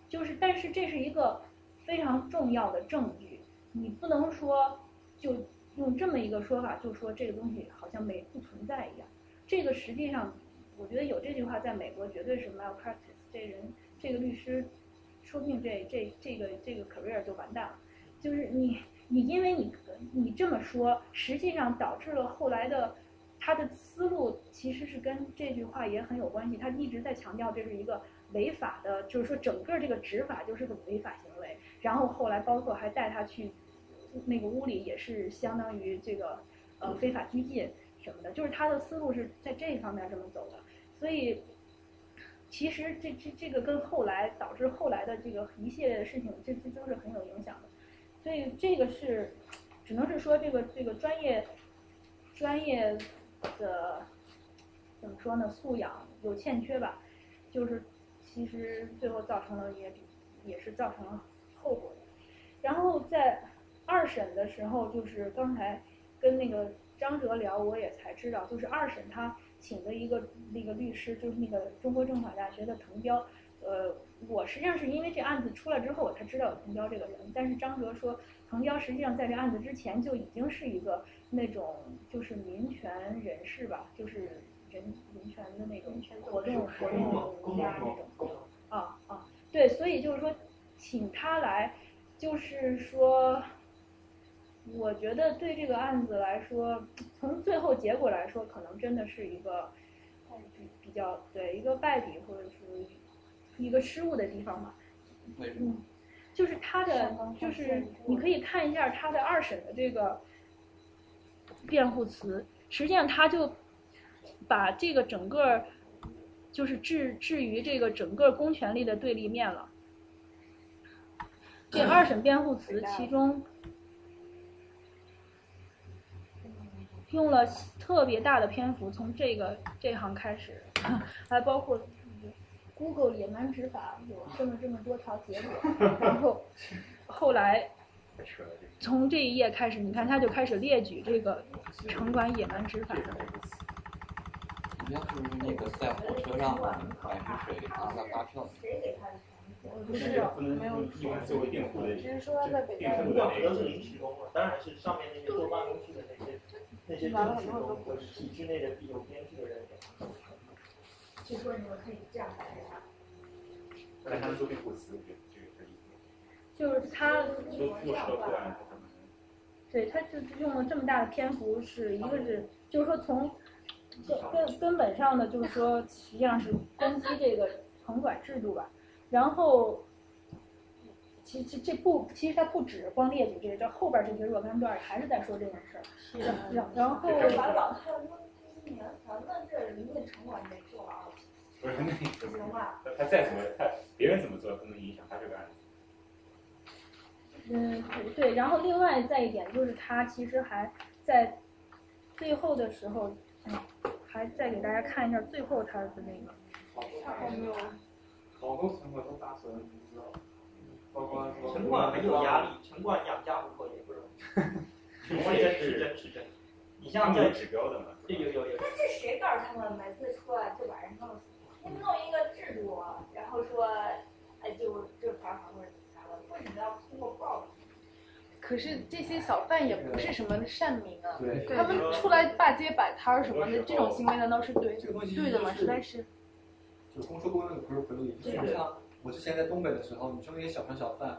就是但是这是一个非常重要的证据，你不能说就用这么一个说法就说这个东西好像没不存在一样。这个实际上，我觉得有这句话在美国绝对是 malpractice。这人，这个律师，说不定这这这个这个 career 就完蛋了。就是你你因为你你这么说，实际上导致了后来的他的思路其实是跟这句话也很有关系。他一直在强调这是一个违法的，就是说整个这个执法就是个违法行为。然后后来包括还带他去那个屋里，也是相当于这个呃非法拘禁。什么的，就是他的思路是在这一方面这么走的，所以其实这这这个跟后来导致后来的这个一系列的事情，这这都是很有影响的，所以这个是只能是说这个这个专业专业的怎么说呢，素养有欠缺吧，就是其实最后造成了也也是造成了后果的，然后在二审的时候，就是刚才跟那个。张哲聊，我也才知道，就是二审他请的一个那个律师，就是那个中国政法大学的滕彪。呃，我实际上是因为这案子出来之后，我才知道有滕彪这个人。但是张哲说，滕彪实际上在这案子之前就已经是一个那种就是民权人士吧，就是人民权的那种活动活动家那种。啊啊，对，所以就是说，请他来，就是说。我觉得对这个案子来说，从最后结果来说，可能真的是一个比比较对一个败笔或者是一个失误的地方吧。为什么？嗯，就是他的，就是你可以看一下他的二审的这个辩护词，实际上他就把这个整个就是置置于这个整个公权力的对立面了。这二审辩护词其中用了特别大的篇幅，从这个这行开始，还包括 Google 野蛮执法有这么这么多条结果，然后后来从这一页开始，你看他就开始列举这个城管野蛮执法的。你要是那个在火车上买瓶水拿了发票，不是，没有用作为辩护的，只是说他在北大城管不都是临时工嘛？当然是上面那些坐办公室的那些那些正式工或者体制内的有编制的人给他们。据说你们可以这样来啊。但他们说辩护词，这个这个这意思。就是他，说落实到个案，对，他就用了这么大的篇幅，是一个是，就是说从根根根本上的，就是说实际上是攻击这个城管制度吧。然后，其实这不，其实他不止光列举这个，这后边这些若干段还是在说这件事儿。然然然后，把老太问今年，咱们这人家城管没做啊。不是那不行吧？他再怎么他别人怎么做都能影响他这个案子。嗯，对。然后另外再一点就是，他其实还在最后的时候，嗯，还再给大家看一下最后他的那个。还没有。好多城管都打死人，你知道？包括说。城管很有压力，城管养家糊口也不容易。城管也是真是真。你像这有指标的嘛？有有有。那这谁告诉他们每次出来就把人弄死？你们弄一个制度，然后说，哎，就就罚款或者啥的，为什么要通过报复？可是这些小贩也不是什么善民啊，他们出来大街摆摊儿什么的，这种行为难道是对对的吗？实在是。就公说公有理，婆说婆有理。就像我之前在东北的时候，你说那些小商小贩，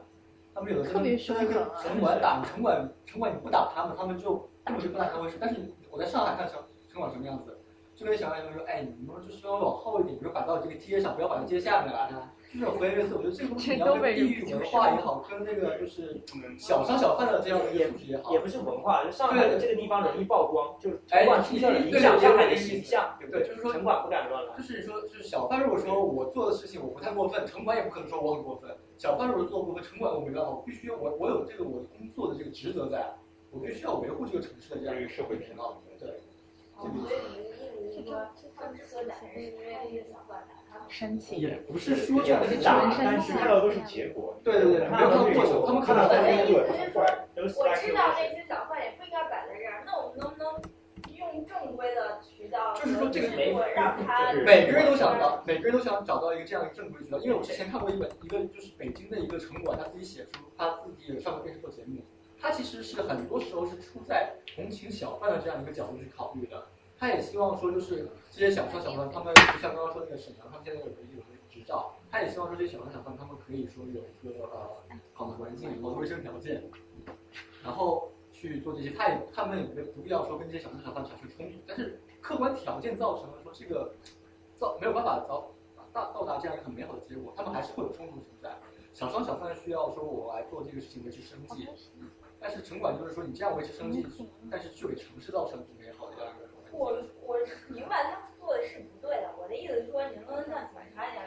他们有的时候跟城管打，城管城管你不打他们，他们就根本就不拿他回事。但是我在上海看城城管什么样子，就跟小贩说，哎，你们就是要往后一点，比如摆到这个街上，不要摆到街下面来。就是回类似，我觉得这个东西你要跟地域文化也好，跟那个就是小商小贩的这样的一个主题也好，也不是文化，就上海的这个地方容易曝光，就哎，城管出现了影响上海的形象，对不对？就是说城管不敢乱来。就是说，就是小贩如果说我做的事情我不太过分，城管也不可能说我很过分。小贩如果做过分，城管我没办法，我必须我我有这个我工作的这个职责在，我必须要维护这个城市的这样一个社会平衡。对。所以你的意思是说，他们之所以打人，是因为那个小贩打他们。生气。也不是说这样是打，但是看到都是结果。对对对，没有看到过程，他们看到我的意思是说，我知道那些小贩也不应该摆在这儿，那我们能不能用正规的渠道？就是说这个没让他每个人都想到，每个人都想找到一个这样一个正规渠道。因为我之前看过一本一个就是北京的一个城管，他自己写书，他自己有上过电视做节目，他其实是很多时候是出在同情小贩的这样一个角度去考虑的。他也希望说，就是这些小商小贩，他们就像刚刚说那个沈阳，他们现在有个有个执照，他也希望说这些小商小贩，他们可以说有一个呃好的环境、好的卫生条件，然后去做这些。他也他们也没不必要说跟这些小商小贩产生冲突，但是客观条件造成了说这个造没有办法造到到达这样一个很美好的结果，他们还是会有冲突存在。小商小贩需要说我来做这个事情维持生计，但是城管就是说你这样维持生计，但是却给城市造成不美好。我我明白他们做的是不对的，我的意思是说，你能不能像警察一样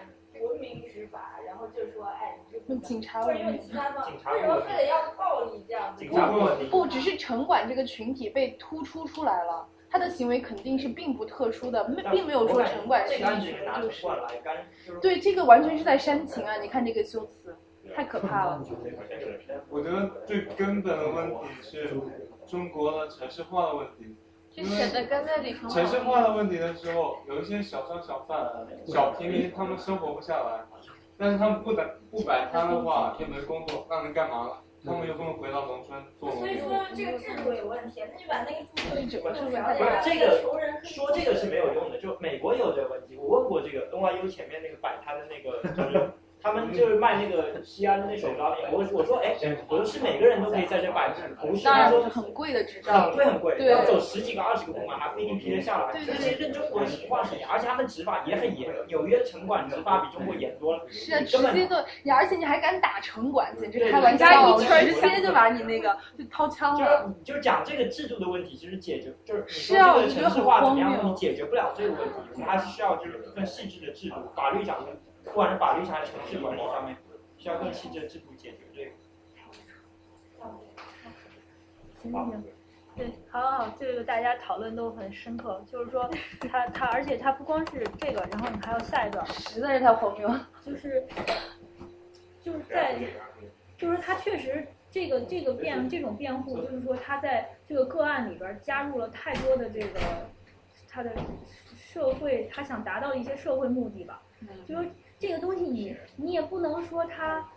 文明执法，然后就是说，哎，你这用警察或者用其他方，为什么非得要暴力这样子？不不，只是城管这个群体被突出出来了，他的行为肯定是并不特殊的，没并没有说城管是就是。对，这个完全是在煽情啊！你看这个修辞，太可怕了。我觉得最根本的问题是中国的城市化的问题。就显得跟那里城市化的问题的时候，有一些小商小贩、小平民，他们生活不下来，但是他们不摆不摆摊的话，又没工作，那能干嘛了？他们又不能回到农村做农所以说这个制度有问题，那就把那个制度不是这个说这个是没有用的，就美国有这个问题。我问过这个 NYU 前面那个摆摊的那个，就是他们就是卖那个西安的那手抓饼，我我说哎，我说是每个人都可以在这摆，不是，当然他说很贵的执照，很贵很贵，要走十几个、二十个公安，还不一定批得下来。对对这些跟中国实话实言，而且他们执法也很严，纽约城管执法比中国严多了。是啊，你根本直接就你，而且你还敢打城管，简直开玩笑，人家一直接就把你那个就掏枪就是了。就讲这个制度的问题，其实解决就是你是啊说这个城市化怎么样，你解决不了这个问题，你还是需要就是更细致的制度，法律上面，不管是法律上还是城市管理上面，需要更细致的制度解决这个。行行行，对，好好好，这个大家讨论都很深刻，就是说他 他，而且他不光是这个，然后你还有下一段，实在是太荒谬，就是就是在，就是他确实这个这个辩这种辩护，就是说他在这个个案里边加入了太多的这个他的社会，他想达到的一些社会目的吧，就是这个东西你你也不能说他。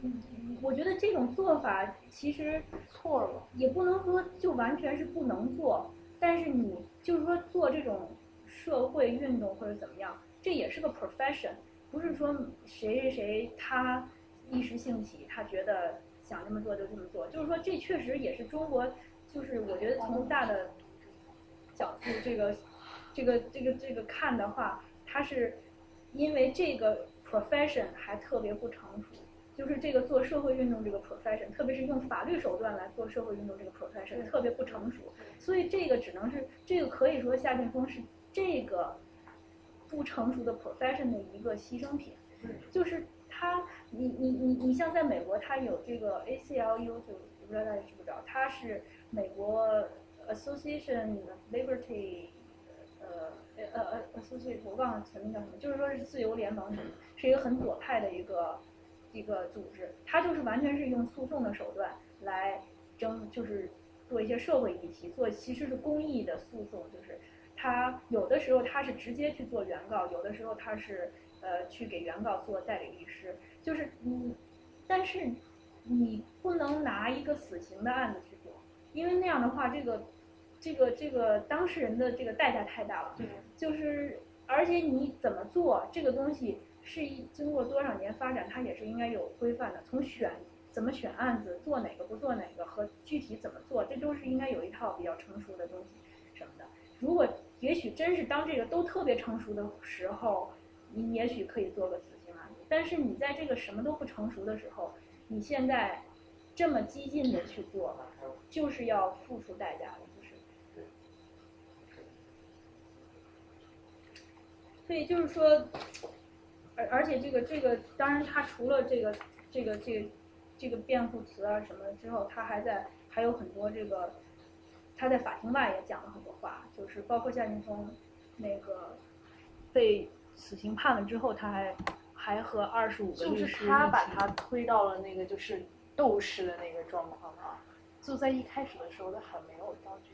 嗯我觉得这种做法其实错了，也不能说就完全是不能做，但是你就是说做这种社会运动或者怎么样，这也是个 profession，不是说谁谁谁他一时兴起，他觉得想这么做就这么做，就是说这确实也是中国，就是我觉得从大的角度这个这个这个这个看的话，它是因为这个 profession 还特别不成熟。就是这个做社会运动这个 profession，特别是用法律手段来做社会运动这个 profession 特别不成熟，所以这个只能是这个可以说夏俊峰是这个不成熟的 profession 的一个牺牲品，就是他，你你你你像在美国，他有这个 ACLU，就不知道大家知不知道，它是美国 Association Liberty，呃呃呃呃，所以我忘了全名叫什么，就是说是自由联盟，是一个很左派的一个。一个组织，它就是完全是用诉讼的手段来争，就是做一些社会议题，做其实是公益的诉讼，就是它有的时候它是直接去做原告，有的时候它是呃去给原告做代理律师，就是你，但是你不能拿一个死刑的案子去做，因为那样的话，这个这个这个当事人的这个代价太大了，对就是而且你怎么做这个东西。是一经过多少年发展，它也是应该有规范的。从选怎么选案子，做哪个不做哪个，和具体怎么做，这都是应该有一套比较成熟的东西什么的。如果也许真是当这个都特别成熟的时候，你也许可以做个死刑案子。但是你在这个什么都不成熟的时候，你现在这么激进的去做，就是要付出代价的，就是。所以就是说。而而且这个这个，当然他除了这个这个这个这个辩护词啊什么之后，他还在还有很多这个，他在法庭外也讲了很多话，就是包括夏劲峰那个被死刑判了之后，他还还和二十五个律师，就是他把他推到了那个就是斗士的那个状况啊，就在一开始的时候他还没有到这个呃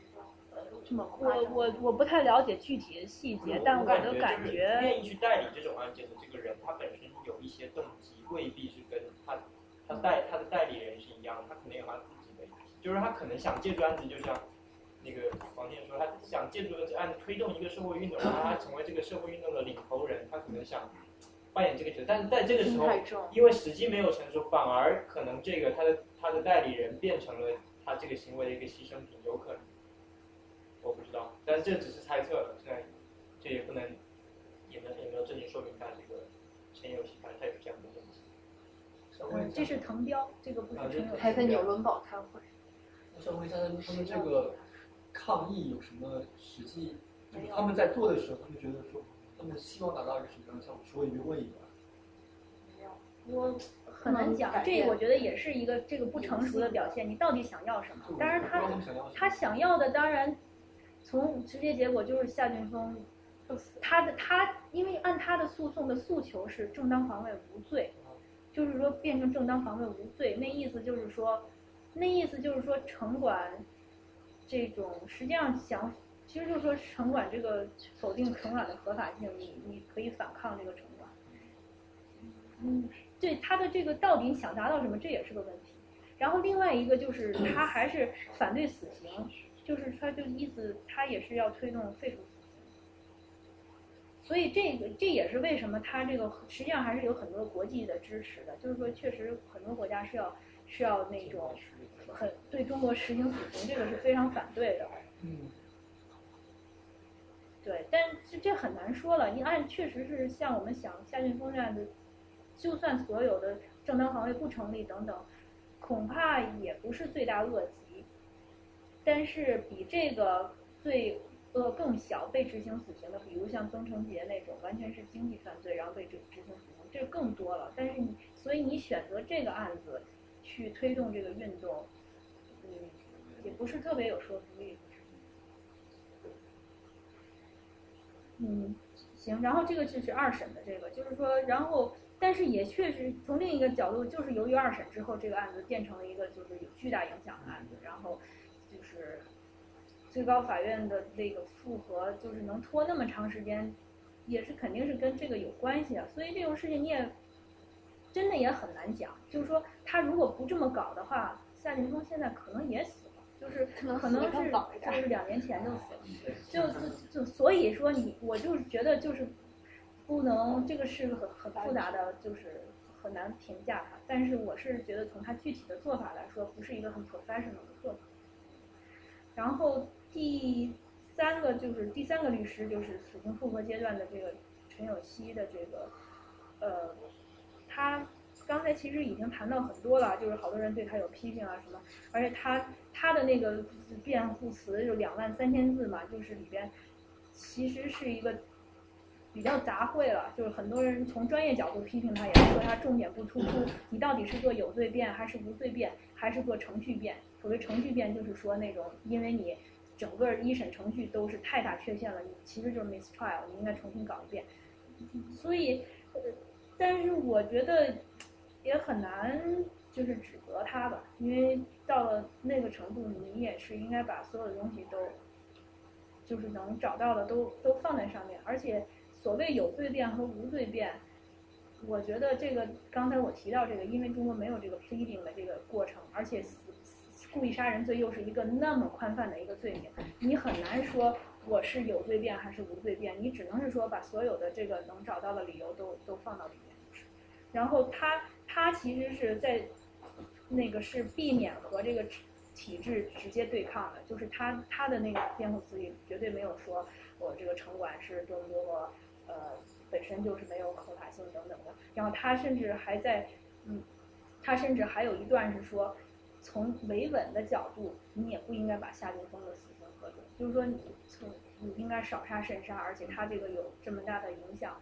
这么夸我我我不太了解具体的细节，但我的感觉愿意去代理这种案件的这个人，他本身有一些动机，未必是跟他他代他的代理人是一样的，他可能有他自己的，就是他可能想借助案子，就像那个王健说，他想借助这案子推动一个社会运动，让他成为这个社会运动的领头人，他可能想扮演这个角色，但是在这个时候，因为时机没有成熟，反而可能这个他的他的代理人变成了他这个行为的一个牺牲品，有可能。我不知道，但是这只是猜测，现在这也不能，也没也没有证据说明他这个陈友喜他他有这样的问题。这是藤彪，这个不是陈友。还在纽伦堡开会。我想问一下，他们他们这个抗议有什么实际？就是他们在做的时候，他们觉得说，他们希望达到一个什么样的效果？除了一句问以外。我很难讲，这我觉得也是一个这个不成熟的表现。你到底想要什么？当然他他想要的当然。从直接结果就是夏俊峰，他的他因为按他的诉讼的诉求是正当防卫无罪，就是说变成正当防卫无罪，那意思就是说，那意思就是说城管这种实际上想，其实就是说城管这个否定城管的合法性，你你可以反抗这个城管。嗯，对他的这个到底想达到什么，这也是个问题。然后另外一个就是他还是反对死刑。就是他，就意思他也是要推动废除死刑。所以这个这也是为什么他这个实际上还是有很多国际的支持的，就是说确实很多国家是要是要那种很对中国实行死刑，这个是非常反对的。嗯。对，但这这很难说了。一按确实是像我们想夏俊峰这样的，就算所有的正当防卫不成立等等，恐怕也不是罪大恶极。但是比这个罪恶更小被执行死刑的，比如像曾成杰那种，完全是经济犯罪然后被执执行死刑，这更多了。但是你，所以你选择这个案子去推动这个运动，嗯，也不是特别有说服力。嗯，行，然后这个就是二审的这个，就是说，然后，但是也确实从另一个角度，就是由于二审之后，这个案子变成了一个就是有巨大影响的案子，然后就是最高法院的那个复核，就是能拖那么长时间，也是肯定是跟这个有关系啊。所以这种事情你也真的也很难讲，就是说他如果不这么搞的话，夏劲峰现在可能也死了。就是可能是就是两年前就死了，就就所以说你我就是觉得就是不能这个是个很很复杂的，就是很难评价他。但是我是觉得从他具体的做法来说，不是一个很 professional 的做法。然后第三个就是第三个律师就是死刑复核阶段的这个陈有希的这个呃他。刚才其实已经谈到很多了，就是好多人对他有批评啊什么，而且他他的那个辩护词就两万三千字嘛，就是里边其实是一个比较杂烩了，就是很多人从专业角度批评他，也是说他重点不突出，你到底是做有罪辩还是无罪辩，还是做程序辩？所谓程序辩就是说那种因为你整个一审程序都是太大缺陷了，你其实就是 mistrial，你应该重新搞一遍。所以，但是我觉得。也很难，就是指责他吧，因为到了那个程度，你也是应该把所有的东西都，就是能找到的都都放在上面。而且，所谓有罪辩和无罪辩，我觉得这个刚才我提到这个，因为中国没有这个 pleading 的这个过程，而且故意杀人罪又是一个那么宽泛的一个罪名，你很难说我是有罪辩还是无罪辩，你只能是说把所有的这个能找到的理由都都放到里面，然后他。他其实是在那个是避免和这个体制直接对抗的，就是他他的那个辩护词里绝对没有说我这个城管是多么多么呃本身就是没有合法性等等的。然后他甚至还在嗯，他甚至还有一段是说，从维稳的角度，你也不应该把夏俊峰的死刑核准，就是说你从你应该少杀慎杀，而且他这个有这么大的影响，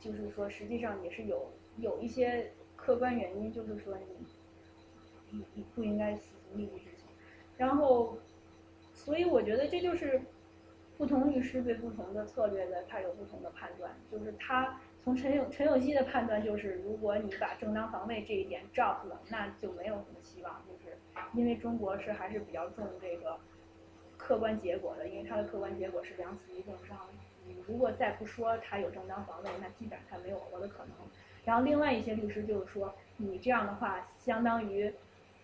就是说实际上也是有有一些。客观原因就是说你，你你不应该死刑立即执行，然后，所以我觉得这就是不同律师对不同的策略的他有不同的判断。就是他从陈有陈有希的判断就是，如果你把正当防卫这一点 drop 了，那就没有什么希望。就是因为中国是还是比较重这个客观结果的，因为他的客观结果是两死一重伤。你如果再不说他有正当防卫，那基本上他没有活的可能。然后另外一些律师就是说，你这样的话，相当于，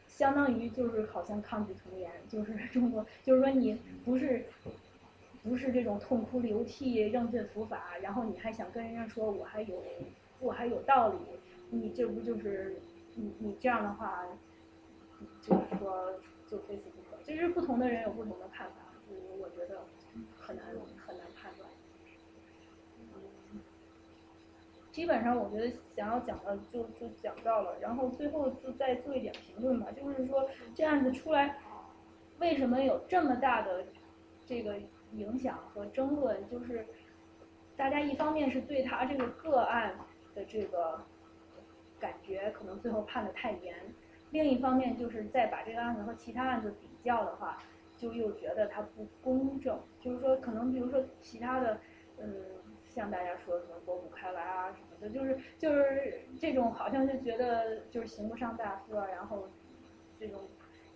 相当于就是好像抗拒从严，就是中国，就是说你不是，不是这种痛哭流涕认罪伏法，然后你还想跟人家说我还有，我还有道理，你这不就是，你你这样的话，就是说就非死不可。其实不同的人有不同的看法，我我觉得很难很难判断。基本上我觉得想要讲的就就讲到了，然后最后就再做一点评论吧。就是说这案子出来，为什么有这么大的这个影响和争论？就是大家一方面是对他这个个案的这个感觉可能最后判的太严，另一方面就是再把这个案子和其他案子比较的话，就又觉得它不公正。就是说可能比如说其他的，嗯。像大家说什么国补开来啊什么的，就是就是这种好像就觉得就是刑不上大夫啊，然后这种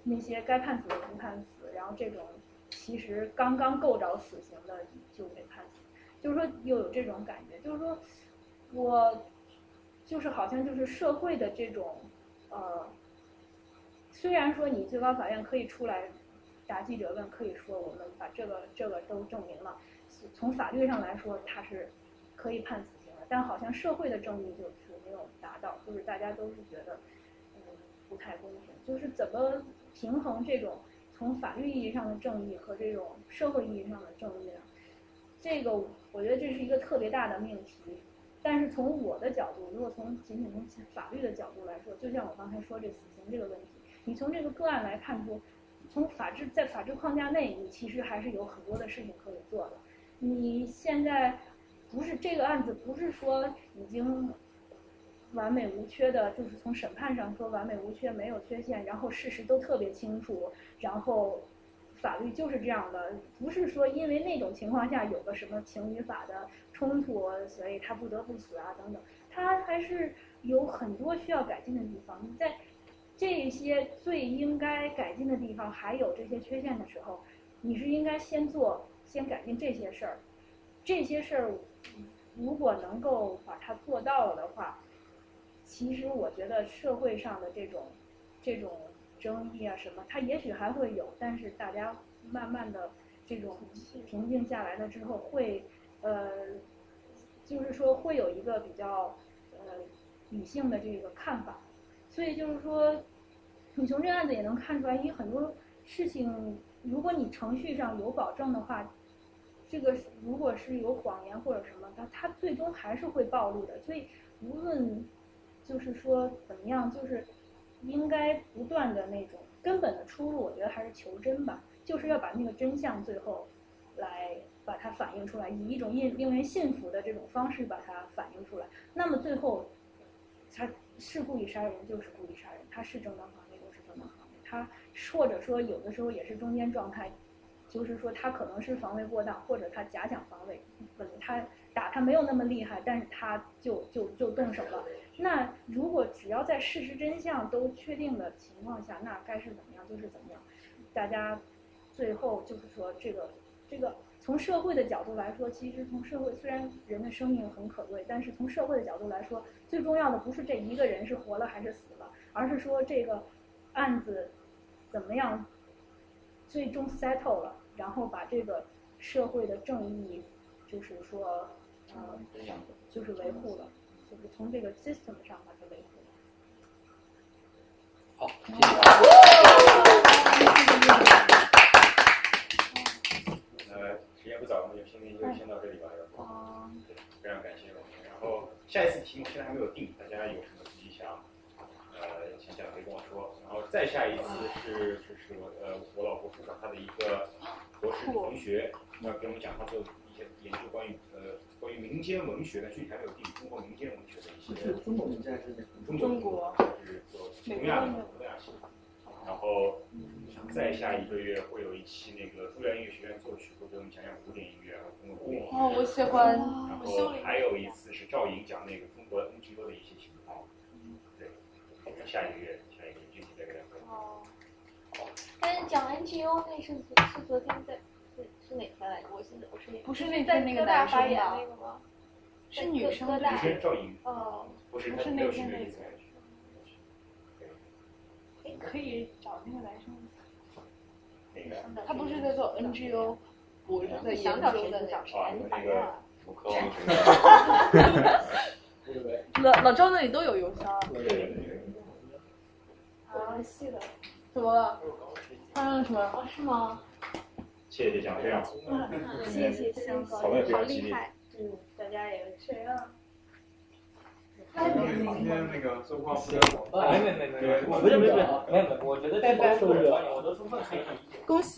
那些该判死的不判死，然后这种其实刚刚够着死刑的就被判死，就是说又有这种感觉，就是说我就是好像就是社会的这种呃，虽然说你最高法院可以出来答记者问，可以说我们把这个这个都证明了。从法律上来说他是可以判死刑的，但好像社会的正义就是没有达到，就是大家都是觉得嗯不太公平，就是怎么平衡这种从法律意义上的正义和这种社会意义上的正义呢？这个我觉得这是一个特别大的命题。但是从我的角度，如果从仅仅从法律的角度来说，就像我刚才说这死刑这个问题，你从这个个案来看出，从法治在法治框架内，你其实还是有很多的事情可以做的。你现在不是这个案子，不是说已经完美无缺的，就是从审判上说完美无缺，没有缺陷，然后事实都特别清楚，然后法律就是这样的，不是说因为那种情况下有个什么情与法的冲突，所以他不得不死啊等等，他还是有很多需要改进的地方。你在这些最应该改进的地方还有这些缺陷的时候，你是应该先做，先改进这些事儿。这些事儿如果能够把它做到了的话，其实我觉得社会上的这种这种争议啊什么，它也许还会有，但是大家慢慢的这种平静下来了之后，会呃，就是说会有一个比较呃理性的这个看法。所以就是说，你从这个案子也能看出来，因为很多事情，如果你程序上有保证的话，这个如果是有谎言或者什么，它它最终还是会暴露的。所以无论就是说怎么样，就是应该不断的那种根本的出路，我觉得还是求真吧，就是要把那个真相最后来把它反映出来，以一种令令人信服的这种方式把它反映出来。那么最后，他是故意杀人就是故意杀人，他是正当防卫就是正当防卫，他或者说有的时候也是中间状态。就是说，他可能是防卫过当，或者他假想防卫，本他打他没有那么厉害，但是他就就就动手了。那如果只要在事实真相都确定的情况下，那该是怎么样就是怎么样。大家最后就是说，这个这个从社会的角度来说，其实从社会虽然人的生命很可贵，但是从社会的角度来说，最重要的不是这一个人是活了还是死了，而是说这个案子怎么样最终 settle 了。然后把这个社会的正义，就是说，呃，就是维护了，就是从这个 system 上把它维护了。好，呃，时间不早，我们就今天就先到这里吧。哦。非常感谢我们。然后下一次题目现在还没有定，大家有什么自己想，呃，想讲可以跟我说。然后再下一次是就是我呃我老婆辅导她的一个。博士同学要给我们讲他做一些研究关于呃关于民间文学的，具体还没有定中国民间文学的一些。是中国民间还是中国？中国就。是做东亚的东亚系。然后再下一个月会有一期那个中央音乐学院作曲，会给我们讲讲古典音乐和中国古典音乐。哦，我喜欢。然后还有一次是赵莹讲那个中国 NGO 的一些情况。对，下一个月下一个月具体再跟大家说。哦。但是讲 NGO 那是是昨天在是是哪天来着？我现在我是不是那在那个大发言那个吗？是女生的。女生赵颖。哦。不是，不是那天那个。哎，可以找那个男生。他不是在做 NGO，我是在研究的找谁？你打电话。老老赵那里都有邮箱。啊，是的。怎么了？发生了什么？啊，是吗？谢谢小亮，谢！谢谢香好厉害！嗯，大家也谁啊？今天那个说话不得没没没没，不是不是不是，没有没有，我觉得是我都充分可以理解。恭喜！